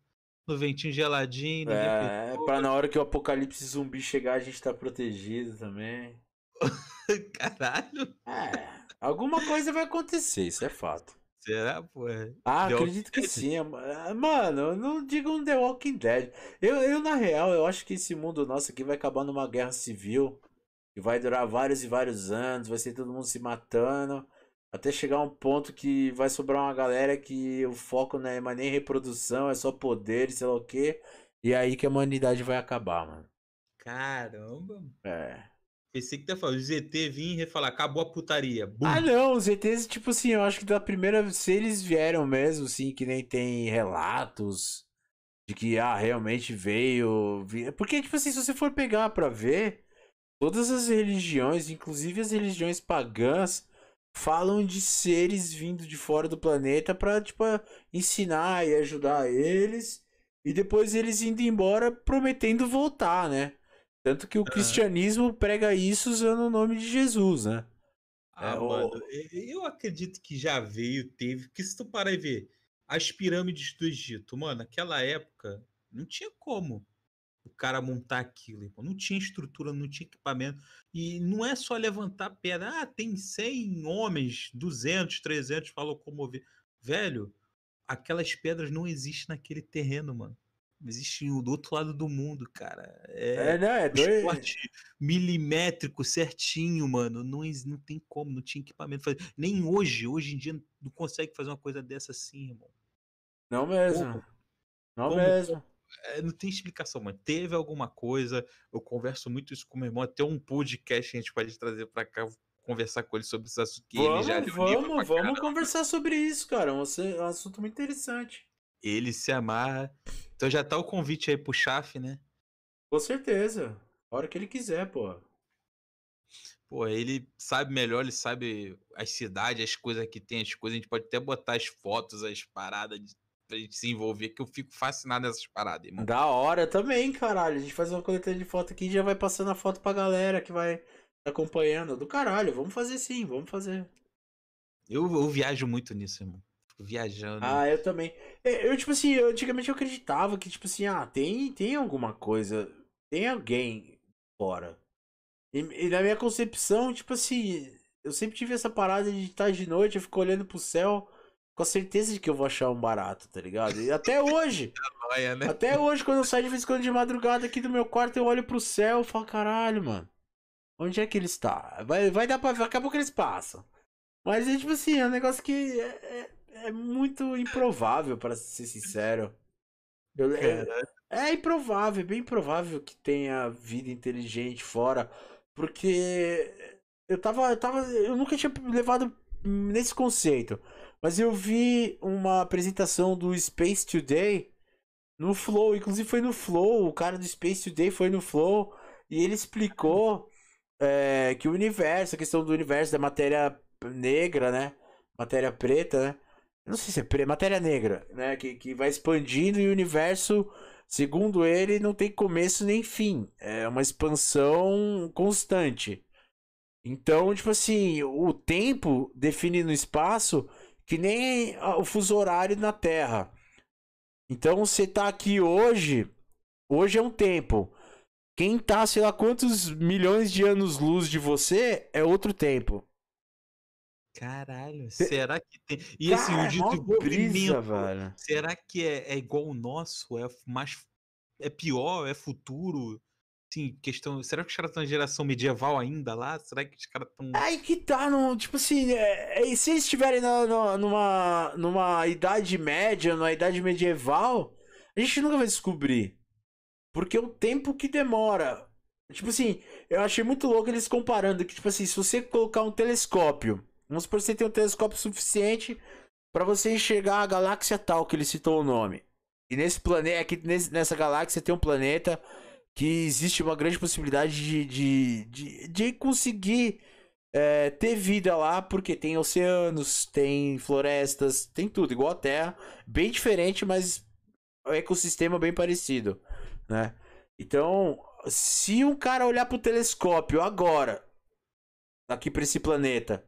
no ventinho geladinho. É, pra na hora que o apocalipse zumbi chegar, a gente tá protegido também. [LAUGHS] Caralho. É. Alguma coisa vai acontecer, isso é fato. Será, pô? Ah, The acredito que sim. É, mano, não diga um The Walking Dead. Eu, eu, na real, eu acho que esse mundo nosso aqui vai acabar numa guerra civil. Que vai durar vários e vários anos. Vai ser todo mundo se matando. Até chegar um ponto que vai sobrar uma galera que o foco não é mais nem reprodução, é só poder, sei lá o quê. E é aí que a humanidade vai acabar, mano. Caramba. É. Pensei que tá falando, o ZT vir e falar, acabou a putaria. Bum. Ah, não, os ZTs, tipo assim, eu acho que da primeira, se eles vieram mesmo, assim, que nem tem relatos de que, ah, realmente veio. Porque, tipo assim, se você for pegar pra ver, todas as religiões, inclusive as religiões pagãs, falam de seres vindo de fora do planeta pra, tipo, ensinar e ajudar eles. E depois eles indo embora prometendo voltar, né? Tanto que o cristianismo prega isso usando o nome de Jesus, né? Ah, é, mano, o... eu acredito que já veio, teve. Porque se tu parar e ver as pirâmides do Egito, mano, naquela época não tinha como o cara montar aquilo, irmão. não tinha estrutura, não tinha equipamento. E não é só levantar pedra. Ah, tem 100 homens, 200, 300 para locomover. Velho, aquelas pedras não existem naquele terreno, mano existe do outro lado do mundo, cara. É, é não, é doido. milimétrico, certinho, mano. Não, não tem como, não tinha equipamento. Nem hoje, hoje em dia, não consegue fazer uma coisa dessa assim, irmão. Não mesmo. Como? Não como? mesmo. É, não tem explicação, mano. Teve alguma coisa. Eu converso muito isso com meu irmão. Até um podcast a gente pode trazer pra cá conversar com ele sobre esse assunto. Vamos, ele vamos, vamos conversar sobre isso, cara. É um assunto muito interessante. Ele se amarra. Então já tá o convite aí pro Chaf, né? Com certeza. A hora que ele quiser, pô. Pô, ele sabe melhor, ele sabe as cidades, as coisas que tem, as coisas. A gente pode até botar as fotos, as paradas de, pra gente se envolver, que eu fico fascinado nessas paradas, irmão. Da hora também, caralho. A gente faz uma coletânea de foto aqui e já vai passando a foto pra galera que vai acompanhando. Do caralho, vamos fazer sim, vamos fazer. Eu, eu viajo muito nisso, irmão viajando. Ah, eu também. É, eu, tipo assim, eu, antigamente eu acreditava que, tipo assim, ah, tem, tem alguma coisa, tem alguém fora. E, e na minha concepção, tipo assim, eu sempre tive essa parada de estar de noite, eu fico olhando pro céu com a certeza de que eu vou achar um barato, tá ligado? E até [LAUGHS] hoje. né? Até hoje, quando eu saio de vez em quando de madrugada aqui do meu quarto, eu olho pro céu e falo, caralho, mano. Onde é que ele está? Vai, vai dar pra ver, daqui a pouco eles passam. Mas é tipo assim, é um negócio que é, é é muito improvável, para ser sincero. Eu, é, é improvável, é bem improvável que tenha vida inteligente fora. Porque eu tava, eu tava. Eu nunca tinha levado nesse conceito. Mas eu vi uma apresentação do Space Today no Flow. Inclusive foi no Flow. O cara do Space Today foi no Flow. E ele explicou é, que o universo, a questão do universo da matéria negra, né? Matéria preta, né? Não sei se é matéria negra, né? Que, que vai expandindo e o universo, segundo ele, não tem começo nem fim. É uma expansão constante. Então, tipo assim, o tempo define no espaço que nem o fuso horário na Terra. Então, você tá aqui hoje, hoje é um tempo. Quem tá, sei lá, quantos milhões de anos-luz de você é outro tempo. Caralho, será que tem. E assim, o desenvolvimento. Brisa, será que é, é igual o nosso? É mais. É pior? É futuro? Sim, questão. Será que os caras estão na geração medieval ainda lá? Será que os caras estão. Aí que tá, no, tipo assim, é, é, se eles estiverem numa, numa idade média, numa idade medieval, a gente nunca vai descobrir. Porque o tempo que demora. Tipo assim, eu achei muito louco eles comparando que, tipo assim, se você colocar um telescópio, vamos supor que você tem um telescópio suficiente para você enxergar a galáxia tal que ele citou o nome. E nesse planeta, aqui nessa galáxia tem um planeta que existe uma grande possibilidade de, de, de, de conseguir é, ter vida lá, porque tem oceanos, tem florestas, tem tudo, igual a Terra. Bem diferente, mas o ecossistema bem parecido, né? Então, se um cara olhar pro telescópio agora, aqui para esse planeta,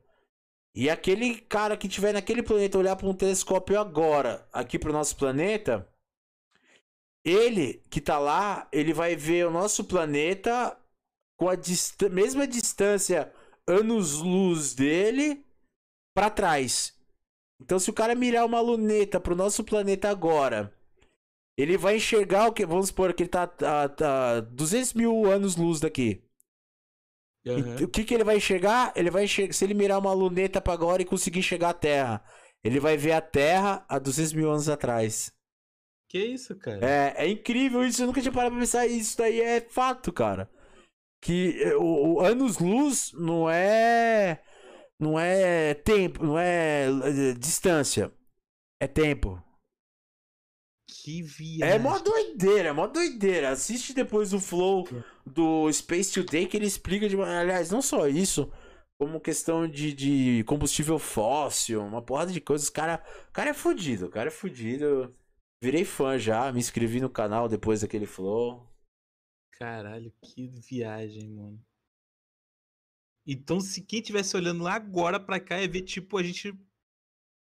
e aquele cara que tiver naquele planeta olhar para um telescópio agora, aqui pro nosso planeta, ele que tá lá, ele vai ver o nosso planeta com a dist mesma distância anos-luz dele para trás. Então, se o cara mirar uma luneta pro nosso planeta agora, ele vai enxergar o que. Vamos supor que ele tá a, a 200 mil anos-luz daqui. Uhum. o que, que ele vai enxergar? Ele vai enxergar. Se ele mirar uma luneta para agora e conseguir enxergar a Terra, ele vai ver a Terra há 200 mil anos atrás. Que isso, cara? É, é incrível isso, eu nunca tinha parado pra pensar. Isso daí é fato, cara. Que eh, o, o anos-luz não é. Não é tempo, não é eh, distância. É tempo. Que viagem. É mó doideira, é mó doideira. Assiste depois o flow do Space Today que ele explica de. Aliás, não só isso, como questão de, de combustível fóssil, uma porrada de coisas. O cara, o cara é fudido, o cara é fudido. Virei fã já, me inscrevi no canal depois daquele flow. Caralho, que viagem, mano. Então, se quem tivesse olhando lá agora pra cá é ver, tipo, a gente.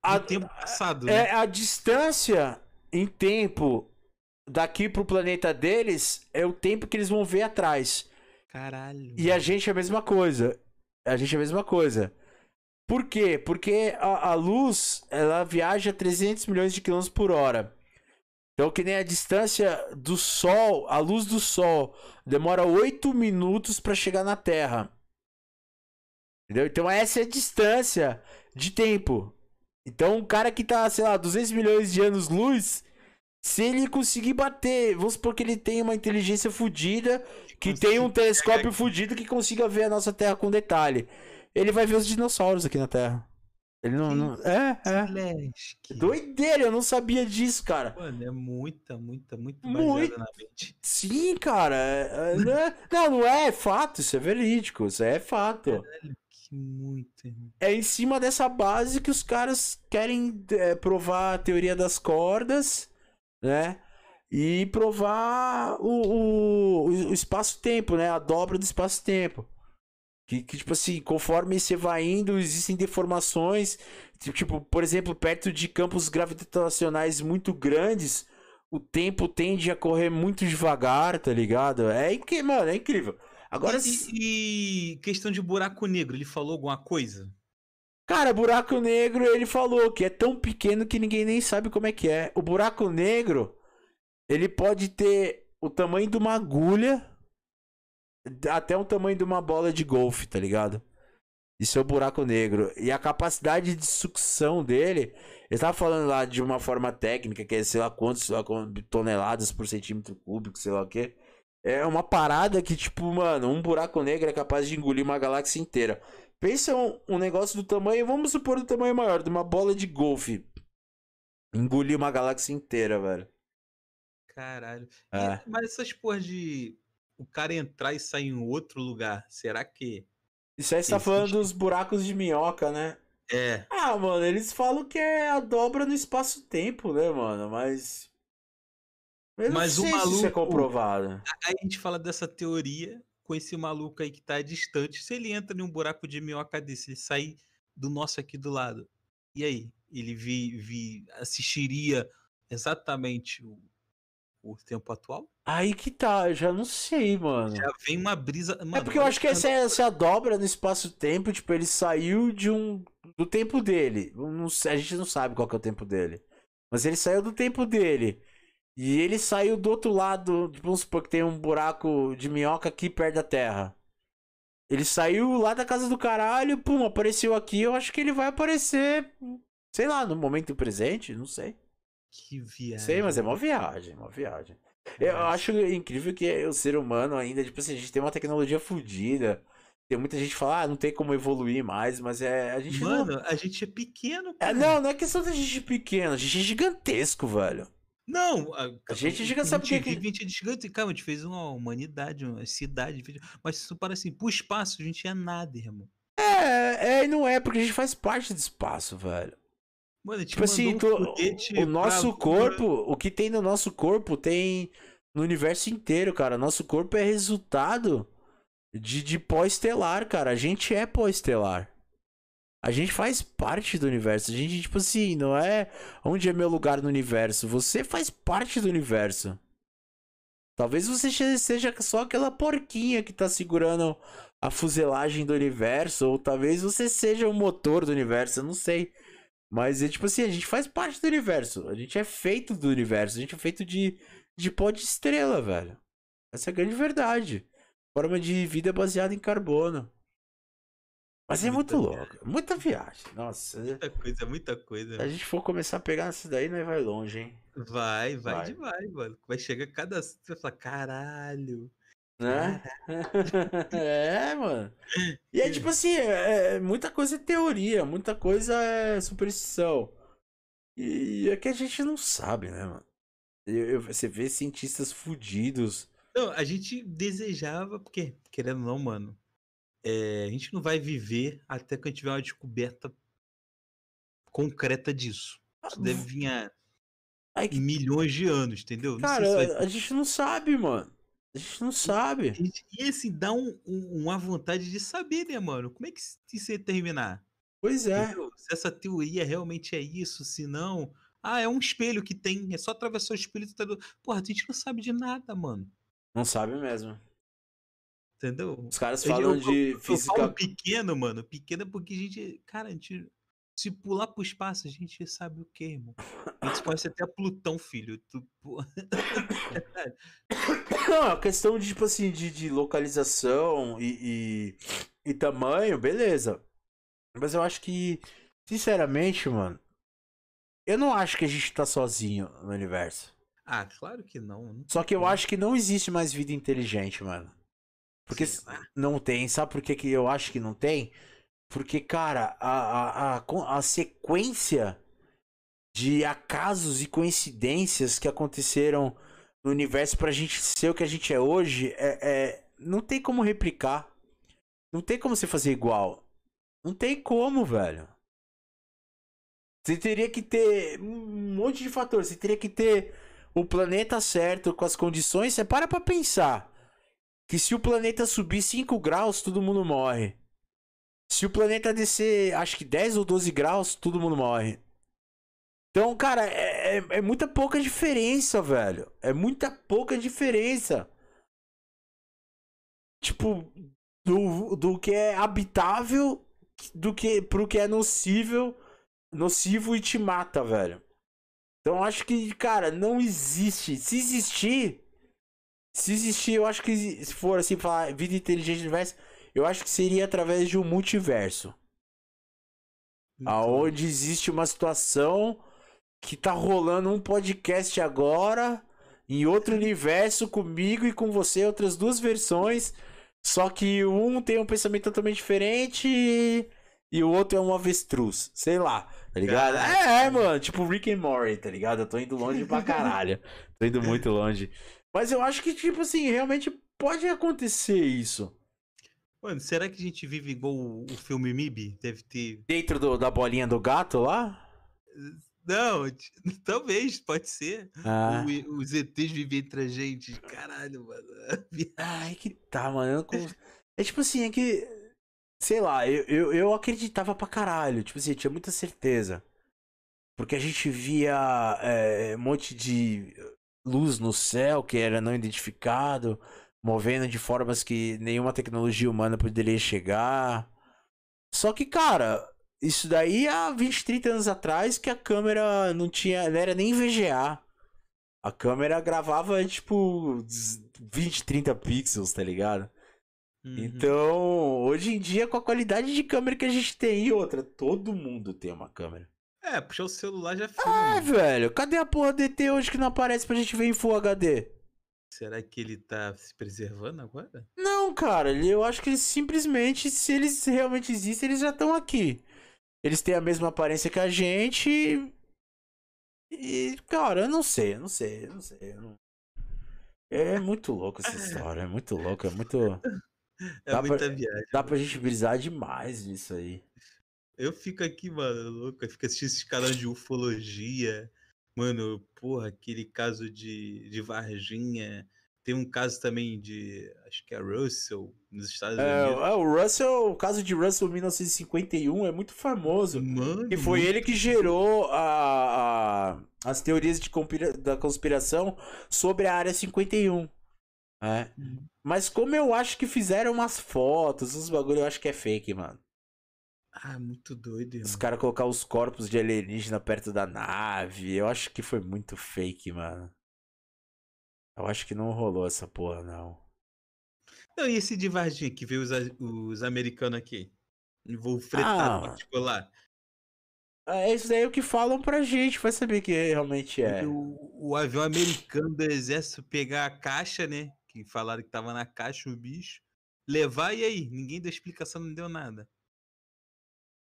A, tempo passado. É, né? a distância em tempo daqui pro planeta deles é o tempo que eles vão ver atrás. Caralho. E a gente é a mesma coisa. A gente é a mesma coisa. Por quê? Porque a, a luz, ela viaja 300 milhões de quilômetros por hora. Então, que nem a distância do Sol, a luz do Sol, demora 8 minutos para chegar na Terra. Entendeu? Então, essa é a distância de tempo. Então, um cara que tá, sei lá, 200 milhões de anos-luz, se ele conseguir bater, vamos supor que ele tem uma inteligência fodida, que tem um telescópio fodido que consiga ver a nossa Terra com detalhe. Ele vai ver os dinossauros aqui na Terra. Ele não. não... É, é. Doideira, eu não sabia disso, cara. Mano, é muita, muita, muito muito na mente. Sim, cara. É, não, é... não, não é, é fato, isso é verídico, isso é fato. Caralho, que muito. É em cima dessa base que os caras querem é, provar a teoria das cordas, né? E provar o, o, o espaço-tempo, né? A dobra do espaço-tempo. Que, que, tipo assim, conforme você vai indo, existem deformações. Tipo, por exemplo, perto de campos gravitacionais muito grandes, o tempo tende a correr muito devagar, tá ligado? É incrível, mano, é incrível. Agora. E, e, questão de buraco negro, ele falou alguma coisa? Cara, buraco negro, ele falou que é tão pequeno que ninguém nem sabe como é que é. O buraco negro, ele pode ter o tamanho de uma agulha até o tamanho de uma bola de golfe, tá ligado? Isso é o buraco negro. E a capacidade de sucção dele, ele tava falando lá de uma forma técnica, que é sei lá quantos sei lá, toneladas por centímetro cúbico, sei lá o que. É uma parada que, tipo, mano, um buraco negro é capaz de engolir uma galáxia inteira. Pensa um, um negócio do tamanho, vamos supor do tamanho maior, de uma bola de golfe. Engolir uma galáxia inteira, velho. Caralho. É. E, mas essas porras de o cara entrar e sair em outro lugar, será que. Isso aí você tá falando dos buracos de minhoca, né? É. Ah, mano, eles falam que é a dobra no espaço-tempo, né, mano? Mas. Eu Mas o se isso é maluco- comprovado. Aí a gente fala dessa teoria com esse maluco aí que tá distante. Se ele entra em um buraco de minhoca desse, ele sair do nosso aqui do lado. E aí? Ele vi, vi, assistiria exatamente o, o tempo atual? Aí que tá, eu já não sei, mano. Já vem uma brisa. É Mano, porque eu acho que essa é, essa é a dobra no espaço-tempo, tipo, ele saiu de um. do tempo dele. Não a gente não sabe qual que é o tempo dele. Mas ele saiu do tempo dele. E ele saiu do outro lado. Tipo, vamos supor que tem um buraco de minhoca aqui perto da Terra. Ele saiu lá da casa do caralho, pum, apareceu aqui. Eu acho que ele vai aparecer, sei lá, no momento presente, não sei. Que viagem. Sei, mas é uma viagem, uma viagem. Eu Nossa. acho incrível que o ser humano ainda, tipo assim, a gente tem uma tecnologia fodida. Tem muita gente que fala, ah, não tem como evoluir mais, mas é. A gente não. Mano, a gente é pequeno, É, cara. não, não é questão da gente pequena, a gente é gigantesco, velho. Não, a, A gente a a saber gente que- a gente é gigante. Calma, a gente fez uma humanidade, uma cidade. Mas se tu para assim, pro espaço, a gente é nada, irmão. É, é e não é, porque a gente faz parte do espaço, velho. Mano, Tipo assim, um foguete o nosso pra- corpo, o que tem no nosso corpo tem no universo inteiro, cara. Nosso corpo é resultado de, de pó-estelar, cara. A gente é pó-estelar. A gente faz parte do universo. A gente, tipo assim, não é onde é meu lugar no universo. Você faz parte do universo. Talvez você seja só aquela porquinha que tá segurando a fuselagem do universo, ou talvez você seja o motor do universo, eu não sei. Mas é tipo assim, a gente faz parte do universo. A gente é feito do universo. A gente é feito de, de pó de estrela, velho. Essa é a grande verdade. Forma de vida baseada em carbono. Mas é muito Muita louco. Muita viagem. Nossa. Muita coisa, muita coisa. Se a gente for começar a pegar nessa daí, nós vai longe, hein? Vai, vai, Vai. demais, mano. Vai chegar cada. Você vai falar, caralho. Né? [LAUGHS] é, mano. E é tipo assim, é, é- muita coisa é teoria, muita coisa é superstição. E é que a gente não sabe, né, mano? Eu- eu- você vê cientistas fudidos. Não, a gente desejava, porque, querendo ou não, mano, é, a gente não vai viver até que a gente tiver uma descoberta concreta disso. Isso deve vir a que- milhões de anos, entendeu? Se vai cara, a gente não sabe, mano. A gente não sabe. E, e assim, dá um- um- uma vontade de saber, né, mano? Como é que se- isso ia terminar? Pois é. Entendeu? Se essa teoria realmente é isso, se não. Ah, é um espelho que tem, é só atravessar o espelho. e Tá... do- Porra, a gente não sabe de nada, mano. Não sabe mesmo. Entendeu? Os caras Eu- falam eu- de Eu falo física. pequeno, mano. Pequeno é porque a gente. Cara, a gente. Se pular pro espaço, a gente sabe o que, irmão? A gente pode ser até Plutão, filho. Tu, Não, a questão de, tipo assim, de, de localização e, e, e tamanho, beleza. Mas eu acho que, sinceramente, mano, eu não acho que a gente tá sozinho no universo. Ah, claro que não. não Só que eu acho que não existe mais vida inteligente, mano. Porque não tem. Sabe por que, que eu acho que não tem? Porque, cara, a, a, a, a sequência de acasos e coincidências que aconteceram no universo pra gente ser o que a gente é hoje é, é- não tem como replicar. Não tem como você fazer igual. Não tem como, velho. Você teria que ter um monte de fatores. Você teria que ter o planeta certo, com as condições. Você para pra pensar. Que se o planeta subir 5 graus, todo mundo morre. Se o planeta descer, acho que 10 ou 12 graus, todo mundo morre. Então, cara, é, é, é muita pouca diferença, velho. É muita pouca diferença. Tipo, do, do que é habitável do que pro que é nocível, nocivo e te mata, velho. Então acho que, cara, não existe. Se existir, se existir, eu acho que se for assim falar vida inteligente no universo, eu acho que seria através de um multiverso, Então, aonde existe uma situação que tá rolando um podcast agora em outro universo comigo e com você, outras duas versões. Só que um tem um pensamento totalmente diferente e, e o outro é um avestruz. Sei lá, tá ligado? É, é, mano, tipo Rick and Morty, tá ligado? Eu tô indo longe pra caralho. tô indo muito longe. Mas eu acho que, tipo assim, realmente pode acontecer isso. Mano, será que a gente vive igual o, o filme MIB? Deve ter. Dentro do, da bolinha do gato lá? Não, [LAUGHS] talvez, pode ser. Ah. O, os ETs vivem entre a gente. Caralho, mano. [LAUGHS] Ai, que tá, mano. É tipo assim, é que. Sei lá, eu, eu, eu acreditava pra caralho. Tipo assim, eu tinha muita certeza. Porque a gente via é, um monte de luz no céu que era não identificado, movendo de formas que nenhuma tecnologia humana poderia chegar. Só que, cara, isso daí há 20, 30 anos atrás que a câmera não tinha. Não era nem VGA. A câmera gravava tipo 20, 30 pixels, tá ligado? Uhum. Então, hoje em dia, com a qualidade de câmera que a gente tem e outra, todo mundo tem uma câmera. É, puxar o celular já filma. Ah, velho, cadê a porra DT hoje que não aparece pra gente ver em Full HD? Será que ele tá se preservando agora? Não, cara, eu acho que eles simplesmente, se eles realmente existem, eles já estão aqui. Eles têm a mesma aparência que a gente. E, cara, eu não sei, eu não sei, eu não sei. Eu não... É muito louco essa [LAUGHS] história, é muito louco, é muito. É dá muita pra, viagem. Dá pra gente brisar demais nisso aí. Eu fico aqui, mano, louco. Eu fico assistindo esses canais de ufologia. Mano, porra, aquele caso de, de Varginha. Tem um caso também de. Acho que é Russell, nos Estados é, Unidos. É, o Russell, o caso de Russell 1951 é muito famoso. Mano. E foi ele que gerou a, a as teorias de da conspiração sobre a área 51. É. Uhum. Mas como eu acho que fizeram umas fotos, uns bagulho, eu acho que é fake, mano. Ah, muito doido. Os caras colocar os corpos de alienígena perto da nave. Eu acho que foi muito fake, mano. Eu acho que não rolou essa porra, não. Não, e esse de Varginha que veio os, os americanos aqui? Vou fretar ah, particular. É isso daí o que falam pra gente, vai saber que realmente é. O, o, avião americano do exército pegar a caixa, né? Que falaram que tava na caixa o bicho. Levar e aí? Ninguém deu explicação, não deu nada.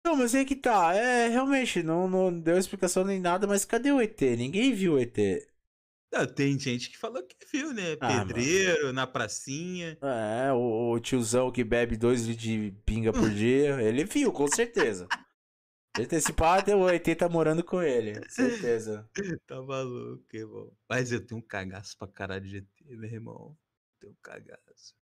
Não, mas é que tá. É, realmente, não, não deu explicação nem nada, mas cadê o ET? Ninguém viu o ET. Não, tem gente que falou que viu, né? Ah, Pedreiro, mano. na pracinha. É, o, o, tiozão que bebe dois litros de pinga por [LAUGHS] dia, ele viu, com certeza. Esse pá, o ET tá morando com ele, certeza. [LAUGHS] tá maluco, irmão. Mas eu tenho um cagaço pra caralho de ET, meu irmão. Tenho um cagaço.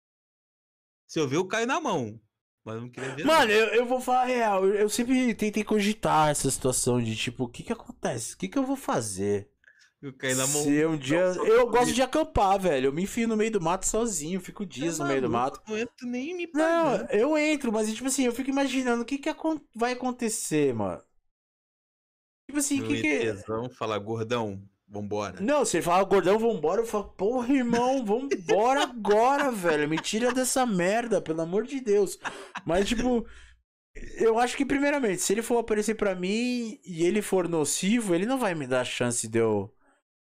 Se eu ver, eu caio na mão. Mas eu não queria ver. Mano, eu, eu vou falar real. Eu, eu sempre tentei cogitar essa situação de tipo, o que que acontece? O que que eu vou fazer? Eu caí na mão. Se um dia. Eu gosto de acampar, velho. Eu me enfio no meio do mato sozinho, fico dias é no meio do mato. Não entro nem me pagando. Não, eu entro, mas tipo assim, eu fico imaginando o que que vai acontecer, mano. Tipo assim, o que que. Fala, gordão, Vambora. Não, se ele fala gordão, vambora, eu falo, porra, irmão, vambora agora, [LAUGHS] velho. Me tira dessa merda, pelo amor de Deus. Mas, tipo, eu acho que, primeiramente, se ele for aparecer para mim e ele for nocivo, ele não vai me dar chance de eu,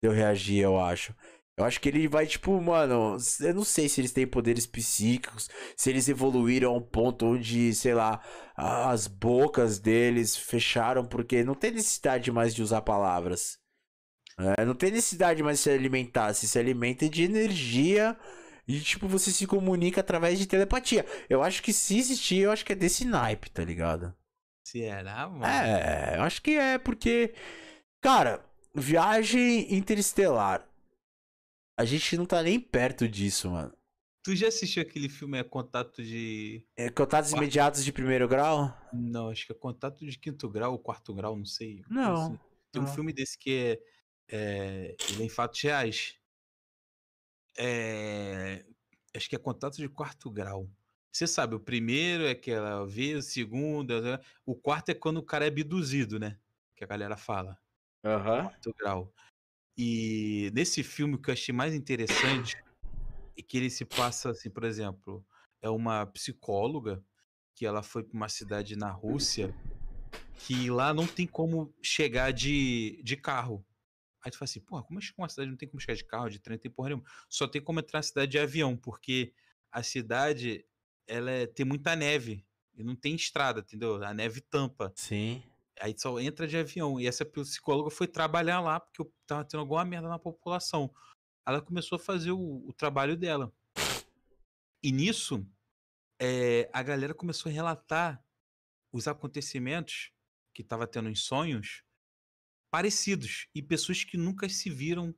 de eu reagir, eu acho. Eu acho que ele vai, tipo, mano, eu não sei se eles têm poderes psíquicos, se eles evoluíram ao ponto onde, sei lá, as bocas deles fecharam, porque não tem necessidade mais de usar palavras. É, não tem necessidade mais de se alimentar. Se se alimenta de energia e, tipo, você se comunica através de telepatia. Eu acho que se existir, eu acho que é desse naipe, tá ligado? Será, mano? É, eu acho que é, porque. Cara, viagem interestelar. A gente não tá nem perto disso, mano. Tu já assistiu aquele filme é Contato de. É, contatos quarto... imediatos de primeiro grau? Não, acho que é Contato de quinto grau ou quarto grau, não sei. Não. Tem um não. filme desse que é é, ele é em fatos reais. É, acho que é contato de quarto grau. Você sabe, o primeiro é que ela vê, o segundo, o quarto é quando o cara é abduzido, né? Que a galera fala. Uhum. Quarto grau. E nesse filme o que eu achei mais interessante é que ele se passa assim, por exemplo, é uma psicóloga que ela foi para uma cidade na Rússia que lá não tem como chegar de, de carro. Aí tu fala assim, porra, como é que uma cidade não tem como chegar de carro, de trem, não tem porra nenhuma. Só tem como entrar na cidade de avião, porque a cidade, ela é, tem muita neve e não tem estrada, entendeu? A neve tampa. Sim. Aí só entra de avião. E essa psicóloga foi trabalhar lá, porque tava tendo alguma merda na população. Ela começou a fazer o, o trabalho dela. E nisso, eh, a galera começou a relatar os acontecimentos que estava tendo em sonhos parecidos e pessoas que nunca se viram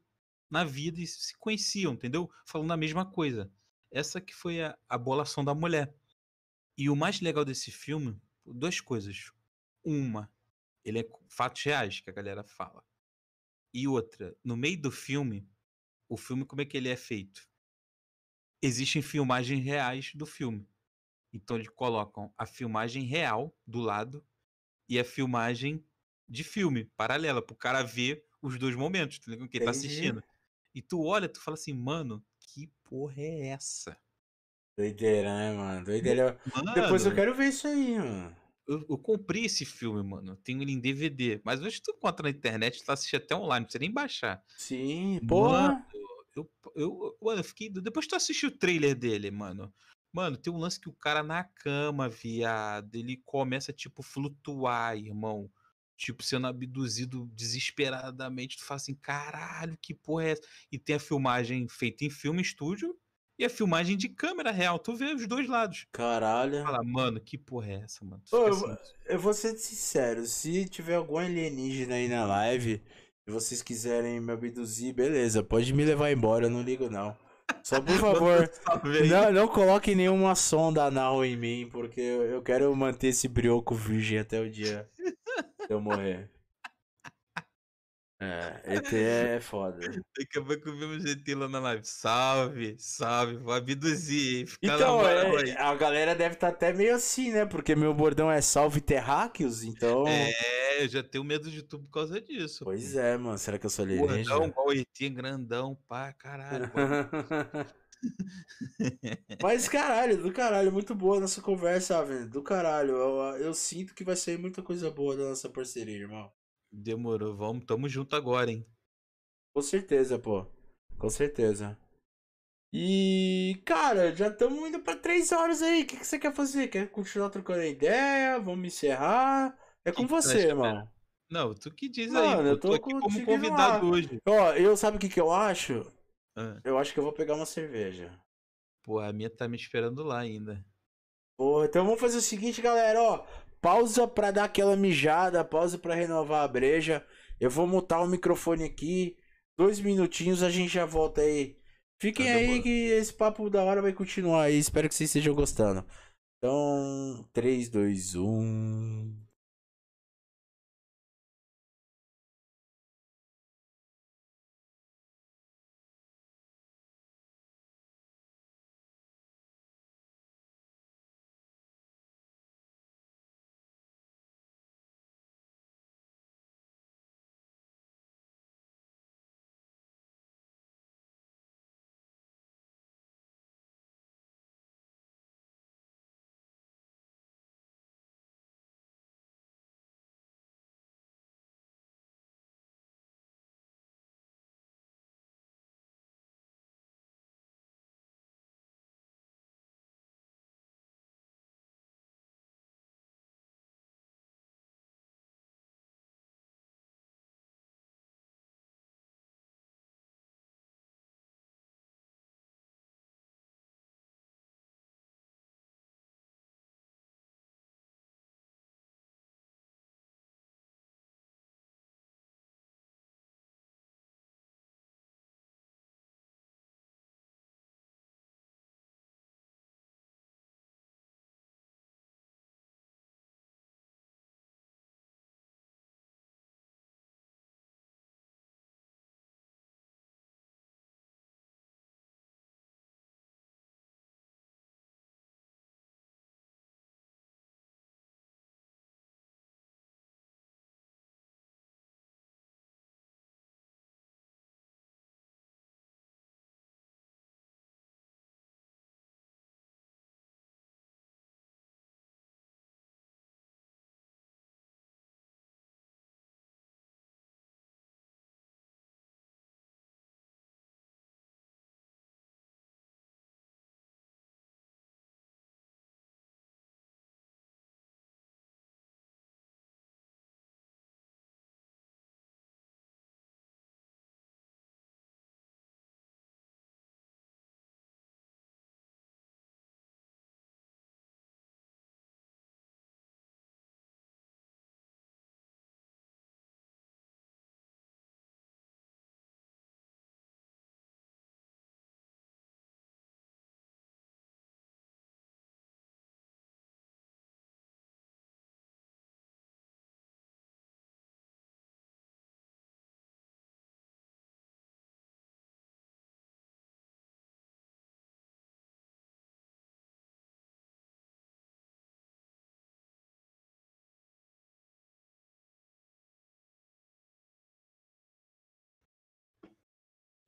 na vida e se conheciam, entendeu? Falando a mesma coisa. Essa que foi a, a bolação da mulher. E o mais legal desse filme, duas coisas. Uma, ele é fatos reais que a galera fala. E outra, no meio do filme, o filme como é que ele é feito? Existem filmagens reais do filme. Então eles colocam a filmagem real do lado e a filmagem de filme, paralela, pro cara ver os dois momentos, tá ligado? Quem tá assistindo. E tu olha, tu fala assim, mano, que porra é essa? Doideira, né, mano? Doideira. Mano, Depois eu quero ver isso aí, mano. Eu, eu, comprei esse filme, mano. Tenho ele em DVD. Mas hoje tu encontra na internet, tu assiste até online, não precisa nem baixar. Sim, porra. eu, eu, mano, eu fiquei. Depois tu assistiu o trailer dele, mano. Mano, tem um lance que o cara na cama, viado, ele começa, tipo, flutuar, irmão tipo, sendo abduzido desesperadamente. Tu fala assim, caralho, que porra é essa? E tem a filmagem feita em filme estúdio e a filmagem de câmera real. Tu vê os dois lados. Caralho. Fala, mano, que porra é essa, mano? Ô, eu, assim, eu vou ser sincero, se tiver algum alienígena aí na live e vocês quiserem me abduzir, beleza, pode me levar embora, eu não ligo não. Só por [LAUGHS] favor, não, não coloque nenhuma sonda anal em mim, porque eu quero manter esse brioco virgem até o dia eu morrer. É, ET é foda. Daqui a pouco vimos ET lá na live. Salve, salve, vou abduzir. Fica então, é, a galera deve estar tá até meio assim, né? Porque meu bordão é salve terráqueos, então. É, eu já tenho medo de tudo por causa disso. Pois pô. é, mano. Será que eu sou alienígena? Gordão, igual ET, grandão, pá, caralho. [LAUGHS] [LAUGHS] Mas caralho, do caralho, muito boa a nossa conversa, velho. Do caralho. Eu, eu, sinto que vai sair muita coisa boa da nossa parceria, irmão. Demorou, vamos, tamo junto agora, hein? Com certeza, pô. Com certeza. E, cara, já estamos indo para três horas aí. O que, que você quer fazer? Quer continuar trocando ideia? Vamos encerrar? É com que você, irmão. Não, tu que diz Mano, aí. Mano, eu tô, tô aqui como convidado lá. hoje. Ó, eu sabe o que, que eu acho? Ah. Eu acho que eu vou pegar uma cerveja. Pô, a minha tá me esperando lá ainda. Pô, então vamos fazer o seguinte, galera, ó. Pausa pra dar aquela mijada, pausa pra renovar a breja. Eu vou mutar o microfone aqui. Dois minutinhos, a gente já volta aí. Fiquem tá aí que esse papo da hora vai continuar aí. Espero que vocês estejam gostando. Então, 3, 2, 1.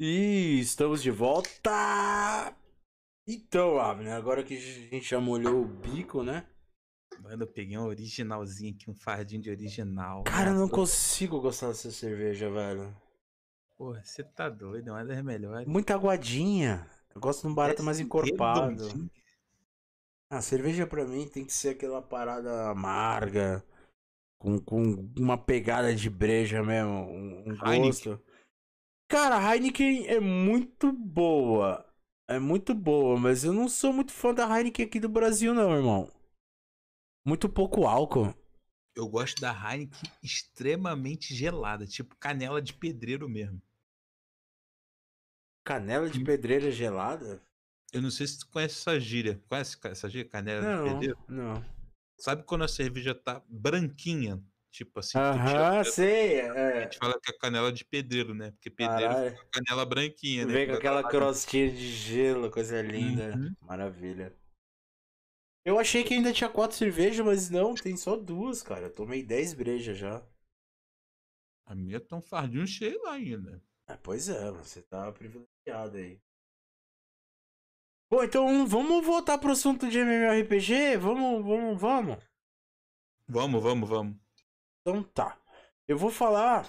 E estamos de volta! Então, Abner, agora que a gente já molhou o bico, né? Mano, eu peguei um originalzinho aqui, um fardinho de original. Cara, eu não consigo gostar dessa cerveja, velho. Porra, você tá doido, é uma das melhores. Muita aguadinha. Eu gosto de um barato mais encorpado. A ah, cerveja pra mim tem que ser aquela parada amarga, com, com uma pegada de breja mesmo, um, um gosto. Cara, a Heineken é muito boa. É muito boa, mas eu não sou muito fã da Heineken aqui do Brasil, não, irmão. Muito pouco álcool. Eu gosto da Heineken extremamente gelada, tipo canela de pedreiro mesmo. Canela de hum. pedreiro gelada? Eu não sei se tu conhece essa gíria. Conhece essa gíria? Canela não, de pedreiro? Não. Sabe quando a cerveja tá branquinha? Tipo assim. Aham, sei. É. A gente fala que é canela de pedreiro, né? Porque pedreiro Caralho. fica canela branquinha, né? Vem com aquela crostinha de gelo, coisa linda. Uhum. Maravilha. Eu achei que ainda tinha quatro cervejas, mas não, tem só duas, cara. Eu tomei dez brejas já. A minha tá um fardinho cheio lá ainda. Ah, pois é, você tá privilegiado aí. Bom, então vamos voltar pro assunto de MMORPG? Vamos, vamos, vamos. Vamos, vamos, vamos. Então tá. Eu vou falar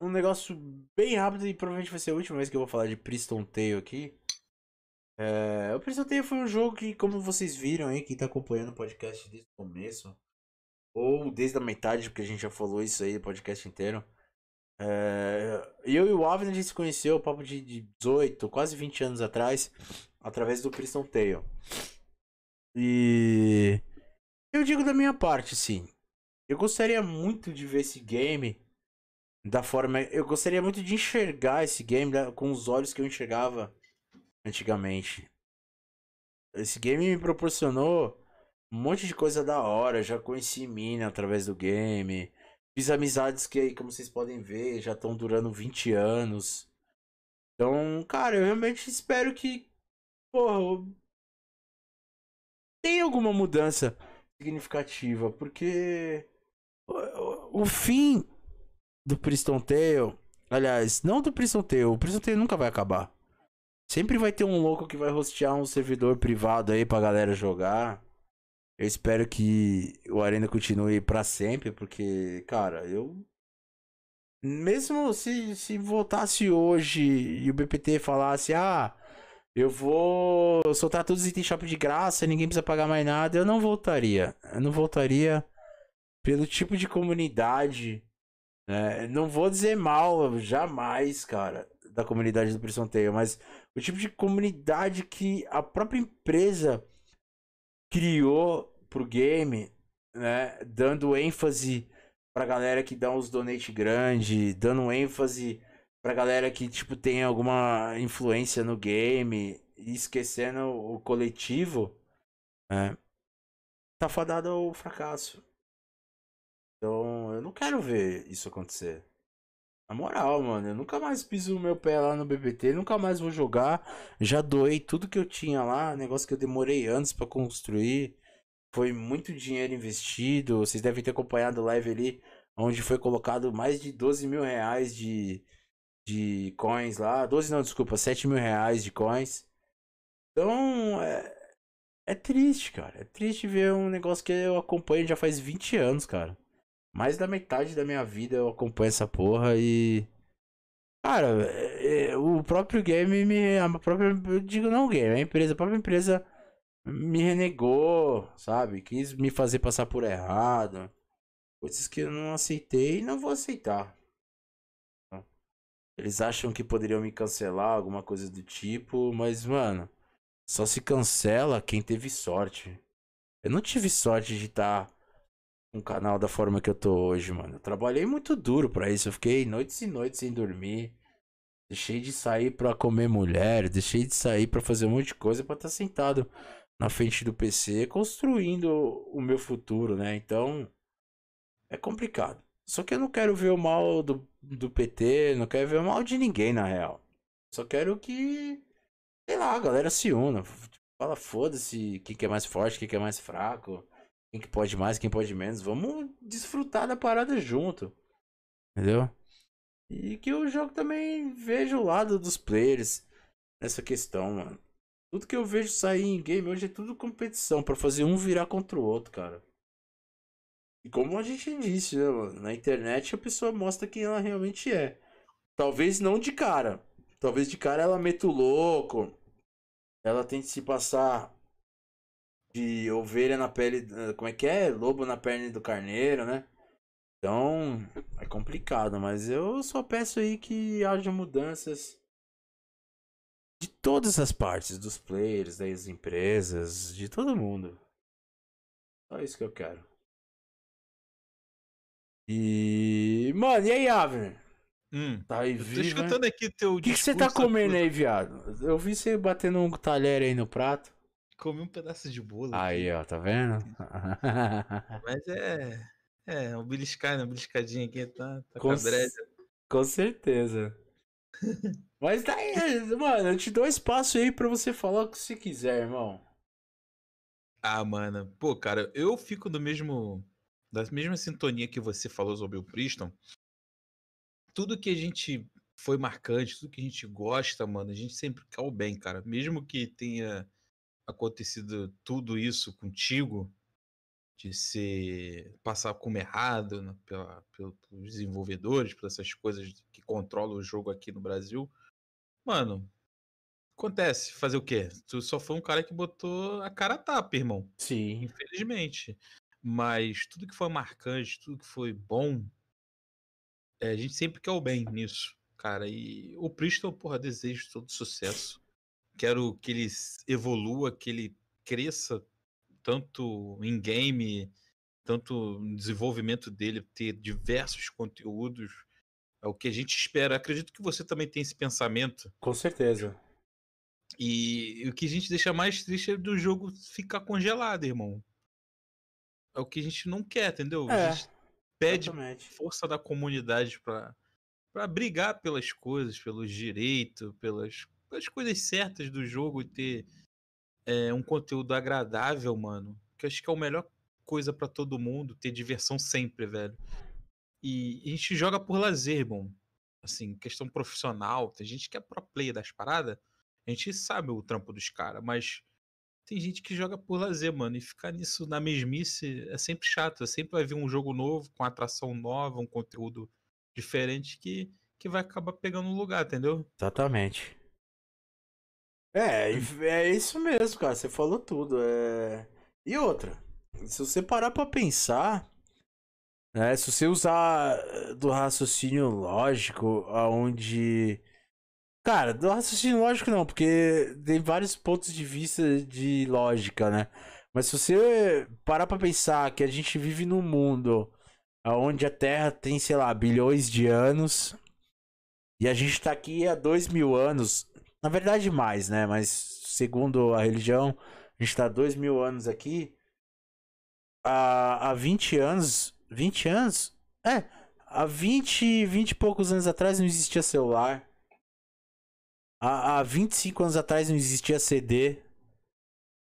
um negócio bem rápido e provavelmente vai ser a última vez que eu vou falar de Priston Tale aqui. É, o Priston Tale foi um jogo que, como vocês viram aí, quem tá acompanhando o podcast desde o começo, ou desde a metade, porque a gente já falou isso aí, o podcast inteiro. É, eu e o Avner a gente se conheceu, papo de 18, quase 20 anos atrás, através do Priston Tale. E eu digo da minha parte, sim. Eu gostaria muito de ver esse game da forma. Eu gostaria muito de enxergar esse game com os olhos que eu enxergava antigamente. Esse game me proporcionou um monte de coisa da hora. Já conheci mina através do game. Fiz amizades que aí, como vocês podem ver, já estão durando 20 anos. Então, cara, eu realmente espero que. Porra. Tem alguma mudança significativa. Porque. O, fim do Priston Tale. Aliás, não do Priston Tale. O Priston Tale nunca vai acabar. Sempre vai ter um louco que vai hostear um servidor privado aí pra galera jogar. Eu espero que o Arena continue para sempre, porque, cara, eu. Mesmo se, se voltasse hoje e o BPT falasse, ah, eu vou soltar todos os itens shop de graça, ninguém precisa pagar mais nada, eu não voltaria. Eu não voltaria pelo tipo de comunidade. Né? Não vou dizer mal, jamais, cara da comunidade do Prison Tale, mas o tipo de comunidade que a própria empresa criou pro game, né, dando ênfase pra galera que dá uns donate grande, dando ênfase pra galera que tipo tem alguma influência no game e esquecendo o coletivo, né, tá fadado ao fracasso. Então, eu não quero ver isso acontecer. Na moral, mano, eu nunca mais piso o meu pé lá no BBT, nunca mais vou jogar. Já doei tudo que eu tinha lá, negócio que eu demorei anos para construir. Foi muito dinheiro investido. Vocês devem ter acompanhado o live ali, onde foi colocado mais de 12 mil reais de, de coins lá. 12 não, desculpa, 7 mil reais de coins. Então, é, é triste, cara. É triste ver um negócio que eu acompanho já faz 20 anos, cara. Mais da metade da minha vida eu acompanho essa porra e. Cara, é, é, o próprio game me. A própria. Eu digo não game, a empresa, a própria empresa me renegou, sabe? Quis me fazer passar por errado. Coisas que eu não aceitei e não vou aceitar. Eles acham que poderiam me cancelar, alguma coisa do tipo, mas, mano, só se cancela quem teve sorte. Eu não tive sorte de estar tá um canal da forma que eu tô hoje, mano. Eu trabalhei muito duro para isso. Eu fiquei noites e noites sem dormir. Deixei de sair pra comer mulher. Deixei de sair para fazer um monte de coisa para estar tá sentado na frente do PC construindo o meu futuro, né? Então é complicado. Só que eu não quero ver o mal do, do PT, não quero ver o mal de ninguém, na real. Só quero que, sei lá, a galera se una. Fala, foda-se quem que é mais forte, quem que é mais fraco. Quem que pode mais, quem pode menos. Vamos desfrutar da parada junto. Entendeu? E que o jogo também veja o lado dos players nessa questão, mano. Tudo que eu vejo sair em game hoje é tudo competição para fazer um virar contra o outro, cara. E como a gente disse, né, mano? Na internet a pessoa mostra quem ela realmente é. Talvez não de cara. Talvez de cara ela meta o louco. Ela tente se passar de ovelha na pele. Eh, como é que é? Lobo na perna do carneiro, né? Então, é complicado, mas eu só peço aí que haja mudanças de todas as partes, dos players, das empresas, de todo mundo. Só isso que eu quero. E. Mano, e aí, Avner? Hum, Tá aí eu tô vivo, né? escutando aqui teu O que, você tá comendo aí, viado? Eu vi você batendo um talher aí no prato. Comi um pedaço de bolo. Aí, ó, tá vendo? [LAUGHS] Mas é. É, um beliscar, né? Um beliscadinho aqui, tá? Tá Com com a breja. Com certeza. [LAUGHS] Mas daí, mano, eu te dou espaço aí pra você falar o que você quiser, irmão. Ah, mano. Pô, cara, eu fico do mesmo. Da mesma sintonia que você falou sobre o Priston. Tudo que a gente foi marcante, tudo que a gente gosta, mano, a gente sempre quer o bem, cara. Mesmo que tenha acontecido tudo isso contigo, de ser passar como errado né, pela, pelo- pelos desenvolvedores, por essas coisas que controlam o jogo aqui no Brasil. Mano, acontece. Fazer o quê? Tu só foi um cara que botou a cara a tapa, irmão. Sim. Infelizmente. Mas tudo que foi marcante, tudo que foi bom, é, a gente sempre quer o bem nisso, cara. E o Priston, porra, desejo todo sucesso. Quero que ele evolua, que ele cresça tanto em game, tanto no desenvolvimento dele, ter diversos conteúdos. É o que a gente espera. Acredito que você também tem esse pensamento. Com certeza. E o que a gente deixa mais triste é do jogo ficar congelado, irmão. É o que a gente não quer, entendeu? É, a gente pede Exatamente. força da comunidade pra brigar pelas coisas, pelos direitos, pelas, pelas coisas certas do jogo e ter é, um conteúdo agradável, mano. Que eu acho que é a melhor coisa pra todo mundo, ter diversão sempre, velho. E a gente joga por lazer, irmão. Assim, questão profissional. Tem gente que é pro player das paradas. A gente sabe o trampo dos caras, mas tem gente que joga por lazer, mano. E ficar nisso na mesmice é sempre chato. Sempre vai vir um jogo novo, com atração nova, um conteúdo diferente que, que vai acabar pegando lugar, entendeu? Exatamente. É, é isso mesmo, cara. Você falou tudo. É... E outra, se você parar pra pensar, né, se você usar eh, do raciocínio lógico, aonde. Cara, do raciocínio lógico não, porque tem vários pontos de vista de lógica, né? Mas se você parar pra pensar que a gente vive num mundo onde a Terra tem, sei lá, bilhões de anos. E a gente tá aqui há dois mil anos. Na verdade, mais, né? Mas segundo a religião, a gente tá há dois mil anos aqui. Há, há 20 anos. 20 anos? É. Há 20, 20 e poucos anos atrás não existia celular. Há, há 25 anos atrás não existia CD.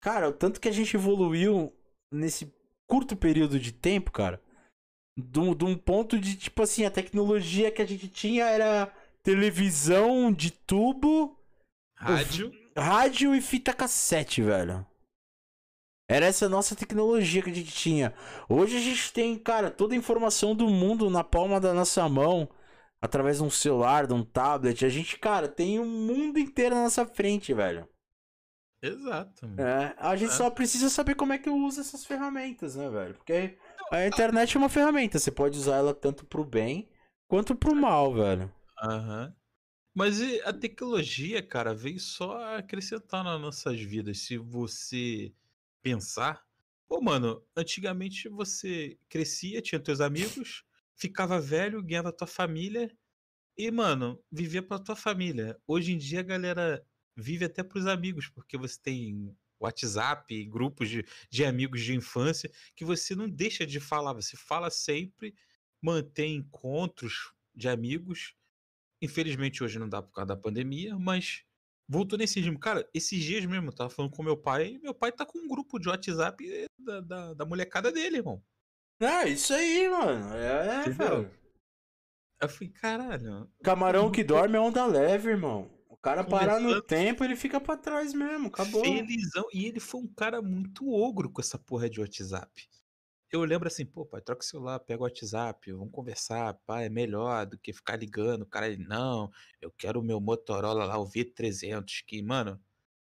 Cara, o tanto que a gente evoluiu nesse curto período de tempo, cara. De um ponto de, tipo assim, a tecnologia que a gente tinha era televisão de tubo, Rádio. rádio e fita cassete, velho. Era essa nossa tecnologia que a gente tinha. Hoje a gente tem, cara, toda a informação do mundo na palma da nossa mão, através de um celular, de um tablet. A gente, cara, tem o mundo inteiro na nossa frente, velho. Exato. É, a gente É. só precisa saber como é que usa essas ferramentas, né, velho? Porque a internet é uma ferramenta, você pode usar ela tanto pro bem quanto pro mal, velho. Aham. Mas a tecnologia, cara, veio só acrescentar nas nossas vidas. Se você pensar. Pô, mano, antigamente você crescia, tinha teus amigos, ficava velho, ganhava tua família e, mano, vivia pra tua família. Hoje em dia a galera vive até pros amigos, porque você tem WhatsApp, grupos de, de amigos de infância, que você não deixa de falar, você fala sempre, mantém encontros de amigos. Infelizmente hoje não dá por causa da pandemia, mas voltou nesse ritmo. Cara, esses dias mesmo, eu tava falando com meu pai, e meu pai tá com um grupo de WhatsApp da, da, da molecada dele, irmão. É, isso aí, mano. É, Entendeu? velho. Eu falei, caralho. Camarão que [LAUGHS] dorme é onda leve, irmão. O cara parar no tempo, ele fica pra trás mesmo, acabou. Felizão. E ele foi um cara muito ogro com essa porra de WhatsApp. Eu lembro assim, pô, pai, troca o celular, pega o WhatsApp, vamos conversar, pai, é melhor do que ficar ligando. O cara, ele, não, eu quero o meu Motorola lá, o V300, que, mano,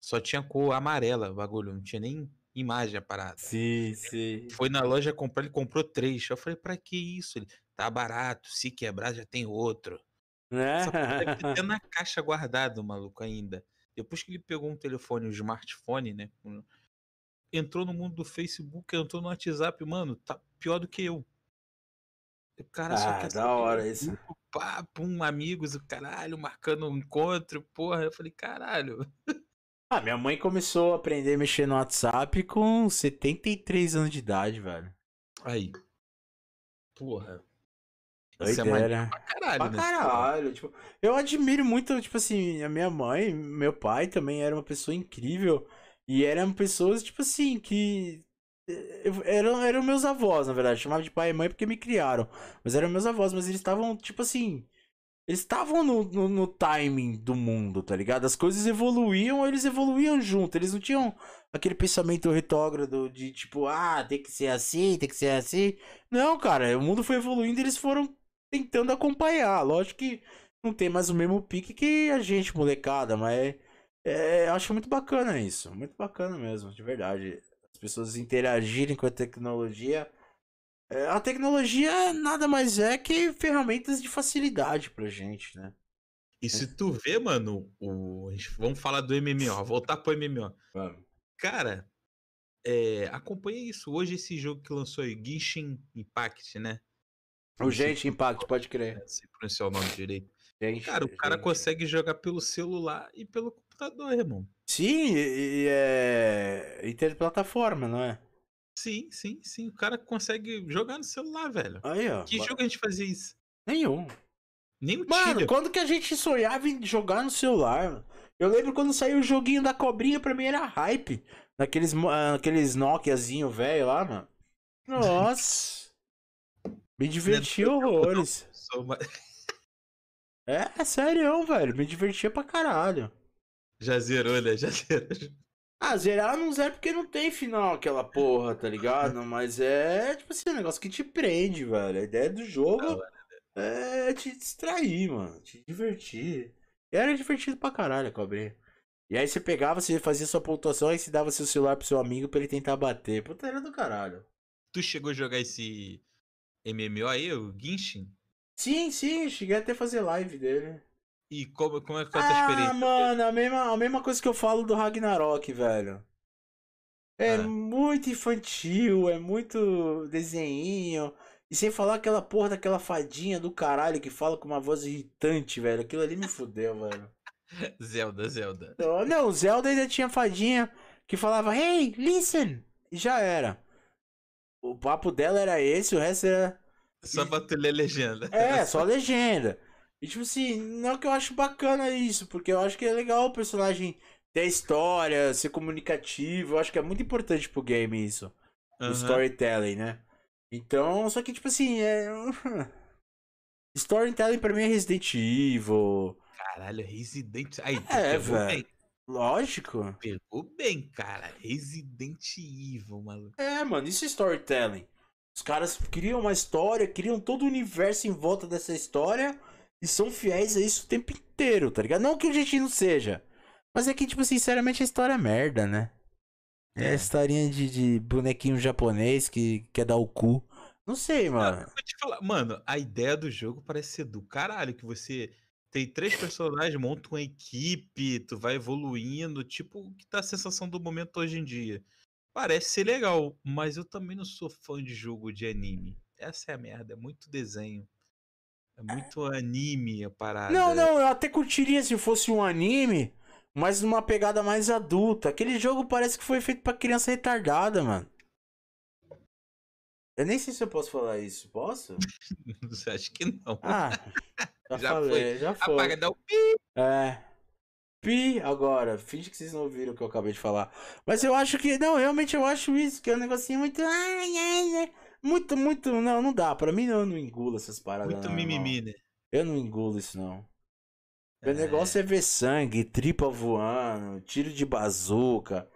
só tinha cor amarela o bagulho, não tinha nem imagem a parada. Sim, sim. Foi na loja comprar, ele comprou três. Eu falei, pra que isso? Ele, tá barato, se quebrar já tem outro. Né? Na caixa guardado, maluco, ainda. Depois que ele pegou um telefone, um smartphone, né? Entrou no mundo do Facebook, entrou no WhatsApp, mano, tá pior do que eu. O cara só Ah, quer da hora isso. grupo, pá, pum, amigos, o caralho, marcando um encontro, porra. Eu falei, caralho. Ah, minha mãe começou a aprender a mexer no WhatsApp com 73 anos de idade, velho. Aí. Porra. É Doideira. pra caralho, Pra né? caralho. Tipo, eu admiro muito, tipo assim, a minha mãe, meu pai também era uma pessoa incrível. E eram pessoas, tipo assim, que. eh, Eram, eram meus avós, na verdade. Chamava de pai e mãe porque me criaram. Mas eram meus avós, mas eles estavam, tipo assim. Eles estavam no, no, no timing do mundo, tá ligado? As coisas evoluíam, eles evoluíam junto. Eles não tinham aquele pensamento retrógrado de tipo, ah, tem que ser assim, tem que ser assim. Não, cara, o mundo foi evoluindo e eles foram tentando acompanhar. Lógico que não tem mais o mesmo pique que a gente, molecada, mas é, eu acho muito bacana isso. Muito bacana mesmo, de verdade. As pessoas interagirem com a tecnologia. É, a tecnologia nada mais é que ferramentas de facilidade pra gente, né? E se tu vê, mano, o... vamos falar do MMO, voltar pro MMO. Vamos. Cara, é, acompanha isso. Hoje esse jogo que lançou aí, Genshin Impact, né? O Gente Impact, pode crer. Não sei pronunciar o nome direito. Gente, Cara, o cara gente. consegue jogar pelo celular e pelo computador, irmão. Sim, e, e é interplataforma, não é? Sim, sim, sim. O cara consegue jogar no celular, velho. Aí, ó. Que ba- jogo a gente fazia isso? Nenhum. Nem o Mano, Tibia. quando que a gente sonhava em jogar no celular? Eu lembro quando saiu o joguinho da cobrinha, pra mim era hype. Naqueles, ah, aqueles Nokiazinho velho lá, mano. Nossa. Me diverti horrores. É, é sério, velho. Me divertia pra caralho. Já zerou, né? Já [LAUGHS] zerou. Ah, zerar não zera porque não tem final aquela porra, tá ligado? Mas é, tipo assim, um negócio que te prende, velho. A ideia do jogo hora, é te distrair, mano. Te divertir. E era divertido pra caralho cobrinha. E aí você pegava, você fazia sua pontuação, aí você dava seu celular pro seu amigo pra ele tentar bater. Puta, era do caralho. Tu chegou a jogar esse MMO aí, o Genshin? Sim, sim, cheguei até a fazer live dele. E como, como é que foi a tua Ah, experiência? mano, a mesma, a mesma coisa que eu falo do Ragnarok, velho. É Ah. muito infantil, é muito desenhinho. E sem falar aquela porra daquela fadinha do caralho que fala com uma voz irritante, velho. Aquilo ali me fudeu, velho. [LAUGHS] Zelda, Zelda. Não, Zelda ainda tinha fadinha que falava, hey, listen! E já era. O papo dela era esse, o resto era. Só pra tu ler legenda. É, só legenda. E tipo assim, não que eu acho bacana isso, porque eu acho que é legal o personagem ter história, ser comunicativo. Eu acho que é muito importante pro game isso. O Aham. storytelling, né? Então, só que tipo assim, é. [LAUGHS] Storytelling pra mim é Resident Evil. Caralho, Resident Aí, É, velho. Lógico. Pegou bem, cara. Resident Evil, maluco. É, mano, isso é storytelling. Os caras criam uma história, criam todo o universo em volta dessa história e são fiéis a isso o tempo inteiro, tá ligado? Não que o gente não seja. Mas é que, tipo, sinceramente, a história é merda, né? É, a É. historinha de, de bonequinho japonês que quer dar o cu. Não sei, mano. Vou te falar, mano, a ideia do jogo parece ser do caralho, que você tem três personagens, monta uma equipe, tu vai evoluindo, tipo o que tá a sensação do momento hoje em dia. Parece ser legal, mas eu também não sou fã de jogo de anime. Essa é a merda, é muito desenho. É muito anime a parada. Não, não, eu até curtiria se fosse um anime, mas numa pegada mais adulta. Aquele jogo parece que foi feito pra criança retardada, mano. Eu nem sei se eu posso falar isso. Posso? [LAUGHS] Acho que não. Ah, já, [LAUGHS] Já falei, já foi. Apaga, dá o pi. É. Pi agora. Finge que vocês não ouviram o que eu acabei de falar. Mas eu acho que. Não, realmente eu acho isso, que é um negocinho muito. Ai, ai, ai. Muito, muito. Não, não dá. Pra mim eu não engulo essas paradas. Muito não, mimimi, né? Eu não engulo isso, não. Meu negócio é ver sangue, tripa voando, tiro de bazuca.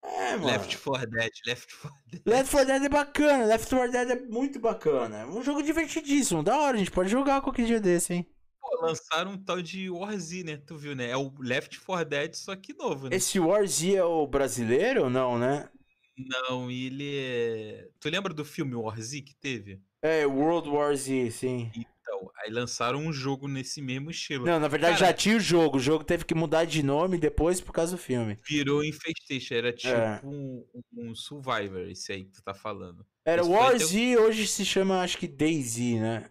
É, mano. Left 4 Dead, Left 4 Dead. Left 4 Dead é bacana, Left 4 Dead é muito bacana. É um jogo divertidíssimo, da hora, a gente pode jogar qualquer dia desse, hein? Pô, lançaram um tal de War Z, né? Tu viu, né? É o Left 4 Dead, só que novo, né? Esse War Z é o brasileiro ou não, né? Não, ele é. Tu lembra do filme War Z que teve? É, World War Z, sim. Então, aí lançaram um jogo nesse mesmo estilo. Não, na verdade Cara, já tinha o jogo. O jogo teve que mudar de nome depois por causa do filme. Virou Infestation, era tipo É. um, um Survivor, esse aí que tu tá falando. Era foi War Z, hoje se chama acho que DayZ, né?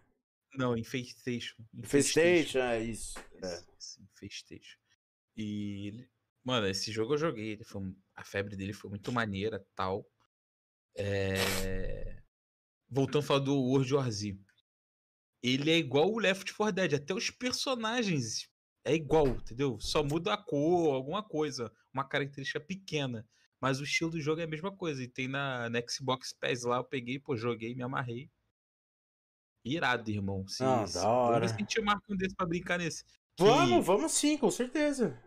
Não, Infestation. Infestation, é isso. É. Infestation. E, mano, esse jogo eu joguei. Ele foi, um- a febre dele foi muito maneira tal. É... Voltando a falar do World War Z. Ele é igual o Left 4 Dead. Até os personagens é igual, entendeu? Só muda a cor, alguma coisa. Uma característica pequena. Mas o estilo do jogo é a mesma coisa. E tem na, na Xbox Pass lá, eu peguei, pô, joguei, me amarrei. Irado, irmão. Se, Ah, se- da Vamos hora. ver se a gente marca um desse pra brincar nesse. Que- Vamos, vamos sim, com certeza.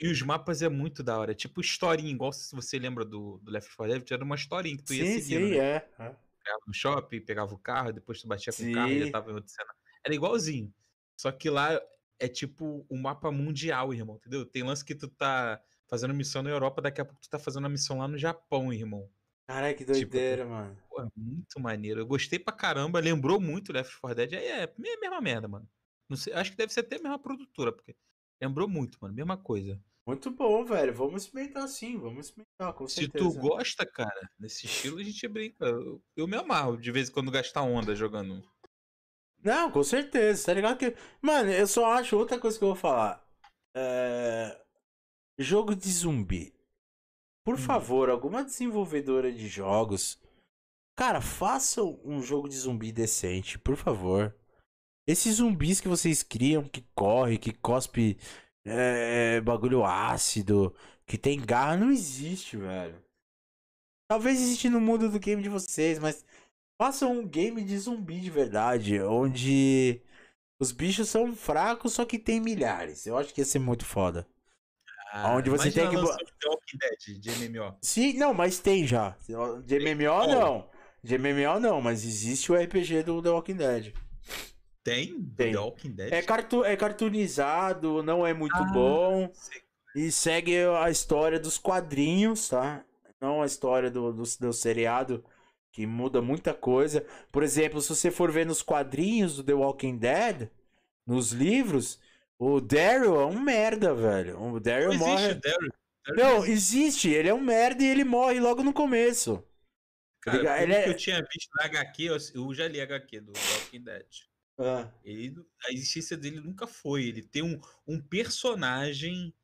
E os mapas é muito da hora. É tipo historinha, igual se você lembra do, do Left 4 Dead, era uma historinha que tu ia Sim, seguindo. sim, né? é. é. Pegava no shopping, pegava o carro, depois tu batia com o carro e já Sim. tava em outra cena. Era igualzinho. Só que lá é tipo um mapa mundial, irmão, entendeu? Tem lance que tu tá fazendo missão na Europa, daqui a pouco tu tá fazendo uma missão lá no Japão, irmão. Caralho, que Tipo, doideira, mano. Pô, é muito maneiro. Eu gostei pra caramba, lembrou muito Left 4 Dead. Aí é a mesma merda, mano. Não sei, acho que deve ser até a mesma produtora, porque lembrou muito, mano. Mesma coisa. Muito bom, velho. Vamos experimentar sim, vamos experimentar, com Se certeza. tu gosta, cara, desse estilo, a gente brinca. Eu, eu me amarro de vez em quando gastar onda jogando. Não, com certeza, tá ligado que. Mano, eu só acho outra coisa que eu vou falar. É... Jogo de zumbi. Por Hum. favor, alguma desenvolvedora de jogos. Cara, façam um jogo de zumbi decente, por favor. Esses zumbis que vocês criam, que corre, que cospe é, bagulho ácido, que tem garra, não existe, velho. Talvez existe no mundo do game de vocês, mas façam um game de zumbi de verdade, onde os bichos são fracos, só que tem milhares. Eu acho que ia ser muito foda. Onde você tem que Dead de MMO. Sim, não, mas tem já. De MMO não. De MMO não, mas existe o RPG do The Walking Dead. Tem? Tem. The Walking Dead? É, cartu é cartoonizado, não é muito Ah. bom. Sei. E segue a história dos quadrinhos, tá? Não a história do, do, do seriado, que muda muita coisa. Por exemplo, se você for ver nos quadrinhos do The Walking Dead, nos livros, o Daryl é um merda, velho. O Daryl Não morre. existe o Daryl. Daryl Não, existe. Ele é um merda e ele morre logo no começo. Cara, ele é- que eu tinha visto na HQ, eu, eu já li HQ do The Walking Dead. Ele, a existência dele nunca foi. Ele tem um, um personagem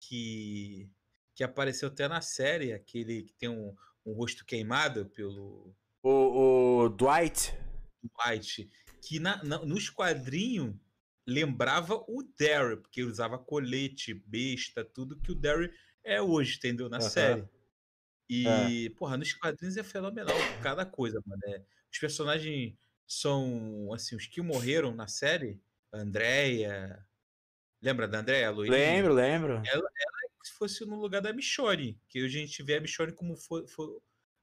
que, que apareceu até na série, aquele que tem um, um rosto queimado pelo o, o Dwight. White, que na, na- nos quadrinhos lembrava o Daryl, porque ele usava colete, besta, tudo que o Daryl é hoje, entendeu? Na série. E, porra, nos quadrinhos é fenomenal cada coisa, mano. É, os personagens são, assim, os que morreram na série, a Andrea. Lembra da Andrea, a loirinha? Lembro, lembro. Se fosse no lugar da Michonne, que hoje a gente vê a Michonne como foi, foi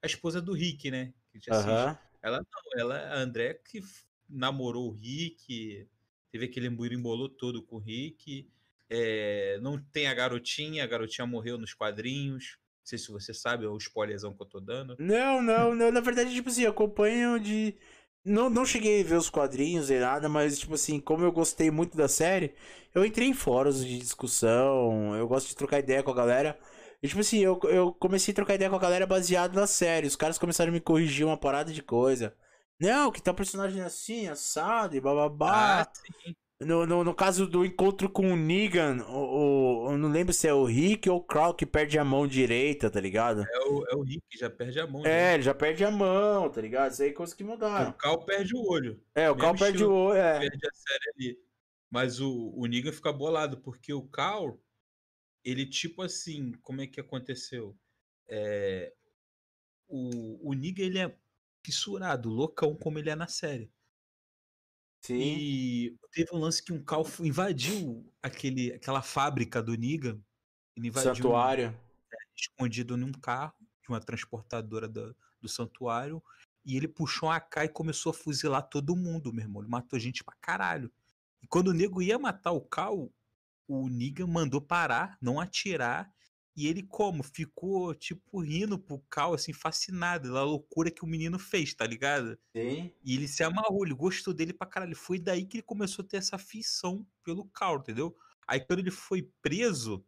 a esposa do Rick, né? Aham. Ela não, ela, a André que namorou o Rick, teve aquele embolou todo com o Rick. é, não tem a garotinha, a garotinha morreu nos quadrinhos. Não sei se você sabe, é o spoilerzão que eu tô dando. Não, não, não. Na verdade, tipo assim, eu acompanho de. Não, não cheguei a ver os quadrinhos nem nada, mas, tipo assim, como eu gostei muito da série, eu entrei em fóruns de discussão, eu gosto de trocar ideia com a galera. E, tipo assim, eu, eu comecei a trocar ideia com a galera baseado na série. Os caras começaram a me corrigir uma parada de coisa. Não, que tá um personagem assim, assado e bababá. Ah, sim. No, no, no caso do encontro com o Negan, o, o- eu não lembro se é o Rick ou o Crow que perde a mão direita, tá ligado? É o, é o Rick, já perde a mão. É, já. ele já perde a mão, tá ligado? Isso aí é coisa que mudaram. O Cal perde o olho. É, o Cal perde o olho, é. perde a série ali. Mas o, o Negan fica bolado, porque o Cal, ele tipo assim, como é que aconteceu? É, o, o Negan, ele é fissurado, loucão como ele é na série. Sim. E teve um lance que um Cal invadiu aquele, aquela fábrica do Negan. Ele invadiu Santuário. Um, é, escondido num carro de uma transportadora do, do santuário. E ele puxou uma AK e começou a fuzilar todo mundo, meu irmão. Ele matou gente pra caralho. E quando o nego ia matar o Cal, o Negan mandou parar, não atirar. E ele, como? Ficou, tipo, rindo pro Cal, assim, fascinado pela loucura que o menino fez, tá ligado? Sim. E ele se amarrou, ele gostou dele pra caralho. Foi daí que ele começou a ter essa afeição pelo Cal, entendeu? Aí quando ele foi preso,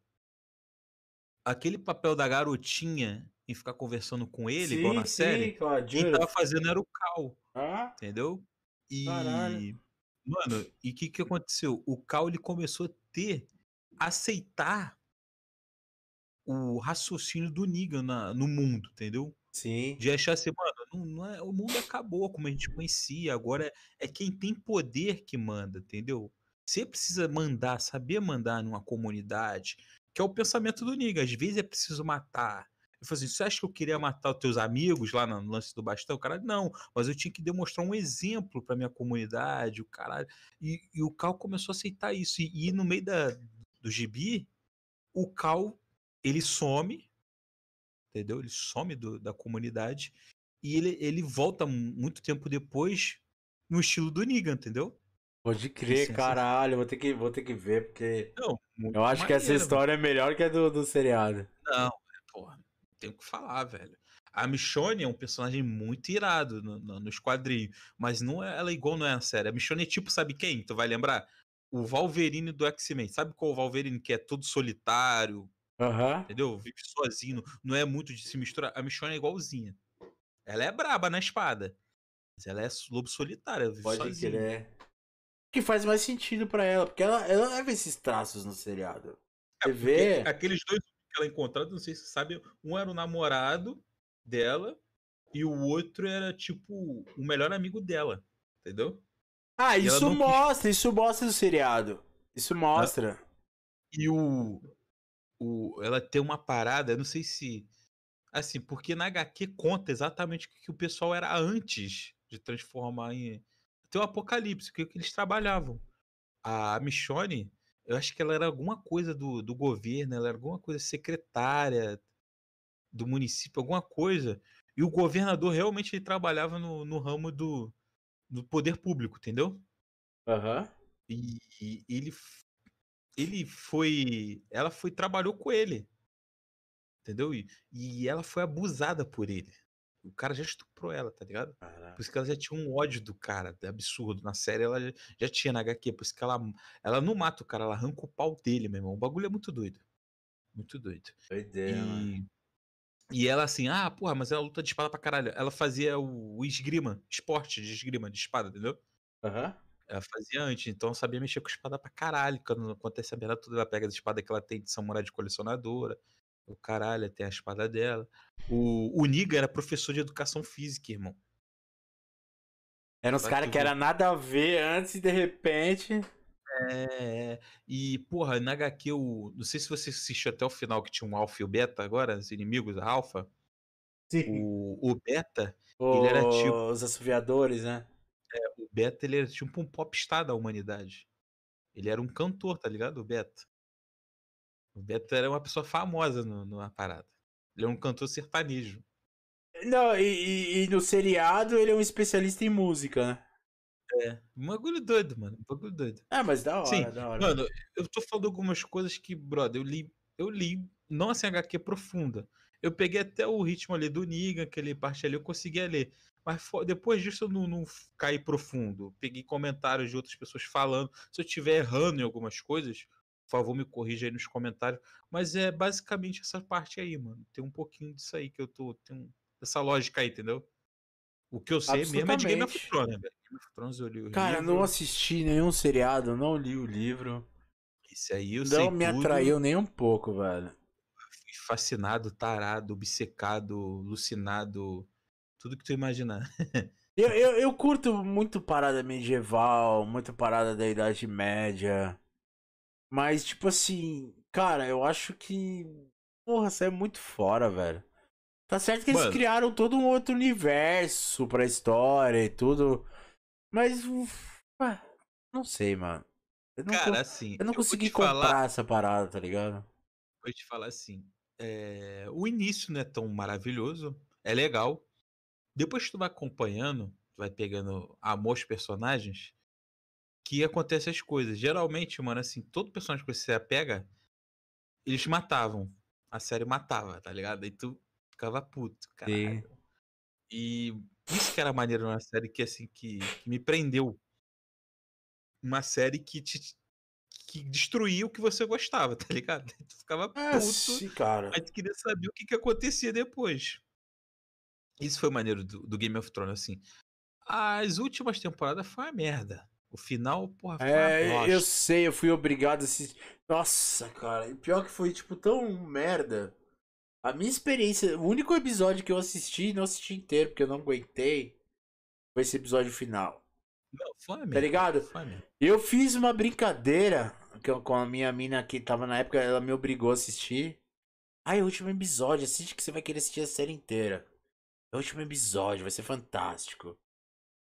aquele papel da garotinha em ficar conversando com ele, sim, igual na sim, série, claro, quem tava fazendo era o Cal. Ah? Entendeu? E. Caralho. Mano, e o que, que aconteceu? O Cal ele começou a ter, aceitar o raciocínio do Negan na, no mundo, entendeu? Sim. De achar assim, mano, não, não é, o mundo acabou como a gente conhecia, agora é, é quem tem poder que manda, entendeu? Você precisa mandar, saber mandar numa comunidade, que é o pensamento do Negan. Às vezes é preciso matar, eu falei assim: você acha que eu queria matar os teus amigos lá no lance do bastão? O cara, não, mas eu tinha que demonstrar um exemplo para minha comunidade, o caralho. E, e, o Cal começou a aceitar isso. E, e no meio da, do gibi, o Cal ele some, entendeu? Ele some do, da comunidade e ele, ele volta muito tempo depois no estilo do Negan, entendeu? Pode crer, assim, caralho, vou ter, que, vou ter que ver, porque não, eu acho maneiro, que essa história mano. é melhor que a do, do seriado. Não, porra, tenho que falar, velho. A Michonne é um personagem muito irado no, no, nos quadrinhos, mas não é, ela é igual não é na série. A Michonne é tipo, sabe quem? Tu vai lembrar? O Wolverine do X-Men. Sabe qual o Wolverine que é todo solitário? Uhum. Entendeu? Vive sozinho, não é muito de se misturar. A Michonne é igualzinha. Ela é braba na espada, mas ela é lobo solitário, vive Pode sozinha. Que faz mais sentido para ela, porque ela, ela leva esses traços no seriado. É, Você vê... Aqueles dois que ela encontrou, não sei se você sabe, um era o namorado dela e o outro era tipo o melhor amigo dela, entendeu? Ah, e isso mostra, quis... isso mostra no seriado. Isso mostra. E o, o ela tem uma parada, não sei se assim, porque na HQ conta exatamente o que o pessoal era antes de transformar em tem o apocalipse, o que eles trabalhavam. A Michonne, eu acho que ela era alguma coisa do, do governo, ela era alguma coisa secretária do município, alguma coisa. E o governador realmente ele trabalhava no, no ramo do, do poder público, entendeu? Aham. Uhum. E, e, ele ele foi, ela foi trabalhou com ele, entendeu? E, e ela foi abusada por ele. O cara já estuprou ela, tá ligado? Caraca. Por isso que ela já tinha um ódio do cara, absurdo. Na série ela já, já, tinha na HQ, por isso que ela, ela não mata o cara, ela arranca o pau dele, meu irmão. O bagulho é muito doido. Muito doido. Doideira, e, e ela assim, ah, porra, mas ela luta de espada pra caralho. Ela fazia o, o esgrima, esporte de esgrima, de espada, entendeu? Aham. Uhum. Ela fazia antes, então sabia mexer com espada pra caralho. Quando acontece a merda toda, ela pega as espadas que ela tem de samurai de colecionadora. O caralho, tem a espada dela. O, o Niga era professor de educação física, irmão. Eram os caras que era nada a ver antes e de repente. É, e, porra, na HQ, o, não sei se você assistiu até o final que tinha um Alpha e o Beta agora, os inimigos, a Alpha. Sim. O, o Beta, o... ele era tipo. Os assoviadores, né? É, o Beta, ele era tipo um popstar da humanidade. Ele era um cantor, tá ligado? O Beta. O Beto era uma pessoa famosa no, numa parada. Ele é um cantor sertanejo. Não, e, e, e, no seriado ele é um especialista em música, né? É, um bagulho doido, mano. Um bagulho doido. É, mas da hora, Sim, da hora. Mano, eu tô falando algumas coisas que, brother, eu li, eu li, não assim HQ profunda. Eu peguei até o ritmo ali do Niga, aquele parte ali, eu conseguia ler. Mas depois disso eu não, não caí profundo. Peguei comentários de outras pessoas falando. Se eu estiver errando em algumas coisas, por favor, me corrija aí nos comentários. Mas é basicamente essa parte aí, mano. Tem um pouquinho disso aí que eu tô. Tem essa lógica aí, entendeu? O que eu sei mesmo é de Game of Thrones, né? Game of Thrones eu li o Cara, livro. não assisti nenhum seriado, não li o livro. Esse aí eu não sei. Não me tudo. atraiu nem um pouco, velho. Fui fascinado, tarado, obcecado, alucinado. Tudo que tu imaginar. [LAUGHS] eu, eu, eu curto muito parada medieval, muito parada da Idade Média. Mas, tipo assim, cara, eu acho que. Porra, isso é muito fora, velho. Tá certo que eles Mano. criaram todo um outro universo pra história e tudo. Mas. Ué, não sei, mano. Eu não, Cara, assim. eu não eu consegui te falar- comprar essa parada, tá ligado? Vou te falar assim. é, o início não é tão maravilhoso. É legal. Depois que tu vai acompanhando, tu vai pegando amor aos personagens, que acontecem as coisas. Geralmente, mano, assim, todo personagem que você apega, eles matavam. A série matava, tá ligado? Aí tu ficava puto, caralho. E isso que era maneiro na série, que assim, que, que me prendeu. Uma série que te que destruía o que você gostava, [LAUGHS] tá ligado? Tu ficava puto. É, sim, cara. Mas tu queria saber o que, que acontecia depois. Isso foi maneiro do, do Game of Thrones, assim. As últimas temporadas foi uma merda. O final, porra, foi uma É, eu bosta. sei, eu fui obrigado a assistir. Nossa, cara, e pior que foi, tipo, tão merda. A minha experiência, o único episódio que eu assisti, não assisti inteiro, porque eu não aguentei, foi esse episódio final. Não, foi uma merda. Tá ligado? Foi uma. Eu fiz uma brincadeira eu- com a minha mina que tava na época, ela me obrigou a assistir. Ai, o último episódio, assiste que você vai querer assistir a série inteira. É o último episódio, vai ser fantástico.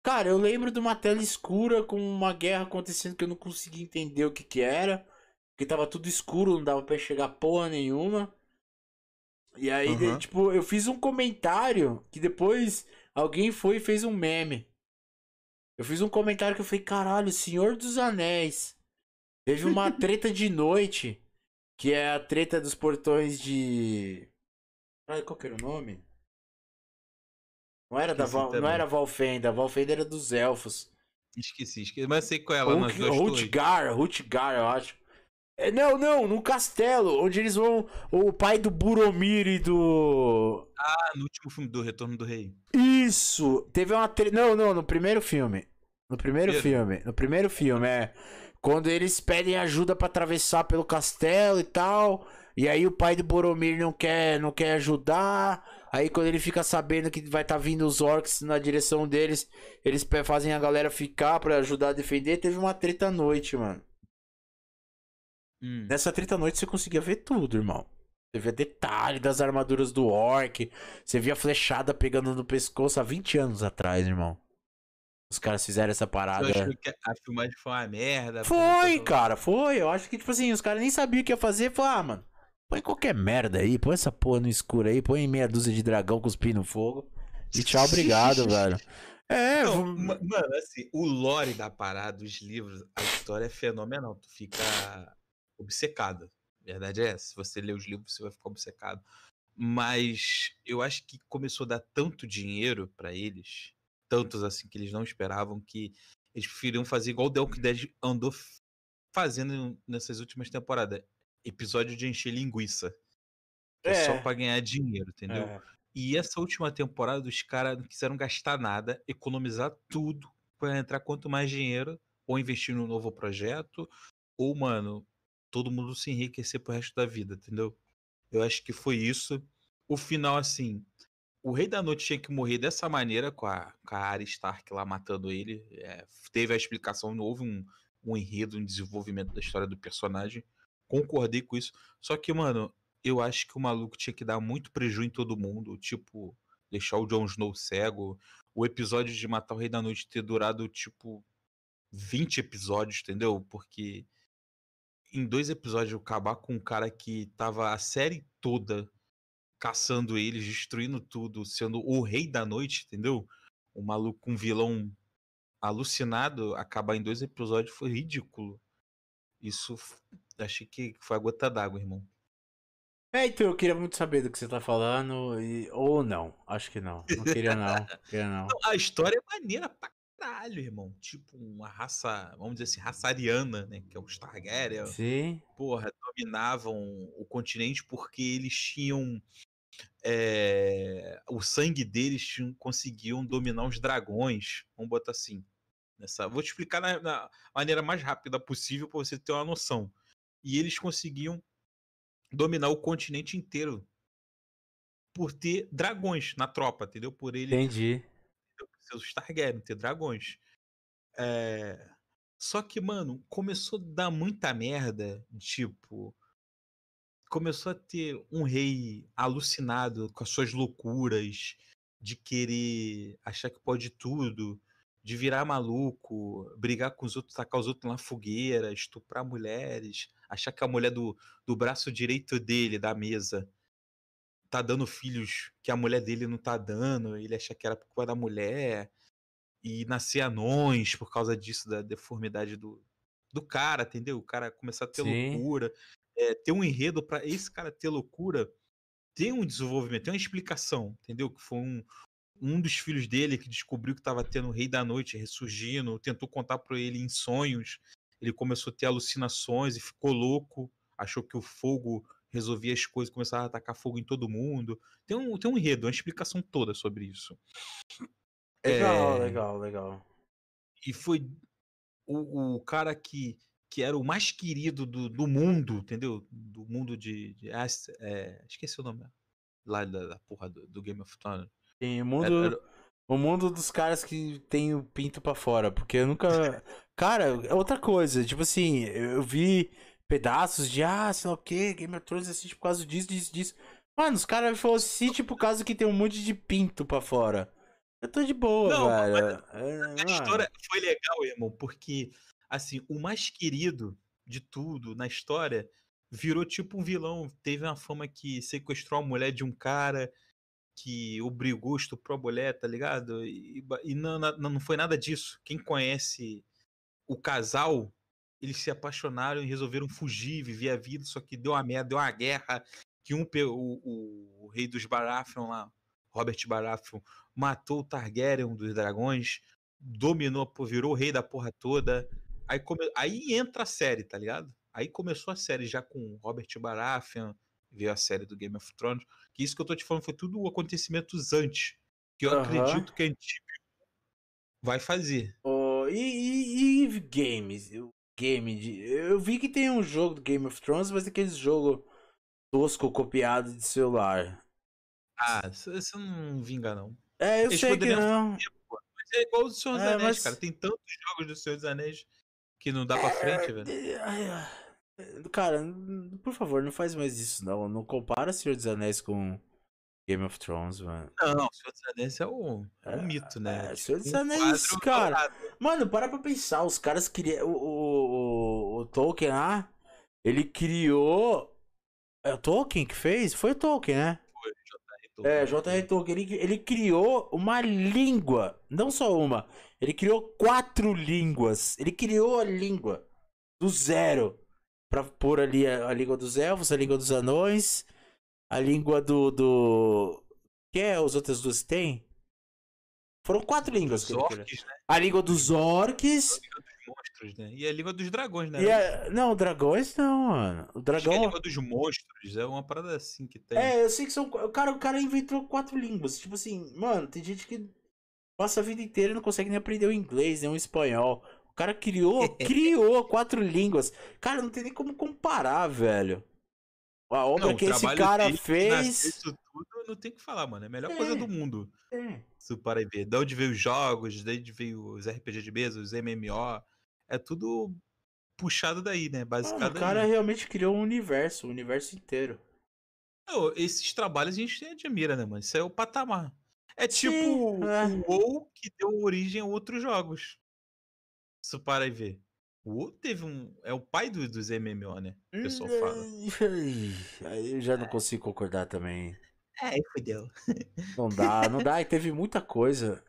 Cara, eu lembro de uma tela escura com uma guerra acontecendo que eu não conseguia entender o que que era. Porque tava tudo escuro, não dava pra enxergar porra nenhuma. E aí, de- Aham. tipo, eu fiz um comentário que depois alguém foi e fez um meme. Eu fiz um comentário que eu falei, caralho, Senhor dos Anéis. Teve uma [LAUGHS] treta de noite, que é a treta dos portões de. Ai, qual que era o nome? Não era, da Val... não era Valfenda, Valfenda era dos elfos. Esqueci, esqueci. Mas sei qual é lá nas duas. Rutgar, Rutgar, eu acho. É, não, não, no castelo, onde eles vão. O pai do Buromir e do. Ah, no último filme do Retorno do Rei. Isso! Teve uma treta. Não, não, no primeiro filme. No primeiro filme. No primeiro filme, é. Quando eles pedem ajuda pra atravessar pelo castelo e tal. E aí o pai do Boromir não quer, não quer ajudar. Aí quando ele fica sabendo que vai estar vindo os orcs na direção deles, eles fazem a galera ficar pra ajudar a defender. Teve uma treta à noite, mano. Hum. Nessa treta à noite você conseguia ver tudo, irmão. Você via detalhe das armaduras do orc. Você via flechada pegando no pescoço há 20 anos atrás, irmão. Os caras fizeram essa parada. achou que a filmagem foi uma merda? Foi, apresentou- cara, foi. Eu acho que, tipo assim, os caras nem sabiam o que ia fazer. Falaram, ah, mano, põe qualquer merda aí, põe essa porra no escuro aí, põe meia dúzia de dragão cuspindo fogo. E tchau, obrigado, [LAUGHS] velho. É, Não, ma- mano, assim, o lore da parada, os livros, a história é fenomenal. Tu fica obcecado. A verdade é essa. Se você ler os livros, você vai ficar obcecado. Mas eu acho que começou a dar tanto dinheiro pra eles, tantos assim que eles não esperavam, que eles preferiam fazer igual o The Walking Dead andou fazendo nessas últimas temporadas. Episódio de encher linguiça. Que é. só É. pra ganhar dinheiro, entendeu? É. E essa última temporada, os caras não quiseram gastar nada, economizar tudo pra entrar quanto mais dinheiro, ou investir num novo projeto, ou, mano, todo mundo se enriquecer pro resto da vida, entendeu? Eu acho que foi isso. O final, assim, o Rei da Noite tinha que morrer dessa maneira, com a, com a Arya Stark lá matando ele. É, teve a explicação, não houve um, um enredo, um desenvolvimento da história do personagem. Concordei com isso. Só que, mano, eu acho que o maluco tinha que dar muito prejuízo em todo mundo, tipo, deixar o Jon Snow cego. O episódio de matar o Rei da Noite ter durado, tipo, 20 episódios, entendeu? Porque em dois episódios acabar com um cara que tava a série toda caçando eles, destruindo tudo, sendo o Rei da Noite, entendeu? O maluco, um vilão alucinado, acabar em dois episódios foi ridículo. Isso, achei que foi a gota d'água, irmão. É, então eu queria muito saber do que você tá falando. E... Ou não, acho que não. Não queria não. Queria não. Não, a história é maneira pra caralho, irmão. Tipo, uma raça, vamos dizer assim, raça ariana, né? Que é os Targaryen. Sim. Porra, dominavam o continente porque eles tinham. é, o sangue deles tinham- conseguiam dominar os dragões. Vamos botar assim. Nessa, vou te explicar na, na maneira mais rápida possível pra você ter uma noção. E eles conseguiam dominar o continente inteiro por ter dragões na tropa, entendeu? Por ele Entendi. seus Targaryen, ter dragões. É... Só que, mano, começou a dar muita merda. Tipo, começou a ter um rei alucinado com as suas loucuras de querer achar que pode tudo. De virar maluco, brigar com os outros, tacar os outros na fogueira, estuprar mulheres, achar que a mulher do, do braço direito dele, da mesa, tá dando filhos que a mulher dele não tá dando, ele acha que era por culpa da mulher, e nascer anões por causa disso, da deformidade do, do cara, entendeu? O cara começar a ter Sim. loucura, é, ter um enredo para esse cara ter loucura, ter um desenvolvimento, ter uma explicação, entendeu? Que foi um, um dos filhos dele que descobriu que estava tendo o Rei da Noite ressurgindo, tentou contar para ele em sonhos. Ele começou a ter alucinações e ficou louco, achou que o fogo resolvia as coisas, começava a atacar fogo em todo mundo. Tem um, tem um enredo, uma explicação toda sobre isso. Legal, é... legal, legal. E foi o, o cara que, que era o mais querido do, do mundo, entendeu? Do mundo de. de é, esqueci o nome lá da, da porra do, do Game of Thrones. Sim, o mundo. Era, era... O mundo dos caras que tem o pinto para fora, porque eu nunca. [LAUGHS] Cara, é outra coisa. Tipo assim, eu vi pedaços de, ah, sei lá o que, Game of Thrones assiste por causa disso, disso, disso. Mano, os caras falaram assiste por causa que tem um monte de pinto pra fora. Eu tô de boa, Não, cara. É, a história foi legal, irmão, porque, assim, o mais querido de tudo na história virou tipo um vilão. Teve uma fama que sequestrou a mulher de um cara que obrigou, estuprou a mulher, tá ligado? E, e não, não, não foi nada disso. Quem conhece o casal, eles se apaixonaram e resolveram fugir, viver a vida, só que deu uma merda, deu uma guerra, que um, o, o, o rei dos Baratheon lá, Robert Baratheon, matou o Targaryen, um dos dragões, dominou, virou o rei da porra toda. Aí, come... aí entra a série, tá ligado? Aí começou a série já com Robert Baratheon, veio a série do Game of Thrones. Que isso que eu tô te falando foi tudo acontecimentos antes. Que eu uhum. acredito que a gente vai fazer. Oh, e, e, e, games? Game de... Eu vi que tem um jogo do Game of Thrones, mas aqueles jogo tosco copiado de celular. Ah, você não vinga, não. É, eu Eles sei que não. Fazer, mas é igual o Senhor dos é, Anéis, mas... cara. Tem tantos jogos do Senhor dos Anéis que não dá pra é, frente, velho. Cara, por favor, não faz mais isso, não. Não compara Senhor dos Anéis com Game of Thrones, mano. Não, Senhor dos Anéis é um, é um é, mito, né? É, Senhor dos Anéis, um cara. Dourado. Mano, para pra pensar. Os caras queriam. O, o, o, o Tolkien lá, ele criou. É o Tolkien que fez? Foi o Tolkien, né? Tolkien. É, J.R. Tolkien, ele, ele criou uma língua, não só uma, ele criou quatro línguas. Ele criou a língua do zero para pôr ali a, a, língua dos elfos, a língua dos anões, a língua do do que é os outros duas têm? Foram quatro línguas. que orques, né? A língua dos orques monstros, né? E a língua dos dragões, né? A... Não, dragões não, mano. O dragão. Acho que é a língua dos monstros, é uma parada assim que tem. É, eu sei que são. O cara, o cara inventou quatro línguas. Tipo assim, mano, tem gente que passa a vida inteira e não consegue nem aprender o inglês, nem o espanhol. O cara criou, [LAUGHS] criou quatro línguas. Cara, não tem nem como comparar, velho. A obra não, que esse cara fez. Isso tudo não tem que falar, mano. É a melhor é, coisa do mundo. É. Se para ver. De onde veio os jogos, de onde veio os RPG de mesa, os MMO é tudo puxado daí, né? Basicamente. o cara realmente criou um universo, o um universo inteiro. Não, esses trabalhos a gente admira, né, mano? Isso é o patamar. É Sim, tipo é. o WoW que deu origem a outros jogos. Se para e ver. O WoW teve um. É o pai do, dos MMO, né? O pessoal fala. [LAUGHS] Aí eu já não consigo concordar também. É, fodeu. Não dá, não dá. E teve muita coisa.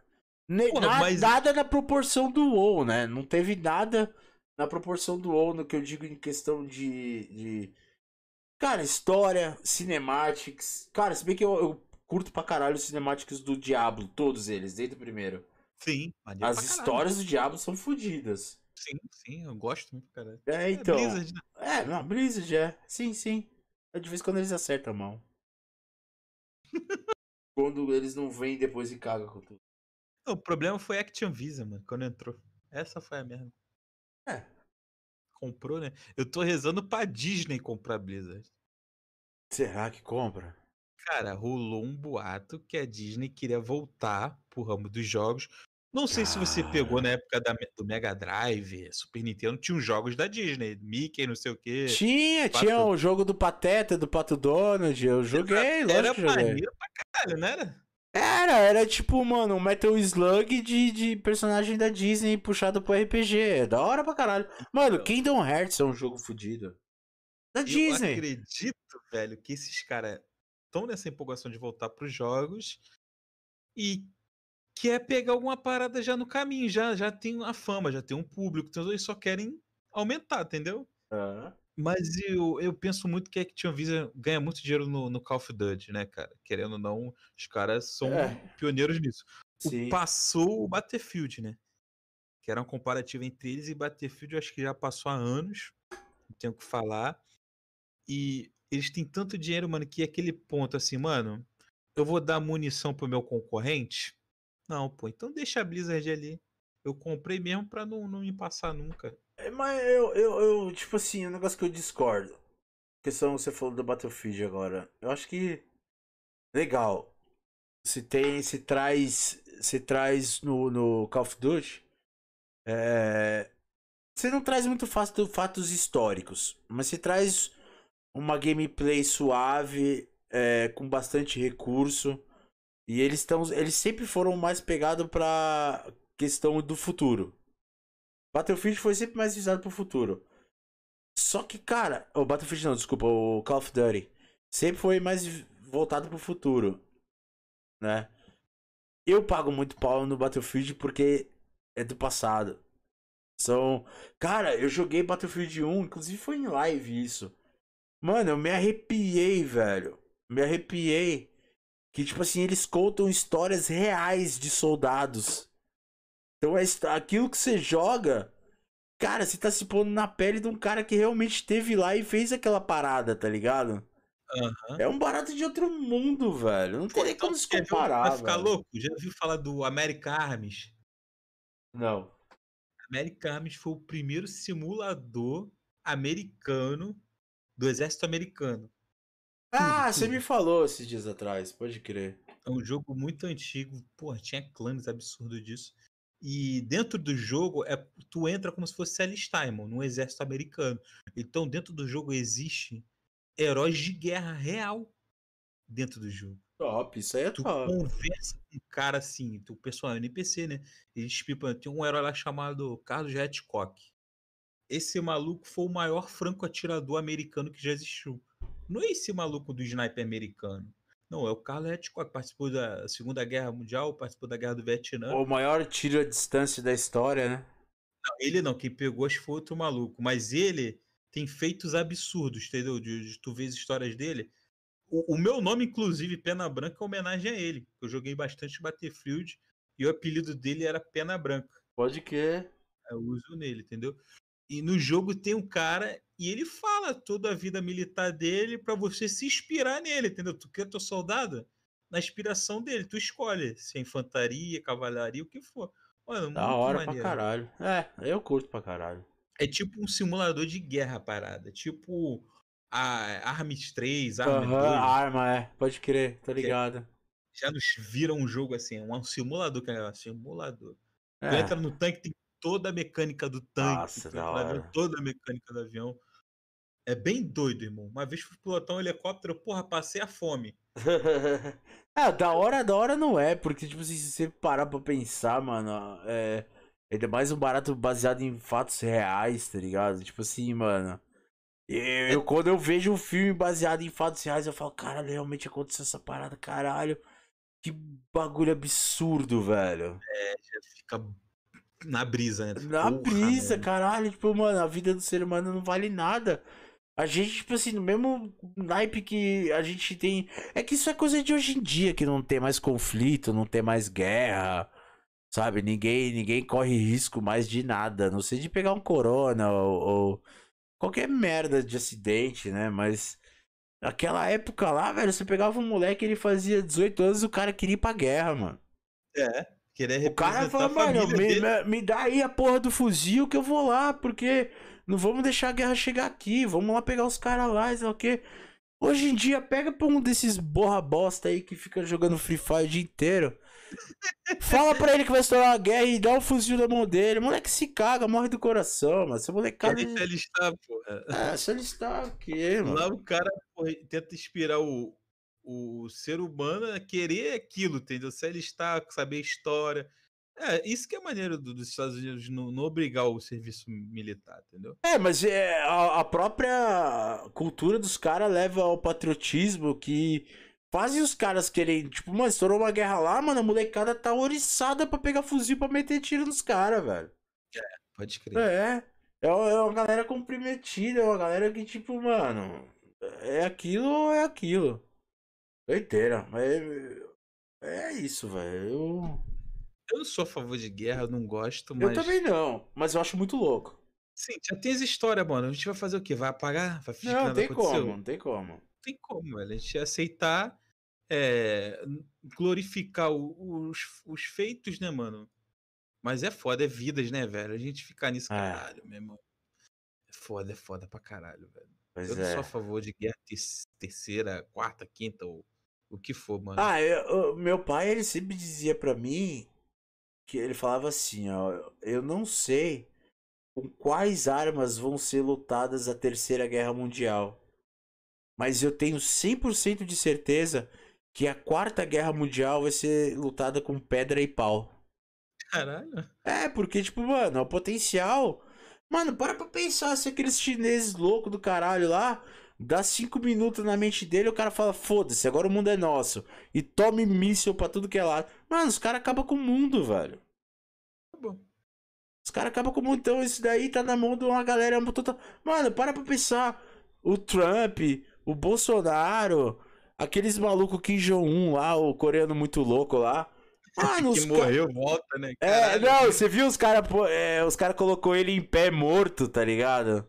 Porra, Na, mas... Nada na proporção do WoW, né? Não teve nada na proporção do WoW no que eu digo em questão de. de... Cara, história, cinematics. Cara, se bem que eu, eu curto pra caralho os cinematics do Diablo, todos eles, desde o primeiro. Sim, As histórias do Diablo são fodidas. Sim, sim, eu gosto muito, cara. É, é então. É, Blizzard, né? é não, Blizzard é. Sim, sim. É de vez quando eles acertam a mão. [LAUGHS] quando eles não vêm depois e cagam com tudo. O problema foi a Action Visa, mano, quando entrou. Essa foi a merda. É. Comprou, né? Eu tô rezando pra Disney comprar Blizzard. Será que compra? Cara, rolou um boato que a Disney queria voltar pro ramo dos jogos. Não sei ah. se você pegou na época da, do Mega Drive, Super Nintendo, tinha os jogos da Disney, Mickey, não sei o quê. Tinha, Pato... tinha o jogo do Pateta, do Pato Donald, eu joguei, era, lógico Era maneiro pra caralho, não era? Era, era tipo, mano, um Metal Slug de, de personagem da Disney puxado pro RPG. É da hora pra caralho. Mano, Kingdom Hearts é um jogo fodido. Da Eu Disney. acredito, velho, que esses caras estão nessa empolgação de voltar pros jogos e quer pegar alguma parada já no caminho, já, já tem a fama, já tem um público, então eles só querem aumentar, entendeu? Ah. Mas eu, eu penso muito que a Activision ganha muito dinheiro no, no Call of Duty, né, cara? Querendo ou não, os caras são É. pioneiros nisso. O passou o Battlefield, né? Que era um comparativo entre eles e Battlefield, eu acho que já passou há anos. Não tenho o que falar. E eles têm tanto dinheiro, mano, que aquele ponto assim, mano, eu vou dar munição pro meu concorrente? Não, pô, então deixa a Blizzard ali. Eu comprei mesmo pra não, não me passar nunca. É, Mas eu, eu, eu, tipo assim, é um negócio que eu discordo. Questão você falou do Battlefield agora. Eu acho que. Legal. Se tem. Se traz. Se traz no, no Call of Duty. É. Você não traz muito fato, fatos históricos. Mas você traz uma gameplay suave. é, com bastante recurso. E eles estão. Eles sempre foram mais pegados pra questão do futuro. Battlefield foi sempre mais visado pro futuro. Só que, cara, o Battlefield não, desculpa, o Call of Duty sempre foi mais voltado pro futuro, né? Eu pago muito pau no Battlefield porque é do passado. São, cara, eu joguei Battlefield 1, inclusive foi em live isso. Mano, eu me arrepiei, velho. Me arrepiei que tipo assim, eles contam histórias reais de soldados. Então é aquilo que você joga, cara, você tá se pondo na pele de um cara que realmente esteve lá e fez aquela parada, tá ligado? Aham. É um barato de outro mundo, velho. Não tem nem como se comparar, Vai ficar velho. louco? Já viu falar do American Arms? Não. American Arms foi o primeiro simulador americano do exército americano. Ah, você me falou esses dias atrás, pode crer. É um jogo muito antigo, porra, tinha clãs absurdo disso. E dentro do jogo, é, tu entra como se fosse irmão, no exército americano. Então, dentro do jogo existe heróis de guerra real dentro do jogo. Top, isso aí é Tu top. conversa com um cara assim, tu pessoal é NPC, né? Eles tipo, tem um herói lá chamado Carlos Hitchcock. Esse maluco foi o maior franco atirador americano que já existiu. Não é esse maluco do sniper americano. Não, é o Carlos Hitchcock, participou da Segunda Guerra Mundial, participou da Guerra do Vietnã. O maior tiro à distância da história, né? Não, ele não, quem pegou acho que foi outro maluco. Mas ele tem feitos absurdos, entendeu? De, de tu ver as histórias dele. O, o meu nome, inclusive, Pena Branca, é homenagem a ele. Eu joguei bastante Battlefield e o apelido dele era Pena Branca. Pode crer. Eu uso nele, entendeu? E no jogo tem um cara e ele fala toda a vida militar dele pra você se inspirar nele, entendeu? Tu quer teu soldado? Na inspiração dele, tu escolhe se é infantaria, cavalaria, o que for. Mano, Da hora pra maneiro. caralho. É, eu curto pra caralho. É tipo um simulador de guerra parada. Tipo a Arms 3, Arms Aham, 2. arma, é. Pode crer, Que- ligado. Já nos viram um jogo assim, um simulador, que é um simulador. Tu É. entra no tanque, tem toda a mecânica do tanque. Nossa, entra no avião, toda a mecânica do avião. É bem doido, irmão. Uma vez fui pilotar um helicóptero, porra, passei a fome. [LAUGHS] é, da hora, da hora não é, porque, tipo assim, se você parar pra pensar, mano, é. Ainda mais um barato baseado em fatos reais, tá ligado? Tipo assim, mano. Eu, eu- quando eu vejo um filme baseado em fatos reais, eu falo, caralho, realmente aconteceu essa parada, caralho. Que bagulho absurdo, velho. Já fica na brisa, né? Na porra, brisa, mano. caralho, tipo, mano, a vida do ser humano não vale nada. A gente, tipo assim, no mesmo naipe que a gente tem. É que isso é coisa de hoje em dia, que não tem mais conflito, não tem mais guerra. Sabe? Ninguém, ninguém corre risco mais de nada. Não sei de pegar um corona ou, ou qualquer merda de acidente, né? Mas naquela época lá, velho, você pegava um moleque, ele fazia 18 anos e o cara queria ir pra guerra, mano. É, querer O cara representar falou, a mano, me, me- me dá aí a porra do fuzil que eu vou lá, porque não vamos deixar a guerra chegar aqui, vamos lá pegar os caras lá, sei lá o quê. Hoje em dia, pega pra um desses borra bosta aí que fica jogando Free Fire o dia inteiro. Fala pra ele que vai estourar uma guerra e dá o fuzil na mão dele. O moleque se caga, morre do coração, mano. Essa molecada. Ele está, porra. É, se está o quê, mano? Lá o cara porra, tenta inspirar o, o ser humano é querer aquilo, entendeu? Se ele está, saber história. É, isso que é maneiro do, dos Estados Unidos não, não, obrigar o serviço militar, entendeu? É, mas é, a, a própria cultura dos caras leva ao patriotismo que fazem os caras querem. Tipo, mano, estourou uma guerra lá, mano, a molecada tá oriçada pra pegar fuzil pra meter tiro nos caras, velho. É, pode crer. É. É uma galera comprometida, é uma galera que, tipo, mano, é aquilo ou é aquilo. Doideira, mas é isso, velho. Eu... eu não sou a favor de guerra, não gosto, mas. Eu também não, mas eu acho muito louco. Sim, já tem as histórias, mano. A gente vai fazer o quê? Vai apagar? Vai fingir não, tem aconteceu? como, não tem como. Não tem como, velho. A gente aceitar, é, glorificar o, os, os feitos, né, mano? Mas é foda, é vidas, né, velho? A gente ficar nisso, é. caralho, meu irmão. É foda, é foda pra caralho, velho. Pois eu não sou a é. favor de guerra terceira, quarta, quinta ou o que for, mano. Ah, eu, meu pai, ele sempre dizia para mim que ele falava assim, ó, eu não sei com quais armas vão ser lutadas a terceira guerra mundial. Mas eu tenho 100% de certeza que a quarta guerra mundial vai ser lutada com pedra e pau. Caralho. É, porque, tipo, mano, o potencial. Mano, para pra pensar se aqueles chineses loucos do caralho lá. Dá cinco minutos na mente dele, o cara fala: foda-se, agora o mundo é nosso. E tome míssil pra tudo que é lado. Mano, os caras acabam com o mundo, velho. Tá bom. Os caras acabam com o mundo. Então, isso daí tá na mão de uma galera. Mano, para pra pensar. O Trump, o Bolsonaro, aqueles malucos Kim Jong-un lá, o coreano muito louco lá. Mano, [LAUGHS] que morreu, volta, né? É, Caralho. É, não, você viu os caras é, os cara colocou ele em pé morto, tá ligado?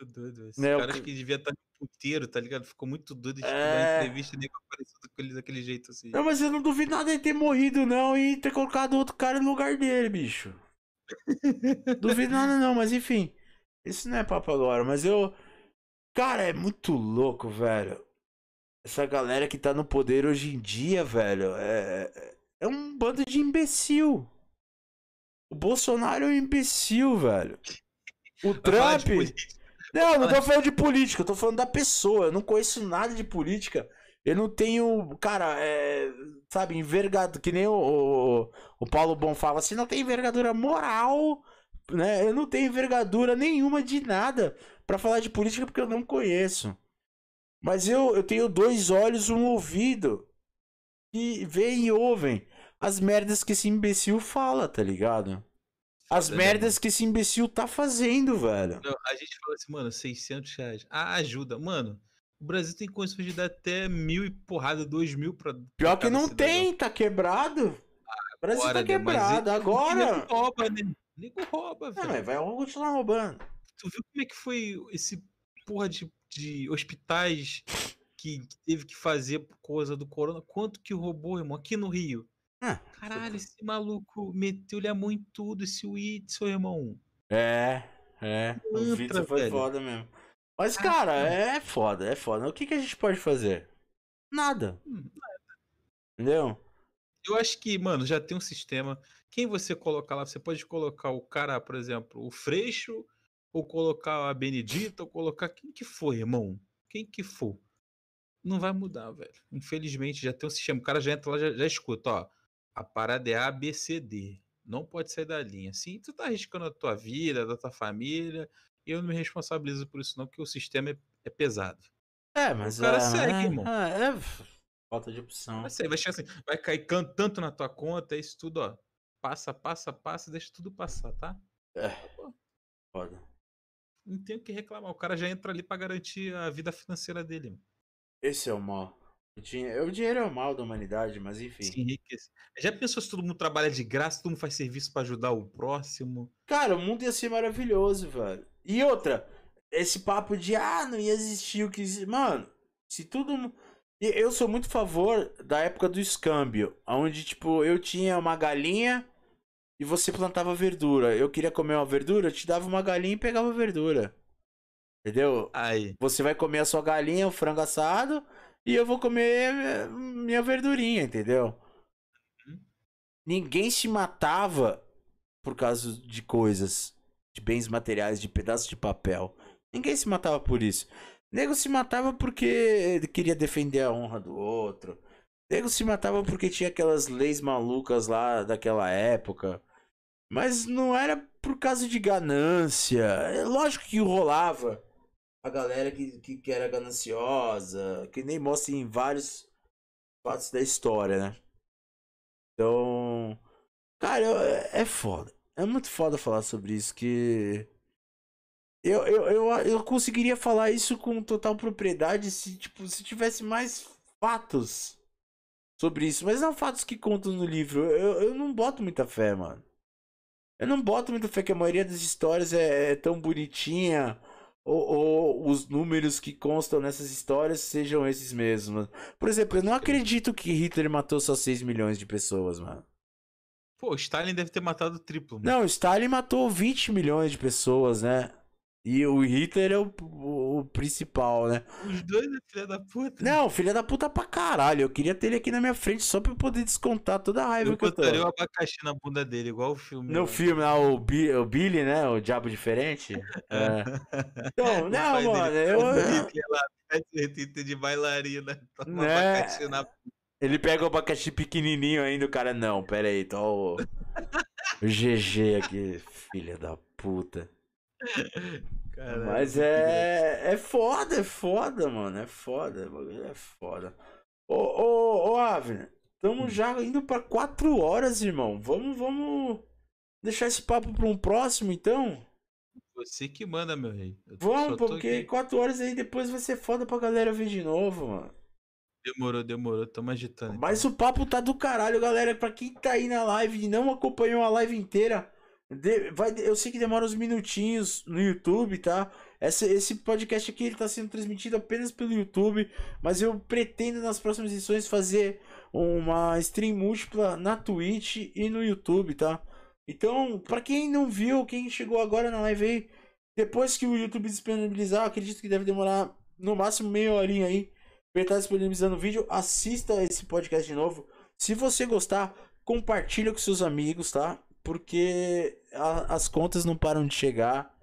Muito doido. Esse né, cara que devia estar tá puteiro, tá ligado? Ficou muito doido de é... entrevista nem apareceu daquele, daquele jeito assim. Não, mas eu não duvido nada de ter morrido, não, e ter colocado outro cara no lugar dele, bicho. [LAUGHS] duvido nada, não, mas enfim. Isso não é papo agora, mas eu. Cara, é muito louco, velho. Essa galera que tá no poder hoje em dia, velho, é, é é um bando de imbecil. O Bolsonaro é um imbecil, velho. O Trump. Não, não tô falando de política, eu tô falando da pessoa. Eu não conheço nada de política. Eu não tenho, cara, é, sabe, envergadura. Que nem o, o, o Paulo Bom fala assim, não tem envergadura moral, né? Eu não tenho envergadura nenhuma de nada para falar de política porque eu não conheço. Mas eu, eu tenho dois olhos, um ouvido que veem e ouvem as merdas que esse imbecil fala, tá ligado? As merdas que esse imbecil tá fazendo, velho. Não, a gente fala assim, mano, 600 reais. Ah, ajuda. Mano, o Brasil tem condições de dar até mil e porrada, dois mil pra. Pior que não tem, tá quebrado. Ah, o Brasil tá agora, tá quebrado, agora. Nego rouba, né? Nego rouba, velho. Não, vai continuar roubando. Tu viu como é que foi esse porra de, de hospitais que teve que fazer por causa do corona. Quanto que roubou, irmão? Aqui no Rio. Ah, Caralho, esse maluco meteu-lhe a mão em tudo, esse Whitson, irmão. É, é. O Whitson foi velho. foda mesmo. Mas, cara, é foda, é foda. O que, que a gente pode fazer? Nada. Hum, nada. Entendeu? Eu acho que, mano, já tem um sistema. Quem você colocar lá, você pode colocar o cara, por exemplo, o Freixo, ou colocar a Benedita, ou colocar quem que for, irmão. Quem que for não vai mudar, velho. Infelizmente, já tem um sistema. O cara já entra lá, já, já escuta, ó. A parada é A, B, C, D. Não pode sair da linha. Sim, tu tá arriscando a tua vida, da tua família. E eu não me responsabilizo por isso, não, porque o sistema é, é pesado. É, mas. O cara é, segue, irmão. É, é, falta de opção. Vai, vai, assim, vai cair tanto na tua conta, isso tudo, ó. Passa, passa, passa, deixa tudo passar, tá? É. Foda. Não tem o que reclamar. O cara já entra ali para garantir a vida financeira dele. Mano. Esse é o mal. O dinheiro, é o mal da humanidade, mas enfim. Já pensou se todo mundo trabalha de graça, todo mundo faz serviço para ajudar o próximo? Cara, o mundo ia ser maravilhoso, velho. E outra, esse papo de ah, não ia existir o que. Mano, se tudo. Eu sou muito a favor da época do escâmbio, onde, tipo, eu tinha uma galinha e você plantava verdura. Eu queria comer uma verdura, eu te dava uma galinha e pegava verdura. Entendeu? Aí. Você vai comer a sua galinha, o frango assado, e eu vou comer minha verdurinha, entendeu? Uhum. Ninguém se matava por causa de coisas, de bens materiais, de pedaços de papel. Ninguém se matava por isso. Nego se matava porque queria defender a honra do outro. Nego se matava porque tinha aquelas leis malucas lá daquela época. Mas não era por causa de ganância. É lógico que rolava a galera que, que, que era gananciosa, que nem mostra em vários fatos da história, né? Então, cara, é foda. É muito foda falar sobre isso, que eu, eu, eu, eu conseguiria falar isso com total propriedade se, tipo, se tivesse mais fatos sobre isso. Mas não fatos que contam no livro. Eu, eu não boto muita fé, mano. Eu não boto muita fé que a maioria das histórias é, é tão bonitinha. Ou, ou, os números que constam nessas histórias sejam esses mesmos. Por exemplo, eu não acredito que Hitler matou só 6 milhões de pessoas, mano. Pô, Stalin deve ter matado triplo. Mano. Não, Stalin matou 20 milhões de pessoas, né? E o Hitler é o, o, o, principal, né? Os dois é filha da puta. Não, filha da puta pra caralho. Eu queria ter ele aqui na minha frente só pra eu poder descontar toda a raiva eu que eu tô. Eu o abacaxi na bunda dele, igual o filme. No lá. filme lá, o, Bi, o Billy, né? O Diabo Diferente. [LAUGHS] É. Então, não, mano, eu... Hitler lá, de bailarina. Toma né? abacaxi na ele pega o abacaxi pequenininho ainda, o cara, não, pera aí, tô o, [LAUGHS] o GG aqui, filha da puta. Caramba, Mas é. É foda, é foda, mano. É foda. É foda. Ô, ô, ô Avner, estamos hum. já indo para quatro horas, irmão. Vamos, vamos deixar esse papo para um próximo, então? Você que manda, meu rei. vamos, porque aqui. quatro horas aí depois vai ser foda pra galera ver de novo, mano. Demorou, demorou, tamo agitando. Mas então. o papo tá do caralho, galera. Pra quem tá aí na live e não acompanhou a live inteira, de, vai, eu sei que demora uns minutinhos no YouTube, tá? Esse, esse podcast aqui ele tá sendo transmitido apenas pelo YouTube, mas eu pretendo nas próximas edições fazer uma stream múltipla na Twitch e no YouTube, tá? Então, para quem não viu, quem chegou agora na live aí, depois que o YouTube disponibilizar, acredito que deve demorar no máximo meia horinha aí pra estar disponibilizando o vídeo, assista esse podcast de novo. Se você gostar, compartilha com seus amigos, tá? Porque a, as contas não param de chegar,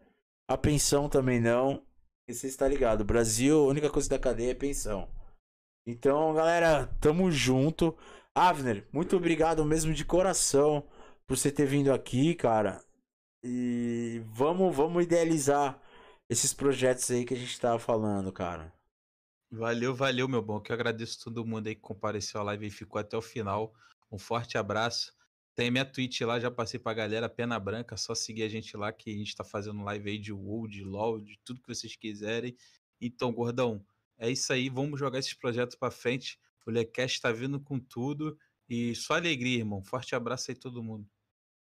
a pensão também não. E você está ligado, Brasil, a única coisa da cadeia é pensão. Então, galera, tamo junto. Avner, muito obrigado mesmo de coração por você ter vindo aqui, cara. E vamos, vamos idealizar esses projetos aí que a gente tava falando, cara. Valeu, valeu, meu bom. Que eu agradeço todo mundo aí que compareceu à live e ficou até o final. Um forte abraço. Tem minha Twitch lá, já passei pra galera, Pena Branca, só seguir a gente lá que a gente tá fazendo live aí de WoW, de LoL, de tudo que vocês quiserem. Então, gordão, é isso aí, vamos jogar esses projetos pra frente. O Lecast tá vindo com tudo e só alegria, irmão. Forte abraço aí todo mundo.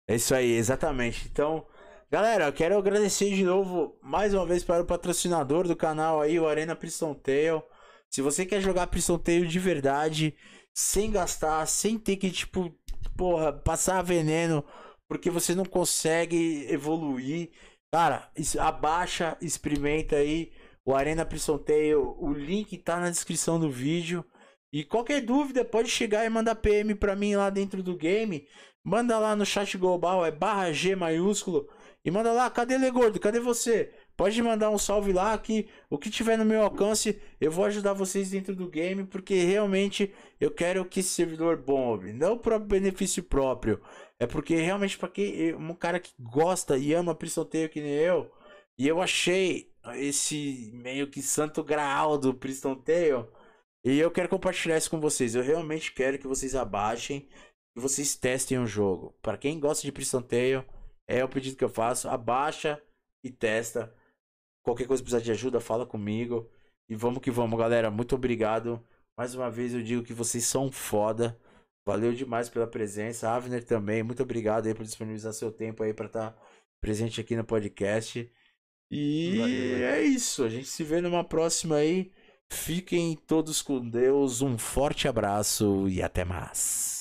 É isso aí, exatamente. Então, galera, eu quero agradecer de novo mais uma vez para o patrocinador do canal aí, o Arena Priston Tail. Se você quer jogar Priston Tail de verdade, sem gastar, sem ter que, tipo, porra, passar veneno porque você não consegue evoluir. Cara, abaixa, experimenta aí o Arena Prison Tail. O link tá na descrição do vídeo. E qualquer dúvida, pode chegar e mandar PM pra mim lá dentro do game. Manda lá no chat global, é barra G maiúsculo. E manda lá, cadê Legordo? Cadê você? Pode mandar um salve lá que o que tiver no meu alcance, eu vou ajudar vocês dentro do game, porque realmente eu quero que esse servidor bombe, não para benefício próprio, é porque realmente para quem um cara que gosta e ama Pristonteio que nem eu, e eu achei esse meio que santo graal do Pristonteio, e eu quero compartilhar isso com vocês. Eu realmente quero que vocês abaixem e vocês testem o jogo. Para quem gosta de Pristonteio, é o pedido que eu faço, abaixa e testa Qualquer coisa precisar de ajuda, fala comigo. E vamos que vamos, galera. Muito obrigado. Mais uma vez eu digo que vocês são foda. Valeu demais pela presença. Avner também, muito obrigado aí por disponibilizar seu tempo aí para estar tá presente aqui no podcast. E Valeu. é isso. A gente se vê numa próxima aí. Fiquem todos com Deus. Um forte abraço e até mais.